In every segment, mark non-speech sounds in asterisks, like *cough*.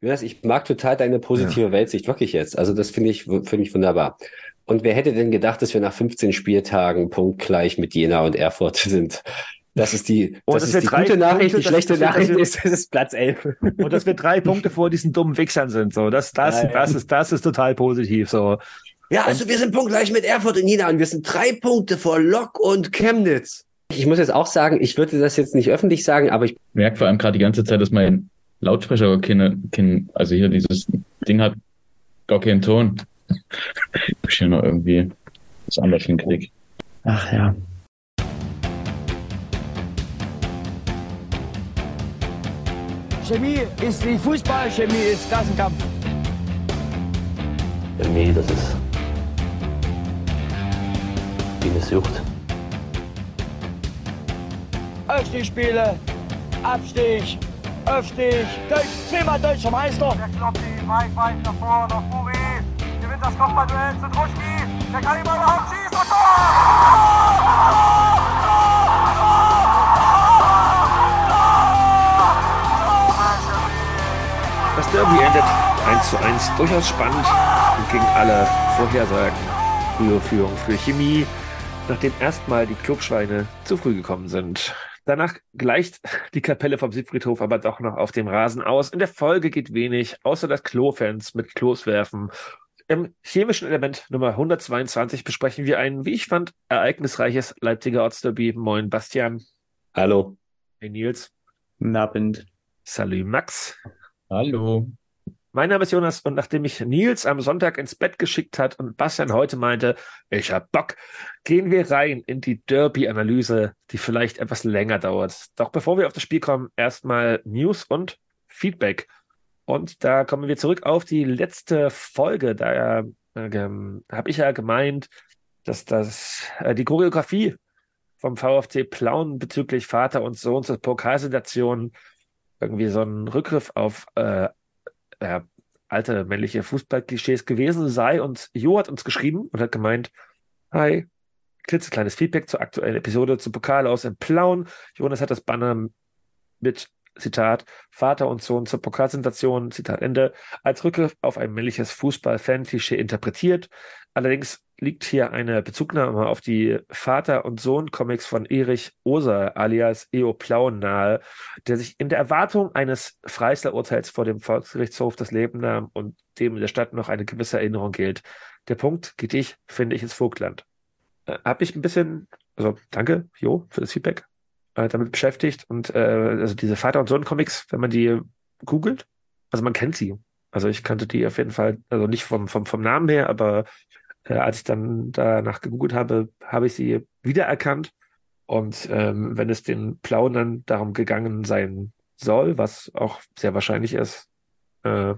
Jonas, ich mag total deine positive ja. Weltsicht, wirklich jetzt. Also das finde ich, finde ich wunderbar. Und wer hätte denn gedacht, dass wir nach 15 Spieltagen punktgleich mit Jena und Erfurt sind? Das ist die, das ist die gute Nachricht. Punkte, die schlechte Nachricht ist, es ist Platz 11. Und dass wir drei Punkte vor diesen dummen Wichsern sind. So, das, das, ja, das ist, das ist total positiv. So. Ja, also wir sind punktgleich mit Erfurt und Jena und wir sind drei Punkte vor Lok und Chemnitz. Ich muss jetzt auch sagen, ich würde das jetzt nicht öffentlich sagen, aber ich merke vor allem gerade die ganze Zeit, dass mein Lautsprecher keine, keine, also hier dieses Ding hat gar keinen Ton. *laughs* ich hier noch irgendwie das anders hinkriege. Ach ja. Chemie ist wie Fußball, Chemie ist Klassenkampf. Chemie, das ist wie eine Sucht. Aufstiegsspiele, Abstieg, Aufstieg, Deutsch, zehnmal deutscher Meister. Der Kloppi, weit, weit nach vorne, nach Buri, gewinnt das Kopfballduell zu Druschki, der kann immer überhaupt schießen, Tor! Das Derby endet 1 zu 1, durchaus spannend und gegen alle Vorhersagen. Frühe Führung für Chemie, nachdem erstmal die Klubschweine zu früh gekommen sind. Danach gleicht die Kapelle vom Siegfriedhof aber doch noch auf dem Rasen aus. In der Folge geht wenig, außer dass Klofans mit Klos werfen. Im chemischen Element Nummer 122 besprechen wir ein, wie ich fand, ereignisreiches Leipziger Ortsderby. Moin, Bastian. Hallo. Hey, Nils. Guten Abend. Salut, Max. Hallo. Mein Name ist Jonas und nachdem mich Nils am Sonntag ins Bett geschickt hat und Bastian heute meinte, ich hab Bock, gehen wir rein in die Derby-Analyse, die vielleicht etwas länger dauert. Doch bevor wir auf das Spiel kommen, erstmal News und Feedback. Und da kommen wir zurück auf die letzte Folge. Da äh, habe ich ja gemeint, dass das äh, die Choreografie vom VfC Plauen bezüglich Vater und Sohn zur Pokalsituation irgendwie so ein Rückgriff auf äh, äh, alte männliche Fußballklischees gewesen sei. Und Jo hat uns geschrieben und hat gemeint, hi, klitzekleines Feedback zur aktuellen Episode zum Pokal aus in Plauen. Jonas hat das Banner mit Zitat, Vater und Sohn zur Pokalsensation, Zitat Ende, als Rückgriff auf ein männliches Fußball-Fan-Klischee interpretiert. Allerdings liegt hier eine Bezugnahme auf die Vater- und Sohn-Comics von Erich Oser alias Eo Plauen nahe, der sich in der Erwartung eines Freisler-Urteils vor dem Volksgerichtshof das Leben nahm und dem in der Stadt noch eine gewisse Erinnerung gilt. Der Punkt, geht ich, finde ich, ins Vogtland. Äh, hab ich ein bisschen, also danke, Jo, für das Feedback, äh, damit beschäftigt und äh, also diese Vater- und Sohn-Comics, wenn man die googelt, also man kennt sie. Also ich kannte die auf jeden Fall, also nicht vom, vom, vom Namen her, aber äh, als ich dann danach gegoogelt habe, habe ich sie wiedererkannt. Und ähm, wenn es den Plaunern darum gegangen sein soll, was auch sehr wahrscheinlich ist, äh,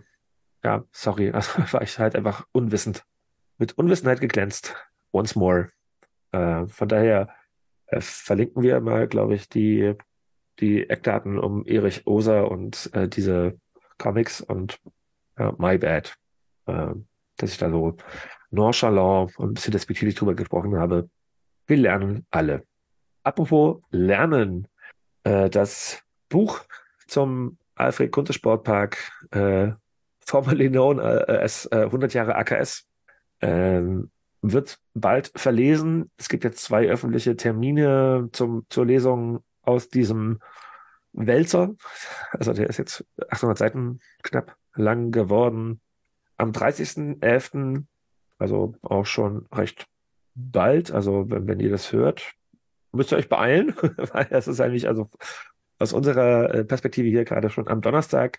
ja, sorry, *laughs* also war ich halt einfach unwissend. Mit Unwissenheit geglänzt. Once more. Äh, von daher äh, verlinken wir mal, glaube ich, die, die Eckdaten um Erich Oser und äh, diese Comics und my bad, äh, dass ich da so nonchalant und ein bisschen despektierlich drüber gesprochen habe. Wir lernen alle. Apropos Lernen, äh, das Buch zum Alfred Kunte Sportpark, äh, formerly known as äh, 100 Jahre AKS, äh, wird bald verlesen. Es gibt jetzt zwei öffentliche Termine zum, zur Lesung aus diesem Wälzer. Also der ist jetzt 800 Seiten knapp lang geworden. Am 30.11 also auch schon recht bald. Also wenn, wenn ihr das hört, müsst ihr euch beeilen, *laughs* weil das ist eigentlich, also aus unserer äh, Perspektive hier gerade schon am Donnerstag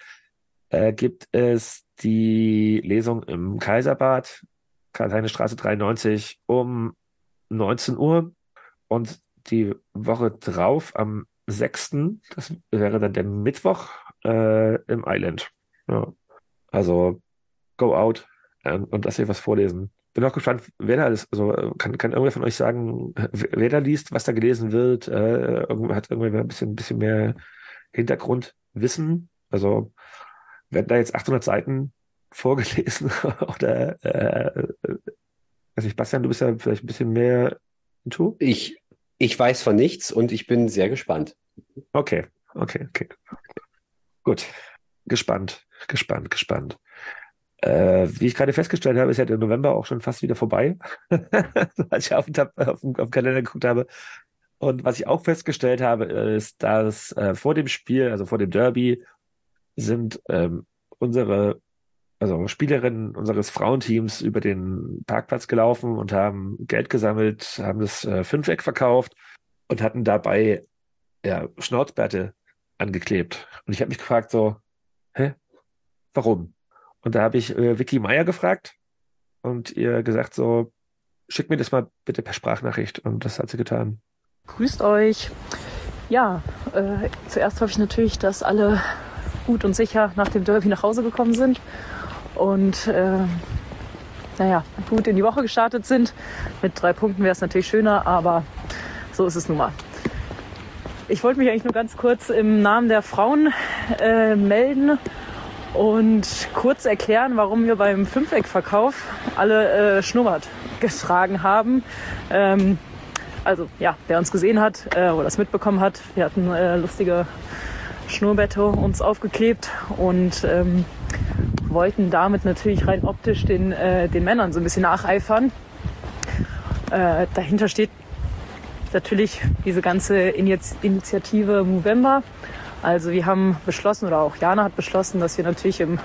äh, gibt es die Lesung im Kaiserbad, Karl-Heine Straße 93 um 19 Uhr und die Woche drauf am 6., das wäre dann der Mittwoch äh, im Island. Ja. Also go out, ähm, und dass ihr was vorlesen. Bin auch gespannt, wer da ist. Also kann, kann irgendwer von euch sagen, wer da liest, was da gelesen wird? Äh, hat irgendwer ein bisschen, ein bisschen mehr Hintergrundwissen? Also werden da jetzt 800 Seiten vorgelesen *laughs* oder äh, weiß ich, Bastian, du bist ja vielleicht ein bisschen mehr into? Ich, ich weiß von nichts und ich bin sehr gespannt. Okay, okay, okay. Gut. gespannt, gespannt, gespannt. Äh, wie ich gerade festgestellt habe, ist ja der November auch schon fast wieder vorbei, *laughs* als ich auf den, auf, den, auf den Kalender geguckt habe. Und was ich auch festgestellt habe, ist, dass äh, vor dem Spiel, also vor dem Derby, sind ähm, unsere, also Spielerinnen unseres Frauenteams über den Parkplatz gelaufen und haben Geld gesammelt, haben das äh, Fünfeck verkauft und hatten dabei ja, Schnauzbärte angeklebt. Und ich habe mich gefragt so, hä, warum? Und da habe ich äh, Vicky Meier gefragt und ihr gesagt so, schick mir das mal bitte per Sprachnachricht. Und das hat sie getan. Grüßt euch. Ja, äh, zuerst hoffe ich natürlich, dass alle gut und sicher nach dem Derby nach Hause gekommen sind und äh, naja, gut in die Woche gestartet sind. Mit drei Punkten wäre es natürlich schöner, aber so ist es nun mal. Ich wollte mich eigentlich nur ganz kurz im Namen der Frauen äh, melden und kurz erklären, warum wir beim Fünfeck-Verkauf alle äh, Schnurrbart getragen haben. Ähm, also ja, wer uns gesehen hat äh, oder das mitbekommen hat, wir hatten äh, lustige Schnurrbette uns aufgeklebt und ähm, wollten damit natürlich rein optisch den, äh, den Männern so ein bisschen nacheifern. Äh, dahinter steht natürlich diese ganze Initiative Movember. Also wir haben beschlossen, oder auch Jana hat beschlossen, dass wir natürlich im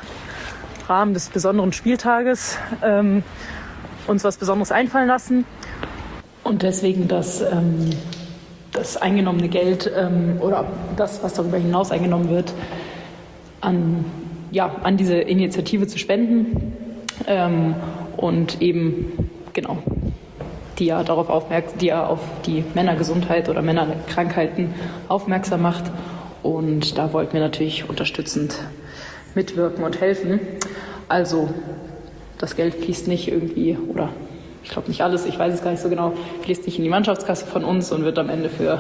Rahmen des besonderen Spieltages ähm, uns was Besonderes einfallen lassen. Und deswegen das, ähm, das eingenommene Geld ähm, oder das, was darüber hinaus eingenommen wird, an, ja, an diese Initiative zu spenden. Ähm, und eben, genau, die ja darauf aufmerksam, die ja auf die Männergesundheit oder Männerkrankheiten aufmerksam macht. Und da wollten wir natürlich unterstützend mitwirken und helfen. Also das Geld fließt nicht irgendwie, oder ich glaube nicht alles, ich weiß es gar nicht so genau, fließt nicht in die Mannschaftskasse von uns und wird am Ende für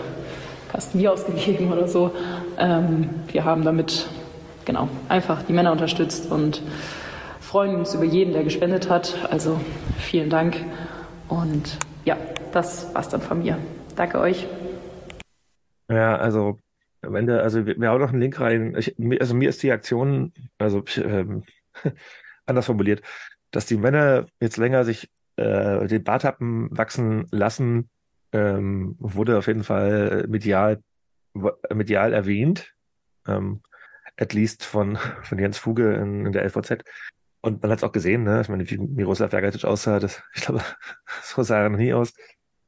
Kasten Bier ausgegeben oder so. Ähm, wir haben damit genau einfach die Männer unterstützt und freuen uns über jeden, der gespendet hat. Also vielen Dank. Und ja, das war's dann von mir. Danke euch. Ja, also am Ende, also wir, wir hauen noch einen Link rein. Ich, also mir ist die Aktion, also ähm, *laughs* anders formuliert, dass die Männer jetzt länger sich äh, den Barthappen wachsen lassen, ähm, wurde auf jeden Fall medial, medial erwähnt. Ähm, at least von, *laughs* von Jens Fuge in, in der LVZ. Und man hat es auch gesehen, ne? Ich meine, wie Miroslav Vergatic aussah, das, *laughs* ich glaube, so sah er noch nie aus.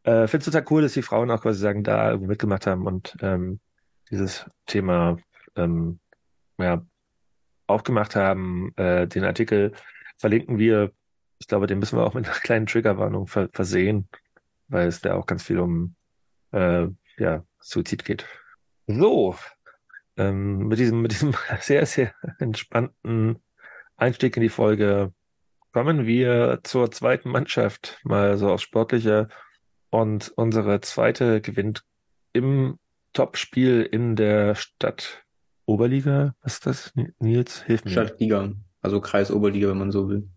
Äh, Finde es total cool, dass die Frauen auch quasi sagen, da mitgemacht haben und ähm, dieses Thema ähm, ja, aufgemacht haben. Äh, den Artikel verlinken wir. Ich glaube, den müssen wir auch mit einer kleinen Triggerwarnung ver versehen, weil es da auch ganz viel um äh, ja, Suizid geht. So, ähm, mit diesem, mit diesem *laughs* sehr, sehr entspannten Einstieg in die Folge kommen wir zur zweiten Mannschaft, mal so aufs Sportliche. Und unsere zweite gewinnt im Topspiel in der Stadt Oberliga. Was ist das? Nils, hilf mir. Stadtliga, also Kreis Oberliga, wenn man so will.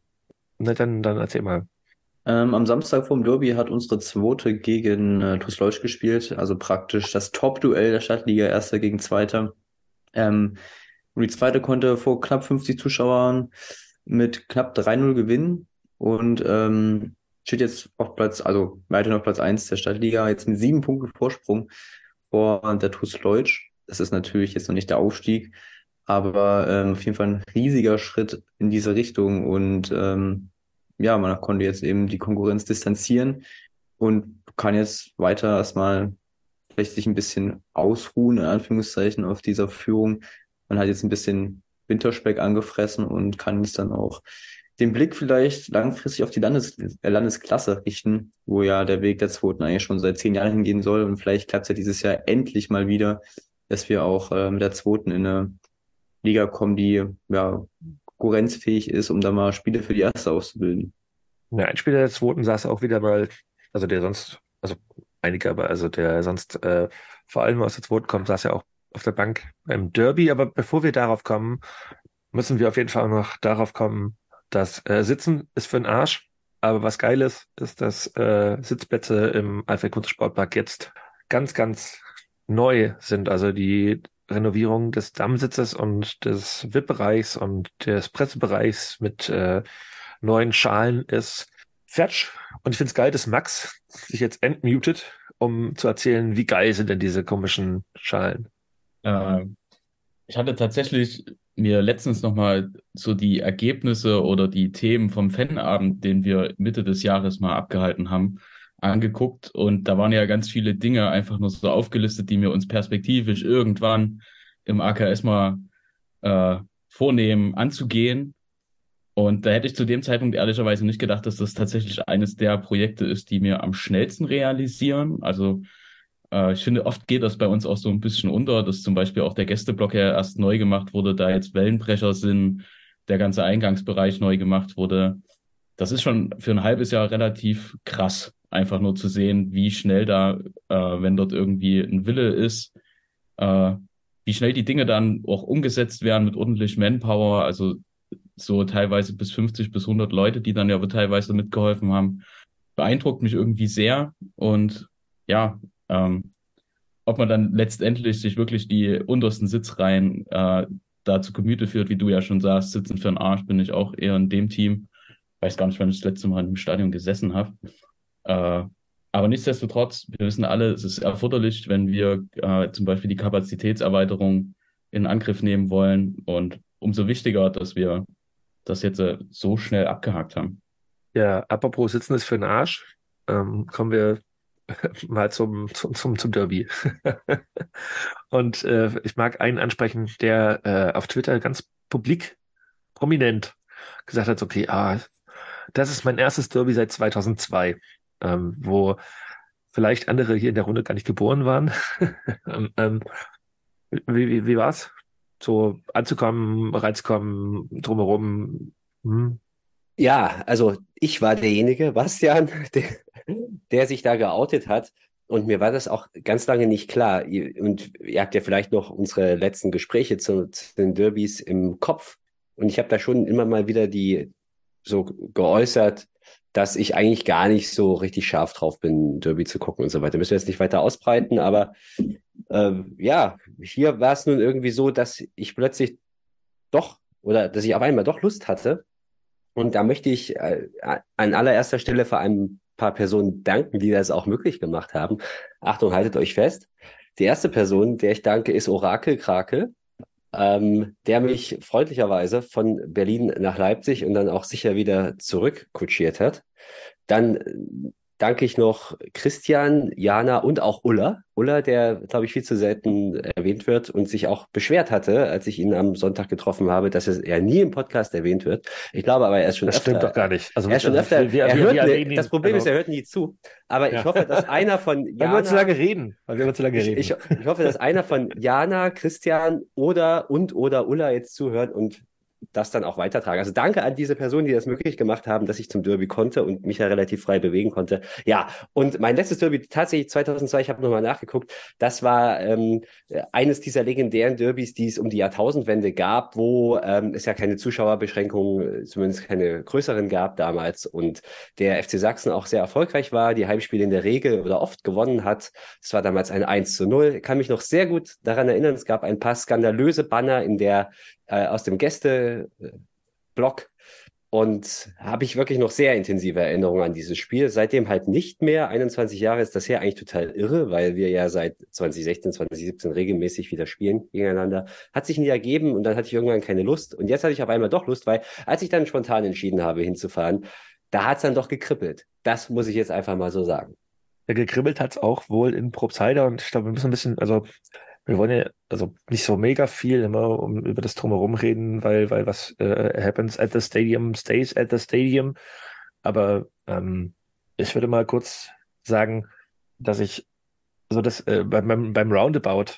Na, dann, dann erzähl mal. Ähm, am Samstag vorm Derby hat unsere zweite gegen äh, TuS Leusch gespielt, also praktisch das Top-Duell der Stadtliga, erster gegen zweiter. Ähm, und die zweite konnte vor knapp 50 Zuschauern mit knapp 3-0 gewinnen und ähm, steht jetzt auf Platz, also weiterhin auf Platz 1 der Stadtliga, jetzt mit sieben Punkten Vorsprung vor der TuS Leutsch. Das ist natürlich jetzt noch nicht der Aufstieg, aber ähm, auf jeden Fall ein riesiger Schritt in diese Richtung und ähm, ja, man konnte jetzt eben die Konkurrenz distanzieren und kann jetzt weiter erstmal vielleicht sich ein bisschen ausruhen, in Anführungszeichen, auf dieser Führung man hat jetzt ein bisschen Winterspeck angefressen und kann es dann auch den Blick vielleicht langfristig auf die Landes äh, Landesklasse richten, wo ja der Weg der Zweiten eigentlich schon seit zehn Jahren hingehen soll. Und vielleicht klappt es ja dieses Jahr endlich mal wieder, dass wir auch äh, mit der Zweiten in eine Liga kommen, die ja konkurrenzfähig ist, um da mal Spiele für die Erste auszubilden. Ja, ein Spieler der Zweiten saß auch wieder mal, also der sonst, also einige, aber also der sonst äh, vor allem aus der Zweiten kommt, saß ja auch auf der Bank beim Derby. Aber bevor wir darauf kommen, müssen wir auf jeden Fall noch darauf kommen, dass äh, Sitzen ist für den Arsch. Aber was geil ist, ist, dass äh, Sitzplätze im Alfred Kunst Sportpark jetzt ganz, ganz neu sind. Also die Renovierung des Dammsitzes und des VIP-Bereichs und des Pressebereichs mit äh, neuen Schalen ist Fetch. Und ich finde es geil, dass Max sich jetzt entmutet, um zu erzählen, wie geil sind denn diese komischen Schalen. Äh, ich hatte tatsächlich mir letztens nochmal so die Ergebnisse oder die Themen vom Fanabend, den wir Mitte des Jahres mal abgehalten haben, angeguckt. Und da waren ja ganz viele Dinge einfach nur so aufgelistet, die wir uns perspektivisch irgendwann im AKS mal äh, vornehmen, anzugehen. Und da hätte ich zu dem Zeitpunkt ehrlicherweise nicht gedacht, dass das tatsächlich eines der Projekte ist, die wir am schnellsten realisieren. Also äh, ich finde, oft geht das bei uns auch so ein bisschen unter, dass zum Beispiel auch der Gästeblock ja erst neu gemacht wurde, da jetzt Wellenbrecher sind, der ganze Eingangsbereich neu gemacht wurde. Das ist schon für ein halbes Jahr relativ krass, einfach nur zu sehen, wie schnell da, äh, wenn dort irgendwie ein Wille ist, äh, wie schnell die Dinge dann auch umgesetzt werden mit ordentlich Manpower, also so teilweise bis 50 bis 100 Leute, die dann ja teilweise mitgeholfen haben, beeindruckt mich irgendwie sehr und ja, ähm, ob man dann letztendlich sich wirklich die untersten Sitzreihen äh, da zu Gemüte führt, wie du ja schon sagst, sitzen für den Arsch bin ich auch eher in dem Team. Weiß gar nicht, wann ich das letzte Mal im Stadion gesessen habe. Äh, aber nichtsdestotrotz, wir wissen alle, es ist erforderlich, wenn wir äh, zum Beispiel die Kapazitätserweiterung in Angriff nehmen wollen. Und umso wichtiger, dass wir das jetzt äh, so schnell abgehakt haben. Ja, apropos Sitzen ist für den Arsch. Ähm, kommen wir *laughs* mal zum, zum, zum, zum Derby. *laughs* und äh, ich mag einen ansprechen, der äh, auf Twitter ganz publik, prominent gesagt hat, okay, ah, das ist mein erstes Derby seit 2002, ähm, wo vielleicht andere hier in der Runde gar nicht geboren waren. *laughs* ähm, ähm, wie, wie, wie war's? So anzukommen, reinzukommen, drumherum. Hm. Ja, also ich war derjenige, Bastian, der, der sich da geoutet hat. Und mir war das auch ganz lange nicht klar. Und ihr habt ja vielleicht noch unsere letzten Gespräche zu, zu den Derbys im Kopf. Und ich habe da schon immer mal wieder die so geäußert, dass ich eigentlich gar nicht so richtig scharf drauf bin, Derby zu gucken und so weiter. Müssen wir jetzt nicht weiter ausbreiten, aber äh, ja, hier war es nun irgendwie so, dass ich plötzlich doch oder dass ich auf einmal doch Lust hatte. Und da möchte ich äh, an allererster Stelle vor einem paar Personen danken, die das auch möglich gemacht haben. Achtung, haltet euch fest. Die erste Person, der ich danke, ist Orakel Krake, ähm, der mich freundlicherweise von Berlin nach Leipzig und dann auch sicher wieder zurück kutschiert hat. Dann danke ich noch Christian, Jana und auch Ulla. Ulla, der, glaube ich, viel zu selten erwähnt wird und sich auch beschwert hatte, als ich ihn am Sonntag getroffen habe, dass er nie im Podcast erwähnt wird. Ich glaube aber, er ist schon das öfter. Das stimmt doch gar nicht. Also, er ist schon also, öfter. Wir, er hört, wir das Problem also, ist, er hört nie zu. Aber ja. ich hoffe, dass einer von *laughs* Jana. Weil wir zu lange reden. Weil wir zu lange reden. Ich, ich, ich hoffe, dass einer von Jana, Christian oder und oder Ulla jetzt zuhört und das dann auch weitertragen. Also danke an diese Personen, die das möglich gemacht haben, dass ich zum Derby konnte und mich ja relativ frei bewegen konnte. Ja, und mein letztes Derby tatsächlich 2002, ich habe nochmal nachgeguckt, das war ähm, eines dieser legendären Derbys, die es um die Jahrtausendwende gab, wo ähm, es ja keine Zuschauerbeschränkungen, zumindest keine größeren gab damals und der FC Sachsen auch sehr erfolgreich war, die Heimspiele in der Regel oder oft gewonnen hat. Es war damals ein 1 zu 0. Ich kann mich noch sehr gut daran erinnern, es gab ein paar skandalöse Banner in der äh, aus dem Gästeblock und habe ich wirklich noch sehr intensive Erinnerungen an dieses Spiel. Seitdem halt nicht mehr. 21 Jahre ist das her eigentlich total irre, weil wir ja seit 2016, 2017 regelmäßig wieder spielen gegeneinander. Hat sich nie ergeben und dann hatte ich irgendwann keine Lust. Und jetzt hatte ich auf einmal doch Lust, weil als ich dann spontan entschieden habe, hinzufahren, da hat es dann doch gekribbelt. Das muss ich jetzt einfach mal so sagen. Ja, gekribbelt hat es auch wohl in Probstheider und ich glaube, wir müssen ein bisschen, also wir wollen ja also nicht so mega viel immer um, über das Drumherum reden, weil, weil was äh, happens at the stadium stays at the stadium. Aber ähm, ich würde mal kurz sagen, dass ich so das äh, beim, beim Roundabout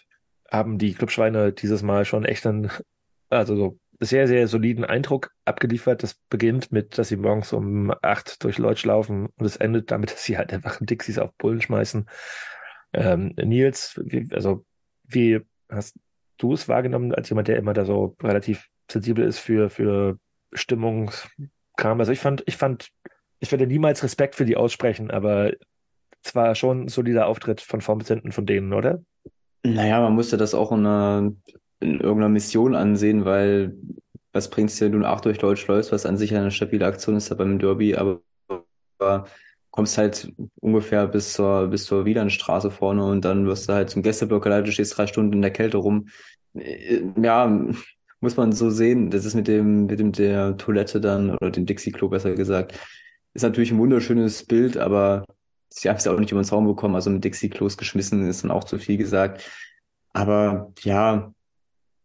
haben die Clubschweine dieses Mal schon echt einen, *laughs* also so sehr, sehr soliden Eindruck abgeliefert. Das beginnt mit, dass sie morgens um acht durch Leutsch laufen und es endet damit, dass sie halt einfach Dixies auf Bullen schmeißen. Ähm, Nils, also wie hast du es wahrgenommen, als jemand, der immer da so relativ sensibel ist für, für Stimmungskram? Also ich fand, ich fand, ich werde niemals Respekt für die aussprechen, aber es war schon ein solider Auftritt von vorn bis hinten von denen, oder? Naja, man musste das auch in, einer, in irgendeiner Mission ansehen, weil was bringt's dir, du acht durch Deutsch läufst, was an sich eine stabile Aktion ist da beim Derby, aber, aber kommst halt ungefähr bis zur, bis zur Wielandstraße vorne und dann wirst du halt zum Gästeblock geleitet, stehst drei Stunden in der Kälte rum. Äh, Ja, *laughs* muss man so sehen. Das ist mit dem, mit dem der Toilette dann, oder dem Dixie-Klo besser gesagt, ist natürlich ein wunderschönes Bild, aber sie haben es ja auch nicht über den Zaun bekommen. Also mit Dixie-Klos geschmissen ist dann auch zu viel gesagt. Aber ja,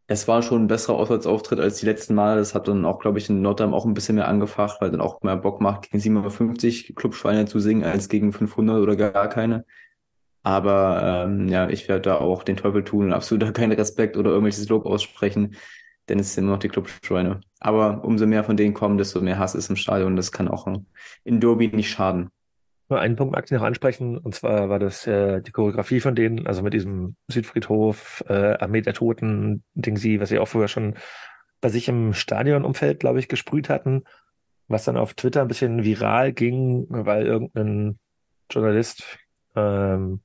es war schon ein besserer Auswärtsauftritt als die letzten Male. Das hat dann auch, glaube ich, in Nordheim auch ein bisschen mehr angefacht, weil dann auch mehr Bock macht, gegen 750 Clubschweine zu singen, als gegen 500 oder gar keine. Aber ähm, ja, ich werde da auch den Teufel tun und absolut keinen Respekt oder irgendwelches Lob aussprechen, denn es sind immer noch die Clubschweine. Aber umso mehr von denen kommen, desto mehr Hass ist im Stadion. Das kann auch in Derby nicht schaden. Nur einen Punkt mag ich noch ansprechen, und zwar war das äh, die Choreografie von denen, also mit diesem Südfriedhof, äh, Armee der Toten, Ding sie, was sie auch vorher schon bei sich im Stadionumfeld, glaube ich, gesprüht hatten, was dann auf Twitter ein bisschen viral ging, weil irgendein Journalist ähm,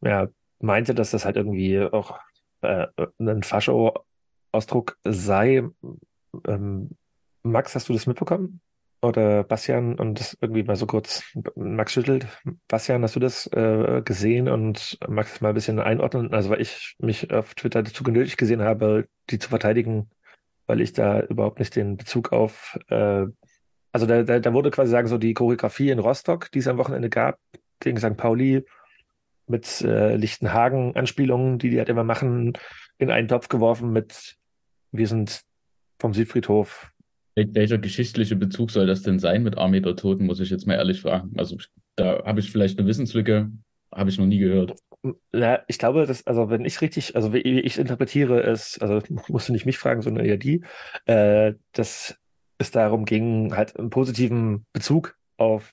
ja, meinte, dass das halt irgendwie auch äh, ein Fascho-Ausdruck sei. Ähm, Max, hast du das mitbekommen? Oder Bastian und das irgendwie mal so kurz, Max schüttelt. Bastian, hast du das äh, gesehen und magst mal ein bisschen einordnen? Also, weil ich mich auf Twitter dazu genötigt gesehen habe, die zu verteidigen, weil ich da überhaupt nicht den Bezug auf, äh, also da, da, da wurde quasi sagen, so die Choreografie in Rostock, die es am Wochenende gab, gegen St. Pauli, mit äh, Lichtenhagen-Anspielungen, die die halt immer machen, in einen Topf geworfen mit Wir sind vom Südfriedhof welcher geschichtliche Bezug soll das denn sein mit Armee der Toten, muss ich jetzt mal ehrlich fragen. Also da habe ich vielleicht eine Wissenslücke, habe ich noch nie gehört. Ja, ich glaube, dass, also wenn ich richtig, also wie ich interpretiere es, also musst du nicht mich fragen, sondern eher die, äh, dass es darum ging, halt einen positiven Bezug auf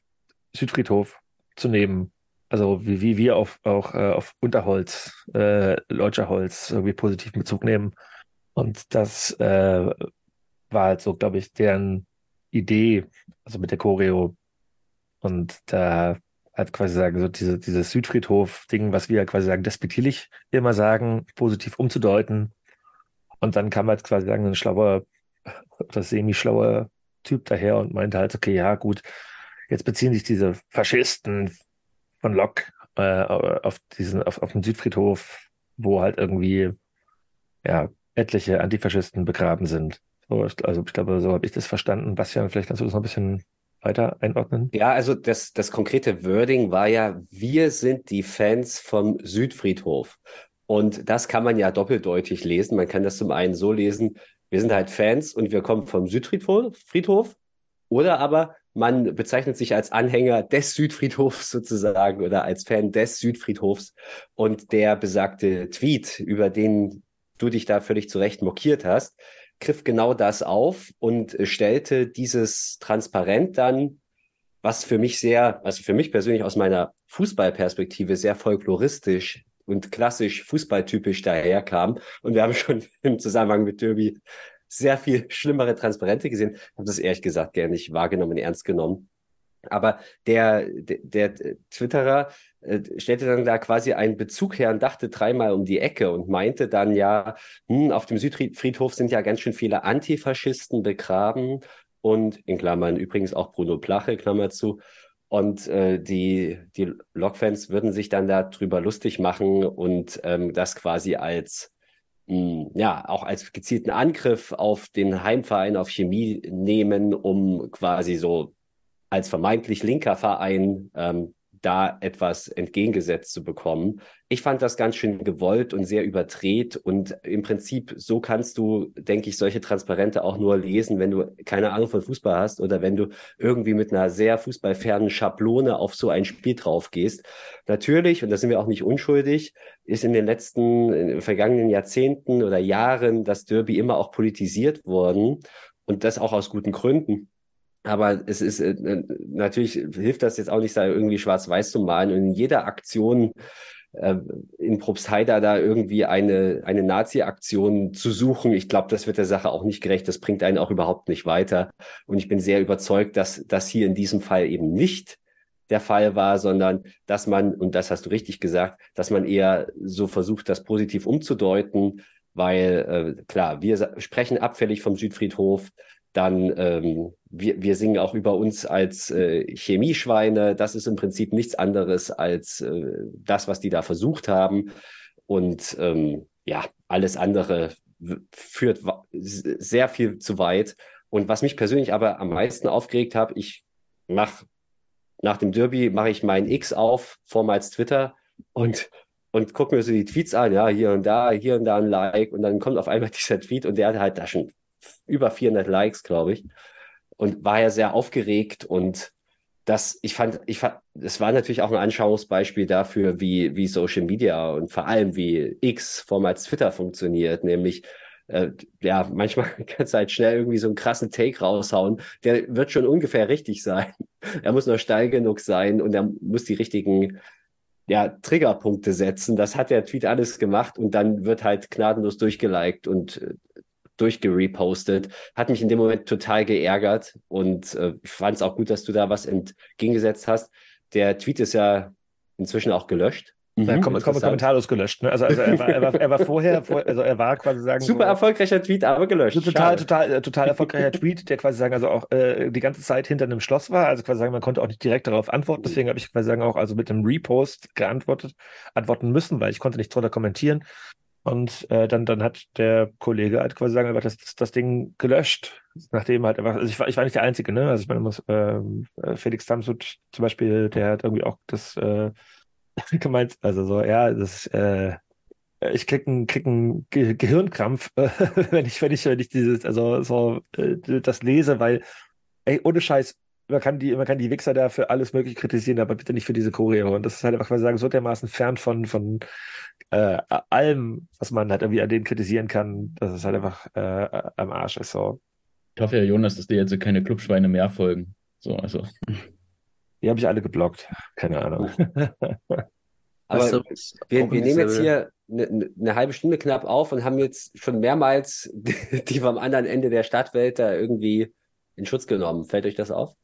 Südfriedhof zu nehmen. Also wie, wie wir auf, auch äh, auf Unterholz, äh, Leutscherholz irgendwie positiven Bezug nehmen. Und das äh, war halt so, glaube ich, deren Idee, also mit der Choreo. Und da halt quasi sagen, so diese, dieses Südfriedhof-Ding, was wir quasi sagen, despektierlich immer sagen, positiv umzudeuten. Und dann kam halt quasi sagen, ein schlauer oder semi-schlauer Typ daher und meinte halt, okay, ja, gut, jetzt beziehen sich diese Faschisten von Lok äh, auf diesen, auf, auf den Südfriedhof, wo halt irgendwie, ja, etliche Antifaschisten begraben sind. So, also ich glaube, so habe ich das verstanden. Bastian, vielleicht kannst du das noch ein bisschen weiter einordnen? Ja, also das, das konkrete Wording war ja, wir sind die Fans vom Südfriedhof. Und das kann man ja doppeldeutig lesen. Man kann das zum einen so lesen, wir sind halt Fans und wir kommen vom Südfriedhof. Friedhof, oder aber man bezeichnet sich als Anhänger des Südfriedhofs sozusagen oder als Fan des Südfriedhofs. Und der besagte Tweet, über den du dich da völlig zu Recht mokiert hast, griff genau das auf und stellte dieses Transparent dann, was für mich sehr, also für mich persönlich aus meiner Fußballperspektive sehr folkloristisch und klassisch fußballtypisch daherkam. Und wir haben *laughs* schon im Zusammenhang mit Derby sehr viel schlimmere Transparente gesehen. Ich habe das ehrlich gesagt gerne nicht wahrgenommen, ernst genommen. Aber der, der, der Twitterer äh, stellte dann da quasi einen Bezug her und dachte dreimal um die Ecke und meinte dann ja, hm, auf dem Südfriedhof sind ja ganz schön viele Antifaschisten begraben und in Klammern übrigens auch Bruno Plache, Klammer zu. Und äh, die, die Lokfans würden sich dann darüber lustig machen und ähm, das quasi als hm, ja, auch als gezielten Angriff auf den Heimverein auf Chemie nehmen, um quasi so als vermeintlich linker Verein ähm, da etwas entgegengesetzt zu bekommen. Ich fand das ganz schön gewollt und sehr überdreht und im Prinzip so kannst du, denke ich, solche Transparente auch nur lesen, wenn du keine Ahnung von Fußball hast oder wenn du irgendwie mit einer sehr fußballfernen Schablone auf so ein Spiel drauf gehst. Natürlich, und da sind wir auch nicht unschuldig, ist in den letzten, in den vergangenen Jahrzehnten oder Jahren das Derby immer auch politisiert worden und das auch aus guten Gründen. Aber es ist äh, natürlich hilft das jetzt auch nicht, da irgendwie schwarz-weiß zu malen und in jeder Aktion äh, in Probstheida da irgendwie eine, eine Nazi-Aktion zu suchen. Ich glaube, das wird der Sache auch nicht gerecht. Das bringt einen auch überhaupt nicht weiter. Und ich bin sehr überzeugt, dass das hier in diesem Fall eben nicht der Fall war, sondern dass man, und das hast du richtig gesagt, dass man eher so versucht, das positiv umzudeuten, weil äh, klar, wir sprechen abfällig vom Südfriedhof, dann ähm, wir, wir singen auch über uns als äh, Chemieschweine. Das ist im Prinzip nichts anderes als äh, das, was die da versucht haben. Und ähm, ja, alles andere führt sehr viel zu weit. Und was mich persönlich aber am meisten aufgeregt hat, ich mache nach dem Derby mache ich mein X auf, vormals Twitter und und gucke mir so die Tweets an, ja, hier und da, hier und da ein Like und dann kommt auf einmal *laughs* dieser Tweet und der hat halt da schon über 400 Likes, glaube ich. Und war ja sehr aufgeregt und das, ich fand, ich fand, es war natürlich auch ein Anschauungsbeispiel dafür, wie, wie Social Media und vor allem wie X, vormals Twitter funktioniert, nämlich äh, ja, manchmal *laughs* kannst du halt schnell irgendwie so einen krassen Take raushauen. Der wird schon ungefähr richtig sein. *laughs* Er muss nur steil genug sein und er muss die richtigen ja, Triggerpunkte setzen. Das hat der Tweet alles gemacht und dann wird halt gnadenlos durchgeliked und äh, durchgerepostet. Hat mich in dem Moment total geärgert und äh, ich fand es auch gut, dass du da was entgegengesetzt hast. Der Tweet ist ja inzwischen auch gelöscht. Mhm, ja, kom kom kommentarlos gelöscht. Ne? Also, also er, war, er, war, er war vorher, vor, also er war quasi sagen. Super so, erfolgreicher Tweet, aber gelöscht. Total, total, äh, total erfolgreicher Tweet, der quasi sagen, also auch äh, die ganze Zeit hinter einem Schloss war. Also quasi sagen, man konnte auch nicht direkt darauf antworten. Deswegen habe ich quasi sagen auch also mit einem Repost geantwortet, antworten müssen, weil ich konnte nicht drunter kommentieren. Und äh, dann, dann hat der Kollege halt quasi sagen, das, das, das Ding gelöscht, nachdem halt einfach, also ich war, ich war nicht der Einzige, ne? Also ich meine, muss, ähm, äh, Felix Tamsut zum Beispiel, der hat irgendwie auch das äh, *laughs* gemeint, also so, ja, das, äh, ich krieg einen, krieg Ge Gehirnkrampf, äh, *laughs* wenn ich, wenn ich, wenn ich dieses, also so äh, das lese, weil, ey, ohne Scheiß, man kann die, man kann die Wichser da für alles mögliche kritisieren, aber bitte nicht für diese Choreo. Und das ist halt einfach, weil sagen, so dermaßen fern von, von äh, allem, was man halt irgendwie an denen kritisieren kann, dass es halt einfach äh, am Arsch ist. So. Ich hoffe ja, Jonas, dass dir jetzt keine Clubschweine mehr folgen. So, also. *laughs* Die habe ich alle geblockt. Keine Ahnung. *laughs* Aber also, wir, wir nehmen jetzt hier eine, eine, halbe Stunde knapp auf und haben jetzt schon mehrmals *laughs* die, die vom anderen Ende der Stadtwelt da irgendwie in Schutz genommen. Fällt euch das auf?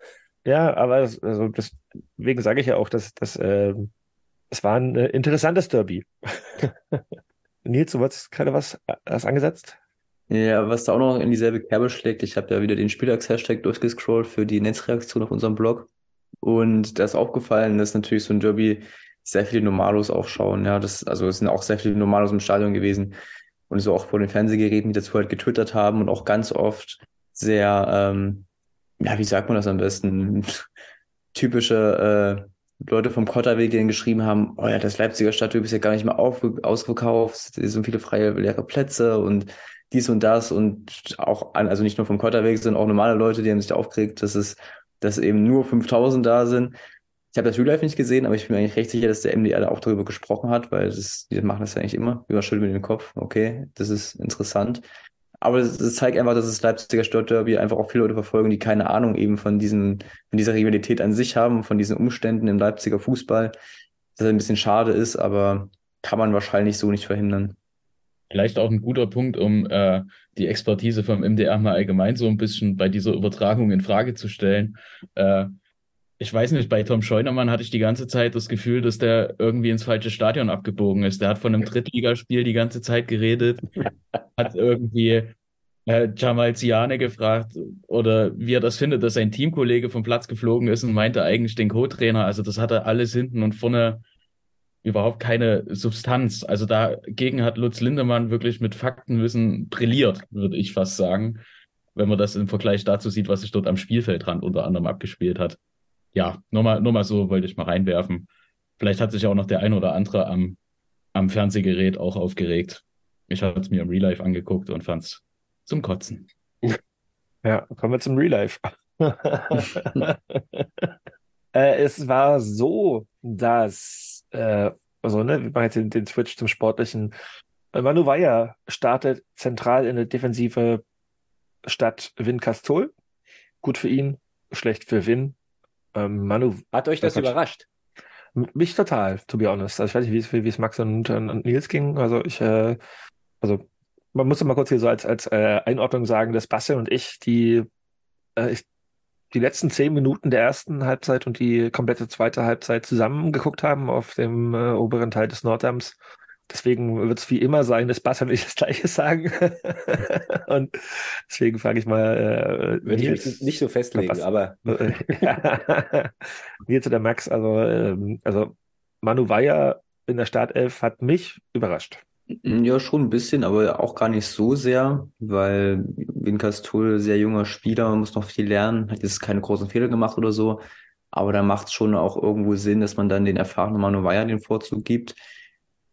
Ja, aber das, also deswegen sage ich ja auch, dass das äh, es war ein äh, interessantes Derby. *laughs* Nils, du wolltest gerade was, was angesetzt? Ja, was da auch noch in dieselbe Kerbe schlägt, ich habe ja wieder den Spieltags-Hashtag durchgescrollt für die Netzreaktion auf unserem Blog. Und da ist aufgefallen, dass natürlich so ein Derby sehr viele Normalos aufschauen. Ja, das, also es sind auch sehr viele Normalos im Stadion gewesen. Und so auch vor den Fernsehgeräten, die dazu halt getwittert haben und auch ganz oft sehr, ähm, ja, wie sagt man das am besten? *laughs* Typische äh, Leute vom Kotterweg, die dann geschrieben haben, oh ja, das Leipziger Stadttyp ist ja gar nicht mehr auf, ausverkauft, es sind viele freie leere Plätze und dies und das und auch, an, also nicht nur vom Kotterweg, sondern auch normale Leute, die haben sich da aufgeregt, dass es, dass eben nur 5000 da sind. Ich habe das Real Life nicht gesehen, aber ich bin mir eigentlich recht sicher, dass der MDR da auch darüber gesprochen hat, weil das, die machen das ja eigentlich immer. Überschüttet mit dem Kopf. Okay, das ist interessant. Aber es, zeigt einfach, dass das Leipziger Stadtderby einfach auch viele Leute verfolgen, die keine Ahnung eben von diesen, von dieser Rivalität an sich haben, von diesen Umständen im Leipziger Fußball. Das ein bisschen schade ist, aber kann man wahrscheinlich so nicht verhindern. Vielleicht auch ein guter Punkt, um äh, die Expertise vom MDR mal allgemein so ein bisschen bei dieser Übertragung in Frage zu stellen. Äh, ich weiß nicht, bei Tom Scheunermann hatte ich die ganze Zeit das Gefühl, dass der irgendwie ins falsche Stadion abgebogen ist. Der hat von einem Drittligaspiel die ganze Zeit geredet, hat irgendwie äh, Jamal Ziane gefragt oder wie er das findet, dass sein Teamkollege vom Platz geflogen ist und meinte eigentlich den Co-Trainer. Also das hatte alles hinten und vorne überhaupt keine Substanz. Also dagegen hat Lutz Lindemann wirklich mit Faktenwissen brilliert, würde ich fast sagen, wenn man das im Vergleich dazu sieht, was sich dort am Spielfeldrand unter anderem abgespielt hat ja, nur mal, nur mal so wollte ich mal reinwerfen. Vielleicht hat sich auch noch der ein oder andere am, am Fernsehgerät auch aufgeregt. Ich habe es mir im Real Life angeguckt und fand es zum Kotzen. *laughs* Ja, kommen wir zum Real Life. *laughs* äh, es war so, dass, äh, also, ne, wir machen jetzt den, den Switch zum Sportlichen. Manu Weyer startet zentral in der Defensive statt Win Castol. Gut für ihn, schlecht für Win. Ähm, Manu. Hat euch das überrascht? Mich total, to be honest. Also ich weiß nicht, wie es Max und, und, Nils ging. Also ich, äh, also man muss mal kurz hier so als, als äh, Einordnung sagen, dass Bastian und ich, die, äh, ich, die letzten zehn Minuten der ersten Halbzeit und die komplette zweite Halbzeit zusammengeguckt haben auf dem äh, oberen Teil des Norddamms. Deswegen wird es wie immer sein, dass Bastian und ich das Gleiche sagen. *laughs* und deswegen frage ich mal. Äh, Würde ich mich nicht so festlegen, aber *laughs* Nils oder Max, also, ähm, also Manu Weyer in der Startelf hat mich überrascht. Ja, schon ein bisschen, aber auch gar nicht so sehr, weil Winkas Tull sehr junger Spieler, muss noch viel lernen, hat jetzt keine großen Fehler gemacht oder so. Aber da macht es schon auch irgendwo Sinn, dass man dann den erfahrenen Manu Weyer den Vorzug gibt.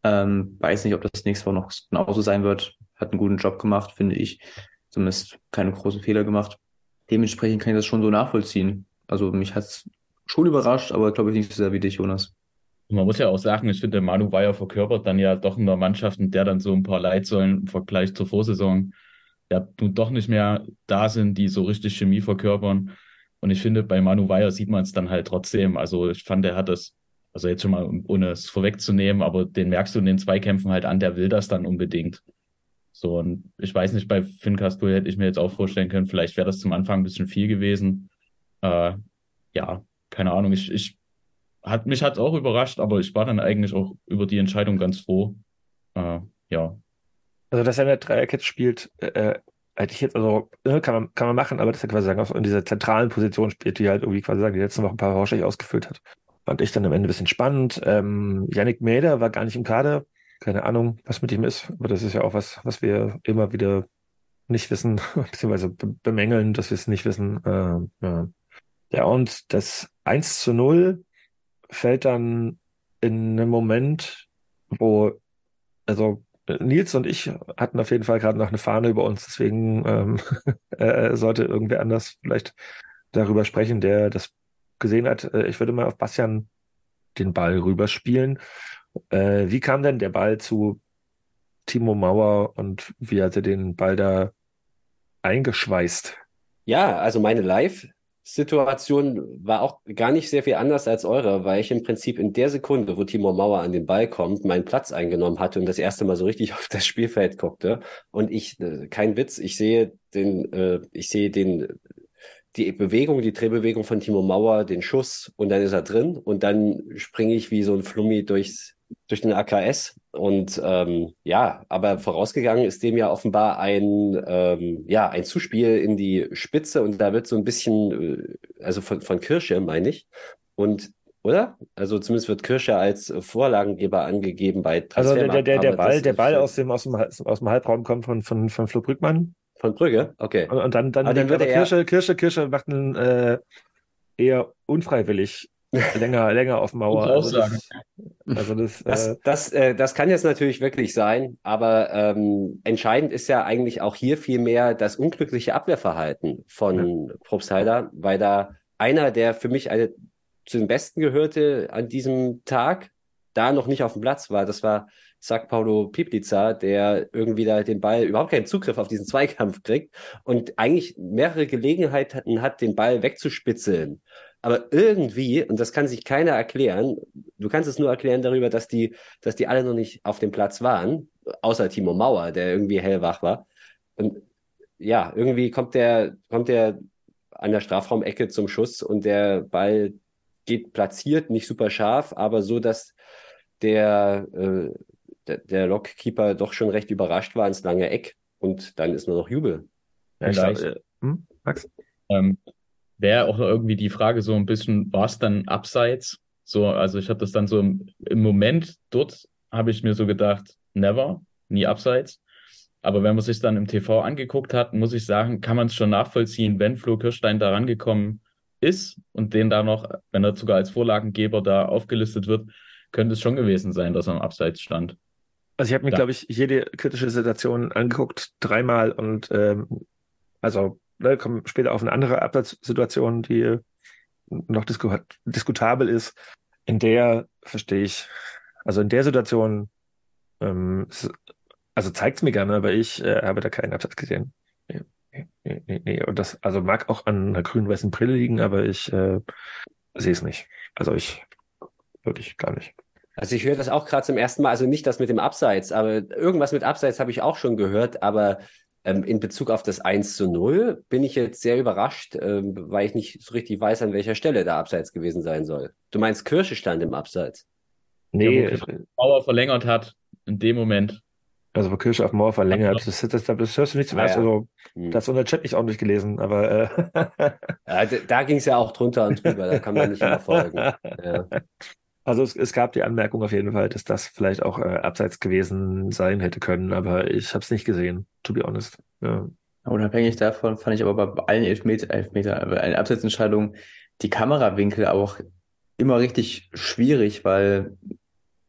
Ähm, weiß nicht, ob das nächste Woche noch genauso sein wird. Hat einen guten Job gemacht, finde ich. Zumindest keine großen Fehler gemacht. Dementsprechend kann ich das schon so nachvollziehen. Also mich hat's schon überrascht, aber glaube ich nicht so sehr wie dich, Jonas. Man muss ja auch sagen, ich finde, Manu Weyer verkörpert dann ja doch in der Mannschaft, in der dann so ein paar Leitsäulen im Vergleich zur Vorsaison ja nun doch nicht mehr da sind, die so richtig Chemie verkörpern. Und ich finde, bei Manu Weyer sieht man es dann halt trotzdem. Also ich fand, er hat das, also jetzt schon mal, ohne es vorwegzunehmen, aber den merkst du in den Zweikämpfen halt an, der will das dann unbedingt. So, und ich weiß nicht, bei Finn Castro hätte ich mir jetzt auch vorstellen können, vielleicht wäre das zum Anfang ein bisschen viel gewesen. Äh, ja, keine Ahnung. Ich, ich hat, mich hat es auch überrascht, aber ich war dann eigentlich auch über die Entscheidung ganz froh. Äh, ja. Also, dass er in der Dreierkette spielt, äh, hätte ich jetzt, also, ne, kann man, kann man machen, aber dass er quasi sagen, in dieser zentralen Position spielt, die halt irgendwie quasi sagen, die letzten Wochen ein paar ausgefüllt hat. Fand ich dann am Ende ein bisschen spannend. Ähm, Yannick Mäder war gar nicht im Kader. Keine Ahnung, was mit ihm ist, aber das ist ja auch was, was wir immer wieder nicht wissen, *laughs* beziehungsweise be bemängeln, dass wir es nicht wissen. Ähm, ja. ja, und das 1 zu 0 fällt dann in einem Moment, wo, also Nils und ich hatten auf jeden Fall gerade noch eine Fahne über uns, deswegen ähm, *laughs* äh, sollte irgendwer anders vielleicht darüber sprechen, der das gesehen hat. Äh, Ich würde mal auf Bastian den Ball rüberspielen. Äh, wie kam denn der Ball zu Timo Mauer und wie hat er den Ball da eingeschweißt? Ja, also meine Live-Situation war auch gar nicht sehr viel anders als eure, weil ich im Prinzip in der Sekunde, wo Timo Mauer an den Ball kommt, meinen Platz eingenommen hatte und das erste Mal so richtig *laughs* auf das Spielfeld guckte. Und ich, äh, kein Witz, ich sehe den, äh, ich sehe den, die Bewegung, die Drehbewegung von Timo Mauer, den Schuss und dann ist er drin und dann springe ich wie so ein Flummi durchs, durch den AKS. Und ähm, ja, aber vorausgegangen ist dem ja offenbar ein, ähm, ja, ein Zuspiel in die Spitze und da wird so ein bisschen, äh, also von, von Kirsche, meine ich. Und oder? Also zumindest wird Kirsche als Vorlagengeber angegeben bei Also der, der, der, der Ball, der Ball aus dem, aus dem, aus dem Halbraum kommt von, von, von Flo Brückmann. Von Brügge, okay. Und, und dann, dann, dann wird er- Kirsche, Kirsche, Kirsche macht einen äh, eher unfreiwillig *laughs* länger, länger auf Mauer. Also Aussage. das, also das, Das, äh, das, äh, das kann jetzt natürlich wirklich sein, aber ähm, entscheidend ist ja eigentlich auch hier vielmehr das unglückliche Abwehrverhalten von Probstheider, weil da einer, der für mich eine, zu den Besten gehörte an diesem Tag, da noch nicht auf dem Platz war. Das war Zack Paulo Piplica, der irgendwie da den Ball überhaupt keinen Zugriff auf diesen Zweikampf kriegt und eigentlich mehrere Gelegenheiten hat, den Ball wegzuspitzeln. Aber irgendwie, und das kann sich keiner erklären, du kannst es nur erklären darüber, dass die, dass die alle noch nicht auf dem Platz waren, außer Timo Mauer, der irgendwie hellwach war. Und ja, irgendwie kommt der, kommt der an der Strafraumecke zum Schuss und der Ball geht platziert, nicht super scharf, aber so, dass der, äh, der, der Lockkeeper doch schon recht überrascht war ins lange Eck und dann ist nur noch Jubel. ja, ich Vielleicht. glaub, äh, hm? Max? Ähm, Wäre auch irgendwie die Frage so ein bisschen, war es dann abseits? So, also ich habe das dann so im, im Moment dort, habe ich mir so gedacht, never, nie abseits. Aber wenn man sich dann im TV angeguckt hat, muss ich sagen, kann man es schon nachvollziehen, wenn Flo Kirstein da rangekommen ist und den da noch, wenn er sogar als Vorlagengeber da aufgelistet wird, könnte es schon gewesen sein, dass er am Abseits stand. Also ich habe mir, Ja. glaube ich, jede kritische Situation angeguckt, dreimal und ähm, also ne, kommen später auf eine andere Absatzsituation, die noch disku diskutabel ist. In der verstehe ich, also in der Situation, ähm, es, also zeigt's mir gerne, aber ich äh, habe da keinen Absatz gesehen. Nee, nee, nee, nee. Und das also mag auch an einer grün-weißen Brille liegen, aber ich äh, sehe es nicht. Also ich wirklich gar nicht. Also ich höre das auch gerade zum ersten Mal, also nicht das mit dem Abseits, aber irgendwas mit Abseits habe ich auch schon gehört, aber Ähm, in Bezug auf das 1 zu 0 bin ich jetzt sehr überrascht, ähm, weil ich nicht so richtig weiß, an welcher Stelle der Abseits gewesen sein soll. Du meinst, Kirsche stand im Abseits? Nee, Ja, wo Mauer verlängert hat, in dem Moment. also wo Kirsche auf Mauer verlängert. Das, das, das, das hörst du nicht zum Ah, ersten. ja. Also, Hm. das hat unser Chat nicht auch nicht gelesen, aber äh, Ja, d- da ging es ja auch drunter und drüber, da kann man nicht immer folgen. *laughs* Ja. Also es, es gab die Anmerkung auf jeden Fall, dass das vielleicht auch äh, abseits gewesen sein hätte können, aber ich habe es nicht gesehen, to be honest. Ja. Unabhängig davon fand ich aber bei allen Elfmeter, Elfmeter, bei Abseitsentscheidungen die Kamerawinkel auch immer richtig schwierig, weil,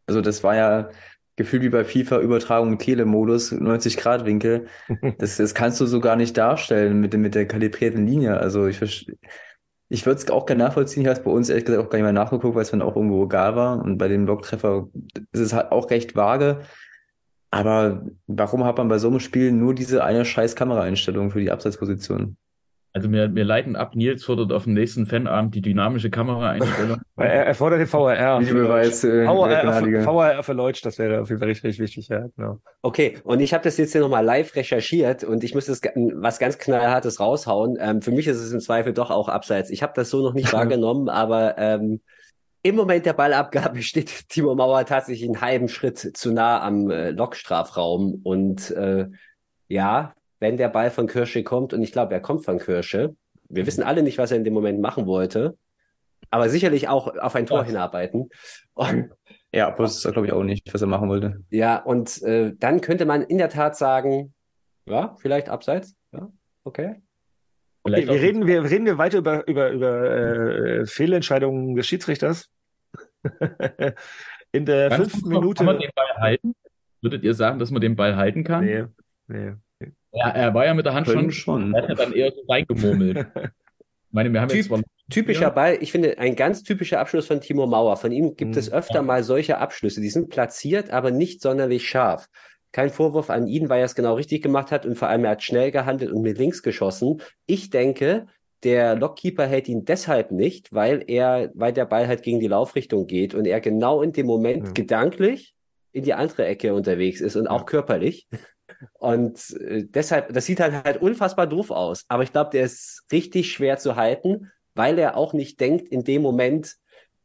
also das war ja gefühlt wie bei FIFA Übertragung Telemodus, 90-Grad-Winkel. *laughs* Das, das kannst du so gar nicht darstellen mit, dem- mit der kalibrierten Linie. Also ich, verste- ich würde es auch gerne nachvollziehen. Ich habe es bei uns ehrlich gesagt auch gar nicht mehr nachgeguckt, weil es dann auch irgendwo egal war. Und bei dem Blocktreffer ist es halt auch recht vage. Aber warum hat man bei so einem Spiel nur diese eine scheiß Kameraeinstellung für die Abseitsposition? Also wir, wir leiten ab, Nils fordert auf dem nächsten Fanabend die dynamische Kameraeinstellung. Weil *laughs* er, er fordert den VRR. Äh, VRR, für Leutsch, das wäre auf jeden Fall richtig, richtig wichtig, ja, genau. Okay, und ich habe das jetzt hier nochmal live recherchiert und ich muss das was ganz knallhartes raushauen. Ähm, für mich ist es im Zweifel doch auch abseits. Ich habe das so noch nicht *laughs* wahrgenommen, aber ähm, im Moment der Ballabgabe *laughs* steht Timo Mauer tatsächlich einen halben Schritt zu nah am äh, Lokstrafraum und äh, ja, wenn der Ball von Kirsche kommt und ich glaube, er kommt von Kirsche, wir wissen alle nicht, was er in dem Moment machen wollte, aber sicherlich auch auf ein Tor Ja. hinarbeiten. Und Ja, aber das ist, glaube ich, auch nicht, was er machen wollte. ja, und äh, dann könnte man in der Tat sagen, ja, vielleicht abseits. Ja, okay. Okay, wir reden, wir reden wir weiter über, über, über äh, Fehlentscheidungen des Schiedsrichters. *laughs* In der Ganz fünften Minute. Kann man den Ball halten? Würdet ihr sagen, dass man den Ball halten kann? Nee, nee. Ja, er war ja mit der Hand Können schon, schon. er hat ja dann eher so reingemurmelt. Ich *laughs* meine, wir haben jetzt Typ- zwar Typischer Ja. Ball, ich finde, ein ganz typischer Abschluss von Timo Mauer. Von ihm gibt Mhm. es öfter Ja. mal solche Abschlüsse. Die sind platziert, aber nicht sonderlich scharf. Kein Vorwurf an ihn, weil er es genau richtig gemacht hat und vor allem er hat schnell gehandelt und mit links geschossen. Ich denke, der Lockkeeper hält ihn deshalb nicht, weil er, weil der Ball halt gegen die Laufrichtung geht und er genau in dem Moment Ja. gedanklich in die andere Ecke unterwegs ist und auch körperlich. Und äh, deshalb, das sieht dann halt unfassbar doof aus. Aber ich glaube, der ist richtig schwer zu halten, weil er auch nicht denkt, in dem Moment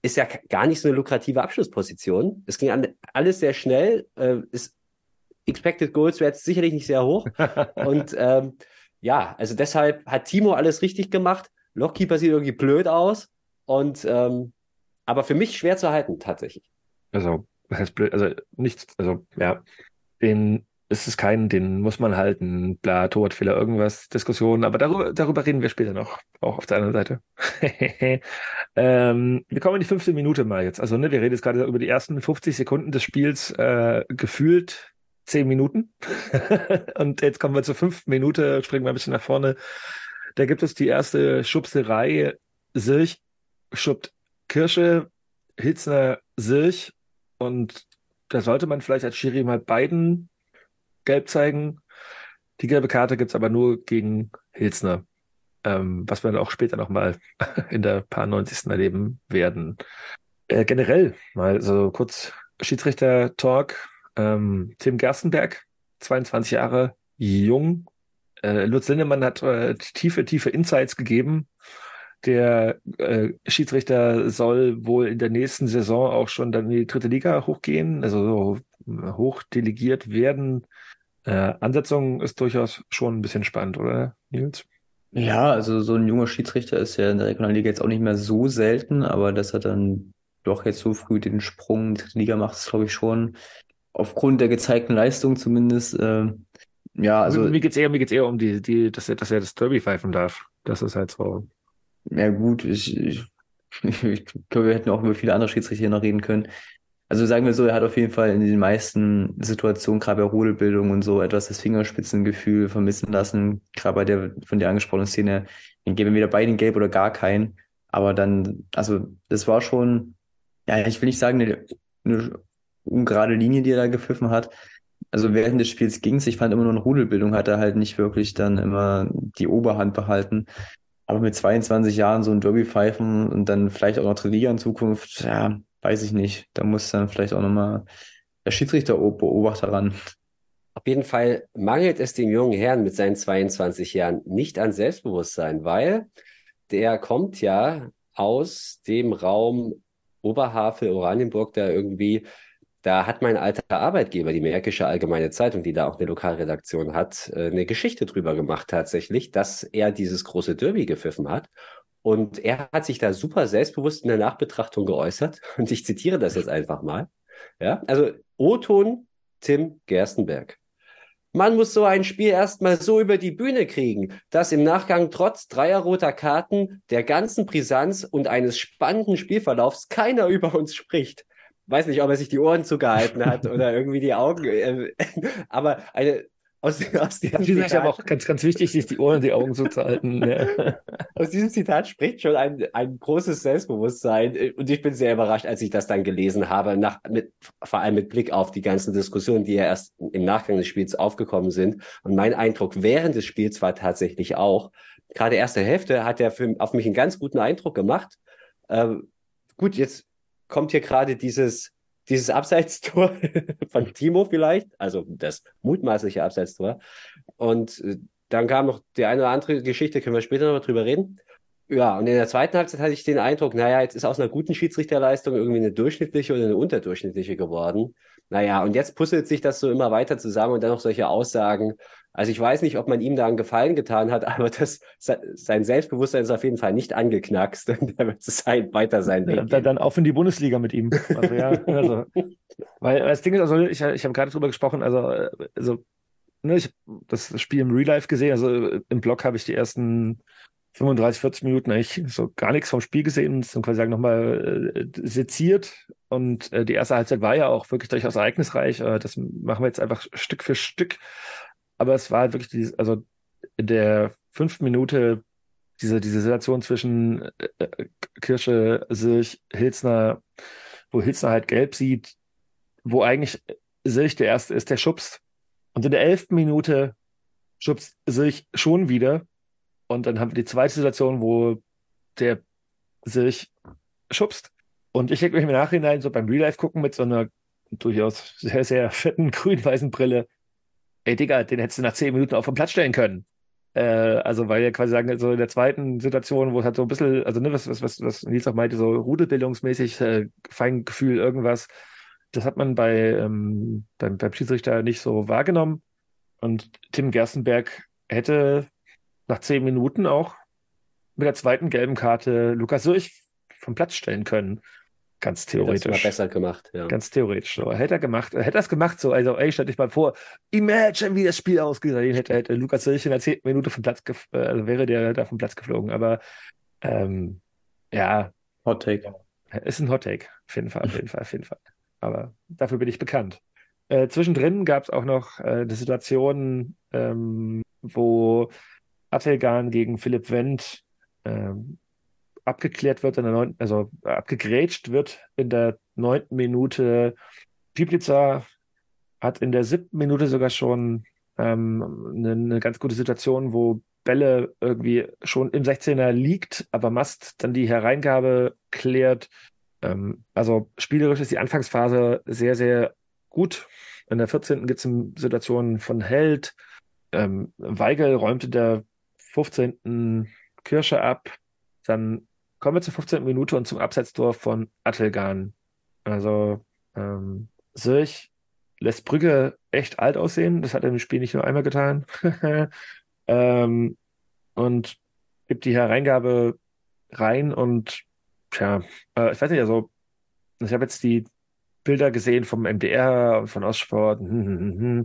ist ja gar nicht so eine lukrative Abschlussposition. Es ging an, alles sehr schnell. Äh, ist Expected Goals wäre jetzt sicherlich nicht sehr hoch. *laughs* Und ähm, ja, also deshalb hat Timo alles richtig gemacht. Lockkeeper sieht irgendwie blöd aus. Und ähm, aber für mich schwer zu halten, tatsächlich. Also, was heißt blöd? Also, nichts, also, ja, den ist es kein, den muss man halten, bla, Torwartfehler, irgendwas, Diskussionen, aber darüber, darüber reden wir später noch, auch auf der anderen Seite. *laughs* ähm, wir kommen in die fünfte Minute mal jetzt. Also, ne, wir reden jetzt gerade über die ersten 50 Sekunden des Spiels, äh, gefühlt zehn Minuten. *laughs* Und jetzt kommen wir zur fünften Minute, springen wir ein bisschen nach vorne. Da gibt es die erste Schubserei. Sirch schubbt Kirsche, Hitzner Sirch und da sollte man vielleicht als Schiri mal beiden gelb zeigen. Die gelbe Karte gibt's aber nur gegen Hilsner, ähm, was wir dann auch später nochmal *laughs* in der paar 90. erleben werden. Äh, generell mal so kurz Schiedsrichter-Talk. Ähm, Tim Gerstenberg, 22 Jahre, jung. Äh, Lutz Lindemann hat äh, tiefe, tiefe Insights gegeben. Der äh, Schiedsrichter soll wohl in der nächsten Saison auch schon dann in die dritte Liga hochgehen, also so äh, hochdelegiert werden. Äh, Ansetzung ist durchaus schon ein bisschen spannend, oder, Nils? Ja, also so ein junger Schiedsrichter ist ja in der Regionalliga jetzt auch nicht mehr so selten, aber dass er dann doch jetzt so früh den Sprung in die Liga macht, ist glaube ich schon aufgrund der gezeigten Leistung zumindest. Äh, ja, also mir geht's eher, mir geht's eher um die, die, dass er, dass er das Derby pfeifen darf. Das ist halt so. Ja, gut, ich, ich, *laughs* ich glaube, wir hätten auch über viele andere Schiedsrichter noch reden können. Also sagen wir so, er hat auf jeden Fall in den meisten Situationen, gerade bei Rudelbildung und so, etwas das Fingerspitzengefühl vermissen lassen. Gerade bei der von dir angesprochenen Szene, den geben wir wieder beiden gelb oder gar keinen. Aber dann, also das war schon, ja, ich will nicht sagen, eine, eine ungerade Linie, die er da gepfiffen hat. Also während des Spiels ging's. Ich fand immer nur in Rudelbildung hat er halt nicht wirklich dann immer die Oberhand behalten. Aber mit 22 Jahren so ein Derby pfeifen und dann vielleicht auch noch Liga in Zukunft, ja, weiß ich nicht. Da muss dann vielleicht auch nochmal der Schiedsrichter-Beobachter ran. Auf jeden Fall mangelt es dem jungen Herrn mit seinen 22 Jahren nicht an Selbstbewusstsein, weil der kommt ja aus dem Raum Oberhavel, Oranienburg, da irgendwie, da hat mein alter Arbeitgeber, die Märkische Allgemeine Zeitung, die da auch eine Lokalredaktion hat, äh, eine Geschichte drüber gemacht tatsächlich, dass er dieses große Derby gepfiffen hat. Und er hat sich da super selbstbewusst in der Nachbetrachtung geäußert. *laughs* Und ich zitiere das jetzt einfach mal. Ja, also O-Ton Tim Gerstenberg. Man muss so ein Spiel erstmal so über die Bühne kriegen, dass im Nachgang trotz dreier roter Karten, der ganzen Brisanz und eines spannenden Spielverlaufs keiner über uns spricht. Weiß nicht, ob er sich die Ohren zugehalten hat oder *laughs* irgendwie die Augen, äh, *laughs* aber eine *laughs* aus, aus diesem Zitat, ist aber auch ganz, ganz wichtig, sich die Ohren und die Augen zuzuhalten. Ja. *laughs* Aus diesem Zitat spricht schon ein, ein großes Selbstbewusstsein. Und ich bin sehr überrascht, als ich das dann gelesen habe, nach, mit, vor allem mit Blick auf die ganzen Diskussionen, die ja erst im Nachgang des Spiels aufgekommen sind. Und mein Eindruck während des Spiels war tatsächlich auch, gerade erste Hälfte hat er für, auf mich einen ganz guten Eindruck gemacht. Ähm, gut, jetzt kommt hier gerade dieses dieses Abseitstor *laughs* von Timo vielleicht, also das mutmaßliche Abseitstor. Und äh, dann kam noch die eine oder andere Geschichte, können wir später noch drüber reden. Ja, und in der zweiten Halbzeit hatte ich den Eindruck, naja, jetzt ist aus einer guten Schiedsrichterleistung irgendwie eine durchschnittliche oder eine unterdurchschnittliche geworden. Naja, und jetzt puzzelt sich das so immer weiter zusammen und dann noch solche Aussagen. Also ich weiß nicht, ob man ihm da einen Gefallen getan hat, *laughs* aber das, sein Selbstbewusstsein ist auf jeden Fall nicht angeknackst *laughs* und er wird sein, weiter sein. Weg dann, dann auf in die Bundesliga mit ihm. Also ja, *laughs* also, weil das Ding ist, also ich, ich habe gerade drüber gesprochen, also, also ne, ich habe das Spiel im Real Life gesehen, also im Blog habe ich die ersten 35, 40 Minuten eigentlich so gar nichts vom Spiel gesehen und quasi sagen nochmal äh, seziert. Und äh, die erste Halbzeit war ja auch wirklich durchaus ereignisreich. Äh, das machen wir jetzt einfach Stück für Stück. Aber es war halt wirklich dieses, also in der fünften Minute diese, diese Situation zwischen äh, äh Kirsche, Silch, Hilsner, wo Hilsner halt gelb sieht, wo eigentlich Silch der Erste ist, der schubst. Und in der elften Minute schubst Silch schon wieder und dann haben wir die zweite Situation, wo der sich schubst. Und ich denke mich im Nachhinein so beim Real Life gucken mit so einer durchaus sehr, sehr fetten *laughs* grün-weißen Brille. Ey, Digga, den hättest du nach zehn Minuten auf den Platz stellen können. Äh, also, weil ja quasi sagen, so in der zweiten Situation, wo es halt so ein bisschen, also ne, was, was, was, was Nils auch meinte, so rudelbildungsmäßig, äh, Feingefühl, irgendwas, das hat man bei, ähm, beim, beim Schiedsrichter nicht so wahrgenommen. Und Tim Gerstenberg hätte nach zehn Minuten auch mit der zweiten gelben Karte Lukas Sürch vom Platz stellen können. Ganz theoretisch. Das war besser gemacht, ja. Ganz theoretisch. So. Hätte er gemacht, hätte er es gemacht, so, also, ey, stell dich mal vor, imagine, wie das Spiel ausgesehen hätte, hätte Lukas Sürch in der zehnten Minute vom Platz, äh, also wäre der da vom Platz geflogen. Aber, ähm, ja. Hot Take. Ist ein Hot Take. Auf jeden Fall, auf jeden Fall, auf jeden Fall. Aber dafür bin ich bekannt. Äh, zwischendrin gab es auch noch äh, eine Situation, ähm, wo Atelgan gegen Philipp Wendt ähm, abgeklärt wird in der neunten, also abgegrätscht wird in der neunten Minute. Piplica hat in der siebten Minute sogar schon ähm, eine, eine, ganz gute Situation, wo Bälle irgendwie schon im 16er liegt, aber Mast dann die Hereingabe klärt. Ähm, also spielerisch ist die Anfangsphase sehr, sehr gut. In der 14. gibt es Situationen von Held. Ähm, Weigel räumte der 15. Kirsche ab. Dann kommen wir zur 15. Minute und zum Absetztor von Attelgan. Also ähm, Sirch lässt Brügge echt alt aussehen. Das hat er im Spiel nicht nur einmal getan. *laughs* ähm, und gibt die Hereingabe rein und tja, äh, ich weiß nicht, also ich habe jetzt die Bilder gesehen vom MDR und von Ostsport. *laughs* Hm, hm, hm, hm.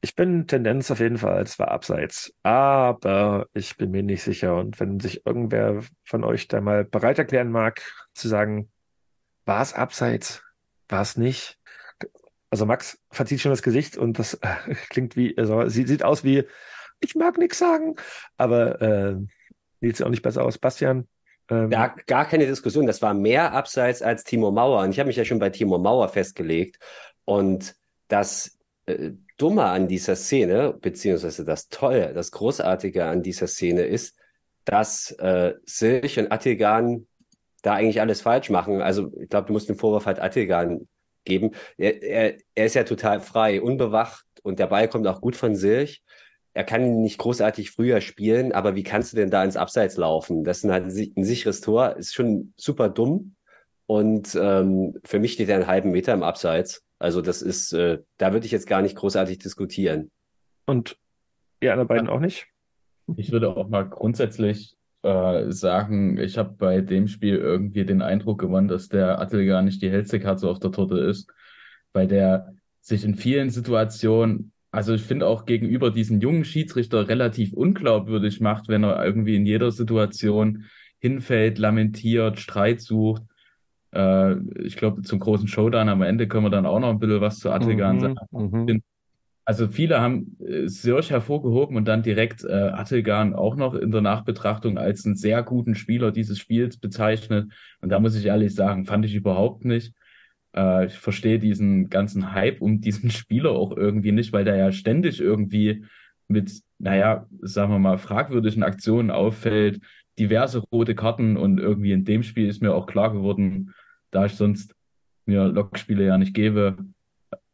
Ich bin Tendenz auf jeden Fall, es war abseits. Aber ich bin mir nicht sicher. Und wenn sich irgendwer von euch da mal bereit erklären mag, zu sagen, war es abseits? War es nicht? Also Max verzieht schon das Gesicht und das äh, klingt wie, also sieht, sieht aus wie, ich mag nichts sagen, aber äh, sieht auch nicht besser aus. Bastian? Ähm, gar, gar keine Diskussion. Das war mehr abseits als Timo Mauer. Und ich habe mich ja schon bei Timo Mauer festgelegt. Und das äh, Dumme an dieser Szene, beziehungsweise das Tolle, das Großartige an dieser Szene ist, dass äh, Silch und Attilgan da eigentlich alles falsch machen. Also ich glaube, du musst den Vorwurf halt Attilgan geben. Er, er, er ist ja total frei, unbewacht und der Ball kommt auch gut von Silch. Er kann ihn nicht großartig früher spielen, aber wie kannst du denn da ins Abseits laufen? Das ist ein, ein sicheres Tor, ist schon super dumm. Und ähm, für mich steht er einen halben Meter im Abseits. Also das ist, äh, da würde ich jetzt gar nicht großartig diskutieren. Und ihr anderen beiden auch nicht? Ich würde auch mal grundsätzlich äh, sagen, ich habe bei dem Spiel irgendwie den Eindruck gewonnen, dass der Attel gar nicht die hellste Katze auf der Torte ist, weil der sich in vielen Situationen, also ich finde auch gegenüber diesen jungen Schiedsrichter relativ unglaubwürdig macht, wenn er irgendwie in jeder Situation hinfällt, lamentiert, Streit sucht. Äh, ich glaube, zum großen Showdown am Ende können wir dann auch noch ein bisschen was zu Attilgan Mhm, sagen. mhm. Also viele haben äh, Sirch hervorgehoben und dann direkt äh, Attilgan auch noch in der Nachbetrachtung als einen sehr guten Spieler dieses Spiels bezeichnet. Und da muss ich ehrlich sagen, fand ich überhaupt nicht. Äh, ich verstehe diesen ganzen Hype um diesen *laughs* Spieler auch irgendwie nicht, weil der ja ständig irgendwie mit, naja, sagen wir mal, fragwürdigen Aktionen auffällt, diverse rote Karten und irgendwie in dem Spiel ist mir auch klar geworden, da ich sonst mir Lokspiele ja nicht gebe,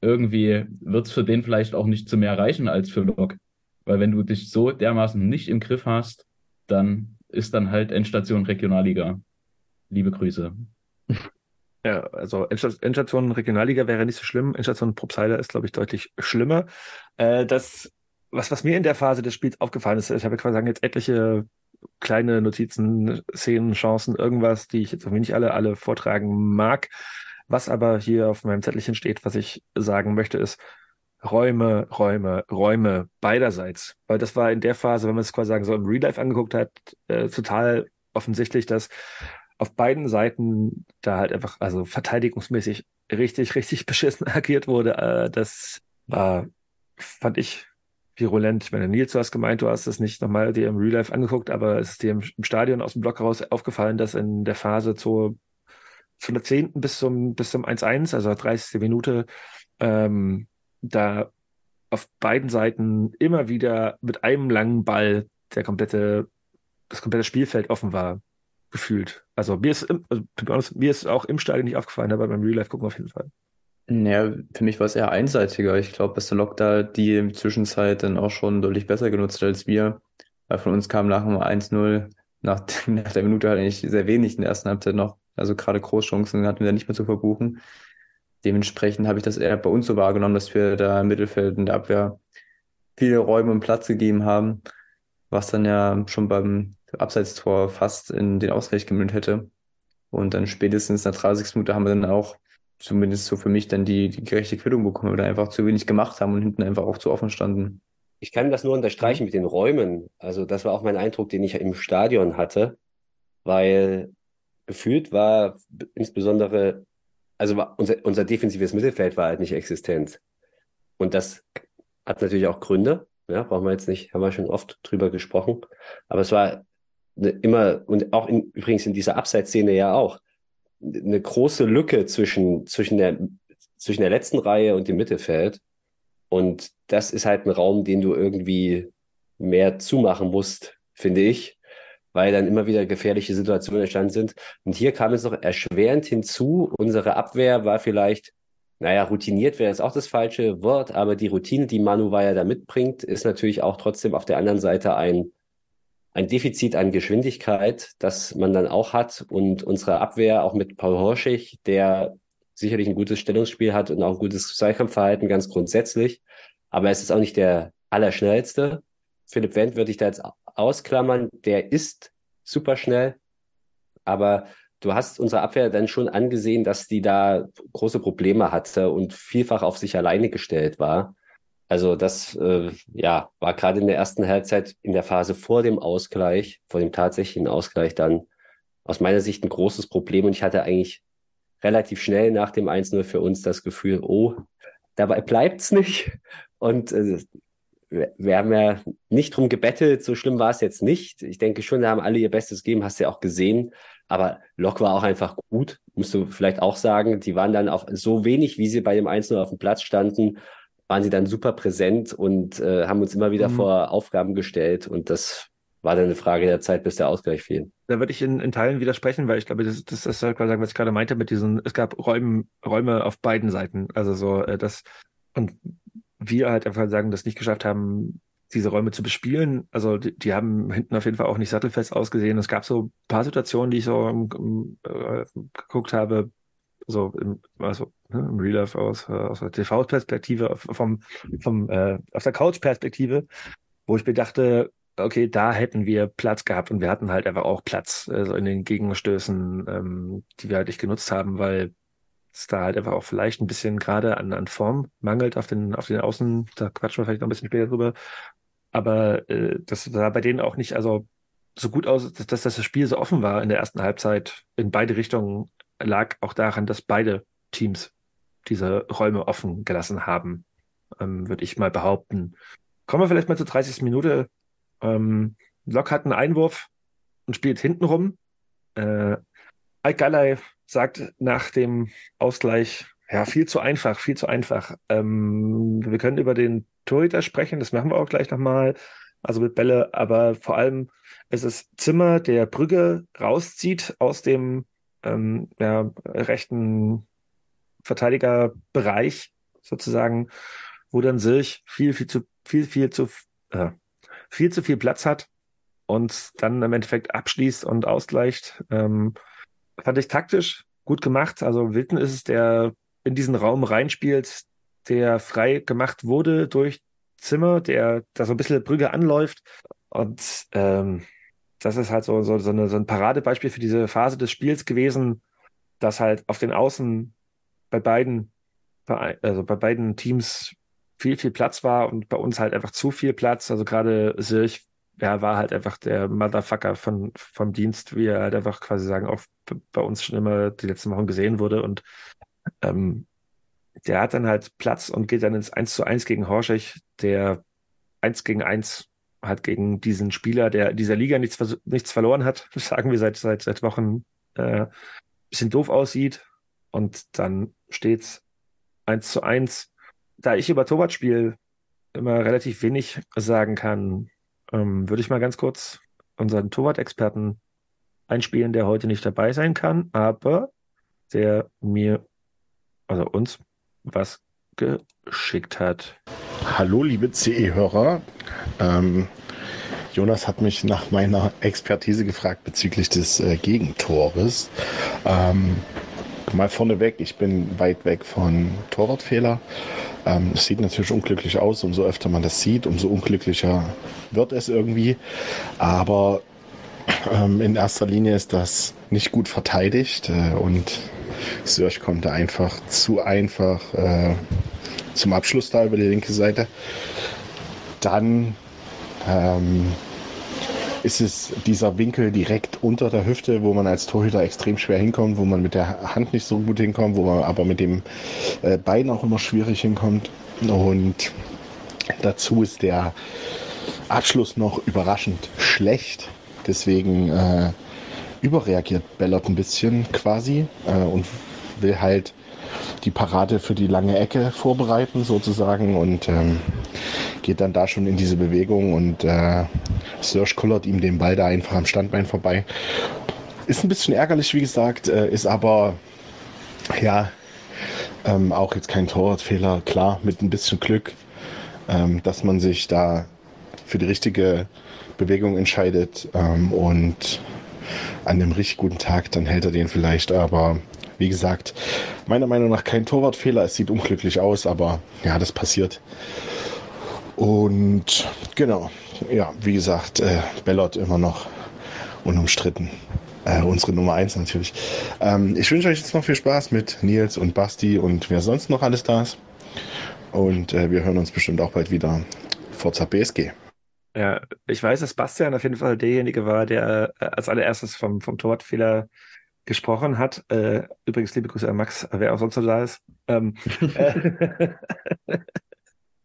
irgendwie wird es für den vielleicht auch nicht zu mehr reichen als für Lok. Weil wenn du dich so dermaßen nicht im Griff hast, dann ist dann halt Endstation Regionalliga. Liebe Grüße. Ja, also Endsta- Endstation Regionalliga wäre nicht so schlimm. Endstation Propseiler ist, glaube ich, deutlich schlimmer. Äh, das, was, was mir in der Phase des Spiels aufgefallen ist, ich habe quasi sagen, jetzt etliche kleine Notizen, Szenen, Chancen, irgendwas, die ich jetzt irgendwie nicht alle, alle vortragen mag. Was aber hier auf meinem Zettelchen steht, was ich sagen möchte, ist Räume, Räume, Räume beiderseits. Weil das war in der Phase, wenn man es quasi sagen so im Real Life angeguckt hat, äh, total offensichtlich, dass auf beiden Seiten da halt einfach, also verteidigungsmäßig richtig, richtig *laughs* beschissen agiert wurde. Äh, das war, fand ich, virulent. Ich meine, Nils, du hast gemeint, du hast es nicht nochmal dir im Real Life angeguckt, aber es ist dir im, Stadion aus dem Block heraus aufgefallen, dass in der Phase zur, von der 10. bis zum, bis zum 1-1, also 30. Minute, ähm, da auf beiden Seiten immer wieder mit einem langen Ball der komplette, das komplette Spielfeld offen war, gefühlt. Also mir ist, also, mir ist auch im Stadion nicht aufgefallen, aber beim Real Life gucken auf jeden Fall. Naja, für mich war es eher einseitiger. Ich glaube, dass der Lok da die Zwischenzeit dann auch schon deutlich besser genutzt hat als wir. Weil von uns kam nach dem 1-0, nach, *laughs* nach der Minute halt eigentlich sehr wenig in der ersten Halbzeit noch. Also gerade Großchancen hatten wir da nicht mehr zu verbuchen. Dementsprechend habe ich das eher bei uns so wahrgenommen, dass wir da im Mittelfeld in der Abwehr viele Räume und Platz gegeben haben, was dann ja schon beim Abseitstor fast in den Ausgleich gemündet hätte. Und dann spätestens nach 30 Minuten haben wir dann auch zumindest so für mich dann die, die gerechte Quittung bekommen, weil wir da einfach zu wenig gemacht haben und hinten einfach auch zu offen standen. Ich kann das nur unterstreichen mit den Räumen. Also das war auch mein Eindruck, den ich im Stadion hatte, weil gefühlt war insbesondere, also war unser, unser defensives Mittelfeld war halt nicht existent. Und das hat natürlich auch Gründe. Ja, brauchen wir jetzt nicht, haben wir schon oft drüber gesprochen. Aber es war immer, und auch in, übrigens in dieser Abseitsszene ja auch, eine große Lücke zwischen, zwischen, der, zwischen der letzten Reihe und dem Mittelfeld. Und das ist halt ein Raum, den du irgendwie mehr zumachen musst, finde ich, weil dann immer wieder gefährliche Situationen entstanden sind. Und hier kam es noch erschwerend hinzu. Unsere Abwehr war vielleicht, naja, routiniert wäre jetzt auch das falsche Wort, aber die Routine, die Manu Weyer da mitbringt, ist natürlich auch trotzdem auf der anderen Seite ein, ein Defizit an Geschwindigkeit, das man dann auch hat. Und unsere Abwehr, auch mit Paul Horschig, der sicherlich ein gutes Stellungsspiel hat und auch ein gutes Zweikampfverhalten ganz grundsätzlich. Aber es ist auch nicht der allerschnellste. Philipp Wendt würde ich da jetzt ausklammern. Der ist super schnell. Aber du hast unsere Abwehr dann schon angesehen, dass die da große Probleme hatte und vielfach auf sich alleine gestellt war. Also das äh, ja, war gerade in der ersten Halbzeit in der Phase vor dem Ausgleich, vor dem tatsächlichen Ausgleich dann aus meiner Sicht ein großes Problem. Und ich hatte eigentlich relativ schnell nach dem 1-0 für uns das Gefühl, oh, dabei bleibt's nicht. Und äh, wir haben ja nicht drum gebettelt, so schlimm war es jetzt nicht. Ich denke schon, da haben alle ihr Bestes gegeben, hast du ja auch gesehen. Aber Lok war auch einfach gut, musst du vielleicht auch sagen. Die waren dann auch so wenig, wie sie bei dem 1-0 auf dem Platz standen, waren sie dann super präsent und äh, haben uns immer wieder Mhm. vor Aufgaben gestellt. Und das war dann eine Frage der Zeit, bis der Ausgleich fiel. Da würde ich in, in Teilen widersprechen, weil ich glaube, das, das ist halt quasi, was ich gerade meinte mit diesen, es gab Räumen, Räume auf beiden Seiten. Also so, äh, das, und wir halt einfach sagen, das nicht geschafft haben, diese Räume zu bespielen. Also die, die haben hinten auf jeden Fall auch nicht sattelfest ausgesehen. Es gab so ein paar Situationen, die ich so im, äh, geguckt habe, so im, also ne, im Real Life aus, äh, aus der TV-Perspektive, vom, vom äh, aus der Couch-Perspektive, wo ich mir dachte, okay, da hätten wir Platz gehabt und wir hatten halt einfach auch Platz äh, so in den Gegenstößen, ähm, die wir halt nicht genutzt haben, weil es da halt einfach auch vielleicht ein bisschen gerade an, an Form mangelt auf den, auf den Außen. Da quatschen wir vielleicht noch ein bisschen später drüber. Aber äh, das sah bei denen auch nicht also so gut aus, dass, dass das Spiel so offen war in der ersten Halbzeit in beide Richtungen, lag auch daran, dass beide Teams diese Räume offen gelassen haben, ähm, würde ich mal behaupten. Kommen wir vielleicht mal zur 30. Minute. Ähm, Lok hat einen Einwurf und spielt hintenrum. Äh, Galley sagt nach dem Ausgleich, ja, viel zu einfach, viel zu einfach. Ähm, wir können über den Torhüter sprechen, das machen wir auch gleich nochmal. Also mit Bälle, aber vor allem ist es Zimmer, der Brügge rauszieht aus dem ähm, ja, rechten Verteidigerbereich sozusagen, wo dann Silch viel, viel zu, viel, viel zu, äh, viel zu viel Platz hat und dann im Endeffekt abschließt und ausgleicht. Ähm, fand ich taktisch gut gemacht. Also Wilton ist es, der in diesen Raum reinspielt, der frei gemacht wurde durch Zimmer, der da so ein bisschen Brügge anläuft. Und ähm, das ist halt so, so, so, eine, so ein Paradebeispiel für diese Phase des Spiels gewesen, dass halt auf den Außen bei beiden, also bei beiden Teams viel, viel Platz war und bei uns halt einfach zu viel Platz. Also gerade Sirch, ja, war halt einfach der Motherfucker von, vom Dienst, wie er halt einfach quasi sagen, auch bei uns schon immer die letzten Wochen gesehen wurde. Und ähm, der hat dann halt Platz und geht dann ins 1 zu 1 gegen Horschech, der 1 gegen 1 halt gegen diesen Spieler, der dieser Liga nichts, nichts verloren hat, *laughs* sagen wir seit, seit, seit Wochen, äh, bisschen doof aussieht. Und dann steht's 1 zu 1. Da ich über Torwartspiel immer relativ wenig sagen kann, ähm, würde ich mal ganz kurz unseren Torwart-Experten einspielen, der heute nicht dabei sein kann, aber der mir, also uns, was geschickt hat. Hallo, liebe CE-Hörer. Ähm, Jonas hat mich nach meiner Expertise gefragt bezüglich des äh, Gegentores. Ähm, mal vorneweg, ich bin weit weg von Torwartfehler. Ähm, es sieht natürlich unglücklich aus, umso öfter man das sieht, umso unglücklicher wird es irgendwie. Aber ähm, in erster Linie ist das nicht gut verteidigt äh, und Sörch konnte einfach zu einfach äh, zum Abschluss da über die linke Seite. Dann ähm, ist es dieser Winkel direkt unter der Hüfte, wo man als Torhüter extrem schwer hinkommt, wo man mit der Hand nicht so gut hinkommt, wo man aber mit dem äh, Bein auch immer schwierig hinkommt. Und dazu ist der Abschluss noch überraschend schlecht. Deswegen äh, überreagiert Bellot ein bisschen quasi äh, und will halt die Parade für die lange Ecke vorbereiten sozusagen und ähm, geht dann da schon in diese Bewegung und äh, Serge kullert ihm den Ball da einfach am Standbein vorbei. Ist ein bisschen ärgerlich, wie gesagt, äh, ist aber ja ähm, auch jetzt kein Torwartfehler. Klar, mit ein bisschen Glück, ähm, dass man sich da für die richtige Bewegung entscheidet ähm, und an einem richtig guten Tag, dann hält er den vielleicht, aber wie gesagt, meiner Meinung nach kein Torwartfehler. Es sieht unglücklich aus, aber ja, das passiert. Und genau, ja, wie gesagt, äh, Bellot immer noch unumstritten. Äh, unsere Nummer eins natürlich. Ähm, ich wünsche euch jetzt noch viel Spaß mit Nils und Basti und wer sonst noch alles da ist. Und äh, wir hören uns bestimmt auch bald wieder. Forza BSG. Ja, ich weiß, dass Bastian auf jeden Fall derjenige war, der äh, als allererstes vom, vom Torwartfehler gesprochen hat. Äh, übrigens, liebe Grüße an Max, wer auch sonst noch da ist. Ähm, äh,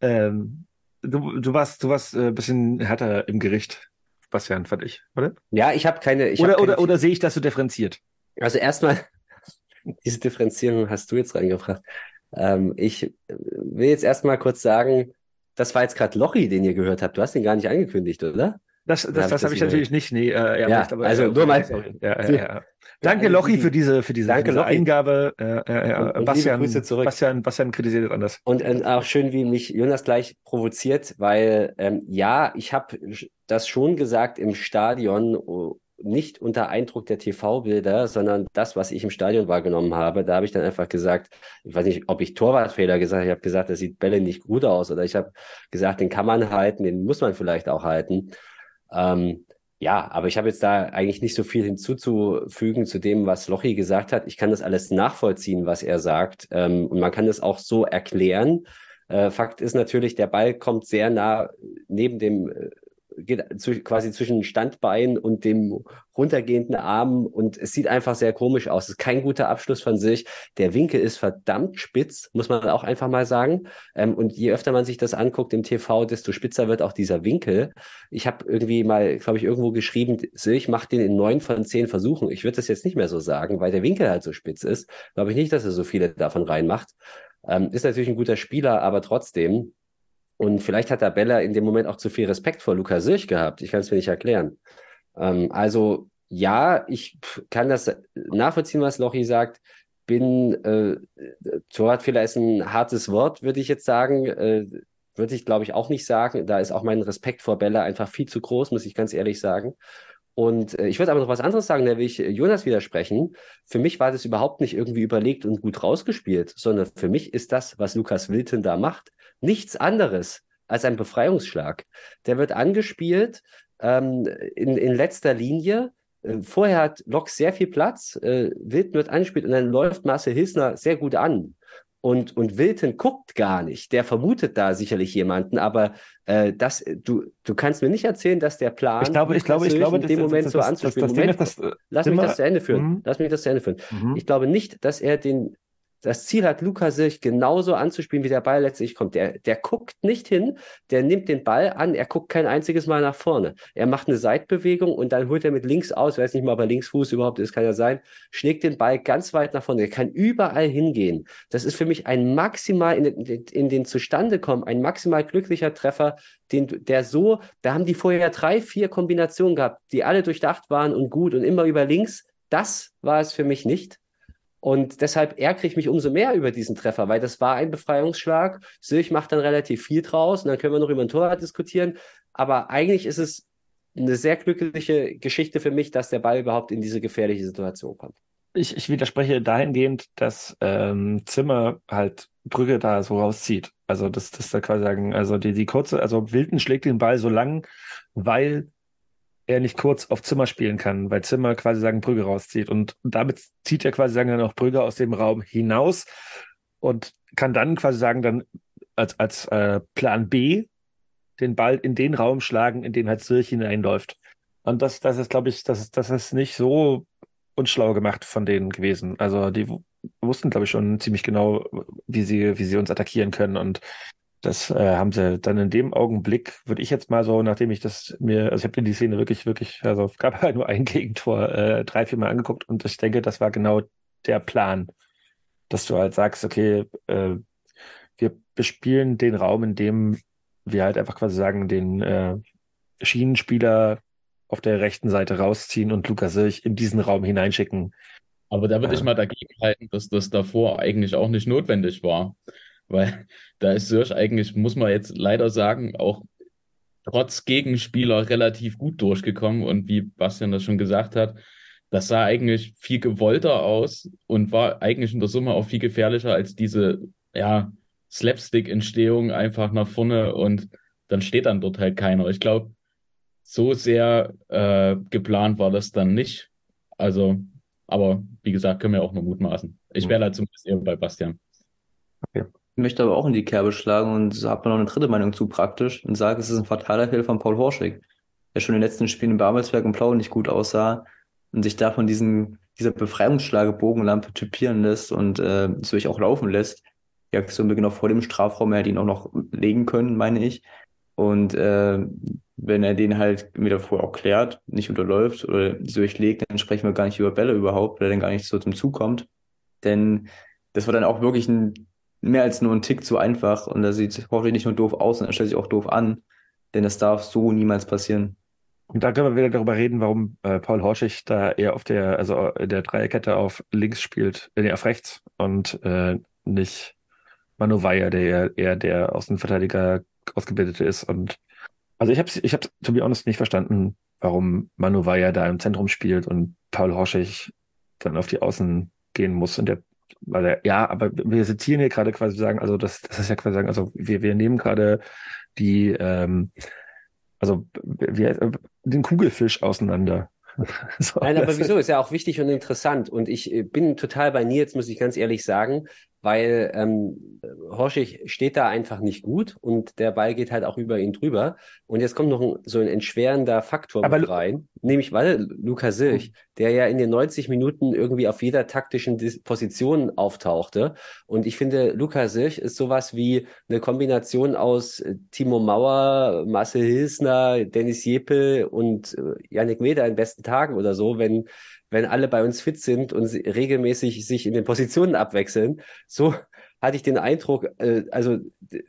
*laughs* ähm, du, du warst, du warst ein äh, bisschen härter im Gericht, Bastian, fand ich, oder? Ja, ich habe keine. Ich oder, hab keine, oder, oder sehe ich das so differenziert? Also erstmal, *laughs* diese Differenzierung hast du jetzt reingefragt. Ähm, ich will jetzt erstmal kurz sagen, das war jetzt gerade Lochi, den ihr gehört habt. Du hast den gar nicht angekündigt, oder? Das, das, das, das habe ich natürlich nicht. Nee, äh, ja, aber, also nur mal. Ja, ja, ja. Danke, Lochi, für diese, für diese, Danke, diese Eingabe. Äh, äh, und, und Bastian, Bastian, Bastian kritisiert es anders. Und äh, auch schön, wie mich Jonas gleich provoziert, weil ähm, ja, ich habe das schon gesagt im Stadion, oh, nicht unter Eindruck der TV-Bilder, sondern das, was ich im Stadion wahrgenommen habe. Da habe ich dann einfach gesagt, ich weiß nicht, ob ich Torwartfehler gesagt habe, ich habe gesagt, das sieht Bälle nicht gut aus oder ich habe gesagt, den kann man halten, den muss man vielleicht auch halten. Ähm, ja, aber ich habe jetzt da eigentlich nicht so viel hinzuzufügen zu dem, was Lochi gesagt hat. Ich kann das alles nachvollziehen, was er sagt. Ähm, und man kann das auch so erklären. Äh, Fakt ist natürlich, der Ball kommt sehr nah neben dem äh, geht zu, quasi zwischen Standbein und dem runtergehenden Arm und es sieht einfach sehr komisch aus. Es ist kein guter Abschluss von sich. Der Winkel ist verdammt spitz, muss man auch einfach mal sagen. Ähm, und je öfter man sich das anguckt im TV, desto spitzer wird auch dieser Winkel. Ich habe irgendwie mal, glaube ich, irgendwo geschrieben, Silch macht den in neun von zehn Versuchen. Ich würde das jetzt nicht mehr so sagen, weil der Winkel halt so spitz ist. Glaube ich nicht, dass er so viele davon reinmacht. Ähm, ist natürlich ein guter Spieler, aber trotzdem, und vielleicht hat der Bella in dem Moment auch zu viel Respekt vor Luca Sirch gehabt. Ich kann es mir nicht erklären. Ähm, also ja, ich kann das nachvollziehen, was Lochi sagt. Bin, äh, Torwartfehler ist ein hartes Wort, würde ich jetzt sagen. Äh, würde ich, glaube ich, auch nicht sagen. Da ist auch mein Respekt vor Bella einfach viel zu groß, muss ich ganz ehrlich sagen. Und äh, ich würde aber noch was anderes sagen, da will ich Jonas widersprechen. Für mich war das überhaupt nicht irgendwie überlegt und gut rausgespielt, sondern für mich ist das, was Lukas Wilton da macht, nichts anderes als ein Befreiungsschlag. Der wird angespielt ähm, in, in letzter Linie. Äh, vorher hat Lok sehr viel Platz, äh, Wilton wird angespielt und dann läuft Marcel Hilsner sehr gut an. Und, und Wilton guckt gar nicht. Der vermutet da sicherlich jemanden, aber äh, das, du, du kannst mir nicht erzählen, dass der Plan ich glaube, ich glaube, ich glaube, in dem das, Moment das, so anzuspielen. Moment, das, lass mich das zu Ende führen. Mhm. Lass mich das zu Ende führen. Mhm. Ich glaube nicht, dass er den das Ziel hat Luca sich genauso anzuspielen, wie der Ball letztlich kommt. Der, der guckt nicht hin, der nimmt den Ball an, er guckt kein einziges Mal nach vorne. Er macht eine Seitbewegung und dann holt er mit links aus, weiß nicht mal, ob er Linksfuß überhaupt ist, kann ja sein, schlägt den Ball ganz weit nach vorne. Er kann überall hingehen. Das ist für mich ein maximal in, in, in den Zustandekommen, ein maximal glücklicher Treffer, den, der so, da haben die vorher drei, vier Kombinationen gehabt, die alle durchdacht waren und gut und immer über links. Das war es für mich nicht. Und deshalb ärgere ich mich umso mehr über diesen Treffer, weil das war ein Befreiungsschlag. Silch macht dann relativ viel draus und dann können wir noch über ein Tor diskutieren. Aber eigentlich ist es eine sehr glückliche Geschichte für mich, dass der Ball überhaupt in diese gefährliche Situation kommt. Ich, ich widerspreche dahingehend, dass ähm, Zimmer halt Brügge da so rauszieht. Also das, das da quasi sagen, also die, die kurze, also Wilden schlägt den Ball so lang, weil er nicht kurz auf Zimmer spielen kann, weil Zimmer quasi sagen Brügge rauszieht. Und damit zieht er quasi sagen dann auch Brügge aus dem Raum hinaus und kann dann quasi sagen, dann als, als äh, Plan B den Ball in den Raum schlagen, in den halt Zürich hineinläuft. Und das, das ist, glaube ich, das ist, das ist nicht so unschlau gemacht von denen gewesen. Also die wussten, glaube ich, schon ziemlich genau, wie sie, wie sie uns attackieren können. Und das äh, haben sie dann in dem Augenblick, würde ich jetzt mal so, nachdem ich das mir, also ich habe mir die Szene wirklich, wirklich, also es gab *laughs* halt nur ein Gegentor, äh, drei, vier Mal angeguckt und ich denke, das war genau der Plan, dass du halt sagst, okay, äh, wir bespielen den Raum, in dem wir halt einfach quasi sagen, den äh, Schienenspieler auf der rechten Seite rausziehen und Lukas Sirch in diesen Raum hineinschicken. Aber da würde ich mal dagegen halten, dass das davor eigentlich auch nicht notwendig war. Weil da ist Sirsch eigentlich, muss man jetzt leider sagen, auch trotz Gegenspieler relativ gut durchgekommen. Und wie Bastian das schon gesagt hat, das sah eigentlich viel gewollter aus und war eigentlich in der Summe auch viel gefährlicher als diese, ja, Slapstick-Entstehung einfach nach vorne und dann steht dann dort halt keiner. Ich glaube, so sehr äh, geplant war das dann nicht. Also, aber wie gesagt, können wir auch nur mutmaßen. Ich wäre da zumindest eher bei Bastian. Okay möchte aber auch in die Kerbe schlagen und habe noch eine dritte Meinung zu praktisch und sage, es ist ein fataler Fehler von Paul Horschig, der schon in den letzten Spielen in Babelsberg und Plau nicht gut aussah und sich davon diesen, dieser Befreiungsschlage Bogenlampe typieren lässt und äh, so ich auch laufen lässt. Ja, so genau vor dem Strafraum, er hätte ihn auch noch legen können, meine ich. Und äh, wenn er den halt wieder vorher auch klärt, nicht unterläuft oder so durchlegt, dann sprechen wir gar nicht über Bälle überhaupt, weil er dann gar nicht so zum Zug kommt. Denn das war dann auch wirklich ein mehr als nur ein Tick zu einfach und da sieht Jorge nicht nur doof aus, sondern er stellt sich auch doof an, denn das darf so niemals passieren. Und da können wir wieder darüber reden, warum äh, Paul Horschig da eher auf der, also in der Dreierkette auf links spielt, äh, auf rechts und äh, nicht Manu Weyer, der eher, der Außenverteidiger ausgebildete ist. Und also ich habe ich hab, to be honest, nicht verstanden, warum Manu Weyer da im Zentrum spielt und Paul Horschig dann auf die Außen gehen muss. Und der, weil ja, aber wir sezieren hier gerade quasi sagen, also das, das ist ja quasi sagen, also wir, wir nehmen gerade die, ähm, also wir, den Kugelfisch auseinander. *laughs* so, Nein, aber wieso? Ist ja auch wichtig und interessant. Und ich äh, bin total bei Nils, muss ich ganz ehrlich sagen weil ähm, Horschig steht da einfach nicht gut und der Ball geht halt auch über ihn drüber. Und jetzt kommt noch ein, so ein entschwerender Faktor Aber mit rein, nämlich weil Luca Silch, der ja in den 90 Minuten irgendwie auf jeder taktischen Position auftauchte. Und ich finde, Luca Silch ist sowas wie eine Kombination aus äh, Timo Mauer, Marcel Hilsner, Dennis Jepel und äh, Yannick Meder in besten Tagen oder so, wenn wenn alle bei uns fit sind und regelmäßig sich in den Positionen abwechseln. So hatte ich den Eindruck, äh, also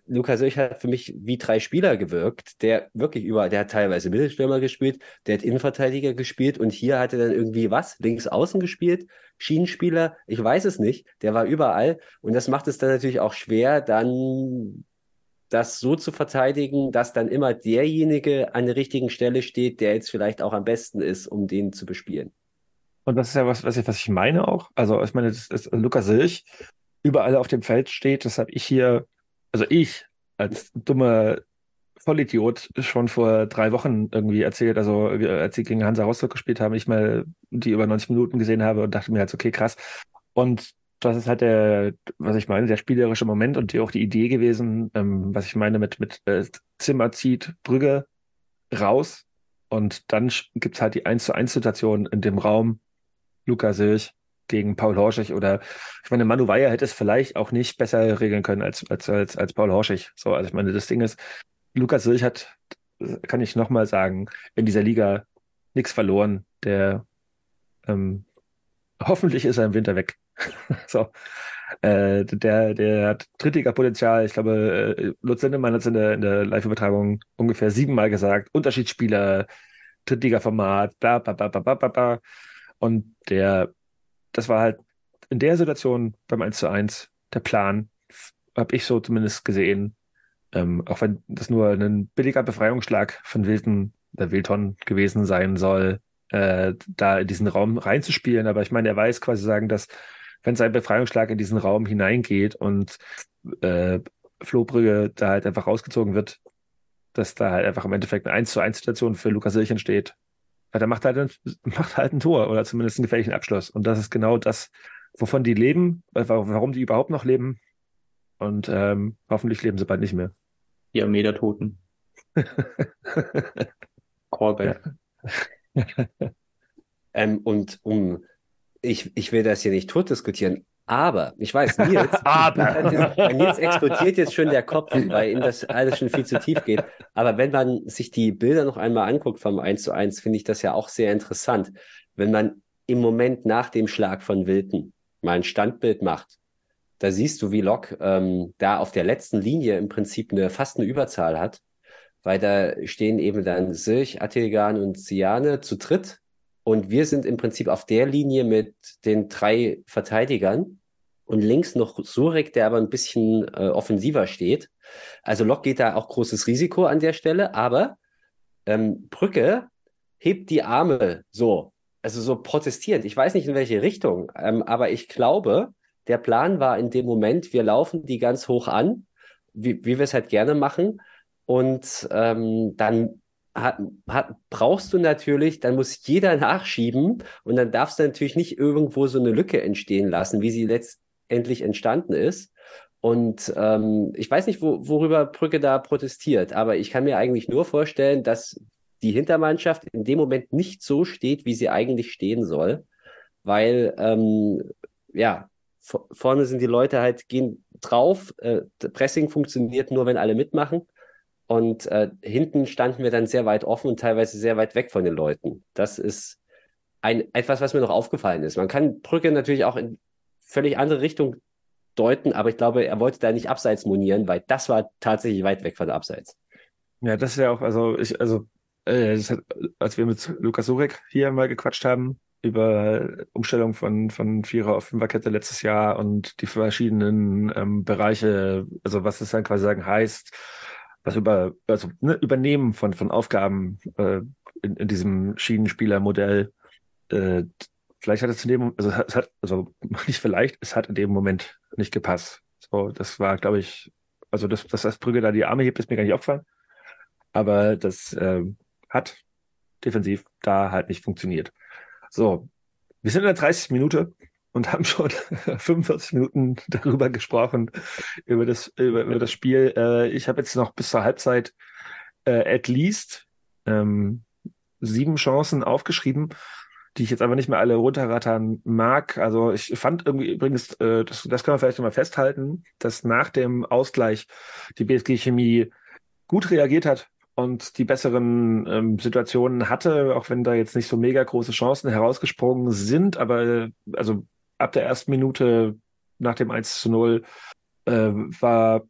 Lukas Söch hat für mich wie drei Spieler gewirkt, der wirklich über, der hat teilweise Mittelstürmer gespielt, der hat Innenverteidiger gespielt und hier hat er dann irgendwie was, links außen gespielt, Schienenspieler, ich weiß es nicht, der war überall und das macht es dann natürlich auch schwer, dann das so zu verteidigen, dass dann immer derjenige an der richtigen Stelle steht, der jetzt vielleicht auch am besten ist, um den zu bespielen. Und das ist ja was, was ich, was ich meine auch. Also, ich meine, das ist Lukas Silch überall auf dem Feld steht. Das habe ich hier, also ich als dummer Vollidiot schon vor drei Wochen irgendwie erzählt. Also, als sie gegen Hansa Rostock gespielt haben, ich mal die über 90 Minuten gesehen habe und dachte mir halt, okay, krass. Und das ist halt der, was ich meine, der spielerische Moment und die, auch die Idee gewesen, ähm, was ich meine mit, mit äh, Zimmer zieht Brügge raus und dann gibt's halt die 1 zu 1 Situation in dem Raum, Luca Silch gegen Paul Horschig oder ich meine, Manu Weyer hätte es vielleicht auch nicht besser regeln können als, als, als, als Paul Horschig. So, also ich meine, das Ding ist, Lukas Silch hat, kann ich nochmal sagen, in dieser Liga nichts verloren. Der ähm, hoffentlich ist er im Winter weg. *laughs* so. Äh, der, der hat Drittliga-Potenzial. Ich glaube, äh, Lutz Sendemann hat es in der, in der Live-Übertragung ungefähr siebenmal gesagt. Unterschiedsspieler, Drittliga-Format, bla, bla, bla, bla, bla, bla. Und der, das war halt in der Situation beim 1 zu 1 der Plan, habe ich so zumindest gesehen, ähm, auch wenn das nur ein billiger Befreiungsschlag von Wilton, der Wilton gewesen sein soll, äh, da in diesen Raum reinzuspielen. Aber ich meine, er weiß quasi sagen, dass wenn sein Befreiungsschlag in diesen Raum hineingeht und äh, Flohbrügge da halt einfach rausgezogen wird, dass da halt einfach im Endeffekt eine 1 zu 1 Situation für Lukas Silch entsteht, weil der macht halt, ein, *laughs* macht halt ein Tor oder zumindest einen gefährlichen Abschluss. Und das ist genau das, wovon die leben, warum die überhaupt noch leben. Und ähm, hoffentlich leben sie bald nicht mehr. Die Armee der Toten. *laughs* Callback. *laughs* ähm, und um, ich, ich will das hier nicht tot diskutieren, aber, ich weiß, Nils, *laughs* aber. Nils explodiert jetzt schon der Kopf, *laughs* weil ihm das alles schon viel zu tief geht. Aber wenn man sich die Bilder noch einmal anguckt vom 1 zu 1, finde ich das ja auch sehr interessant. Wenn man im Moment nach dem Schlag von Wilton mal ein Standbild macht, da siehst du, wie Lok ähm, da auf der letzten Linie im Prinzip eine fast eine Überzahl hat, weil da stehen eben dann Silch, Attilgan und Siane zu dritt und wir sind im Prinzip auf der Linie mit den drei Verteidigern und links noch Surek, der aber ein bisschen äh, offensiver steht. Also Lok geht da auch großes Risiko an der Stelle, aber ähm, Brücke hebt die Arme so, also so protestierend. Ich weiß nicht in welche Richtung, ähm, aber ich glaube, der Plan war in dem Moment, wir laufen die ganz hoch an, wie, wie wir es halt gerne machen. Und ähm, dann hat, hat, brauchst du natürlich, dann muss jeder *laughs* nachschieben und dann darfst du natürlich nicht irgendwo so eine Lücke entstehen lassen, wie sie letzt, endlich entstanden ist. Und ähm, ich weiß nicht, wo, worüber Brücke da protestiert, aber ich kann mir eigentlich nur vorstellen, dass die Hintermannschaft in dem Moment nicht so steht, wie sie eigentlich stehen soll, weil ähm, ja vorne sind die Leute halt gehen drauf. Äh, Pressing funktioniert nur, wenn alle mitmachen. Und äh, hinten standen wir dann sehr weit offen und teilweise sehr weit weg von den Leuten. Das ist ein, etwas, was mir noch aufgefallen ist. Man kann Brücke natürlich auch in völlig andere Richtung deuten, aber ich glaube, er wollte da nicht abseits monieren, weil das war tatsächlich weit weg von der Abseits. Ja, das ist ja auch, also ich, also äh, hat, als wir mit Lukas Surek hier mal gequatscht haben über Umstellung von, von Vierer auf Fünferkette letztes Jahr und die verschiedenen ähm, Bereiche, also was es dann quasi sagen heißt, was über, also ne, Übernehmen von, von Aufgaben äh, in, in diesem Schienenspielermodell. Äh, vielleicht hat es in dem, also es hat, also *laughs* nicht vielleicht, es hat in dem Moment nicht gepasst. So, das war, glaube ich, also dass, dass das Brügge da die Arme hebt, ist mir gar nicht aufgefallen. Aber das äh, hat defensiv da halt nicht funktioniert. So, wir sind in der 30 Minute und haben schon *laughs* 45 Minuten darüber gesprochen, über das, über, über das Spiel. Äh, ich habe jetzt noch bis zur Halbzeit äh, at least ähm, sieben Chancen aufgeschrieben, die ich jetzt aber nicht mehr alle runterrattern mag. Also ich fand irgendwie übrigens, äh, das, das kann man vielleicht mal festhalten, dass nach dem Ausgleich die BSG Chemie gut reagiert hat und die besseren ähm, Situationen hatte, auch wenn da jetzt nicht so mega große Chancen herausgesprungen sind, aber also ab der ersten Minute nach dem 1 zu 0 äh, war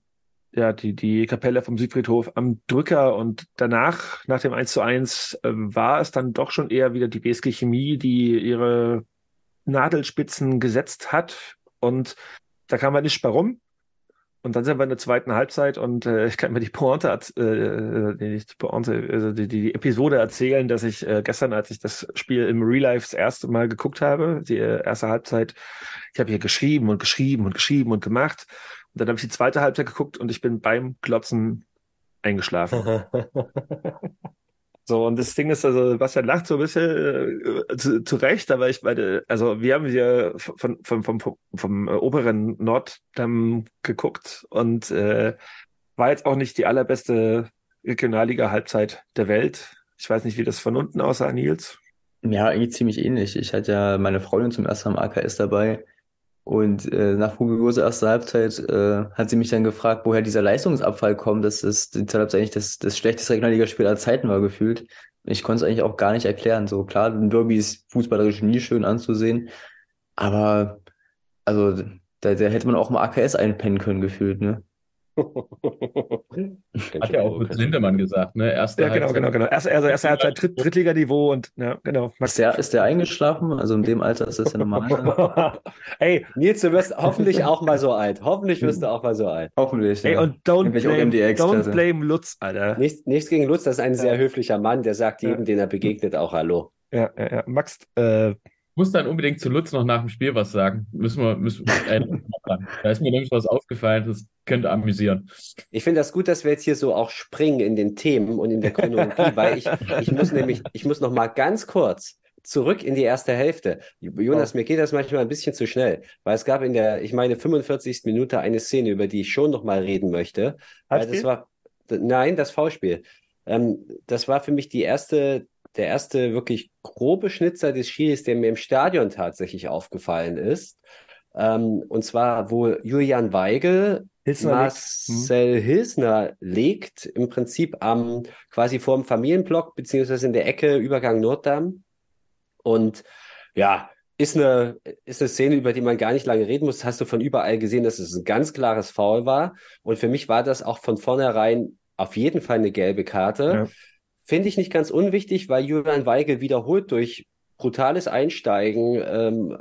ja die, die Kapelle vom Südfriedhof am Drücker und danach, nach dem 1 zu 1, äh, war es dann doch schon eher wieder die BSG Chemie, die ihre Nadelspitzen gesetzt hat und da kam man nicht warum. Und dann sind wir in der zweiten Halbzeit und äh, ich kann mir die Pointe, äh, äh, nicht Pointe, also die, die Episode erzählen, dass ich äh, gestern, als ich das Spiel im Real Life das erste Mal geguckt habe, die äh, erste Halbzeit, ich habe hier geschrieben und geschrieben und geschrieben und gemacht. Und dann habe ich die zweite Halbzeit geguckt und ich bin beim Klotzen eingeschlafen. *laughs* So, und das Ding ist, also Bastian lacht so ein bisschen äh, zu, zu Recht, aber ich meine, also wir haben hier von, von, vom, vom, vom oberen Norddamm geguckt und äh, war jetzt auch nicht die allerbeste Regionalliga-Halbzeit der Welt. Ich weiß nicht, wie das von unten aussah, Nils. Ja, eigentlich ziemlich ähnlich. Ich hatte ja meine Freundin zum ersten Mal am AKS dabei und äh, nach Fugigose erster Halbzeit äh, hat sie mich dann gefragt, woher dieser Leistungsabfall kommt. Das ist die Zeit eigentlich das, das schlechteste Regionalligaspiel aller Zeiten war gefühlt. Ich konnte es eigentlich auch gar nicht erklären. So klar, ein Derby ist fußballerisch nie schön anzusehen, aber also da, da hätte man auch mal AKS einpennen können gefühlt, ne? Hat ja auch mit Lindemann gesagt, ne? Erste ja, genau, Halbzeit. genau, genau. Erste, also erste Halbzeit Dritt, Drittliganiveau und ja, genau. Ist der, ist der eingeschlafen? Also in dem Alter ist das ja normal. *laughs* Ey, Nils, du wirst hoffentlich auch mal so alt. Hoffentlich wirst du auch mal so alt. Hoffentlich. Ey, ja. und don't blame, don't blame Lutz, Alter. Nichts, nichts gegen Lutz, das ist ein sehr höflicher Mann, der sagt Ja. jedem, den er begegnet, auch Hallo. Ja, ja, ja. Max, äh, muss dann unbedingt zu Lutz noch nach dem Spiel was sagen. Müssen wir, müssen wir äh, *laughs* da ist mir nämlich was aufgefallen, das könnte amüsieren. Ich finde das gut, dass wir jetzt hier so auch springen in den Themen und in der Chronologie, *laughs* weil ich, ich muss nämlich, ich muss noch mal ganz kurz zurück in die erste Hälfte. Jonas, mir geht das manchmal ein bisschen zu schnell, weil es gab in der, ich meine, 45. Minute eine Szene, über die ich schon noch mal reden möchte. Weil das war, nein, das V-Spiel. Ähm, das war für mich die erste, der erste wirklich grobe Schnitzer des Schiris, der mir im Stadion tatsächlich aufgefallen ist. Ähm, und zwar, wo Julian Weigel Hilsner legt. Marcel Hilsner legt im Prinzip am quasi vor dem Familienblock beziehungsweise in der Ecke Übergang Norddamm und ja ist eine ist eine Szene über die man gar nicht lange reden muss hast du von überall gesehen dass es ein ganz klares Foul war und für mich war das auch von vornherein auf jeden Fall eine gelbe Karte Ja. Finde ich nicht ganz unwichtig weil Julian Weigel wiederholt durch brutales Einsteigen ähm,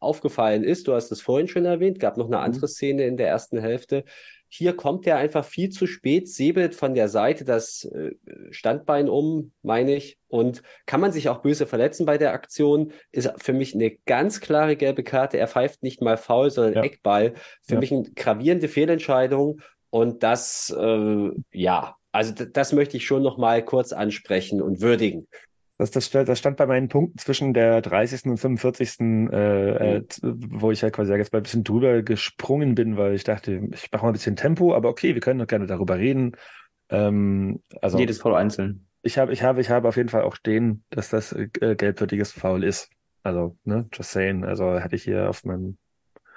aufgefallen ist. Du hast es vorhin schon erwähnt, gab noch eine andere Szene in der ersten Hälfte. Hier kommt er einfach viel zu spät, säbelt von der Seite das äh, Standbein um, meine ich. Und kann man sich auch böse verletzen bei der Aktion, ist für mich eine ganz klare gelbe Karte. Er pfeift nicht mal faul, sondern Ja. Eckball. Für Ja. mich eine gravierende Fehlentscheidung. Und das, äh, ja, also das möchte ich schon noch mal kurz ansprechen und würdigen. Das, das, stand- das stand bei meinen Punkten zwischen der 30. und 45. Äh, äh, z- wo ich ja quasi jetzt mal ein bisschen drüber gesprungen bin, weil ich dachte, ich mache mal ein bisschen Tempo, aber okay, wir können doch gerne darüber reden. Ähm, also Jedes Foul einzeln. ich habe, ich habe, ich habe auf jeden Fall auch stehen, dass das äh, gelbwürdiges Foul ist. Also, ne, just saying. Also hatte ich hier auf meinem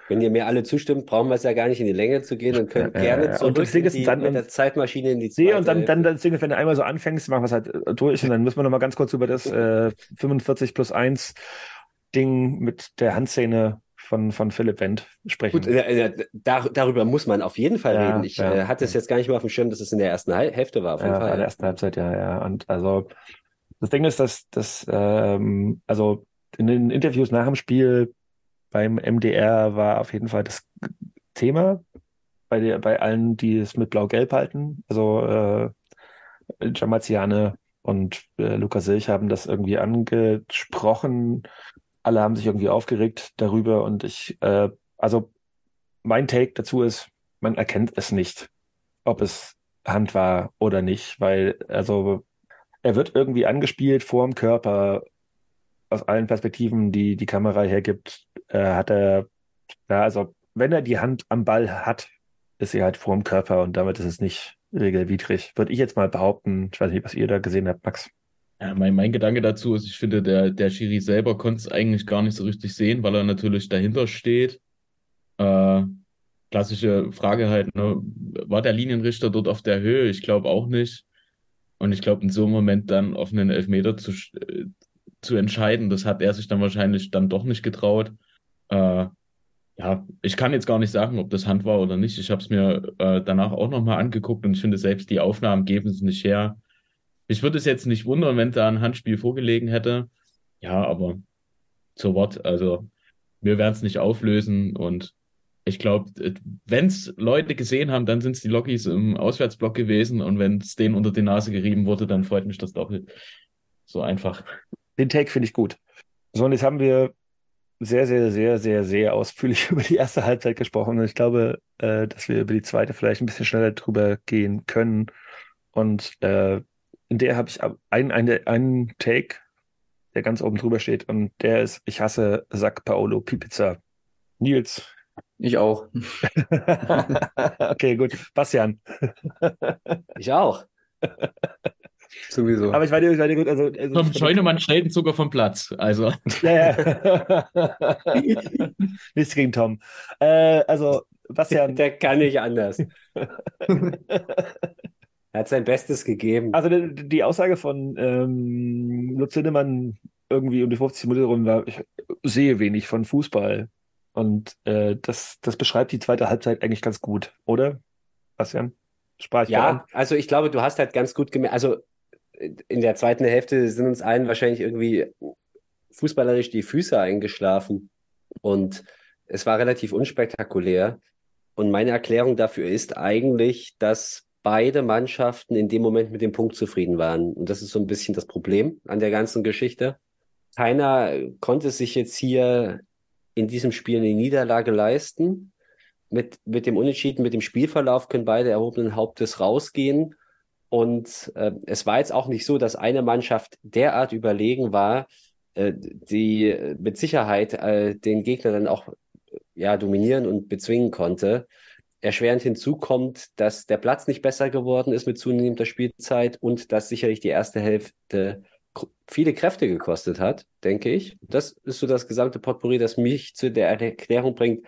Wenn ihr mir alle zustimmt, brauchen wir es ja gar nicht in die Länge zu gehen und *laughs* können Ja, ja, gerne ja. Und zurück Ding in ist, die, dann- mit der Zeitmaschine in die sehe zweite und dann, dann das Ding, wenn du einmal so anfängst, machen wir es halt äh, durch und dann müssen wir noch mal ganz kurz über das *laughs* äh, 45 plus 1 Ding mit der Handszene von, von Philipp Wendt sprechen. Gut, äh, dar darüber muss man auf jeden Fall Ja, reden. Ich ja. äh, hatte es jetzt gar nicht mehr auf dem Schirm, dass es in der ersten Hälfte war, auf jeden Ja, Fall. der ersten Halbzeit, ja, ja. Und also das Ding ist, dass, dass ähm, also in den Interviews nach dem Spiel beim MDR war auf jeden Fall das Thema bei der, bei allen, die es mit Blau-Gelb halten. Also äh, Jamaziane und äh, Lukas Silch haben das irgendwie angesprochen. Alle haben sich irgendwie aufgeregt darüber und ich, äh, also mein Take dazu ist, man erkennt es nicht, ob es Hand war oder nicht, weil also er wird irgendwie angespielt vorm Körper aus allen Perspektiven, die die Kamera hergibt, äh, hat er, ja, also wenn er die Hand am Ball hat, ist sie halt vorm Körper und damit ist es nicht regelwidrig. Würde ich jetzt mal behaupten. Ich weiß nicht, was ihr da gesehen habt, Max. Ja, mein, mein Gedanke dazu ist, ich finde, der, der Schiri selber konnte es eigentlich gar nicht so richtig sehen, weil er natürlich dahinter steht. Äh, klassische Frage halt, ne, war der Linienrichter dort auf der Höhe? Ich glaube auch nicht. Und ich glaube, in so einem Moment dann auf einen Elfmeter zu, äh, zu entscheiden, das hat er sich dann wahrscheinlich dann doch nicht getraut. Äh, ja, ich kann jetzt gar nicht sagen, ob das Hand war oder nicht. Ich habe es mir äh, danach auch nochmal angeguckt und ich finde, selbst die Aufnahmen geben es nicht her. Ich würde es jetzt nicht wundern, wenn da ein Handspiel vorgelegen hätte. Ja, aber so what? Also, wir werden es nicht auflösen und ich glaube, wenn es Leute gesehen haben, dann sind es die Lockies im Auswärtsblock gewesen und wenn es denen unter die Nase gerieben wurde, dann freut mich das doppelt. So einfach. Den Take finde ich gut. So, und jetzt haben wir sehr, sehr, sehr, sehr, sehr ausführlich *laughs* über die erste Halbzeit gesprochen. Und ich glaube, äh, dass wir über die zweite vielleicht ein bisschen schneller drüber gehen können. Und äh, in der habe ich einen, eine, einen Take, der ganz oben drüber steht. Und der ist, ich hasse Sack Paolo Pipizza. Nils. Ich auch. *laughs* *laughs* okay, gut. Bastian. Ich auch. Sowieso. Aber ich dir, ich dir gut. Also, also Tom Scheunemann stellt ihn sogar vom Platz. Also, Ja, ja. *laughs* Nichts gegen Tom. Äh, also, Bastian, Der kann nicht anders. *laughs* Er hat sein Bestes gegeben. also die, die Aussage von ähm, Lutz Lindemann irgendwie um die 50 Minuten rum war, ich sehe wenig von Fußball. Und äh, das, das beschreibt die zweite Halbzeit eigentlich ganz gut, oder? Bastian? Sprach ich Ja, also ich glaube, du hast halt ganz gut gemerkt, also in der zweiten Hälfte sind uns allen wahrscheinlich irgendwie fußballerisch die Füße eingeschlafen und es war relativ unspektakulär. Und meine Erklärung dafür ist eigentlich, dass beide Mannschaften in dem Moment mit dem Punkt zufrieden waren. Und das ist so ein bisschen das Problem an der ganzen Geschichte. Keiner konnte sich jetzt hier in diesem Spiel eine Niederlage leisten. Mit, mit dem Unentschieden, mit dem Spielverlauf können beide erhobenen Hauptes rausgehen. Und äh, es war jetzt auch nicht so, dass eine Mannschaft derart überlegen war, äh, die mit Sicherheit äh, den Gegner dann auch ja, dominieren und bezwingen konnte. Erschwerend hinzu kommt, dass der Platz nicht besser geworden ist mit zunehmender Spielzeit und dass sicherlich die erste Hälfte viele Kräfte gekostet hat, denke ich. Das ist so das gesamte Potpourri, das mich zu der Erklärung bringt,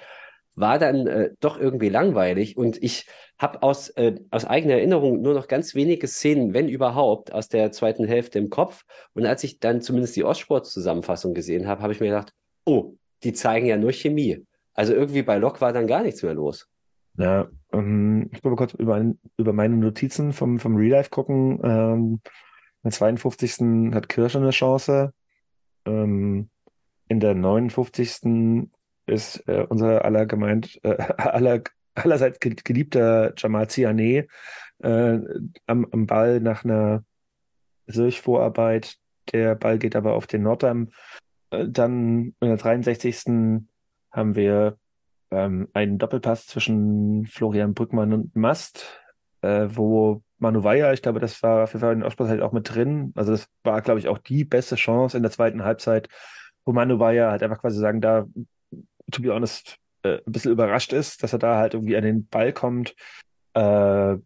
war dann äh, doch irgendwie langweilig und ich habe aus, äh, aus eigener Erinnerung nur noch ganz wenige Szenen, wenn überhaupt, aus der zweiten Hälfte im Kopf. Und als ich dann zumindest die Ostsport-Zusammenfassung gesehen habe, habe ich mir gedacht, oh, die zeigen ja nur Chemie. Also irgendwie bei Lok war dann gar nichts mehr los. Ja, ähm, ich will kurz über, über meine Notizen vom, vom Real Life gucken. Ähm, in der 52. hat Kirsch eine Chance. Ähm, in der 59. ist äh, unser aller gemeint, äh, *laughs* aller, allerseits ge- geliebter Jamal Ziané äh, am, am Ball nach einer Sirch-Vorarbeit. Der Ball geht aber auf den Nordam. Äh, dann in der 63. haben wir ähm, einen Doppelpass zwischen Florian Brückmann und Mast, äh, wo Manu Weyer, ich glaube, das war Fall in Ostsport halt auch mit drin. Also das war, glaube ich, auch die beste Chance in der zweiten Halbzeit, wo Manu Weyer halt einfach quasi sagen, da, to be honest, äh, ein bisschen überrascht ist, dass er da halt irgendwie an den Ball kommt. Äh,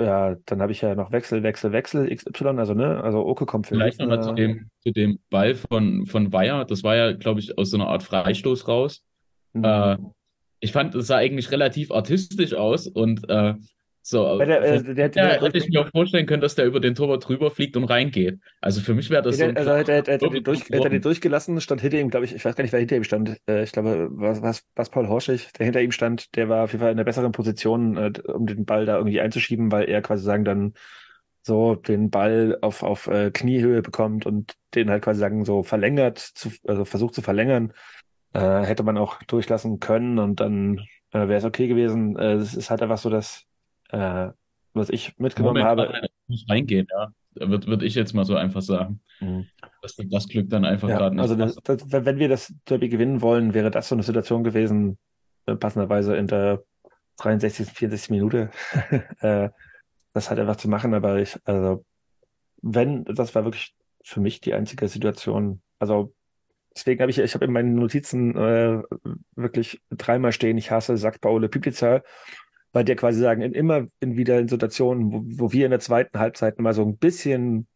ja, dann habe ich ja noch Wechsel, Wechsel, Wechsel, XY, also ne, also Oke kommt für vielleicht nochmal zu Lüttner. dem, zu dem Ball von, von Weyer. Das war ja, glaube ich, aus so einer Art Freistoß raus. Mhm. Äh, ich fand, es sah eigentlich relativ artistisch aus und äh, So, der, von der, der, der, hätte ich mir auch vorstellen können, dass der über den Torwart drüber fliegt und reingeht. Also für mich wäre das so der, ein also hätte, hätte, hätte, durch, hätte er den durchgelassen, stand hinter ihm, glaube ich, ich weiß gar nicht, wer hinter ihm stand. Äh, ich glaube, was, was, was Paul Horschig, der hinter ihm stand, der war auf jeden Fall in einer besseren Position, äh, um den Ball da irgendwie einzuschieben, weil er quasi sagen dann so den Ball auf, auf äh, Kniehöhe bekommt und den halt quasi sagen so verlängert, zu, also versucht zu verlängern. Äh, hätte man auch durchlassen können und dann äh, wäre es okay gewesen. Äh, es ist halt einfach so, dass äh, was ich mitgenommen Moment, habe. nein, muss reingehen, ja. Würde würd ich jetzt mal so einfach sagen. Mhm. Dass das Glück dann einfach Ja, gerade nicht also das, das, wenn wir das Derby gewinnen wollen, wäre das so eine Situation gewesen, äh, passenderweise in der 63., 64. Minute, *laughs* äh, das halt einfach zu machen. Aber ich, also, wenn, das war wirklich für mich die einzige Situation. Also, deswegen habe ich, ich habe in meinen Notizen äh, wirklich dreimal stehen, ich hasse Sack Paule Weil der quasi sagen, in, immer in wieder in Situationen, wo, wo wir in der zweiten Halbzeit mal so ein bisschen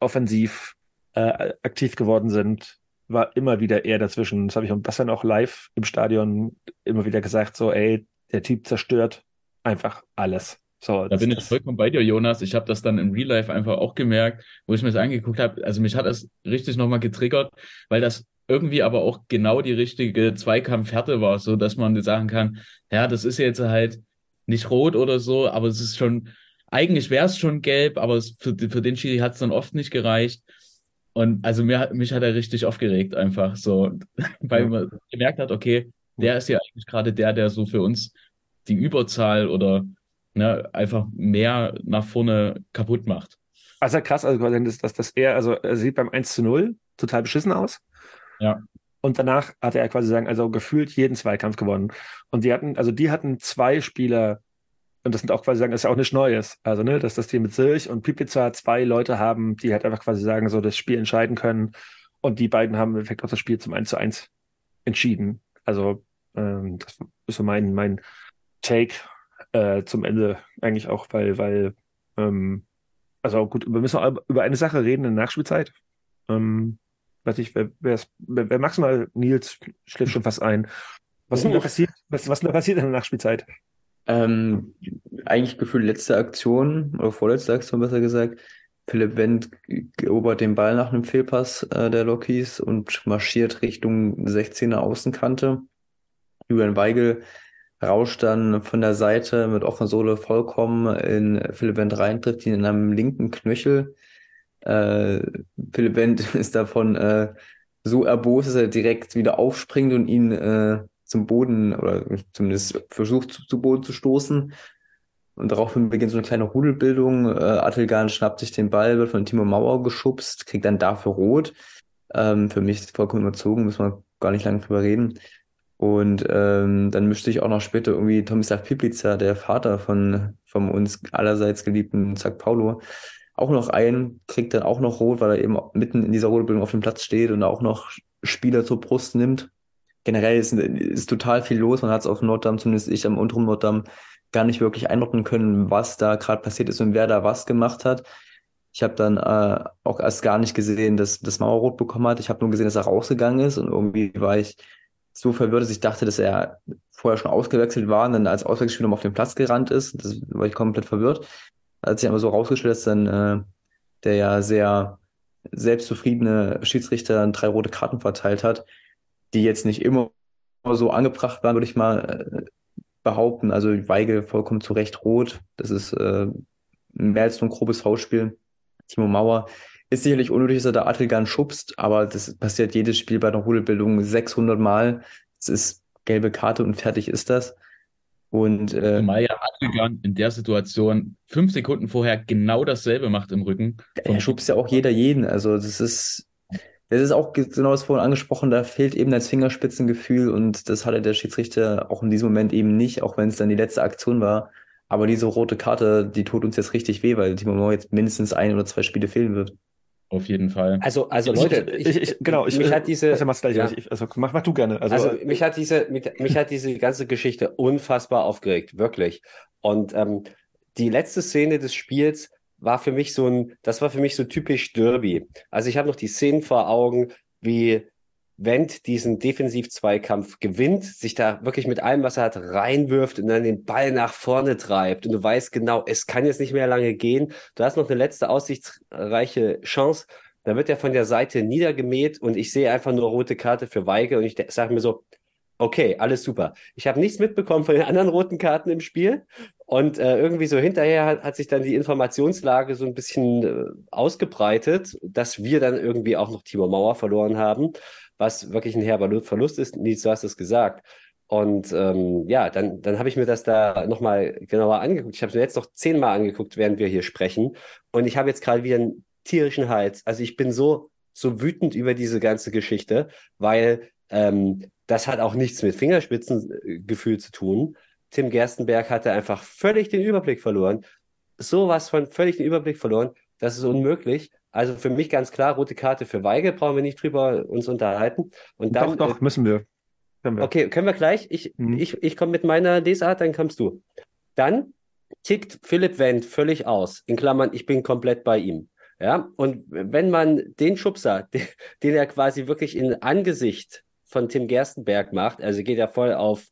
offensiv äh, aktiv geworden sind, war immer wieder er dazwischen. Das habe ich und Bastian auch live im Stadion immer wieder gesagt, so, ey, der Typ zerstört einfach alles. So, Da bin ich vollkommen bei dir, Jonas. Ich habe das dann im Real Life einfach auch gemerkt, wo ich mir das angeguckt habe. Also mich hat das richtig nochmal getriggert, weil das irgendwie aber auch genau die richtige Zweikampfhärte war, so dass man sagen kann, ja, das ist jetzt halt nicht rot oder so, aber es ist schon, eigentlich wäre es schon gelb, aber es, für, für den Schiri hat es dann oft nicht gereicht. Und also mir, mich hat er richtig aufgeregt, einfach so, *laughs* weil man gemerkt hat, okay, der ist ja eigentlich gerade der, der so für uns die Überzahl oder ne, einfach mehr nach vorne kaputt macht. also krass, also dass, dass, dass er, also er sieht beim 1 zu 0 total beschissen aus. Ja. Und danach hatte er quasi sagen, also gefühlt jeden Zweikampf gewonnen. Und die hatten, also die hatten zwei Spieler, und das sind auch quasi sagen, das ist ja auch nicht Neues. Also, ne, dass das Team mit Silch und Pipica zwei Leute haben, die halt einfach quasi sagen, so das Spiel entscheiden können. Und die beiden haben im Endeffekt auch das Spiel zum 1 zu 1 entschieden. Also, ähm, das ist so mein, mein Take äh, zum Ende eigentlich auch, weil, weil, ähm, also gut, wir müssen auch über eine Sache reden in der Nachspielzeit. Ähm, weiß ich, wer, wer, ist, wer, wer mag's mal? Nils schläft schon fast ein. Was ist denn da passiert? Was, was denn da passiert in der Nachspielzeit? Ähm, eigentlich gefühlt letzte Aktion, oder vorletzte Aktion besser gesagt. Philipp Wendt erobert den Ball nach einem Fehlpass äh, der Lokis und marschiert Richtung 16er Außenkante. Julian Weigel rauscht dann von der Seite mit offener Sohle vollkommen in Philipp Wendt rein, trifft ihn in einem linken Knöchel. Äh, Philipp Wendt *laughs* ist davon äh, so erbost, dass er direkt wieder aufspringt und ihn äh, zum Boden oder zumindest versucht zu, zu Boden zu stoßen. Und daraufhin beginnt so eine kleine Rudelbildung. Äh, Attilgan schnappt sich den Ball, wird von Timo Mauer geschubst, kriegt dann dafür rot. Ähm, für mich ist vollkommen überzogen, müssen wir gar nicht lange drüber reden. Und ähm, dann mischt sich auch noch später irgendwie Tomislav Piplica, der Vater von vom uns allerseits geliebten St. Paulo, auch noch ein, kriegt dann auch noch rot, weil er eben mitten in dieser Rudelbildung auf dem Platz steht und auch noch Spieler zur Brust nimmt. Generell ist, ist total viel los. Man hat es auf Norddamm, zumindest ich am unteren Norddamm, gar nicht wirklich einordnen können, was da gerade passiert ist und wer da was gemacht hat. Ich habe dann äh, auch erst gar nicht gesehen, dass das Mauerrot bekommen hat. Ich habe nur gesehen, dass er rausgegangen ist und irgendwie war ich so verwirrt, dass ich dachte, dass er vorher schon ausgewechselt war und dann als Auswechselspieler auf den Platz gerannt ist. Das war ich komplett verwirrt. Als sich aber so rausgestellt, dass dann äh, der ja sehr selbstzufriedene Schiedsrichter drei rote Karten verteilt hat, die jetzt nicht immer so angebracht waren, würde ich mal äh, behaupten. Also Weigel vollkommen zu Recht rot. Das ist äh, mehr als nur ein grobes Foulspiel. Timo Mauer ist sicherlich unnötig, dass er da Attilgan schubst, aber das passiert jedes Spiel bei der Rudelbildung 600 Mal. Es ist gelbe Karte und fertig ist das. Und äh, Zumal ja in der Situation fünf Sekunden vorher genau dasselbe macht im Rücken. er schubst ja auch jeder jeden. Also das ist, das ist auch genau das vorhin angesprochen, da fehlt eben das Fingerspitzengefühl und das hatte der Schiedsrichter auch in diesem Moment eben nicht, auch wenn es dann die letzte Aktion war. Aber diese rote Karte, die tut uns jetzt richtig weh, weil Timo Mauer jetzt mindestens ein oder zwei Spiele fehlen wird. Auf jeden Fall. Also, also Ich- Leute, ich, ich, genau, ich, mich hat diese, das mach's gleich, ja. ich, also mach, mach du gerne. Also, Also mich hat diese, mich, mich hat diese ganze Geschichte unfassbar aufgeregt, wirklich. Und ähm, die letzte Szene des Spiels war für mich so ein, das war für mich so typisch Derby. Also ich habe noch die Szenen vor Augen, wie Wendt diesen Defensiv-Zweikampf gewinnt, sich da wirklich mit allem, was er hat, reinwirft und dann den Ball nach vorne treibt. Und du weißt genau, es kann jetzt nicht mehr lange gehen. Du hast noch eine letzte aussichtsreiche Chance. Da wird er von der Seite niedergemäht und ich sehe einfach nur rote Karte für Weige und ich sage mir so, okay, alles super. Ich habe nichts mitbekommen von den anderen roten Karten im Spiel und äh, irgendwie so hinterher hat, hat, sich dann die Informationslage so ein bisschen äh, ausgebreitet, dass wir dann irgendwie auch noch Timo Mauer verloren haben, was wirklich ein herber Verlust ist. Nils, du hast es gesagt. Und ähm, ja, dann, dann habe ich mir das da nochmal genauer angeguckt. Ich habe es mir jetzt noch zehnmal angeguckt, während wir hier sprechen. Und ich habe jetzt gerade wieder einen tierischen Hals. Also ich bin so, so wütend über diese ganze Geschichte, weil ähm, das hat auch nichts mit Fingerspitzengefühl zu tun. Tim Gerstenberg hatte einfach völlig den Überblick verloren. Sowas von völlig den Überblick verloren. Das ist unmöglich. Also für mich ganz klar, rote Karte für Weige, brauchen wir nicht drüber uns unterhalten. Und dann, doch, doch, äh, müssen wir. Können wir. Okay, können wir gleich. Ich, mhm. ich, ich komme mit meiner Lesart, dann kommst du. Dann tickt Philipp Wendt völlig aus. In Klammern, ich bin komplett bei ihm. Ja, und wenn man den Schubser, *laughs* den, den er quasi wirklich in Angesicht von Tim Gerstenberg macht. Also geht er voll auf,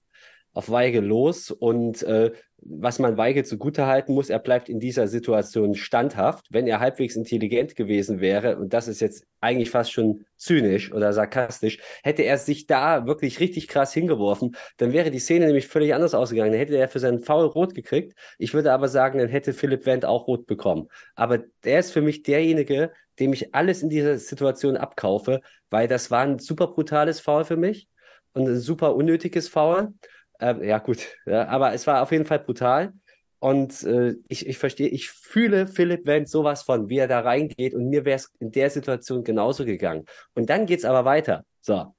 auf Weige los und äh, was man Weige zugutehalten muss, er bleibt in dieser Situation standhaft. Wenn er halbwegs intelligent gewesen wäre, und das ist jetzt eigentlich fast schon zynisch oder sarkastisch, hätte er sich da wirklich richtig krass hingeworfen, dann wäre die Szene nämlich völlig anders ausgegangen. Dann hätte er für seinen Foul rot gekriegt. Ich würde aber sagen, dann hätte Philipp Wendt auch rot bekommen. Aber der ist für mich derjenige, dem ich alles in dieser Situation abkaufe, weil das war ein super brutales Foul für mich und ein super unnötiges Foul. Ähm, ja, gut, ja, aber es war auf jeden Fall brutal. Und äh, ich, ich verstehe, ich fühle Philipp Wendt sowas von, wie er da reingeht. Und mir wäre es in der Situation genauso gegangen. Und dann geht's aber weiter. So,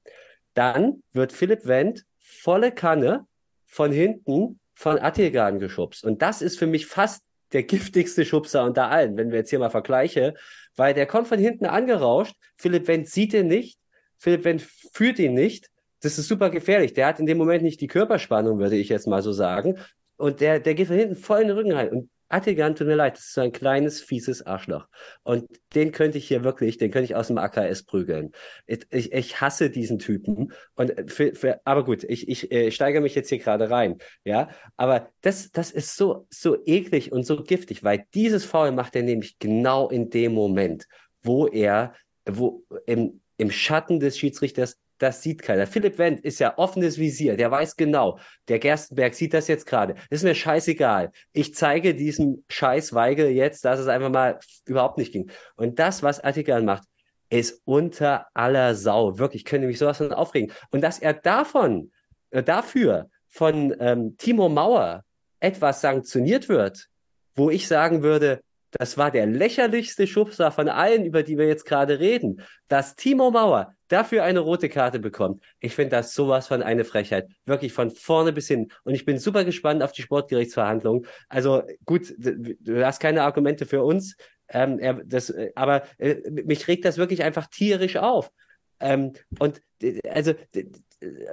dann wird Philipp Wendt volle Kanne von hinten von Attilgan geschubst. Und das ist für mich fast der giftigste Schubser unter allen, wenn wir jetzt hier mal vergleiche, weil der kommt von hinten angerauscht. Philipp Wendt sieht ihn nicht. Philipp Wendt führt ihn nicht. Das ist super gefährlich. Der hat in dem Moment nicht die Körperspannung, würde ich jetzt mal so sagen. Und der, der geht von hinten voll in den Rücken rein. Und Attigan, tut mir leid, das ist so ein kleines, fieses Arschloch. Und den könnte ich hier wirklich, den könnte ich aus dem AKS prügeln. Ich, ich, ich hasse diesen Typen. Und für, für, aber gut, ich, ich äh, steigere mich jetzt hier gerade rein. Ja, aber das, das ist so, so eklig und so giftig, weil dieses Foul macht er nämlich genau in dem Moment, wo er, wo im, im Schatten des Schiedsrichters das sieht keiner. Philipp Wendt ist ja offenes Visier, der weiß genau, der Gerstenberg sieht das jetzt gerade. Ist mir scheißegal. Ich zeige diesem Scheiß Weigel jetzt, dass es einfach mal überhaupt nicht ging. Und das, was Attigan macht, ist unter aller Sau. Wirklich, könnte mich sowas von aufregen. Und dass er davon, äh, dafür von ähm, Timo Mauer etwas sanktioniert wird, wo ich sagen würde, das war der lächerlichste Schubser von allen, über die wir jetzt gerade reden, dass Timo Mauer dafür eine rote Karte bekommt. Ich finde das sowas von eine Frechheit. Wirklich von vorne bis hin. Und ich bin super gespannt auf die Sportgerichtsverhandlungen. Also gut, du hast keine Argumente für uns. Ähm, er, das, äh, aber äh, mich regt das wirklich einfach tierisch auf. Ähm, und also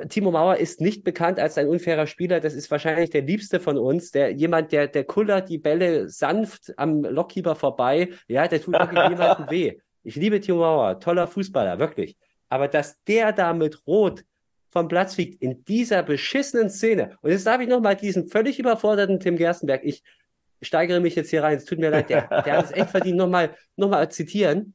Timo Mauer ist nicht bekannt als ein unfairer Spieler. Das ist wahrscheinlich der liebste von uns. Der jemand, der der kullert die Bälle sanft am Lockkeeper vorbei. Ja, der tut wirklich niemandem *laughs* weh. Ich liebe Timo Mauer, toller Fußballer, wirklich. Aber dass der da mit Rot vom Platz fliegt in dieser beschissenen Szene. Und jetzt darf ich nochmal diesen völlig überforderten Tim Gerstenberg, ich steigere mich jetzt hier rein, es tut mir leid, der, der hat es echt verdient, nochmal noch mal zitieren.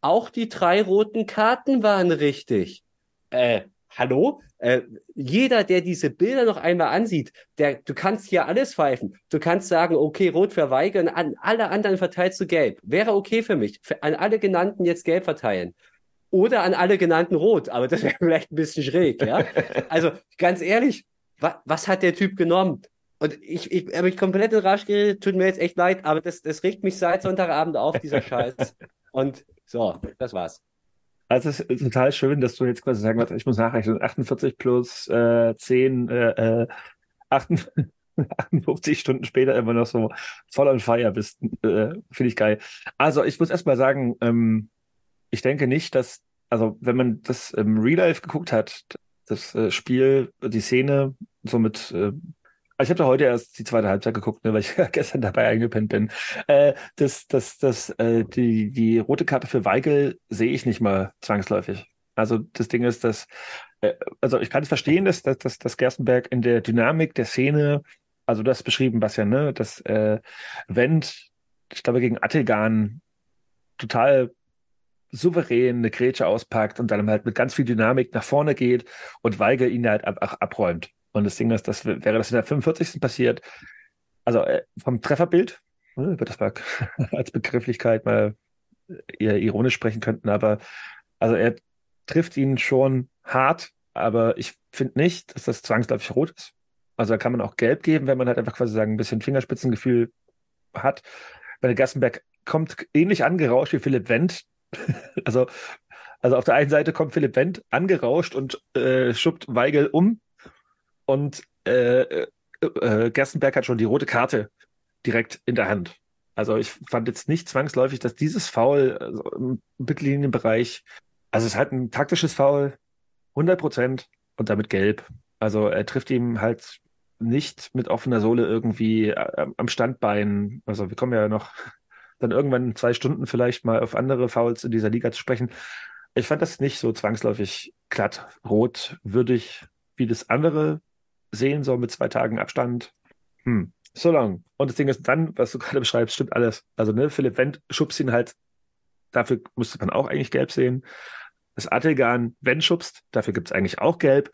Auch die drei roten Karten waren richtig. Äh, hallo? Äh, jeder, der diese Bilder noch einmal ansieht, der, du kannst hier alles pfeifen. Du kannst sagen, okay, rot verweigern, an alle anderen verteilst du gelb. Wäre okay für mich. Für, an alle genannten jetzt gelb verteilen oder an alle genannten rot, aber das wäre *laughs* vielleicht ein bisschen schräg, ja. Also ganz ehrlich, wa was hat der Typ genommen? Und ich, ich habe mich komplett in Rasch geredet, tut mir jetzt echt leid, aber das, das regt mich seit Sonntagabend auf, dieser Scheiß. Und so, das war's. Also es ist total schön, dass du jetzt quasi sagen wirst, ich muss nachrechnen, 48 plus äh, 10, äh, äh, 58 *laughs* Stunden später immer noch so voll on fire bist. Äh, Finde ich geil. Also ich muss erstmal sagen, ähm, ich denke nicht, dass, also wenn man das im Real Life geguckt hat, das äh, Spiel, die Szene, so mit, äh, also ich habe da heute erst die zweite Halbzeit geguckt, ne, weil ich *laughs* gestern dabei eingepennt bin. Äh, das, das, das, äh, die, die rote Karte für Weigel sehe ich nicht mal zwangsläufig. Also das Ding ist, dass, äh, also ich kann es verstehen, dass, dass, dass, dass Gerstenberg in der Dynamik der Szene, also du hast beschrieben, Bastian, ne, dass äh, Wendt, ich glaube, gegen Attilgan total souverän eine Grätsche auspackt und dann halt mit ganz viel Dynamik nach vorne geht und Weigel ihn halt ab, ab, abräumt. Und das Ding ist, das wäre das in der 45. passiert. Also äh, vom Trefferbild, ne, über das wir *laughs* als Begrifflichkeit mal eher ironisch sprechen könnten, aber also er trifft ihn schon hart, aber ich finde nicht, dass das zwangsläufig rot ist. Also da kann man auch gelb geben, wenn man halt einfach quasi sagen, ein bisschen Fingerspitzengefühl hat. Bei der Gassenberg kommt ähnlich angerauscht wie Philipp Wendt. *laughs* also, also auf der einen Seite kommt Philipp Wendt angerauscht und äh, schubbt Weigel um und äh, äh, äh, Gerstenberg hat schon die rote Karte direkt in der Hand. Also ich fand jetzt nicht zwangsläufig, dass dieses Foul also im Mittellinienbereich, also es ist halt ein taktisches Foul, 100 Prozent und damit gelb. Also er trifft ihm halt nicht mit offener Sohle irgendwie äh, am Standbein. Also wir kommen ja noch dann irgendwann zwei Stunden vielleicht mal auf andere Fouls in dieser Liga zu sprechen. Ich fand das nicht so zwangsläufig glatt rot würdig, wie das andere sehen soll mit zwei Tagen Abstand. Hm, so lang. Und das Ding ist dann, was du gerade beschreibst, stimmt alles. Also, ne, Philipp Wendt schubst ihn halt, dafür müsste man auch eigentlich gelb sehen. Das Attilgan Wendt schubst, dafür gibt es eigentlich auch gelb.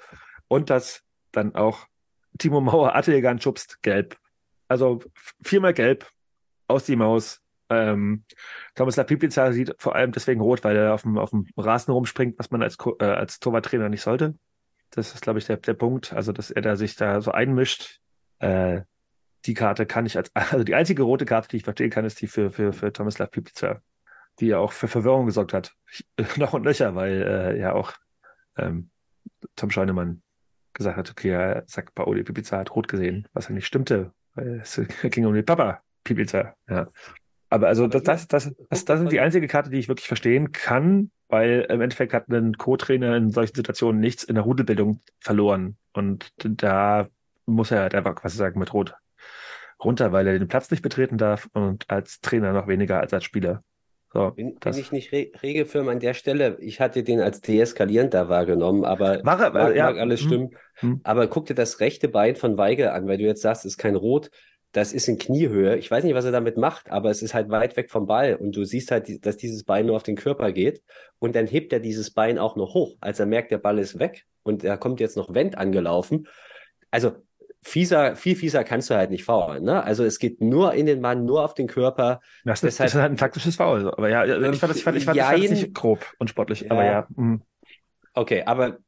Und das dann auch Timo Mauer Attilgan schubst, gelb. Also viermal gelb aus die Maus. Ähm, Thomas Lapiplica sieht vor allem deswegen rot, weil er auf dem, auf dem Rasen rumspringt, was man als, äh, als Torwarttrainer nicht sollte. Das ist, glaube ich, der, der Punkt. Also, dass er da sich da so einmischt. Äh, die Karte kann ich als, *laughs* also die einzige rote Karte, die ich verstehen kann, ist die für, für, für Tomislav Pipica, die ja auch für Verwirrung gesorgt hat. *laughs* noch und nöcher, weil äh, ja auch ähm, Tom Scheunemann gesagt hat, okay, er sagt, Paoli Pipica hat rot gesehen, was ja nicht stimmte, weil es *laughs* ging um den Papa Pipica, ja. Aber also das, das, das, das, das sind die einzige Karte, die ich wirklich verstehen kann, weil im Endeffekt hat ein Co-Trainer in solchen Situationen nichts in der Rudelbildung verloren. Und da muss er halt einfach quasi sagen, mit Rot runter, weil er den Platz nicht betreten darf und als Trainer noch weniger als als Spieler. So, bin, bin ich nicht re Regelfirm an der Stelle. Ich hatte den als deeskalierend da wahrgenommen, aber war er, mag, ja, mag alles hm, stimmen. hm. Aber guck dir das rechte Bein von Weigel an, weil du jetzt sagst, es ist kein Rot, das ist in Kniehöhe. Ich weiß nicht, was er damit macht, aber es ist halt weit weg vom Ball und du siehst halt, dass dieses Bein nur auf den Körper geht und dann hebt er dieses Bein auch noch hoch, als er merkt, der Ball ist weg und da kommt jetzt noch Wendt angelaufen. Also fieser, viel fieser kannst du halt nicht faulen. Ne? Also es geht nur in den Mann, nur auf den Körper. Das, Deshalb, das ist halt ein taktisches Foul. Aber ja, ich fand das, ich fand, ich fand, ich fand das nicht grob und sportlich. Ja. Aber ja. Mh. Okay, aber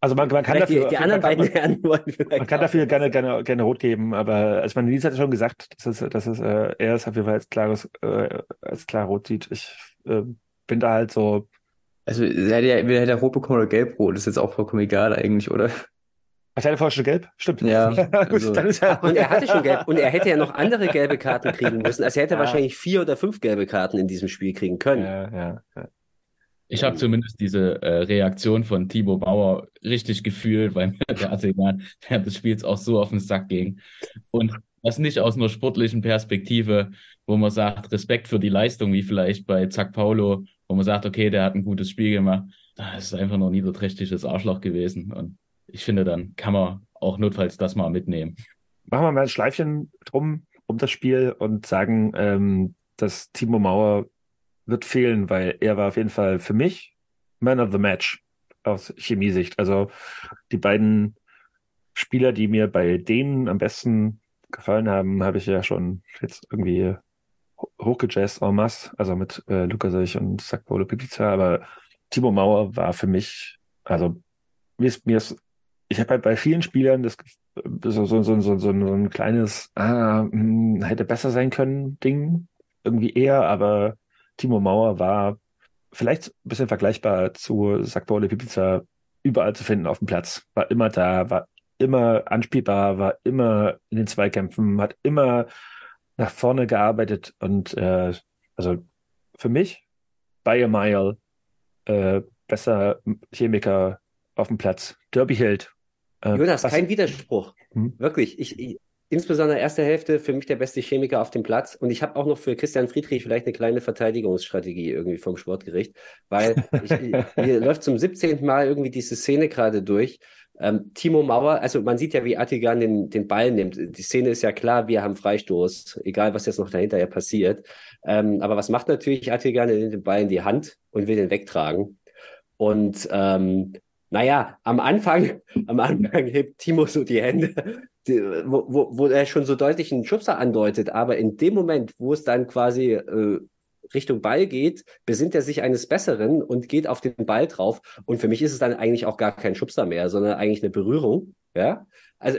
also man, man kann dafür, die, die anderen beiden Herren wollen man kann dafür gerne, gerne, gerne rot geben, aber also man Nils hat ja schon gesagt, dass es, dass es äh, er es auf jeden Fall als klares, äh, als klar rot sieht. Ich äh, bin da halt so. Also er hätte ja entweder hätte er rot bekommen oder gelb-rot, ist jetzt auch vollkommen egal eigentlich, oder? Der hatte vorher schon gelb? Stimmt. *laughs* Ja. Gut, also, dann ist er, und er hatte schon gelb. Und er hätte ja noch andere gelbe Karten kriegen müssen. Also er hätte *laughs* ja. wahrscheinlich vier oder fünf gelbe Karten in diesem Spiel kriegen können. Ja, ja, ja. Ich habe zumindest diese äh, Reaktion von Thibaut Bauer richtig gefühlt, weil mir *laughs* der Arsenal während des Spiels auch so auf den Sack ging. Und das nicht aus einer sportlichen Perspektive, wo man sagt, Respekt für die Leistung, wie vielleicht bei Zack Paulo, wo man sagt, okay, der hat ein gutes Spiel gemacht. Das ist einfach nur niederträchtiges Arschloch gewesen. Und ich finde, dann kann man auch notfalls das mal mitnehmen. Machen wir mal ein Schleifchen drum um das Spiel und sagen, ähm, dass Timo Mauer wird fehlen, weil er war auf jeden Fall für mich Man of the Match aus Chemiesicht. Also die beiden Spieler, die mir bei denen am besten gefallen haben, habe ich ja schon jetzt irgendwie hochgejazzt en masse, also mit äh, Lukasich und Sakpolo Pipica, aber Timo Mauer war für mich, also mir ist, mir ist ich habe halt bei vielen Spielern das so, so, so, so, so ein kleines, ah, mh, hm, hätte besser sein können, Ding. Irgendwie eher, aber Timo Mauer war vielleicht ein bisschen vergleichbar zu Sakpole Pipica überall zu finden auf dem Platz. War immer da, war immer anspielbar, war immer in den Zweikämpfen, hat immer nach vorne gearbeitet und äh, also für mich by a mile äh, besser Chemiker auf dem Platz. Derby-Held äh, Jonas, kein Widerspruch. Hm? Wirklich. Ich, ich, insbesondere erste Hälfte für mich der beste Chemiker auf dem Platz. Und ich habe auch noch für Christian Friedrich vielleicht eine kleine Verteidigungsstrategie irgendwie vom Sportgericht, weil ich, *laughs* hier läuft zum 17. Mal irgendwie diese Szene gerade durch. Ähm, Timo Mauer, also man sieht ja, wie Attigan den, den Ball nimmt. Die Szene ist ja klar, wir haben Freistoß, egal was jetzt noch dahinter ja passiert. Ähm, aber was macht natürlich Attigan? Er nimmt den Ball in die Hand und will den wegtragen. Und ähm, naja, am Anfang, am Anfang hebt Timo so die Hände, die, wo, wo, wo er schon so deutlich einen Schubser andeutet, aber in dem Moment, wo es dann quasi äh, Richtung Ball geht, besinnt er sich eines Besseren und geht auf den Ball drauf. Und für mich ist es dann eigentlich auch gar kein Schubser mehr, sondern eigentlich eine Berührung. Ja, also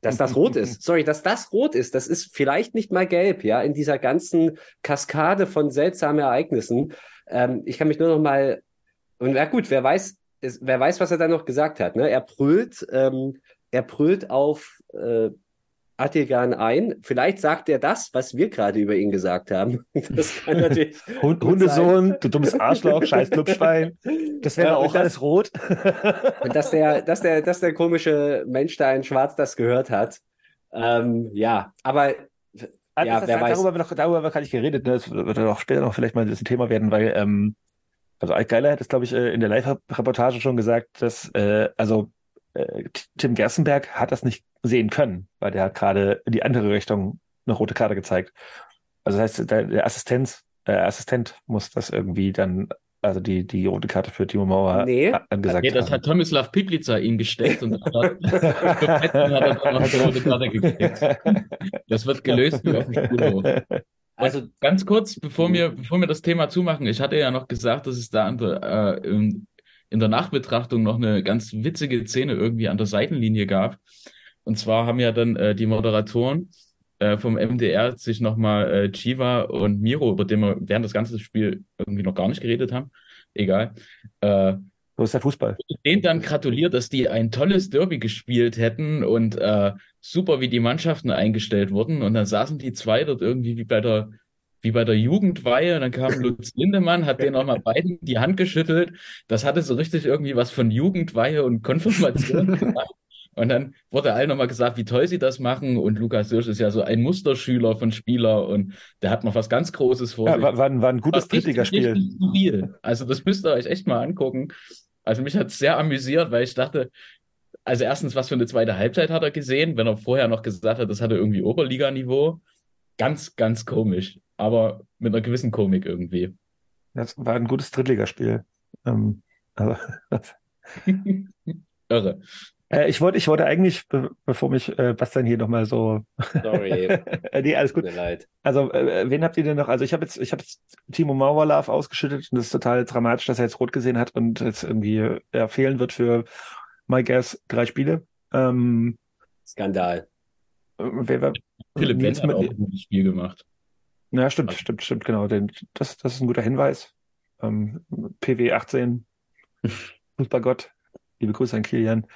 dass das rot ist. *laughs* Sorry, dass das rot ist, das ist vielleicht nicht mal gelb, ja, in dieser ganzen Kaskade von seltsamen Ereignissen. Ähm, ich kann mich nur noch mal und ja gut, wer weiß, ist, wer weiß, was er dann noch gesagt hat. Ne? Er brüllt, ähm, er brüllt auf äh, Attigan ein. Vielleicht sagt er das, was wir gerade über ihn gesagt haben. *laughs* Das kann natürlich. *laughs* Hund, Hundesohn, du dummes Arschloch, scheiß *laughs* Clubschwein. Das wäre ja, auch das, alles rot. und dass der, dass der, dass der komische Mensch da in Schwarz das gehört hat. Ähm, ja, aber also ja, wer weiß. Darüber, noch, darüber kann ich geredet. Ne? Das wird auch später noch vielleicht mal ein Thema werden, weil ähm, also Altgeiler hat es, glaube ich, äh, in der Live-Reportage schon gesagt, dass äh, also äh, Tim Gerstenberg hat das nicht sehen können, weil der hat gerade in die andere Richtung eine rote Karte gezeigt. Also das heißt, der, der Assistenz, äh, Assistent muss das irgendwie dann, also die, die rote Karte für Timo Mauer nee. angesagt Nee, das haben. hat Tomislav Piplica ihm gestellt und hat, *laughs* hat er dann noch die rote Karte gekriegt. Das wird gelöst wie auf dem Schulhof. *laughs* Also ganz kurz, bevor wir, bevor wir das Thema zumachen, ich hatte ja noch gesagt, dass es da äh, in, der Nachbetrachtung noch eine ganz witzige Szene irgendwie an der Seitenlinie gab. Und zwar haben ja dann äh, die Moderatoren äh, vom MDR sich nochmal äh, Chiva und Miro, über den wir während des ganzen Spiels irgendwie noch gar nicht geredet haben, egal, äh, so ist der Fußball. Den dann gratuliert, dass die ein tolles Derby gespielt hätten und äh, super, wie die Mannschaften eingestellt wurden. Und dann saßen die zwei dort irgendwie wie bei der, wie bei der Jugendweihe. Und dann kam Lutz Lindemann, hat denen nochmal beiden die Hand geschüttelt. Das hatte so richtig irgendwie was von Jugendweihe und Konfirmation *laughs* gemacht. Und dann wurde allen nochmal gesagt, wie toll sie das machen. Und Lukas Hirsch ist ja so ein Musterschüler von Spieler und der hat noch was ganz Großes vor ja, sich. War, war, war ein gutes Drittligaspiel. Also das müsst ihr euch echt mal angucken. Also mich hat es sehr amüsiert, weil ich dachte, also erstens, was für eine zweite Halbzeit hat er gesehen, wenn er vorher noch gesagt hat, das hatte irgendwie Oberliganiveau. Ganz, ganz komisch, aber mit einer gewissen Komik irgendwie. Das war ein gutes Drittligaspiel. Ähm, also, *laughs* Irre. Äh, ich wollte, ich wollte eigentlich, be bevor mich äh, Bastian hier nochmal so. Sorry. *laughs* nee, alles gut. Tut mir leid. Also, äh, wen habt ihr denn noch? Also, ich habe jetzt, ich habe jetzt Timo Mauerlauf ausgeschüttet und das ist total dramatisch, dass er jetzt rot gesehen hat und jetzt irgendwie ja, fehlen wird für my guess drei Spiele. Ähm, Skandal. Äh, wer, wer, Philipp Wenz hat auch ein gutes Spiel gemacht. Ja, stimmt, also. stimmt, stimmt, genau. Den, das, das ist ein guter Hinweis. Ähm, PW 18, Fußballgott, liebe Grüße an Kilian.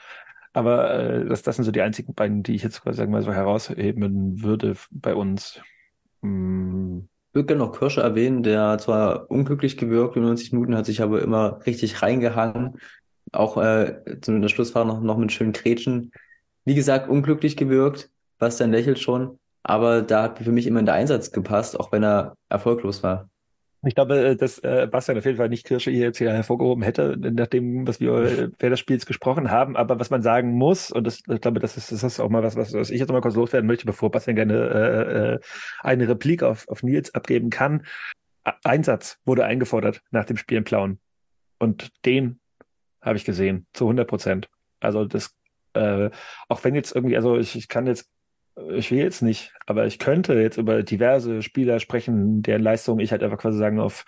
Aber äh, das, das sind so die einzigen beiden, die ich jetzt sagen mal so herausheben würde bei uns. Hm. Ich würde gerne noch Kirsche erwähnen, der zwar unglücklich gewirkt in 90 Minuten, hat sich aber immer richtig reingehangen. Auch äh, in der noch, noch mit schönen Kretschen. Wie gesagt, unglücklich gewirkt. Bastian lächelt schon. Aber da hat für mich immer der Einsatz gepasst, auch wenn er erfolglos war. Ich glaube, äh, dass äh, Bastian auf jeden Fall nicht Kirsche hier jetzt hier hervorgehoben hätte, nachdem, was wir äh, während des Spiels gesprochen haben. Aber was man sagen muss, und das, ich glaube, das ist, das ist auch mal was, was, was ich jetzt mal kurz loswerden möchte, bevor Bastian gerne äh, äh, eine Replik auf, auf Nils abgeben kann. Einsatz wurde eingefordert nach dem Spiel in Plauen. Und den habe ich gesehen, zu 100 Prozent. Also das, äh, auch wenn jetzt irgendwie, also ich, ich kann jetzt ich will jetzt nicht, aber ich könnte jetzt über diverse Spieler sprechen, deren Leistung ich halt einfach quasi sagen auf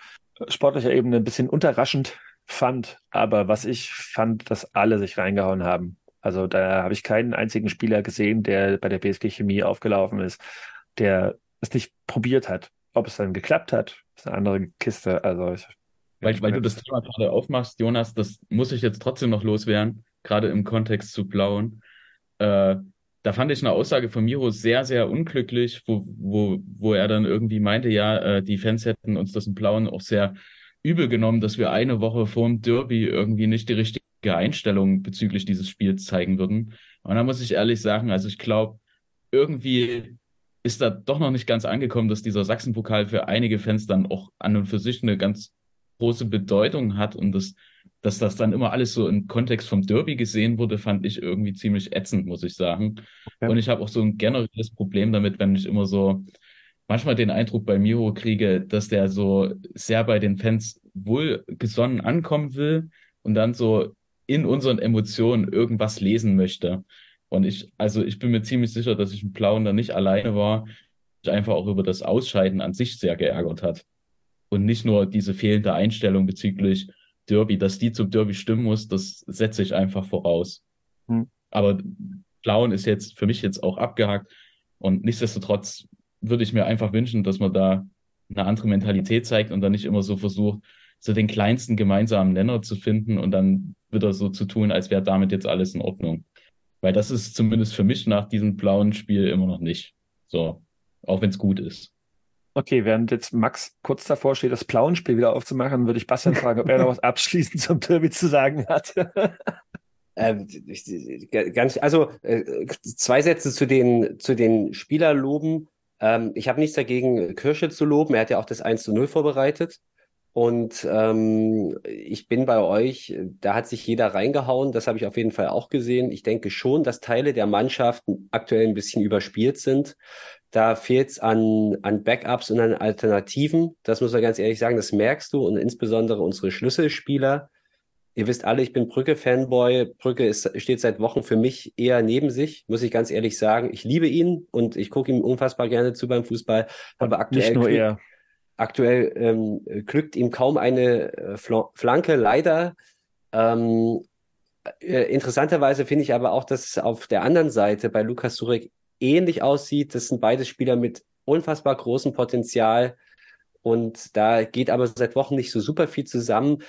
sportlicher Ebene ein bisschen unterraschend fand. Aber was ich fand, dass alle sich reingehauen haben. Also da habe ich keinen einzigen Spieler gesehen, der bei der PSG Chemie aufgelaufen ist, der es nicht probiert hat. Ob es dann geklappt hat, ist eine andere Kiste. Also ich, weil, weil du das Thema gerade aufmachst, Jonas, das muss ich jetzt trotzdem noch loswerden, gerade im Kontext zu Blauen. Äh, da fand ich eine Aussage von Miro sehr, sehr unglücklich, wo, wo, wo er dann irgendwie meinte, ja, äh, die Fans hätten uns das im Blauen auch sehr übel genommen, dass wir eine Woche vor dem Derby irgendwie nicht die richtige Einstellung bezüglich dieses Spiels zeigen würden. Und da muss ich ehrlich sagen, also ich glaube, irgendwie ist da doch noch nicht ganz angekommen, dass dieser Sachsenpokal für einige Fans dann auch an und für sich eine ganz große Bedeutung hat und das, dass das dann immer alles so im Kontext vom Derby gesehen wurde, fand ich irgendwie ziemlich ätzend, muss ich sagen. Okay. Und ich habe auch so ein generelles Problem damit, wenn ich immer so manchmal den Eindruck bei Miro kriege, dass der so sehr bei den Fans wohlgesonnen ankommen will und dann so in unseren Emotionen irgendwas lesen möchte. Und ich, also ich bin mir ziemlich sicher, dass ich im Blauen da nicht alleine war, sich einfach auch über das Ausscheiden an sich sehr geärgert hat. Und nicht nur diese fehlende Einstellung bezüglich Derby, dass die zum Derby stimmen muss, das setze ich einfach voraus. Hm. Aber Blauen ist jetzt für mich jetzt auch abgehakt. Und nichtsdestotrotz würde ich mir einfach wünschen, dass man da eine andere Mentalität zeigt und dann nicht immer so versucht, so den kleinsten gemeinsamen Nenner zu finden und dann wieder so zu tun, als wäre damit jetzt alles in Ordnung. Weil das ist zumindest für mich nach diesem blauen Spiel immer noch nicht. So, auch wenn es gut ist. Okay, während jetzt Max kurz davor steht, das Plauenspiel wieder aufzumachen, würde ich Bastian fragen, ob er noch was *laughs* abschließend zum Derby zu sagen hat. Ich- ganz, also äh, zwei Sätze zu den, zu den Spielerloben. Ähm, ich habe nichts dagegen, Kirsche zu loben. Er hat ja auch das 1 zu 0 vorbereitet. Und ähm, ich bin bei euch, da hat sich jeder reingehauen. Das habe ich auf jeden Fall auch gesehen. Ich denke schon, dass Teile der Mannschaften aktuell ein bisschen überspielt sind. Da fehlt es an, an Backups und an Alternativen. Das muss man ganz ehrlich sagen, das merkst du. Und insbesondere unsere Schlüsselspieler. Ihr wisst alle, ich bin Brücke-Fanboy. Brücke ist, steht seit Wochen für mich eher neben sich, muss ich ganz ehrlich sagen. Ich liebe ihn und ich gucke ihm unfassbar gerne zu beim Fußball. Aber aktuell, Nicht nur er. aktuell ähm, glückt ihm kaum eine äh, Fla- Flanke, leider. Ähm, äh, interessanterweise finde ich aber auch, dass es auf der anderen Seite bei Lukas Surek ähnlich aussieht. Das sind beide Spieler mit unfassbar großem Potenzial. Und da geht aber seit Wochen nicht so super viel zusammen.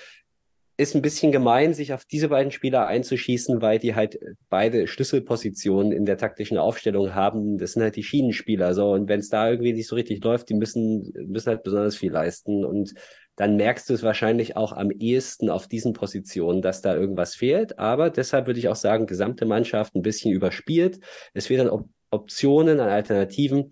Ist ein bisschen gemein, sich auf diese beiden Spieler einzuschießen, weil die halt beide Schlüsselpositionen in der taktischen Aufstellung haben. Das sind halt die Schienenspieler. So, und wenn es da irgendwie nicht so richtig läuft, die müssen, müssen halt besonders viel leisten. Und dann merkst du es wahrscheinlich auch am ehesten auf diesen Positionen, dass da irgendwas fehlt. Aber deshalb würde ich auch sagen, gesamte Mannschaft ein bisschen überspielt. Es fehlen dann Optionen an Alternativen.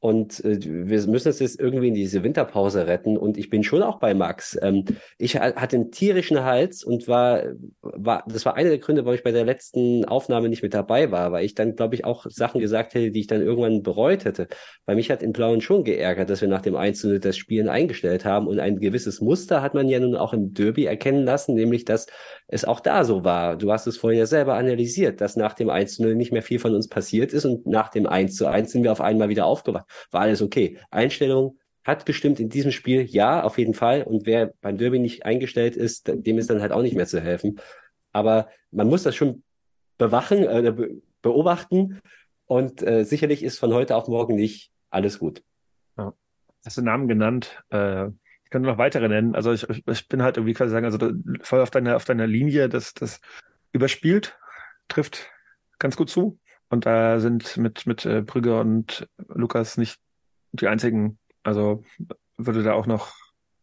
Und äh, wir müssen uns jetzt irgendwie in diese Winterpause retten. Und ich bin schon auch bei Max. Ähm, ich ha- hatte einen tierischen Hals und war, war, das war einer der Gründe, warum ich bei der letzten Aufnahme nicht mit dabei war, weil ich dann, glaube ich, auch Sachen gesagt hätte, die ich dann irgendwann bereut hätte. Weil mich hat in Blauen schon geärgert, dass wir nach dem 1 das Spielen eingestellt haben. Und ein gewisses Muster hat man ja nun auch im Derby erkennen lassen, nämlich, dass es auch da so war. Du hast es vorhin ja selber analysiert, dass nach dem 1 nicht mehr viel von uns passiert ist und nach dem 1 zu 1 sind wir auf einmal wieder aufgewacht. War alles okay. Einstellung hat gestimmt in diesem Spiel, ja, auf jeden Fall. Und wer beim Derby nicht eingestellt ist, dem ist dann halt auch nicht mehr zu helfen. Aber man muss das schon bewachen, äh, be beobachten. Und äh, sicherlich ist von heute auf morgen nicht alles gut. Hast du Namen genannt? Äh, ich kann noch weitere nennen. Also ich, ich, bin halt irgendwie quasi sagen, also voll auf deiner, auf deiner Linie, das, das überspielt, trifft ganz gut zu. Und da sind mit, mit äh, Brügge und Lukas nicht die einzigen. Also würde da auch noch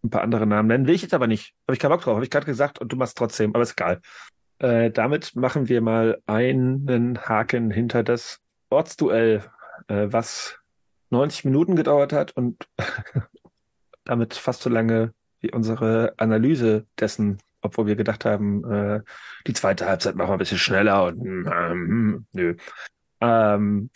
ein paar andere Namen nennen. Will ich jetzt aber nicht. Habe ich keinen Bock drauf. Habe ich gerade gesagt und du machst trotzdem. Aber ist egal. Äh, damit machen wir mal einen Haken hinter das Ortsduell, äh, was 90 Minuten gedauert hat und *laughs* damit fast so lange wie unsere Analyse dessen, obwohl wir gedacht haben, äh, die zweite Halbzeit machen wir ein bisschen schneller und ähm, nö. Ähm,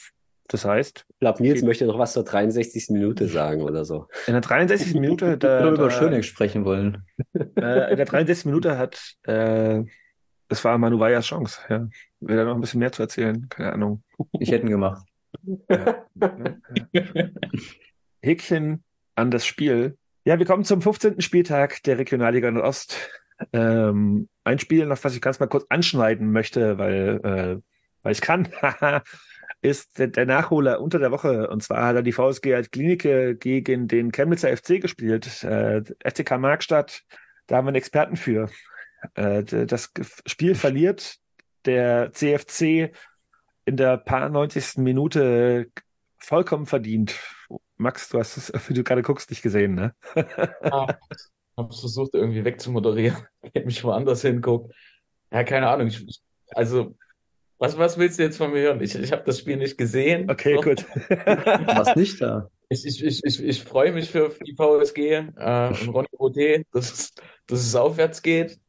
das heißt, Ich glaube, Nils möchte noch was zur 63. Minute sagen oder so. in der 63. Minute, *laughs* da, Oder über da, Schöneck sprechen wollen. *laughs* äh, in der 63. Minute hat, äh, es war Manuwayas Chance, ja. Will da noch ein bisschen mehr zu erzählen? Keine Ahnung. Ich hätte ihn gemacht. *laughs* Häkchen an das Spiel. Ja, wir kommen zum 15. Spieltag der Regionalliga Nordost. Ähm, ein Spiel, noch was ich ganz mal kurz anschneiden möchte, weil, äh, weil ich kann, *laughs* ist der, Nachholer unter der Woche. Und zwar hat er die VSG als Klinike gegen den Chemnitzer FC gespielt. Äh, FCK Markstadt, da haben wir einen Experten für. Äh, das Spiel verliert der CFC in der paar 90. Minute vollkommen verdient. Max, du hast es, *laughs* wie du gerade guckst, nicht gesehen, ne? habe es versucht, irgendwie wegzumoderieren. *laughs* Ich hätte mich woanders hinguckt. Ja, keine Ahnung. Ich, also, Was, was willst du jetzt von mir hören? Ich, ich habe das Spiel nicht gesehen. Okay, So. gut. Du warst nicht da. *laughs* Ich, ich, ich, ich, ich freue mich für die VSG äh, und Ronny Rodet, dass es, dass es aufwärts geht.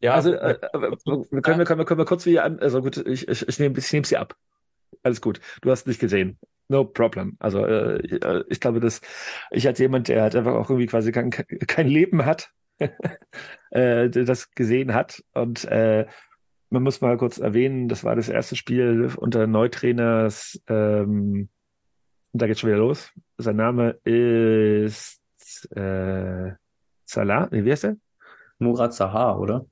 Ja, Also, äh, wir können, wir können, wir können wir kurz wieder an. Also gut, ich, ich, ich nehme ich nehme sie ab. Alles gut. Du hast nicht gesehen. No problem. Also äh, ich- äh, glaube, dass ich als jemand, der halt einfach auch irgendwie quasi kein, kein Leben hat, *laughs* äh, das gesehen hat. Und äh, man muss mal kurz erwähnen, das war das erste Spiel unter Neutrainers. Ähm, und da geht's schon wieder los. Sein Name ist äh, Salah. Nee, wie heißt er? Murat Sahar, oder?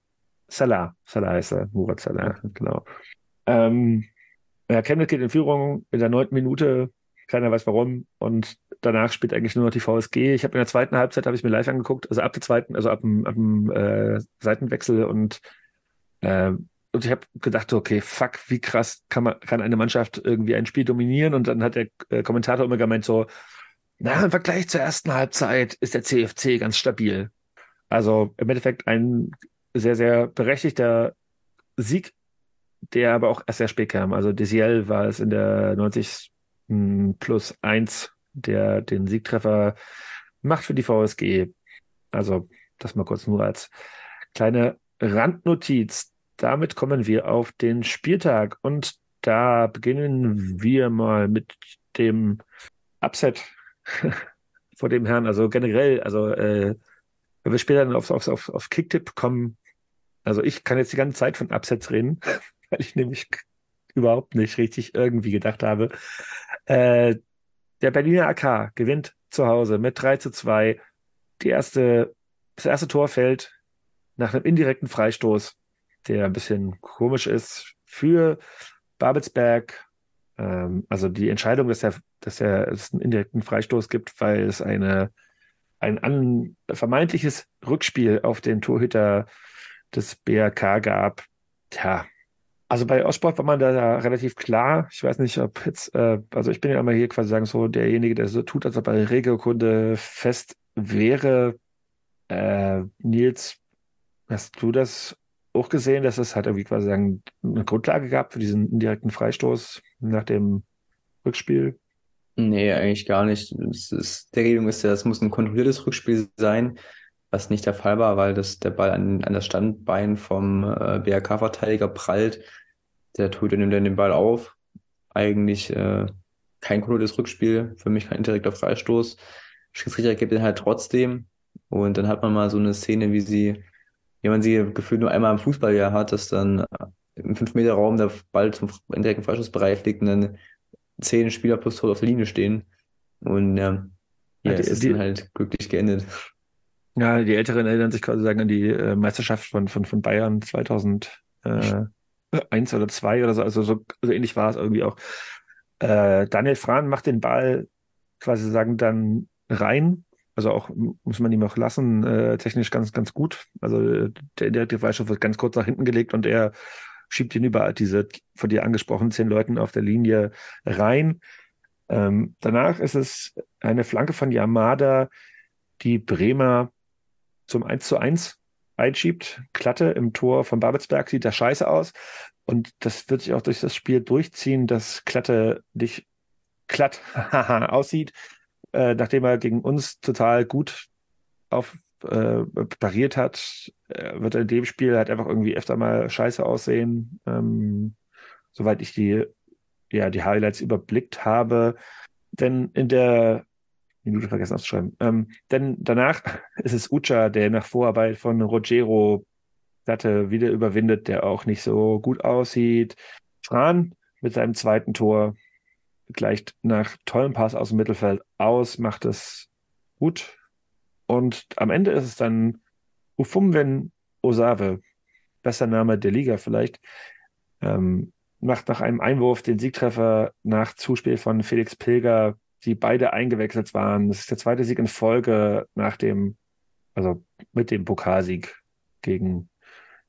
Salah, Salah heißt er, Murat Salah, genau. Ähm, ja, Chemnitz geht in Führung in der neunten Minute, keiner weiß warum, und danach spielt eigentlich nur noch die VSG. Ich habe in der zweiten Halbzeit, habe ich mir live angeguckt, also ab der zweiten, also ab dem, ab dem äh, Seitenwechsel und, äh, und ich habe gedacht, okay, fuck, wie krass kann man, kann eine Mannschaft irgendwie ein Spiel dominieren? Und dann hat der äh, Kommentator immer gemeint so, na, im Vergleich zur ersten Halbzeit ist der CFC ganz stabil. Also im Endeffekt ein sehr, sehr berechtigter Sieg, der aber auch erst sehr spät kam. Also Desiel war es in der 90 plus 1, der den Siegtreffer macht für die VSG. Also das mal kurz nur als kleine Randnotiz. Damit kommen wir auf den Spieltag und da beginnen wir mal mit dem Upset *laughs* vor dem Herrn. Also generell, also äh, wenn wir später dann auf, auf, auf, auf kommen, also ich kann jetzt die ganze Zeit von Upsets reden, weil ich nämlich überhaupt nicht richtig irgendwie gedacht habe. Äh, der Berliner AK gewinnt zu Hause mit 3 zu 2. Die erste, das erste Tor fällt nach einem indirekten Freistoß, der ein bisschen komisch ist für Babelsberg. Ähm, also die Entscheidung, dass, der, dass er, es einen indirekten Freistoß gibt, weil es eine, ein an, vermeintliches Rückspiel auf den Torhüter des BRK gab. Tja, also bei Ostsport war man da, da relativ klar. Ich weiß nicht, ob jetzt, äh, also ich bin ja immer hier quasi sagen, so derjenige, der so tut, als ob er Regelkunde fest wäre. Äh, Nils, hast du das auch gesehen, dass es halt irgendwie quasi sagen, eine Grundlage gab für diesen indirekten Freistoß nach dem Rückspiel? Nee, eigentlich gar nicht. Es ist, der Regelung ist ja, es muss ein kontrolliertes Rückspiel sein, was nicht der Fall war, weil das, der Ball an, an das Standbein vom äh, BRK-Verteidiger prallt. Der Torhüter nimmt dann den Ball auf. Eigentlich äh, kein kontrolliertes Rückspiel, für mich kein indirekter Freistoß. Schiedsrichter gibt den halt trotzdem. Und dann hat man mal so eine Szene, wie sie, wie man sie gefühlt nur einmal im Fußballjahr hat, dass dann äh, im 5-Meter-Raum der Ball zum indirekten Freistoßbereich liegt und dann zehn Spieler plus Tor auf der Linie stehen. Und ja, ja, Ja, die- es ist die- dann halt glücklich geendet. Ja, die Älteren erinnern sich quasi sagen an die äh, Meisterschaft von, von, von Bayern 2001 oder 2 oder so. Also so, so ähnlich war es irgendwie auch. Äh, Daniel Frahn macht den Ball quasi sagen dann rein. Also auch muss man ihm auch lassen, äh, technisch ganz, ganz gut. Also äh, der indirekte Freistoß wird ganz kurz nach hinten gelegt und er schiebt ihn über diese von dir angesprochenen zehn Leuten auf der Linie rein. Ähm, danach ist es eine Flanke von Yamada, die Bremer zum 1 zu 1 einschiebt. Klatte im Tor von Babelsberg sieht da scheiße aus. Und das wird sich auch durch das Spiel durchziehen, dass Klatte nicht glatt *laughs* aussieht, äh, nachdem er gegen uns total gut auf äh, pariert hat, äh, wird er in dem Spiel halt einfach irgendwie öfter mal scheiße aussehen. Ähm, soweit ich die, ja, die Highlights überblickt habe. Denn in der Minute vergessen aufzuschreiben. Ähm, denn danach *laughs* ist es Ucha, der nach Vorarbeit von Rogero Platte wieder überwindet, der auch nicht so gut aussieht. Fran mit seinem zweiten Tor gleicht nach tollem Pass aus dem Mittelfeld aus, macht es gut. Und am Ende ist es dann Ufumwen Osave, bester Name der Liga vielleicht, ähm, macht nach einem Einwurf den Siegtreffer nach Zuspiel von Felix Pilger, die beide eingewechselt waren. Das ist der zweite Sieg in Folge nach dem, also mit dem Pokalsieg gegen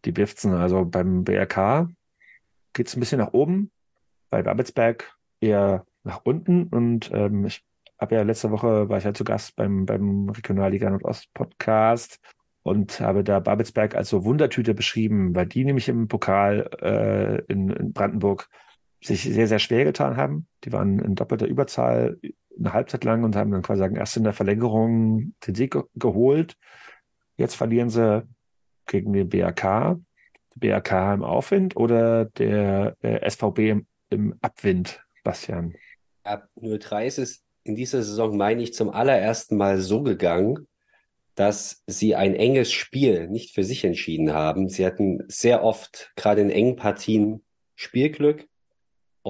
die Bifzen. Also beim BRK geht es ein bisschen nach oben, bei Babelsberg eher nach unten. Und ähm, ich habe ja letzte Woche war ich ja zu Gast beim, beim Regionalliga Nordost Podcast und habe da Babelsberg als so Wundertüte beschrieben, weil die nämlich im Pokal äh, in, in Brandenburg sich sehr, sehr schwer getan haben. Die waren in doppelter Überzahl eine Halbzeit lang und haben dann quasi sagen, erst in der Verlängerung den Sieg ge geholt. Jetzt verlieren sie gegen den BRK. BRK im Aufwind oder der äh, SVB im, im Abwind, Bastian? Ab 03 ist es in dieser Saison, meine ich, zum allerersten Mal so gegangen, dass sie ein enges Spiel nicht für sich entschieden haben. Sie hatten sehr oft, gerade in engen Partien, Spielglück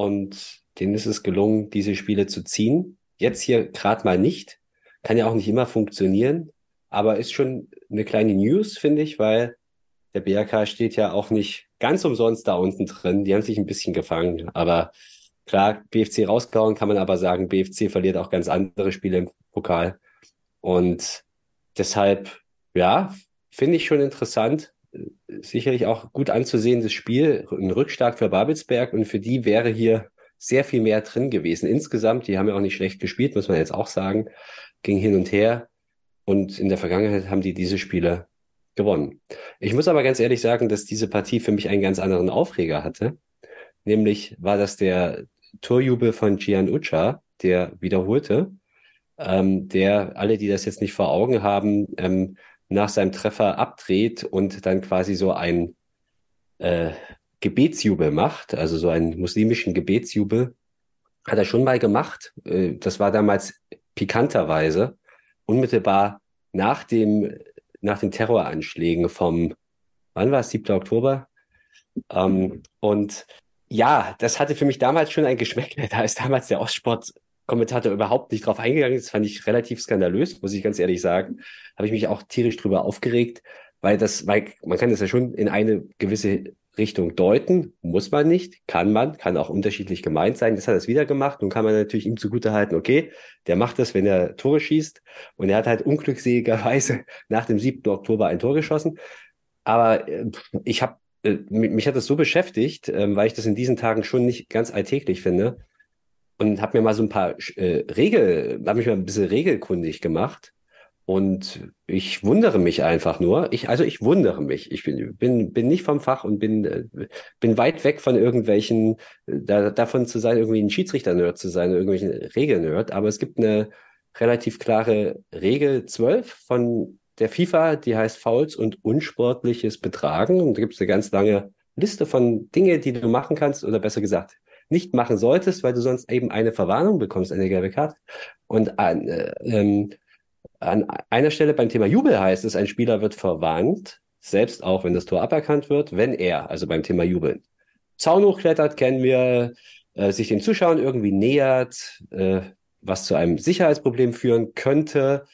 und denen ist es gelungen, diese Spiele zu ziehen. Jetzt hier gerade mal nicht. Kann ja auch nicht immer funktionieren, aber ist schon eine kleine News, finde ich, weil der BRK steht ja auch nicht ganz umsonst da unten drin. Die haben sich ein bisschen gefangen, aber klar, BFC rausgehauen kann man aber sagen, BFC verliert auch ganz andere Spiele im Pokal. Und Deshalb, ja, finde ich schon interessant. Sicherlich auch gut anzusehendes Spiel, ein Rückschlag für Babelsberg und für die wäre hier sehr viel mehr drin gewesen. Insgesamt, die haben ja auch nicht schlecht gespielt, muss man jetzt auch sagen, ging hin und her und in der Vergangenheit haben die diese Spiele gewonnen. Ich muss aber ganz ehrlich sagen, dass diese Partie für mich einen ganz anderen Aufreger hatte. Nämlich war das der Torjubel von Gian Ucha, der wiederholte ähm, der alle, die das jetzt nicht vor Augen haben, ähm, nach seinem Treffer abdreht und dann quasi so ein äh, Gebetsjubel macht, also so einen muslimischen Gebetsjubel, hat er schon mal gemacht. Äh, das war damals pikanterweise unmittelbar nach dem nach den Terroranschlägen vom wann war es 7. Oktober ähm, und ja, das hatte für mich damals schon ein Geschmäckle. *laughs* Da ist damals der Ostsport Kommentator überhaupt nicht drauf eingegangen ist, fand ich relativ skandalös, muss ich ganz ehrlich sagen. Habe ich mich auch tierisch drüber aufgeregt, weil das, weil man kann das ja schon in eine gewisse Richtung deuten, muss man nicht, kann man, kann auch unterschiedlich gemeint sein. Das hat er wieder gemacht. Nun kann man natürlich ihm zugutehalten, okay, der macht das, wenn er Tore schießt. Und er hat halt unglückseligerweise *laughs* nach dem 7. Oktober ein Tor geschossen. Aber äh, ich habe, äh, mich hat das so beschäftigt, äh, weil ich das in diesen Tagen schon nicht ganz alltäglich finde, und habe mir mal so ein paar äh, Regel, habe mich mal ein bisschen regelkundig gemacht. Und ich wundere mich einfach nur. Ich, also ich wundere mich. Ich bin, bin, bin nicht vom Fach und bin, äh, bin weit weg von irgendwelchen, äh, da, davon zu sein, irgendwie ein Schiedsrichter-Nerd zu sein, irgendwelchen Regeln-Nerd. Aber es gibt eine relativ klare Regel 12 von der FIFA, die heißt Fouls und unsportliches Betragen. Und da gibt es eine ganz lange Liste von Dinge, die du machen kannst, oder besser gesagt, nicht machen solltest, weil du sonst eben eine Verwarnung bekommst, eine gelbe Karte. Und an, äh, ähm, an einer Stelle beim Thema Jubel heißt es, ein Spieler wird verwarnt, selbst auch wenn das Tor aberkannt wird, wenn er, also beim Thema Jubeln, Zaun hochklettert, kennen wir, äh, sich den Zuschauern irgendwie nähert, äh, was zu einem Sicherheitsproblem führen könnte,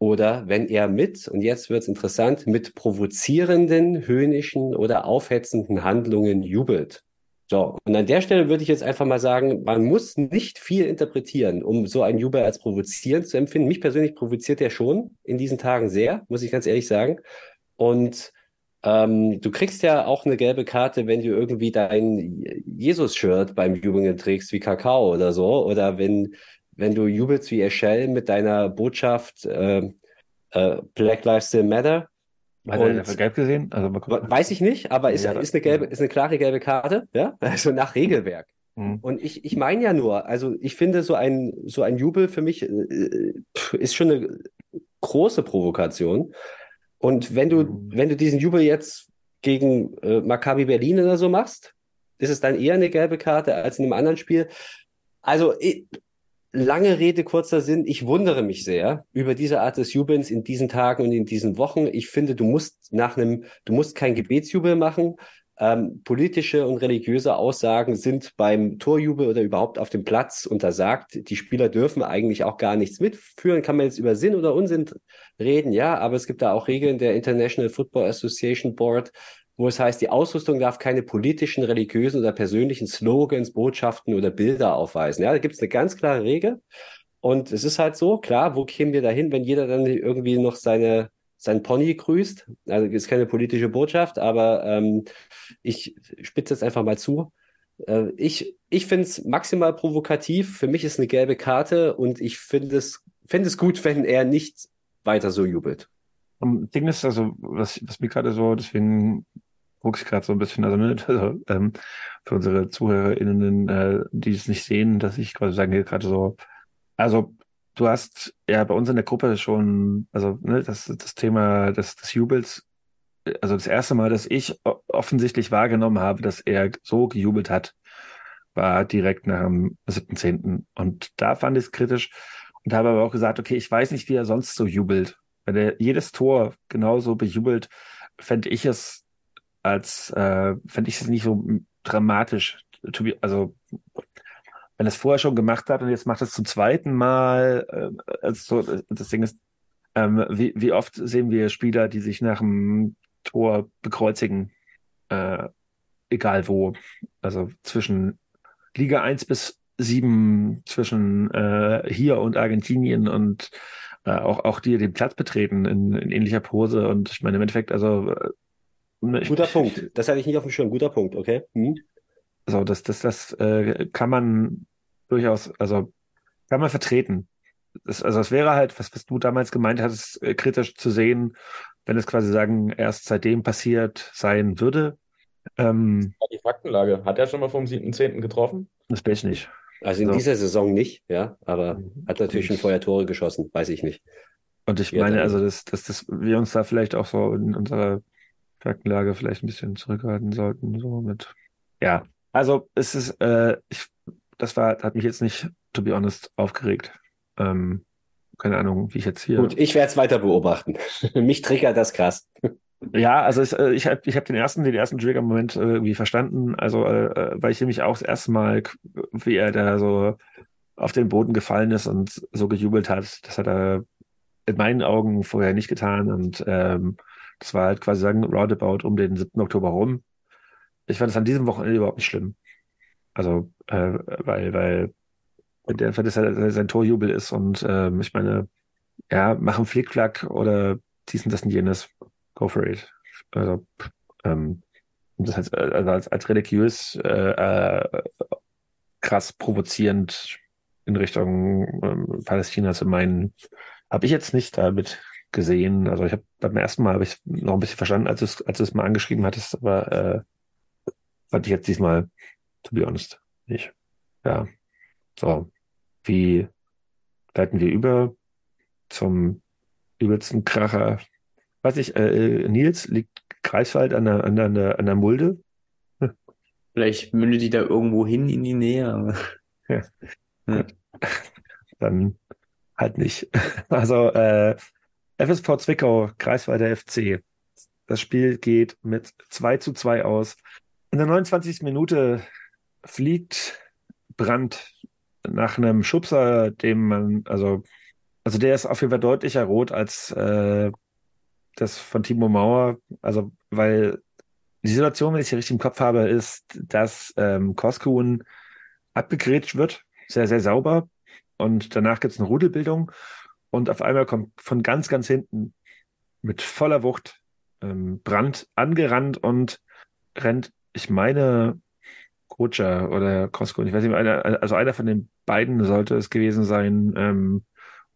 oder wenn er mit, und jetzt wird's interessant, mit provozierenden, höhnischen oder aufhetzenden Handlungen jubelt. So, und an der Stelle würde ich jetzt einfach mal sagen, man muss nicht viel interpretieren, um so einen Jubel als provozierend zu empfinden. Mich persönlich provoziert er schon in diesen Tagen sehr, muss ich ganz ehrlich sagen. Und ähm, du kriegst ja auch eine gelbe Karte, wenn du irgendwie dein Jesus-Shirt beim Jubeln trägst, wie Kakao oder so, oder wenn, wenn du jubelst wie Eschel mit deiner Botschaft äh, äh, Black Lives Still Matter. Hat er dafür gelb gesehen? Also weiß ich nicht, aber ist, ja, ist, eine gelbe, ist eine klare gelbe Karte, ja, *laughs* also nach Regelwerk. Mhm. Und ich, ich meine ja nur, also ich finde so ein, so ein Jubel für mich äh, ist schon eine große Provokation. Und wenn du, mhm. wenn du diesen Jubel jetzt gegen äh, Maccabi Berlin oder so machst, ist es dann eher eine gelbe Karte als in einem anderen Spiel. Also ich, Lange Rede, kurzer Sinn. Ich wundere mich sehr über diese Art des Jubelns in diesen Tagen und in diesen Wochen. Ich finde, du musst nach einem, du musst kein Gebetsjubel machen. Ähm, politische und religiöse Aussagen sind beim Torjubel oder überhaupt auf dem Platz untersagt. Die Spieler dürfen eigentlich auch gar nichts mitführen. Kann man jetzt über Sinn oder Unsinn reden? Ja, aber es gibt da auch Regeln der International Football Association Board, wo es heißt, die Ausrüstung darf keine politischen, religiösen oder persönlichen Slogans, Botschaften oder Bilder aufweisen. Ja, da gibt es eine ganz klare Regel. Und es ist halt so, klar, wo kämen wir dahin, wenn jeder dann irgendwie noch seine, sein Pony grüßt? Also ist keine politische Botschaft, aber ähm, ich spitze jetzt einfach mal zu. Äh, ich ich finde es maximal provokativ. Für mich ist eine gelbe Karte und ich finde es, finde es gut, wenn er nicht weiter so jubelt. Und Ding ist, also, was, was mir gerade so, deswegen gucke ich gerade so ein bisschen, also, ne, also ähm, für unsere ZuhörerInnen, äh, die es nicht sehen, dass ich quasi sage, gerade so, also du hast ja bei uns in der Gruppe schon, also ne, das, das Thema des, des Jubels, also das erste Mal, dass ich offensichtlich wahrgenommen habe, dass er so gejubelt hat, war direkt nach dem 7.10. Und da fand ich es kritisch und habe aber auch gesagt, okay, ich weiß nicht, wie er sonst so jubelt. Wenn er jedes Tor genauso bejubelt, fände ich es als, äh, fände ich es nicht so dramatisch. Also, wenn es vorher schon gemacht hat und jetzt macht es zum zweiten Mal, äh, also so, das Ding ist, ähm, wie, wie oft sehen wir Spieler, die sich nach dem Tor bekreuzigen, äh, egal wo. Also zwischen Liga 1 bis 7, zwischen äh, hier und Argentinien und äh, auch, auch die den Platz betreten in, in ähnlicher Pose. Und ich meine, im Endeffekt, also. Äh, Guter ich, *laughs* Punkt. Das hatte ich nicht auf dem Schirm. Guter Punkt, okay. Hm. Also, das, das, das äh, kann man durchaus, also kann man vertreten. Das, also es wäre halt, was, was du damals gemeint hattest, äh, kritisch zu sehen, wenn es quasi sagen, erst seitdem passiert sein würde. Ähm, die Faktenlage. Hat er schon mal vom 7.10. getroffen? Das weiß ich nicht. Also in so. dieser Saison nicht, ja, aber mhm. hat natürlich schon vorher Tore geschossen, weiß ich nicht. Und ich meine, also, dass, dass, dass wir uns da vielleicht auch so in unserer Faktenlage vielleicht ein bisschen zurückhalten sollten, so mit. Ja, also es ist, äh, ich, das war, hat mich jetzt nicht, to be honest, aufgeregt. Ähm, keine Ahnung, wie ich jetzt hier. Gut, ich werde es weiter beobachten. *laughs* Mich triggert das krass. Ja, also äh, ich habe ich hab den ersten, den ersten Trigger-Moment äh, irgendwie verstanden. Also, äh, weil ich nämlich auch das erste Mal, wie er da so auf den Boden gefallen ist und so gejubelt hat, das hat er in meinen Augen vorher nicht getan. Und ähm, das war halt quasi sagen, roundabout um den 7. Oktober rum. Ich fand es an diesem Wochenende überhaupt nicht schlimm. Also, äh, weil, weil der, weil das halt sein Torjubel ist und ähm, ich meine, ja, machen Flickflack oder dies das und jenes go for it. Also, ähm, das heißt, also als, als religiös äh, äh, krass provozierend in Richtung ähm, Palästina zu meinen, habe ich jetzt nicht damit gesehen. Also ich habe beim ersten Mal habe ich noch ein bisschen verstanden, als es als es mal angeschrieben hattest, aber äh, fand ich jetzt diesmal, to be honest, nicht. Ja, so wie leiten wir über zum übelsten Kracher Weiß ich, äh, Nils, liegt Greifswald an der, an der, an der Mulde? *laughs* Vielleicht mündet die da irgendwo hin in die Nähe. *laughs* Ja. ja. *laughs* Dann halt nicht. Also äh, FSV Zwickau, Kreiswalder FC. Das Spiel geht mit 2 zu 2 aus. In der 29. Minute fliegt Brand nach einem Schubser, dem man, also, also der ist auf jeden Fall deutlicher rot als äh, das von Timo Mauer, also weil die Situation, wenn ich sie richtig im Kopf habe, ist, dass ähm, Koskun abgegrätscht wird, sehr, sehr sauber. Und danach gibt es eine Rudelbildung. Und auf einmal kommt von ganz, ganz hinten mit voller Wucht ähm, Brand angerannt und rennt, ich meine, Kocha oder Koskun, ich weiß nicht, einer, also einer von den beiden sollte es gewesen sein, ähm,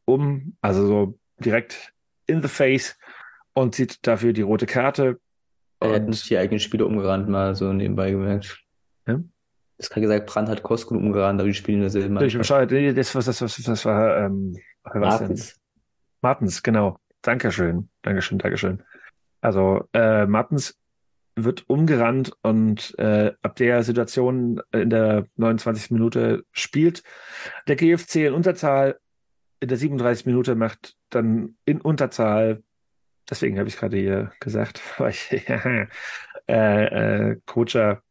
um, also so direkt in the face und zieht dafür die rote Karte. Er hat nicht die eigenen Spiele umgerannt, mal so nebenbei gemerkt. Ja? Das kann gesagt, Brand hat Koskun umgerannt, aber die spielen derselben Mannschaft. Bescheid. Nee, das, was, das, was, das war ähm, Martens. Martens, genau. Dankeschön. Dankeschön, Dankeschön. Also äh, Martens wird umgerannt und äh, ab der Situation in der 29. Minute spielt der GFC in Unterzahl. In der 37. Minute macht dann in Unterzahl deswegen habe ich gerade hier gesagt, *laughs* weil ich *laughs* äh, äh, Coacher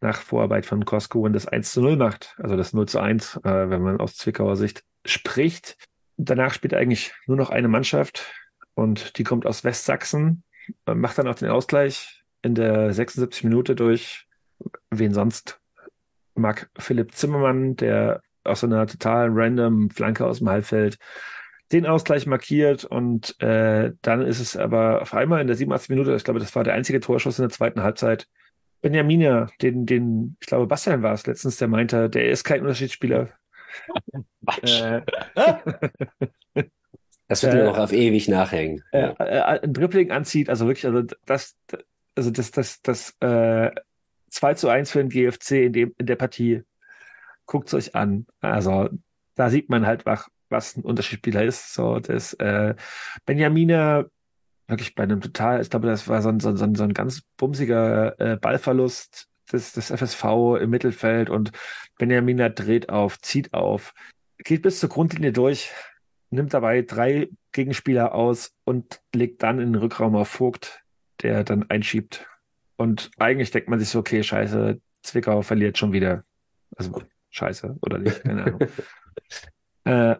nach Vorarbeit von Costco und das 1 zu 0 macht, also das 0 zu 1, äh, wenn man aus Zwickauer Sicht spricht. Danach spielt eigentlich nur noch eine Mannschaft und die kommt aus Westsachsen, macht dann auch den Ausgleich in der 76 Minute durch, wen sonst? Marc Philipp Zimmermann, der aus einer total random Flanke aus dem Halbfeld den Ausgleich markiert und äh, dann ist es aber auf einmal in der 87. Minute, ich glaube, das war der einzige Torschuss in der zweiten Halbzeit. Benjamina, den, den, ich glaube, Bastian war es letztens, der meinte, der ist kein Unterschiedsspieler. Äh, Das wird mir Äh, noch auf ewig nachhängen. äh, Ja. äh, ein Dribbling anzieht, also wirklich, also das, also das, das, das äh, 2 zu 1 für den GFC in, dem, in der Partie, guckt es euch an. Also da sieht man halt, was, was ein Unterschiedsspieler ist. So, das äh, Benjamina wirklich bei einem total, ich glaube, das war so ein, so ein, so ein, so ein ganz bumsiger äh, Ballverlust des, des FSV im Mittelfeld und Benjamina dreht auf, zieht auf, geht bis zur Grundlinie durch, nimmt dabei drei Gegenspieler aus und legt dann in den Rückraum auf Vogt, der dann einschiebt. Und eigentlich denkt man sich so, okay, scheiße, Zwickau verliert schon wieder. Also scheiße, oder nicht, keine Ahnung. *laughs* äh,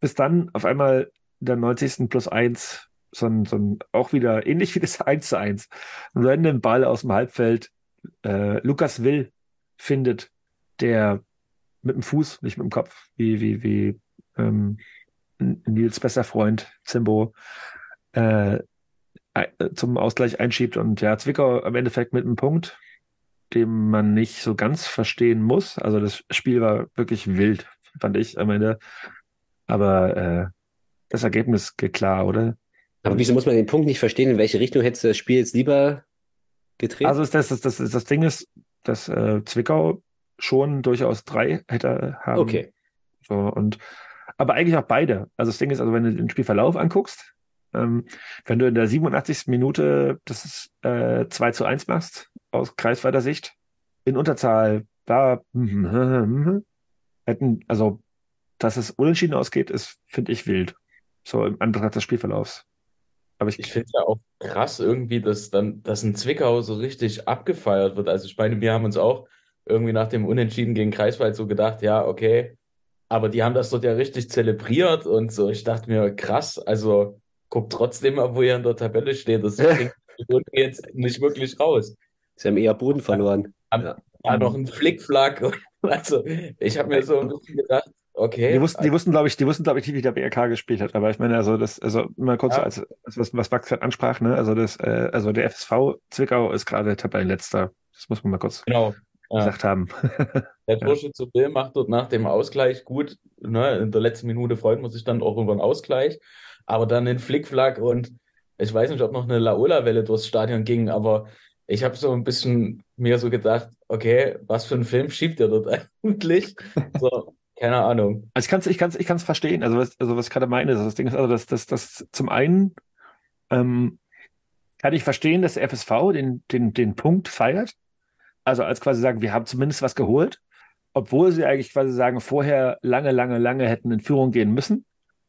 bis dann auf einmal in der 90. plus 1 so ein, so ein, auch wieder ähnlich wie das 1 zu 1, ein random Ball aus dem Halbfeld, äh, Lukas Will findet, der mit dem Fuß, nicht mit dem Kopf, wie, wie, wie ähm, Nils bester Freund Zimbo äh, ein- zum Ausgleich einschiebt und ja, Zwickau am Endeffekt mit einem Punkt, den man nicht so ganz verstehen muss. Also das Spiel war wirklich wild, fand ich am Ende. Aber äh, das Ergebnis geht klar, oder? Aber wieso muss man den Punkt nicht verstehen? In welche Richtung hättest du das Spiel jetzt lieber gedreht? Also ist das, das, das, das Ding ist, dass äh, Zwickau schon durchaus drei hätte haben. okay. So, und aber eigentlich auch beide. Also das Ding ist, also wenn du den Spielverlauf anguckst, ähm, wenn du in der 87. Minute das ist, äh, 2 zu 1 machst, aus kreisweiter Sicht, in Unterzahl, da hätten, also dass es unentschieden ausgeht, ist, finde ich, wild. So im Anbetracht des Spielverlaufs. Aber ich, Ich finde ja auch krass irgendwie, dass dann, dass ein Zwickau so richtig abgefeiert wird. Also ich meine, wir haben uns auch irgendwie nach dem Unentschieden gegen Greifswald so gedacht, ja, okay, aber die haben das dort ja richtig zelebriert und so. Ich dachte mir, krass, also guckt trotzdem mal, wo ihr in der Tabelle steht. Das *laughs* klingt jetzt nicht wirklich raus. Sie haben eher Boden verloren. Ja, noch ein Flickflack. *laughs* Also ich habe mir so ein bisschen gedacht, okay, Die wussten, die wussten, glaube ich, die wussten, glaube ich, nicht, wie der BRK gespielt hat. Aber ich meine, also das, also mal kurz Ja. als, als was, was Max gerade ansprach, ne? Also das, äh, also der FSV Zwickau ist gerade Tabellenletzter. Das muss man mal kurz genau. Ja. gesagt haben. *laughs* Der Torschütze Bill macht dort nach dem Ausgleich gut. Ne? In der letzten Minute freut man sich dann auch über einen Ausgleich. Aber dann den Flickflack und ich weiß nicht, ob noch eine Laola-Welle durchs Stadion ging, aber ich habe so ein bisschen mir so gedacht, okay, was für einen Film schiebt ihr dort *laughs* eigentlich? So, keine Ahnung. Also ich kann es ich kann's, ich kann's verstehen. Also was, also was gerade meine, ist, das Ding ist also, dass das, das zum einen ähm, kann ich verstehen, dass der FSV den, den, den Punkt feiert. Also als quasi sagen, wir haben zumindest was geholt, obwohl sie eigentlich quasi sagen, vorher lange, lange, lange hätten in Führung gehen müssen,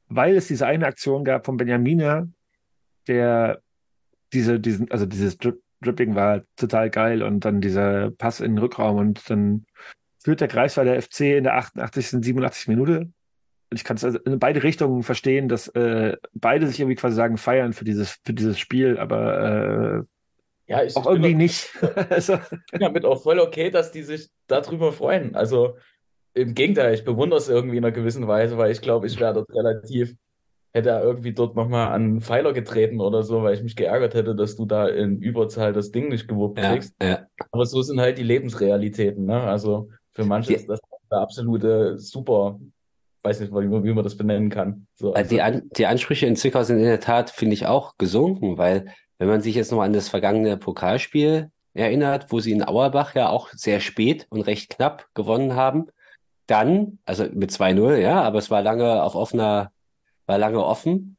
weil es diese eine Aktion gab von Benjamina, der diese, diesen, also dieses Drip, Dribbling war total geil und dann dieser Pass in den Rückraum und dann führt der Greifswalder FC in der 88. und 87. Minute. Und ich kann es also in beide Richtungen verstehen, dass äh, beide sich irgendwie quasi sagen, feiern für dieses, für dieses Spiel, aber Ja, ich, äh, auch ich bin irgendwie nicht. *laughs* also, bin damit auch voll okay, dass die sich darüber freuen. Also im Gegenteil, ich bewundere es irgendwie in einer gewissen Weise, weil ich glaube, ich wäre dort relativ, hätte er irgendwie dort nochmal an einen Pfeiler getreten oder so, weil ich mich geärgert hätte, dass du da in Überzahl das Ding nicht gewuppt Ja, kriegst. ja. Aber so sind halt die Lebensrealitäten, ne? Also für manche Ja. ist das der absolute super, weiß nicht, wie man, wie man das benennen kann. So, Also die, An die Ansprüche in Zwickau sind in der Tat, finde ich, auch gesunken, weil wenn man sich jetzt noch an das vergangene Pokalspiel erinnert, wo sie in Auerbach ja auch sehr spät und recht knapp gewonnen haben, dann, also mit 2-0, ja, aber es war lange auf offener, war lange offen.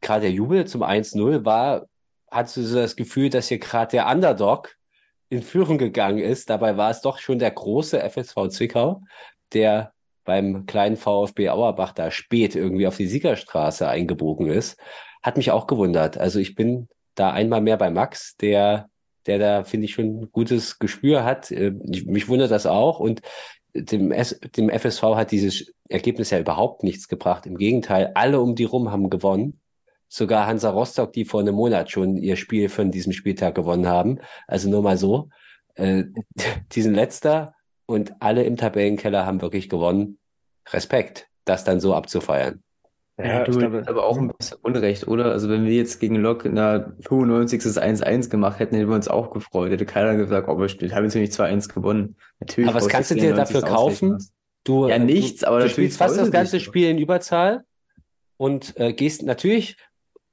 Gerade der Jubel zum 1-0 war, hattest du so das Gefühl, dass hier gerade der Underdog in Führung gegangen ist. Dabei war es doch schon der große FSV Zwickau, der beim kleinen VfB Auerbach da spät irgendwie auf die Siegerstraße eingebogen ist. Hat mich auch gewundert. Also ich bin da einmal mehr bei Max, der, der da, finde ich, schon ein gutes Gespür hat. Äh, ich- Mich wundert das auch. Und dem, dem FSV hat dieses Ergebnis ja überhaupt nichts gebracht. Im Gegenteil, alle um die rum haben gewonnen. Sogar Hansa Rostock, die vor einem Monat schon ihr Spiel von diesem Spieltag gewonnen haben. Also nur mal so. Äh, *laughs* die sind letzter und alle im Tabellenkeller haben wirklich gewonnen. Respekt, das dann so abzufeiern. Ja, du, ich glaube- aber auch ein bisschen Unrecht, oder? Also wenn wir jetzt gegen Lok in der 95. 1-1 gemacht hätten, hätten wir uns auch gefreut. Hätte keiner gesagt, oh, wir spielen- haben jetzt nicht 2-1 gewonnen. Natürlich. Aber was du kannst du dir 94. dafür kaufen? Du, Ja, äh, nichts, du, aber du natürlich spielst fast das ganze. Spiel in Überzahl und äh, gehst natürlich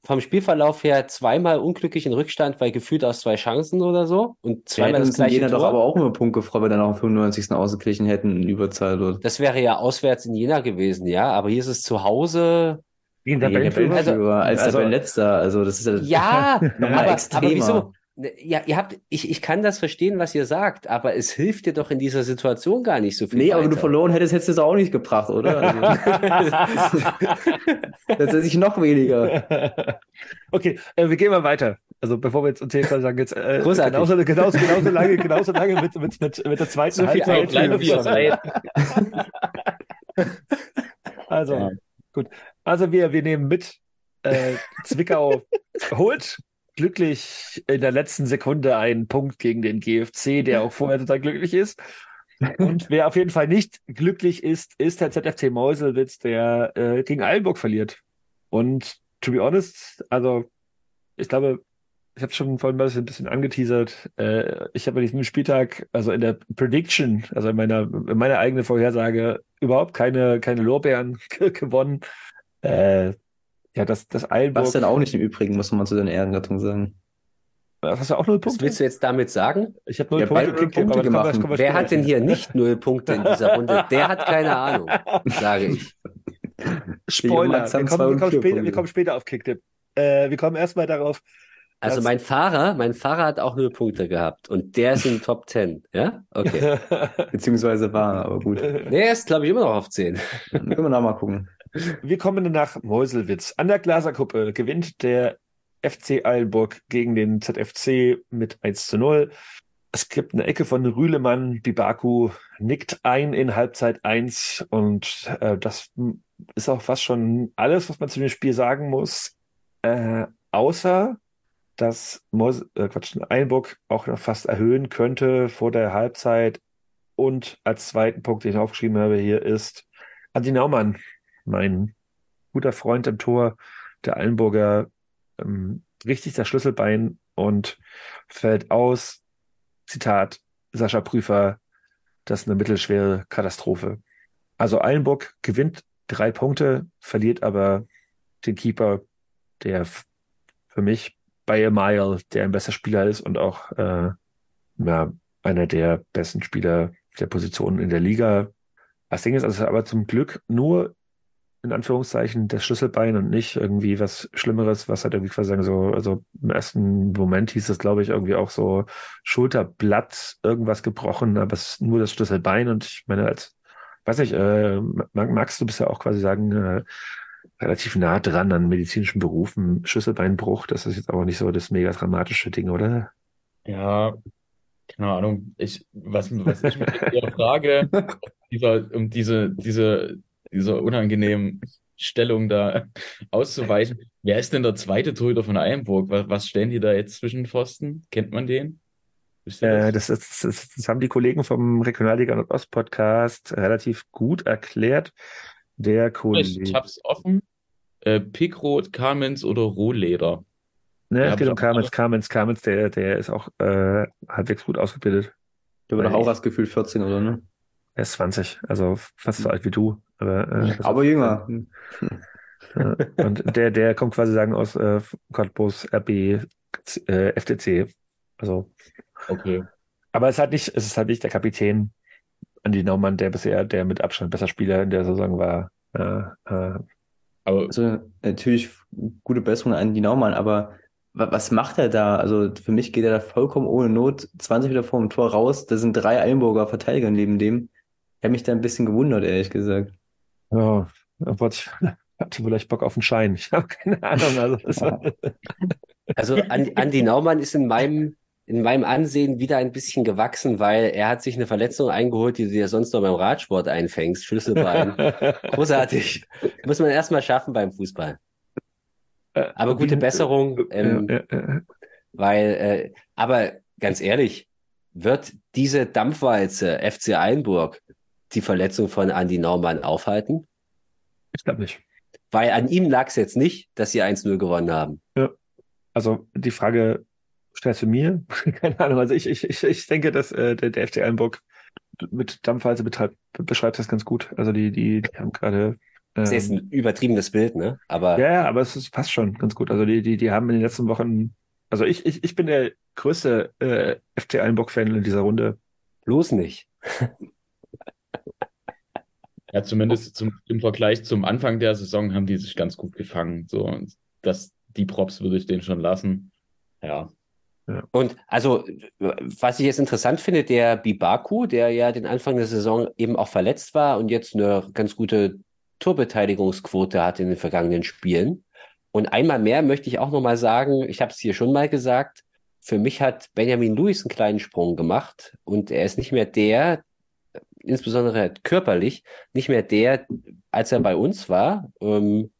vom Spielverlauf her zweimal unglücklich in Rückstand, weil gefühlt aus zwei Chancen oder so und Wir zweimal hätten das uns in gleiche Jena doch Tor. aber auch immer Punkt gefreut, weil dann auch am 95. ausgeglichen hätten in Überzahl dort. Das wäre ja auswärts in Jena gewesen, ja, aber hier ist es zu Hause. Gegen Jena Tabellenführer. Tabellenführer, als also- Tabellenletzter, also das ist ja, Ja, *laughs* aber, aber wieso? Ne, Ja, ihr habt, ich, ich kann das verstehen, was ihr sagt, aber es hilft dir doch in dieser Situation gar nicht so viel. Nee, aber wenn du weiter. verloren hättest, hättest du es auch nicht gebracht, oder? Also, *laughs* Tatsächlich noch weniger. okay, äh, wir gehen mal weiter. Also bevor wir jetzt uns jedenfalls sagen, jetzt äh, Großartig. genauso, genauso, genauso lange, genauso lange mit, mit, mit, mit der zweiten So viel Zeit. *laughs* Also, Ja. gut. Also wir, wir nehmen mit, äh, Zwickau holt glücklich in der letzten Sekunde einen Punkt gegen den GFC, der auch vorher total glücklich ist. Und wer auf jeden Fall nicht glücklich ist, ist der ZFC Meuselwitz, der äh, gegen Eilenburg verliert. Und to be honest, also ich glaube, ich habe schon vorhin ein bisschen angeteasert. Äh, ich habe an diesem Spieltag, also in der Prediction, also in meiner, in meiner eigenen Vorhersage, überhaupt keine, keine Lorbeeren *laughs* gewonnen. Äh, ja, das, das Eilenburg. Was dann auch nicht im Übrigen, muss man zu deiner Ehrenrettung sagen. Hast du auch null Was Punkte? willst du jetzt damit sagen? Ich habe null Ja, beide Punkte, Punkte wir- gemacht. kommen wir Wer hat denn hier nicht null Punkte in dieser Runde? Der hat keine Ahnung, sage ich. *laughs* Spoiler, wir kommen, wir, kommen später, Punkte. wir kommen später auf Kicktipp. Äh, wir kommen erstmal darauf, Also mein Fahrer, mein Fahrer hat auch null Punkte gehabt und der ist in den Top 10, ja? Okay. *laughs* Beziehungsweise war, aber gut. Der ist, glaube ich, immer noch auf 10. Können wir noch mal gucken. Wir kommen nach Meuselwitz. An der Glaserkuppe gewinnt der FC Eilenburg gegen den ZFC mit 1 zu 0. Es gibt eine Ecke von Rühlemann, Bibaku nickt ein in Halbzeit 1 und äh, das ist auch fast schon alles, was man zu dem Spiel sagen muss. Äh, außer, dass Meus äh, Quatsch, Eilenburg auch noch fast erhöhen könnte vor der Halbzeit. Und als zweiten Punkt, den ich aufgeschrieben habe, hier ist Adi Naumann, mein guter Freund im Tor, der Eilenburger, ähm, richtig das Schlüsselbein und fällt aus. Zitat Sascha Prüfer, das ist eine mittelschwere Katastrophe. Also Eilenburg gewinnt drei Punkte, verliert aber den Keeper, der für mich by a mile der ein besser Spieler ist und auch äh, ja, einer der besten Spieler der Position in der Liga. Das Ding ist also aber zum Glück nur in Anführungszeichen das Schlüsselbein und nicht irgendwie was Schlimmeres, was halt irgendwie quasi sagen so, also im ersten Moment hieß es, glaube ich, irgendwie auch so Schulterblatt, irgendwas gebrochen, aber es ist nur das Schlüsselbein und ich meine, als, weiß nicht, äh, Max, du bist ja auch quasi sagen, äh, relativ nah dran an medizinischen Berufen, Schlüsselbeinbruch, das ist jetzt aber nicht so das mega dramatische Ding, oder? Ja, keine Ahnung. Ich, was, was ich mich eher frage, *laughs* dieser, um diese, diese, dieser unangenehmen Stellung da auszuweichen. Wer ist denn der zweite Torhüter von Eilenburg? Was, was stellen die da jetzt zwischen den Pfosten? Kennt man den? Wisst ihr Äh, das? das, ist, das, das haben die Kollegen vom Regionalliga Nordost Podcast relativ gut erklärt. Der Ich, Kollege, ich hab's offen. Äh, Pickrot, Kamens oder Rohleder? ne, es geht ich um auch Kamens, Kamens, Kamens, der, der ist auch äh, halbwegs gut ausgebildet. Der war doch auch das Gefühl 14 oder ne? Er ist 20, also fast so alt wie du. Aber, äh, Aber jünger. Äh, und der, der kommt quasi sagen aus äh, Cottbus, RB, äh, FTC. Also, Okay. aber es ist halt nicht, es ist halt nicht der Kapitän Andi Naumann, der bisher der mit Abstand besser Spieler in der Saison war. Äh, äh, Aber Also natürlich gute Besserung an die Naumann, aber wa- was macht er da? Also für mich geht er da vollkommen ohne Not 20 Meter vor dem Tor raus. Da sind drei Eilenburger Verteidiger neben dem. Ich habe mich da ein bisschen gewundert, ehrlich gesagt. Ja, obwohl ich *laughs* hatte vielleicht Bock auf einen Schein. Ich habe keine Ahnung. Also, das war, Also Andi, Andi Naumann ist in meinem, in meinem Ansehen wieder ein bisschen gewachsen, weil er hat sich eine Verletzung eingeholt, die du dir sonst noch beim Radsport einfängst. Schlüsselbein. *laughs* Großartig. Muss man erstmal schaffen beim Fußball. Aber gute Besserung, ähm, ja, ja, ja. weil, äh, aber ganz ehrlich, wird diese Dampfwalze FC Eilenburg die Verletzung von Andi Naumann aufhalten? Ich glaube nicht. Weil an ihm lag es jetzt nicht, dass sie 1-0 gewonnen haben. Also die Frage stellst du mir? *laughs* Keine Ahnung. Also ich, ich, ich, ich denke, dass äh, der, der FC Eilenburg mit Dampfwalze betreibt, beschreibt das ganz gut. Also die, die, die haben gerade Das ist Ähm, ein übertriebenes Bild, ne? Aber ja, ja, aber es ist, passt schon ganz gut. Also die, die, die haben in den letzten Wochen, also ich, ich, ich bin der größte äh, FC Eilenburg-Fan in dieser Runde. bloß nicht. *laughs* Ja, zumindest zum, im Vergleich zum Anfang der Saison haben die sich ganz gut gefangen. So, das, die Props würde ich denen schon lassen. Ja. Und also, was ich jetzt interessant finde, der Bibaku, der ja den Anfang der Saison eben auch verletzt war und jetzt eine ganz gute Torbeteiligungsquote hat in den vergangenen Spielen. Und einmal mehr möchte ich auch nochmal sagen, ich habe es hier schon mal gesagt, für mich hat Benjamin Lewis einen kleinen Sprung gemacht und er ist nicht mehr der, insbesondere körperlich, nicht mehr der, als er bei uns war. Ähm,